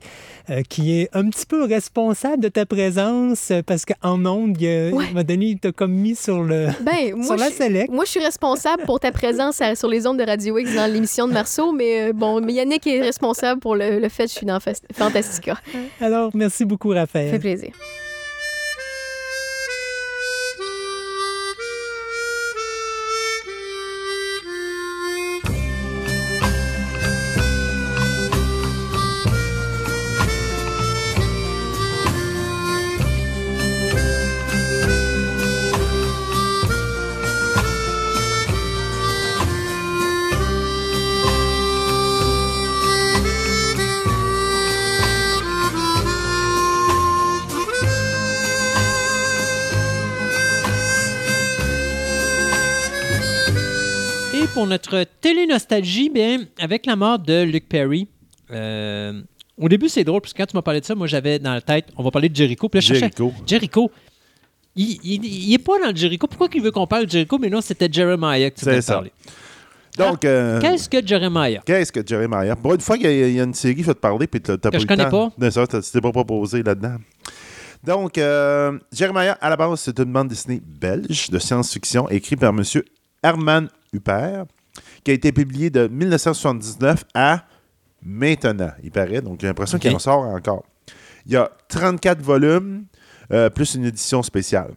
[SPEAKER 8] euh, qui est un petit peu responsable de ta présence, euh, parce qu'en ondes, il,
[SPEAKER 7] Ouais.
[SPEAKER 8] il m'a donné, il t'a comme mis sur le
[SPEAKER 7] Ben,
[SPEAKER 8] sur
[SPEAKER 7] moi,
[SPEAKER 8] la
[SPEAKER 7] je,
[SPEAKER 8] select.
[SPEAKER 7] moi, je suis responsable pour ta présence à- sur les ondes de Radio X dans l'émission de Marceau, mais euh, bon, mais Yannick est responsable pour le, le fait que je suis dans Fantastica.
[SPEAKER 8] Alors, merci beaucoup,
[SPEAKER 7] Ça
[SPEAKER 8] Raphaël.
[SPEAKER 7] fait plaisir.
[SPEAKER 2] Notre télé-nostalgie, bien, avec la mort de Luke Perry, euh, au début, c'est drôle, parce que quand tu m'as parlé de ça, moi, j'avais dans la tête, on va parler de Jericho. Puis là, je cherchais-
[SPEAKER 3] Jericho.
[SPEAKER 2] Jericho. Il, il, il est pas dans le Jericho. Pourquoi qu'il veut qu'on parle de Jericho? Mais non, c'était Jeremiah que tu voulais parler.
[SPEAKER 3] Donc, euh,
[SPEAKER 2] Qu'est-ce que Jeremiah?
[SPEAKER 3] qu'est-ce que Jeremiah? Bon, une fois qu'il y, a- il y a une série qui va te parler, puis t'as t'as pas
[SPEAKER 2] je
[SPEAKER 3] le
[SPEAKER 2] connais
[SPEAKER 3] temps.
[SPEAKER 2] pas?
[SPEAKER 3] Ça, tu t'es pas proposé là-dedans. Donc, euh, Jeremiah, à la base, c'est une bande dessinée belge de science-fiction écrite par M. Herman Huppert, qui a été publiée de 1979 à maintenant, il paraît. Donc, j'ai l'impression qu'il en sort encore. Il y a 34 volumes, euh, plus une édition spéciale.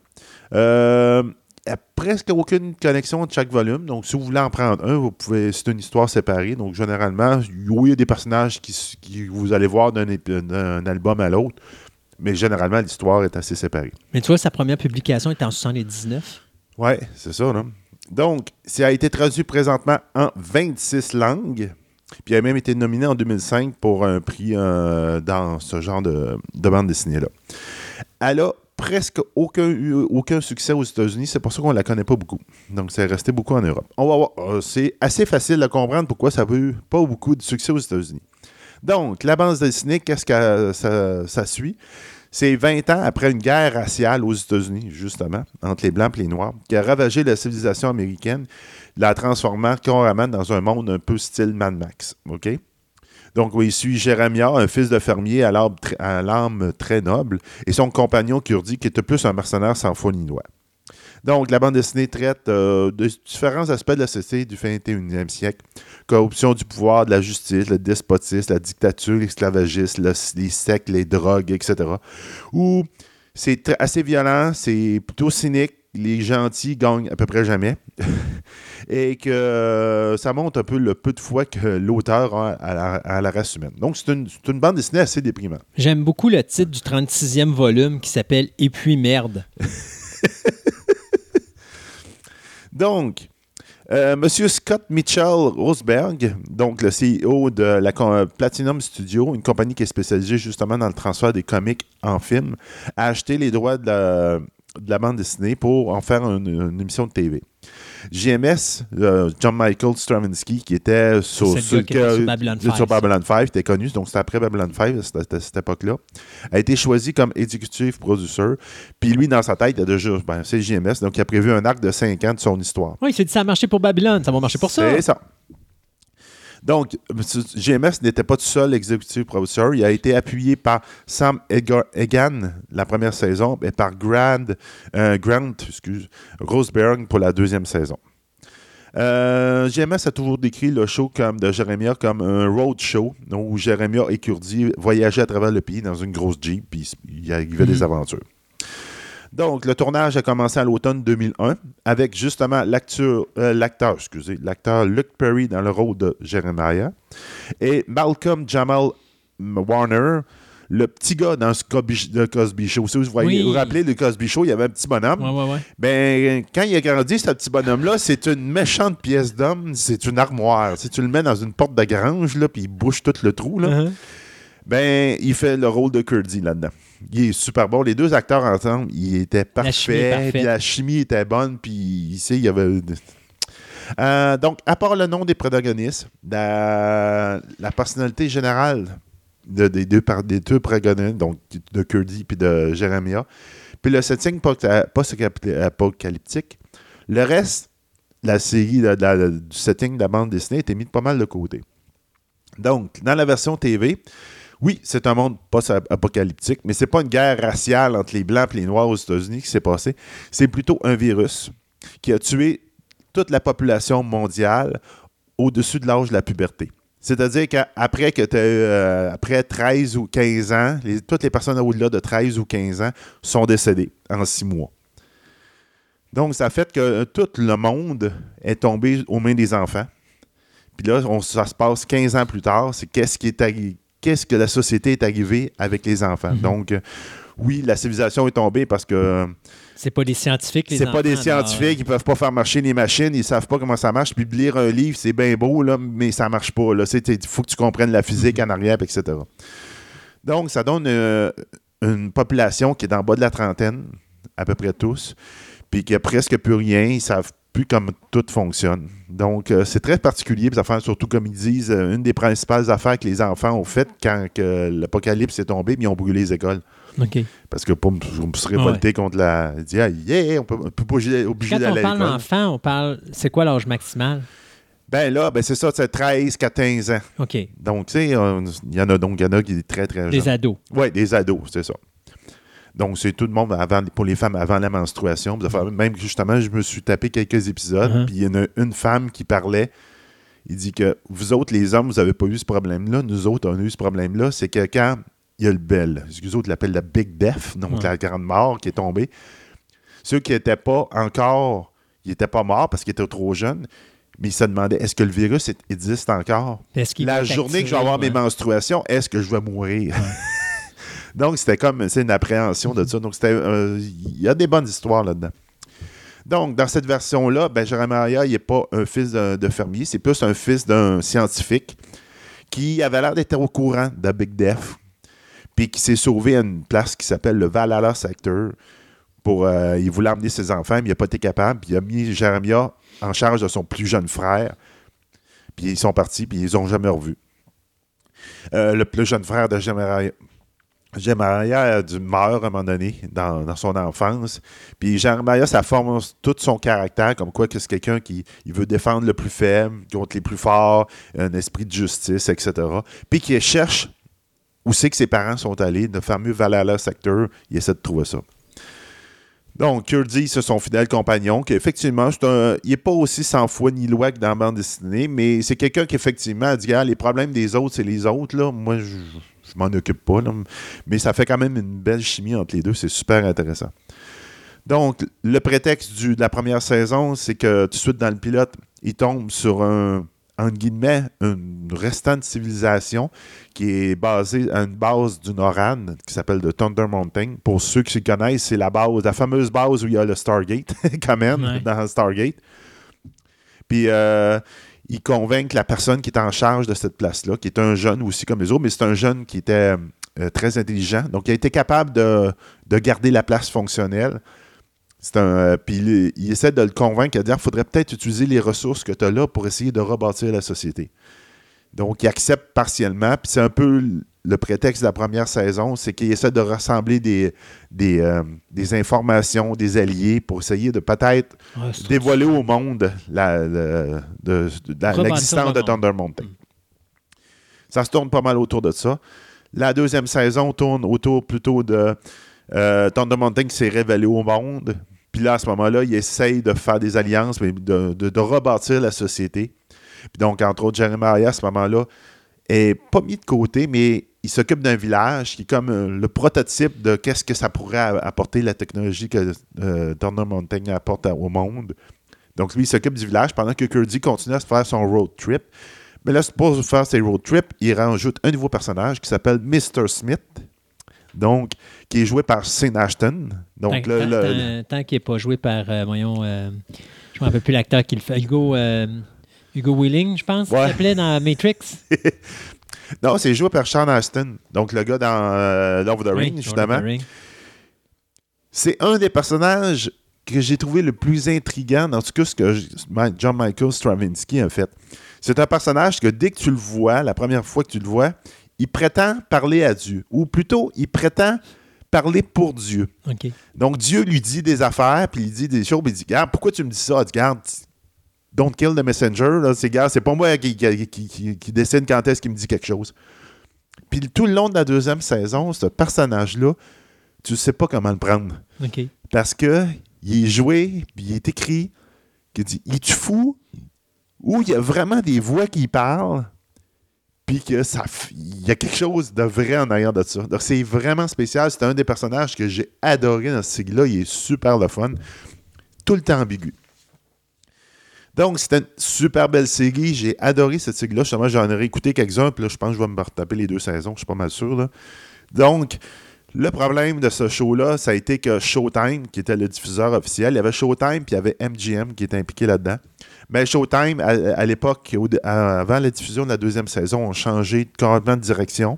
[SPEAKER 3] Euh, il n'y a presque aucune connexion entre chaque volume. Donc, si vous voulez en prendre un, vous pouvez. C'est une histoire séparée. Donc, généralement, oui, il y a des personnages qui, vous allez voir d'un album à l'autre. Mais généralement, l'histoire est assez séparée.
[SPEAKER 2] Mais tu vois, sa première publication était en 79.
[SPEAKER 3] Oui, c'est ça, là. Donc, ça a été traduit présentement en 26 langues. Puis, il a même été nominé en 2005 pour un prix euh, dans ce genre de, de bande dessinée-là. Elle a presque aucun, succès aux États-Unis. C'est pour ça qu'on ne la connaît pas beaucoup. Donc, c'est resté beaucoup en Europe. On va voir. Euh, C'est assez facile de comprendre pourquoi ça n'a eu pas beaucoup de succès aux États-Unis. Donc, la bande dessinée, qu'est-ce que ça suit? C'est 20 ans après une guerre raciale aux États-Unis, justement, entre les Blancs et les Noirs, qui a ravagé la civilisation américaine, la transformant carrément dans un monde un peu style Mad Max. OK? Donc, il suit Jérémia, un fils de fermier à l'âme très noble, et son compagnon Kurdi, qui était plus un mercenaire sans foi ni loi. Donc, la bande dessinée traite euh, de différents aspects de la société du 21e siècle. Corruption du pouvoir, de la justice, le despotisme, la dictature, l'esclavagisme, le- les sectes, les drogues, etc. Où c'est assez violent, c'est plutôt cynique, les gentils gagnent à peu près jamais. Et que euh, ça montre un peu le peu de foi que l'auteur a à la, à la race humaine. Donc, c'est une, c'est une bande dessinée assez déprimante.
[SPEAKER 2] J'aime beaucoup le titre du 36e volume qui s'appelle Et puis merde.
[SPEAKER 3] Donc, euh, Monsieur Scott Mitchell Rosberg, donc le CEO de la com- Platinum Studio, une compagnie qui est spécialisée justement dans le transfert des comics en film, a acheté les droits de la, de la bande dessinée pour en faire une, une émission de TV. JMS, euh, John Michael Stravinsky, qui était sur, sur
[SPEAKER 2] qui était sur Babylon 5,
[SPEAKER 3] sur Babylon 5, était connu, donc c'était après Babylon 5 à cette, à cette époque-là, a été choisi comme executive producer. Puis lui, dans sa tête, il a déjà, ben, c'est JMS, donc il a prévu un arc de 5 ans de son histoire.
[SPEAKER 2] Oui, il s'est dit ça a marché pour Babylone, ça va marcher pour ça.
[SPEAKER 3] C'est ça. Donc, GMS n'était pas tout seul executive producer. Il a été appuyé par Sam Egan la première saison et par Grant, euh, Grant excuse, pour la deuxième saison. Euh, GMS a toujours décrit le show comme de Jérémia comme un road show où Jérémia et Kurdi voyageaient à travers le pays dans une grosse Jeep puis il y arrivait des aventures. Donc, le tournage a commencé à l'automne 2001 avec justement l'acteur, euh, excusez, l'acteur Luke Perry dans le rôle de Jeremiah et Malcolm Jamal Warner, le petit gars dans ce Cosby, le Cosby Show. Si vous voyez,
[SPEAKER 2] Oui.
[SPEAKER 3] vous vous rappelez le Cosby Show, il y avait un petit bonhomme.
[SPEAKER 2] Ouais, ouais, ouais.
[SPEAKER 3] Ben, quand il a grandi, ce petit bonhomme-là, c'est une méchante pièce d'homme, c'est une armoire. Si tu le mets dans une porte de grange, là, puis il bouche tout le trou, là,
[SPEAKER 2] Uh-huh.
[SPEAKER 3] Ben, il fait le rôle de Kurdi là-dedans. Il est super bon. Les deux acteurs ensemble, ils étaient
[SPEAKER 2] La
[SPEAKER 3] parfaits. puis La chimie était bonne. Puis, sait, il y avait. Euh, donc, à part le nom des protagonistes, la, la personnalité générale de- des, deux, par- des deux protagonistes, donc de Kurdi puis de Jeremiah, puis le setting post- post-apocalyptique, le reste, la série, la- du setting de la bande dessinée était mis de pas mal de côté. Donc, dans la version TV, oui, c'est un monde post-apocalyptique, mais c'est pas une guerre raciale entre les Blancs et les Noirs aux États-Unis qui s'est passée. C'est plutôt un virus qui a tué toute la population mondiale au-dessus de l'âge de la puberté. C'est-à-dire qu'après que t'as, euh, après 13 ou 15 ans, toutes les personnes au-delà de 13 ou 15 ans sont décédées en six mois. Donc, ça fait que tout le monde est tombé aux mains des enfants. Puis là, ça se passe 15 ans plus tard. C'est qu'est-ce qui est arri- qu'est-ce que la société est arrivée avec les enfants.
[SPEAKER 2] Mhm.
[SPEAKER 3] Donc, oui, la civilisation est tombée parce que
[SPEAKER 2] C'est pas des scientifiques, les
[SPEAKER 3] c'est pas des scientifiques, ils peuvent pas faire marcher les machines, ils savent pas comment ça marche. Puis lire un livre, c'est bien beau, là, mais ça marche pas. Il faut que tu comprennes la physique en arrière, etc. Donc, ça donne euh, une population qui est en bas de la trentaine, à peu près tous, puis qui a presque plus rien, ils savent plus comment tout fonctionne. Donc, euh, c'est très particulier, ces affaires, surtout comme ils disent, euh, une des principales affaires que les enfants ont faites quand l'apocalypse est tombé, mais ils ont brûlé les écoles.
[SPEAKER 2] OK.
[SPEAKER 3] Parce que pour, pour se révolter contre la. Ah, yeah, on peut, on peut pas obligé, obligé
[SPEAKER 2] Quand
[SPEAKER 3] d'aller
[SPEAKER 2] on
[SPEAKER 3] à
[SPEAKER 2] parle d'enfant, on parle. C'est quoi l'âge maximal?
[SPEAKER 3] Ben là, ben c'est ça, c'est 13, 15 ans.
[SPEAKER 2] OK.
[SPEAKER 3] Donc, tu sais, il y en a donc, il y en a qui est très, très
[SPEAKER 2] Des ados.
[SPEAKER 3] Oui, des ados, c'est ça. Donc, c'est tout le monde avant, pour les femmes avant la menstruation. Même justement, je me suis tapé quelques épisodes,
[SPEAKER 2] Uh-huh.
[SPEAKER 3] puis il y en a une femme qui parlait. Il dit que vous autres, les hommes, vous n'avez pas eu ce problème-là. Nous autres, on a eu ce problème-là. C'est que quand il y a le bel, ce que les autres l'appellent la Big Death, donc
[SPEAKER 2] Ouais.
[SPEAKER 3] la grande mort qui est tombée, ceux qui n'étaient pas encore, ils n'étaient pas morts parce qu'ils étaient trop jeunes, mais ils se demandaient est-ce que le virus existe encore? La journée que je vais avoir mes menstruations, est-ce que je vais mourir? Donc, c'était comme c'est une appréhension de ça. Donc, c'était euh, il y a des bonnes histoires là-dedans. Donc, dans cette version-là, ben, Jeremiah, il n'est pas un fils de, de fermier, c'est plus un fils d'un scientifique qui avait l'air d'être au courant de Big Death, puis qui s'est sauvé à une place qui s'appelle le Valhalla Sector. Pour, euh, il voulait emmener ses enfants, mais il n'a pas été capable. Puis il a mis Jeremiah en charge de son plus jeune frère. Puis ils sont partis, puis ils les ont jamais revus. Euh, le plus jeune frère de Jeremiah, Jeremiah a dû meurt à un moment donné dans, dans son enfance. Puis Jeremiah, ça forme tout son caractère, comme quoi que c'est quelqu'un qui il veut défendre le plus faible contre les plus forts, un esprit de justice, etc. Puis qui cherche où c'est que ses parents sont allés, de fameux Valhalla Sector, il essaie de trouver ça. Donc, Kurdi, c'est son fidèle compagnon, qui effectivement, un- il n'est pas aussi sans foi ni loi que dans la bande dessinée, mais c'est quelqu'un qui, effectivement, dit Gars, les problèmes des autres, c'est les autres. Là. Moi, je, je m'en occupe pas. là. Mais ça fait quand même une belle chimie entre les deux. C'est super intéressant. Donc, le prétexte du- de la première saison, c'est que tout de suite dans le pilote, il tombe sur un, entre guillemets, une restante civilisation qui est basée à une base du Noran qui s'appelle le Thunder Mountain. Pour ceux qui connaissent, c'est la base, la fameuse base où il y a le Stargate, quand même,
[SPEAKER 2] Ouais.
[SPEAKER 3] dans Stargate. Puis, euh, il convainc la personne qui est en charge de cette place-là, qui est un jeune aussi comme les autres, mais c'est un jeune qui était euh, très intelligent. Donc, il a été capable de, de garder la place fonctionnelle. Euh, puis il, essaie de le convaincre, de dire qu'il faudrait peut-être utiliser les ressources que tu as là pour essayer de rebâtir la société. Donc, il accepte partiellement. Puis c'est un peu le prétexte de la première saison, c'est qu'il essaie de rassembler des, des, euh, des informations, des alliés pour essayer de peut-être
[SPEAKER 2] Ouais,
[SPEAKER 3] dévoiler au monde l'existence
[SPEAKER 2] le
[SPEAKER 3] de. Thunder Mountain. Ça se tourne pas mal autour de ça. La deuxième saison tourne autour plutôt de euh, Thunder Mountain qui s'est révélé au monde. Puis là, à ce moment-là, il essaye de faire des alliances, mais de, de- de rebâtir la société. Puis donc, entre autres, Jeremiah, à ce moment-là, est pas mis de côté, mais il s'occupe d'un village qui est comme euh, le prototype de qu'est-ce que ça pourrait apporter la technologie que euh, Thunder Mountain apporte au monde. Donc, lui, il s'occupe du village pendant que Kurdy continue à se faire son road trip. Mais là, pour faire ses road trips, il rajoute un nouveau personnage qui s'appelle Mr. Smith, donc, qui est joué par Sean Ashton. Donc,
[SPEAKER 2] tant,
[SPEAKER 3] le-
[SPEAKER 2] tant-
[SPEAKER 3] le-
[SPEAKER 2] tant- tant qu'il n'est pas joué par, euh, voyons, euh, je ne me rappelle plus l'acteur qui le fait, Hugo, Hugo Willing, je pense,
[SPEAKER 3] Ouais.
[SPEAKER 2] s'appelait dans Matrix.
[SPEAKER 3] non, c'est joué par Sean Ashton, donc le gars dans euh, Love of the
[SPEAKER 2] Oui,
[SPEAKER 3] Ring, justement. C'est un des personnages que j'ai trouvé le plus intriguant dans tout cas ce que John Michael Stravinsky a fait. C'est un personnage que dès que tu le vois, la première fois que tu le vois, il prétend parler à Dieu. Ou plutôt, il prétend parler pour Dieu. Donc Dieu lui dit des affaires, puis il dit des choses, puis il dit Garde, pourquoi tu me dis ça? Il dit Garde, don't kill the messenger. C'est, c'est pas moi qui, qui, qui- décide quand est-ce qu'il me dit quelque chose. Puis tout le long de la deuxième saison, ce personnage-là, tu sais pas comment le prendre. Parce que il est joué, puis il est écrit, qui dit Il tu fou Ou il y a vraiment des voix qui parlent, puis que ça, il y a quelque chose de vrai en arrière de ça. Donc c'est vraiment spécial. C'est un des personnages que j'ai adoré dans ce cycle-là. Il est super le fun. Tout le temps ambigu. Donc, c'était une super belle série. J'ai adoré cette série-là. Justement, j'en ai réécouté quelques-uns. Puis là, je pense que je vais me retaper les deux saisons. Je suis pas mal sûr. Là. Donc, le problème de ce show-là, ça a été que Showtime, qui était le diffuseur officiel, il y avait Showtime puis il y avait MGM qui était impliqué là-dedans. Mais Showtime, à, l'époque, avant la diffusion de la deuxième saison, ont changé complètement de direction.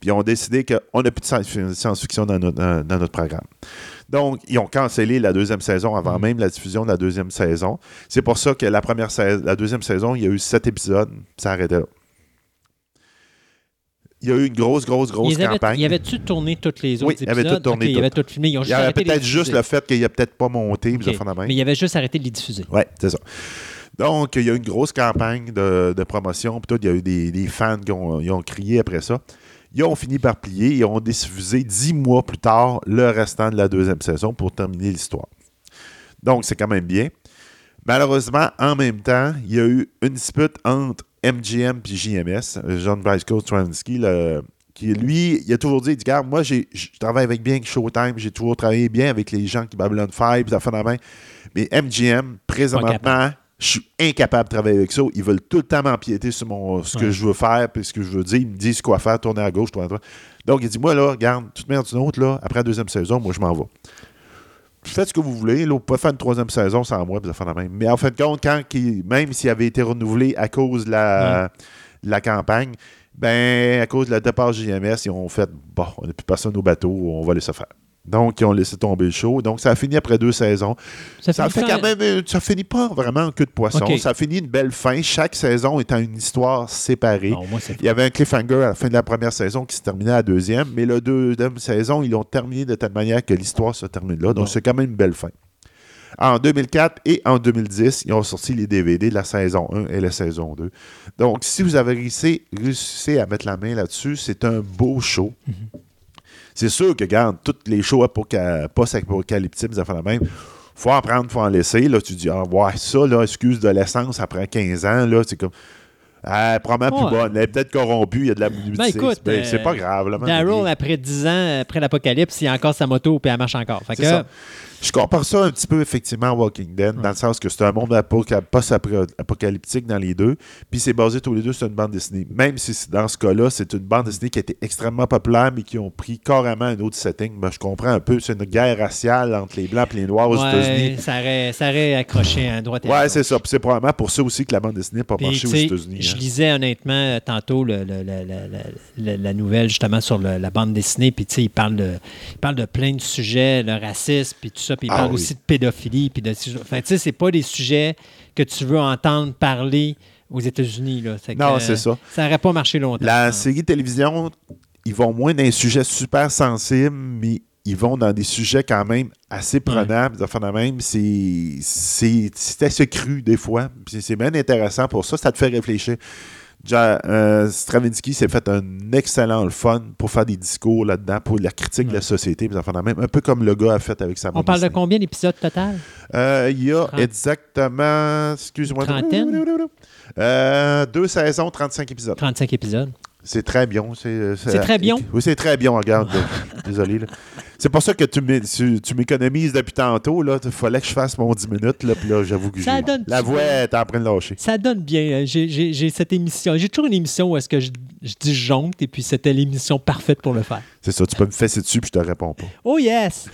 [SPEAKER 3] Puis ils ont décidé qu'on n'a plus de science- science-fiction dans notre, notre programme. Donc, ils ont cancellé la deuxième saison avant même la diffusion de la deuxième saison. C'est pour ça que la, première la deuxième saison, il y a eu sept épisodes, ça arrêtait là. Il y a eu une grosse, grosse, grosse
[SPEAKER 2] Ils avaient-
[SPEAKER 3] campagne.
[SPEAKER 2] Y avait-tu tourné tous les autres
[SPEAKER 3] Oui, ils avaient
[SPEAKER 2] épisodes?
[SPEAKER 3] tout tourné,
[SPEAKER 2] Ils avaient tout filmé. Ils ont
[SPEAKER 3] Il y
[SPEAKER 2] juste
[SPEAKER 3] avait peut-être juste le fait qu'il a peut-être pas monté, puis
[SPEAKER 2] OK.
[SPEAKER 3] ça fait de même.
[SPEAKER 2] Mais il avait juste arrêté de les diffuser.
[SPEAKER 3] Oui, c'est ça. Donc, il y a eu une grosse campagne de, de promotion. Puis tout, il y a eu des, des fans qui ont, ils ont crié après ça. Ils ont fini par plier. Ils ont diffusé dix mois plus tard le restant de la deuxième saison pour terminer l'histoire. Donc, c'est quand même bien. Malheureusement, en même temps, il y a eu une dispute entre MGM et JMS, John Briscoe Stransky, qui, lui, il a toujours dit, il dit, Regarde, moi, je travaille avec bien avec Showtime, j'ai toujours travaillé bien avec les gens qui Babylon 5, puis ça fait la main. Mais MGM, présentement, je suis incapable de travailler avec ça. Ils veulent tout le temps m'empiéter sur mon, ce que je veux faire, puis ce que je veux dire. Ils me disent quoi faire, tourner à gauche, tourner à droite. Donc, il dit, moi, là, regarde, toute merde d'une autre, là, après la deuxième saison, moi, je m'en vais. Faites ce que vous voulez. Là, vous pouvez faire une troisième saison sans moi, puis ça fait la même. Mais en fin de compte, quand même s'il avait été renouvelé à cause de la, de la campagne, ben, à cause de la départ JMS, ils ont fait, bon, on n'a plus personne au bateau, on va laisser faire. Donc, ils ont laissé tomber le show. Donc, ça a fini après deux saisons. Ça,
[SPEAKER 2] finit
[SPEAKER 3] fait
[SPEAKER 2] quand-
[SPEAKER 3] même. euh, Ça finit pas vraiment en queue de poisson. Ça finit une belle fin. Chaque saison étant une histoire séparée.
[SPEAKER 2] Non, moi, c'est
[SPEAKER 3] Il y avait un cliffhanger à la fin de la première saison qui se terminait à la deuxième, mais la deuxième saison, ils l'ont terminé de telle manière que l'histoire se termine là. Donc,
[SPEAKER 2] Bon.
[SPEAKER 3] c'est quand même une belle fin. En 2004 et en 2010, ils ont sorti les DVD de la saison 1 et la saison 2. Donc, si vous avez réussi, réussi à mettre la main là-dessus, c'est un beau show. C'est sûr que, regarde, tous les shows apoca- post-apocalyptiques, ça fait la même. Faut en prendre, faut en laisser. Là, tu dis, ah, ouais, ça, là, excuse de l'essence après 15 ans, là, c'est comme. Ah, probablement
[SPEAKER 2] Ouais.
[SPEAKER 3] plus bonne. Elle est peut-être corrompue, il y a de la.
[SPEAKER 2] Ben, écoute,
[SPEAKER 3] Ben, c'est
[SPEAKER 2] euh,
[SPEAKER 3] pas grave. Là,
[SPEAKER 2] Daryl, après 10 ans, après l'apocalypse, il a encore sa moto puis elle marche encore. Fait que,
[SPEAKER 3] ça. Je compare ça un petit peu effectivement à Walking Dead, dans le sens que c'est un monde apoca- post-apocalyptique dans les deux, puis c'est basé tous les deux sur une bande dessinée. Même si dans ce cas-là, c'est une bande dessinée qui a été extrêmement populaire, mais qui ont pris carrément un autre setting. Ben, je comprends un peu, c'est une guerre raciale entre les Blancs et les Noirs aux
[SPEAKER 2] ouais,
[SPEAKER 3] États-Unis.
[SPEAKER 2] ça aurait, ça aurait accroché à droite et à
[SPEAKER 3] Ouais, c'est ça. Puis c'est probablement pour ça aussi que la bande dessinée n'a pas marché aux États-Unis.
[SPEAKER 2] Je
[SPEAKER 3] hein.
[SPEAKER 2] lisais honnêtement euh, tantôt le- le- le- la nouvelle justement sur la bande dessinée, puis tu sais, il parle de, il parle de plein de sujets, le racisme, puis tout ça, puis il
[SPEAKER 3] Ah
[SPEAKER 2] parle
[SPEAKER 3] oui.
[SPEAKER 2] aussi de pédophilie, puis de, enfin, tu sais, c'est pas des sujets que tu veux entendre parler aux États-Unis là.
[SPEAKER 3] Non, c'est ça.
[SPEAKER 2] Ça n'aurait pas marché longtemps.
[SPEAKER 3] La série télévision, ils vont moins dans des sujets super sensibles, mais ils vont dans des sujets quand même assez affaires de même, c'est c'est assez cru des fois. C'est bien intéressant pour ça. Ça te fait réfléchir. Ja- euh, Stravinsky s'est fait un excellent le fun pour faire des discours là-dedans, pour la critique de la société, même. Un peu comme le gars a fait avec sa
[SPEAKER 2] On parle de combien d'épisodes total?
[SPEAKER 3] Euh, Il y a exactement, excuse-moi,
[SPEAKER 2] Trentaine?
[SPEAKER 3] Euh, deux saisons, 35 épisodes.
[SPEAKER 2] 35 épisodes.
[SPEAKER 3] C'est très bien. C'est
[SPEAKER 2] C'est très bien?
[SPEAKER 3] Oui, c'est très bien. Regarde, désolé. là. C'est pour ça que tu m'é- tu tu m'économises depuis tantôt. Il fallait que je fasse mon 10 minutes. Là, puis là, j'avoue que
[SPEAKER 2] Ça donne
[SPEAKER 3] la voix est en train de lâcher.
[SPEAKER 2] Ça donne bien. hein. J'ai- cette émission. J'ai toujours une émission où est-ce que je, je disjoncte et puis c'était l'émission parfaite pour le faire.
[SPEAKER 3] C'est ça, tu peux me fesser dessus puis je te réponds pas.
[SPEAKER 2] Oh yes!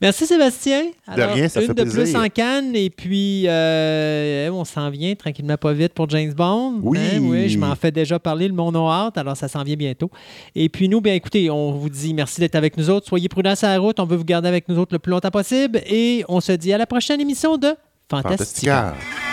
[SPEAKER 2] Merci Sébastien. Alors,
[SPEAKER 3] rien, ça
[SPEAKER 2] une
[SPEAKER 3] fait
[SPEAKER 2] de
[SPEAKER 3] plaisir.
[SPEAKER 2] plus en canne et puis euh, on s'en vient tranquillement pas vite pour James Bond.
[SPEAKER 3] Oui.
[SPEAKER 2] Hein, oui, je m'en fais déjà parler, le monde hâte, alors ça s'en vient bientôt. Et puis nous, bien écoutez, on vous dit merci d'être avec nous autres. Soyez prudents route, on veut vous garder avec nous autres le plus longtemps possible et on se dit à la prochaine émission de Fantastica.
[SPEAKER 3] Fantastica.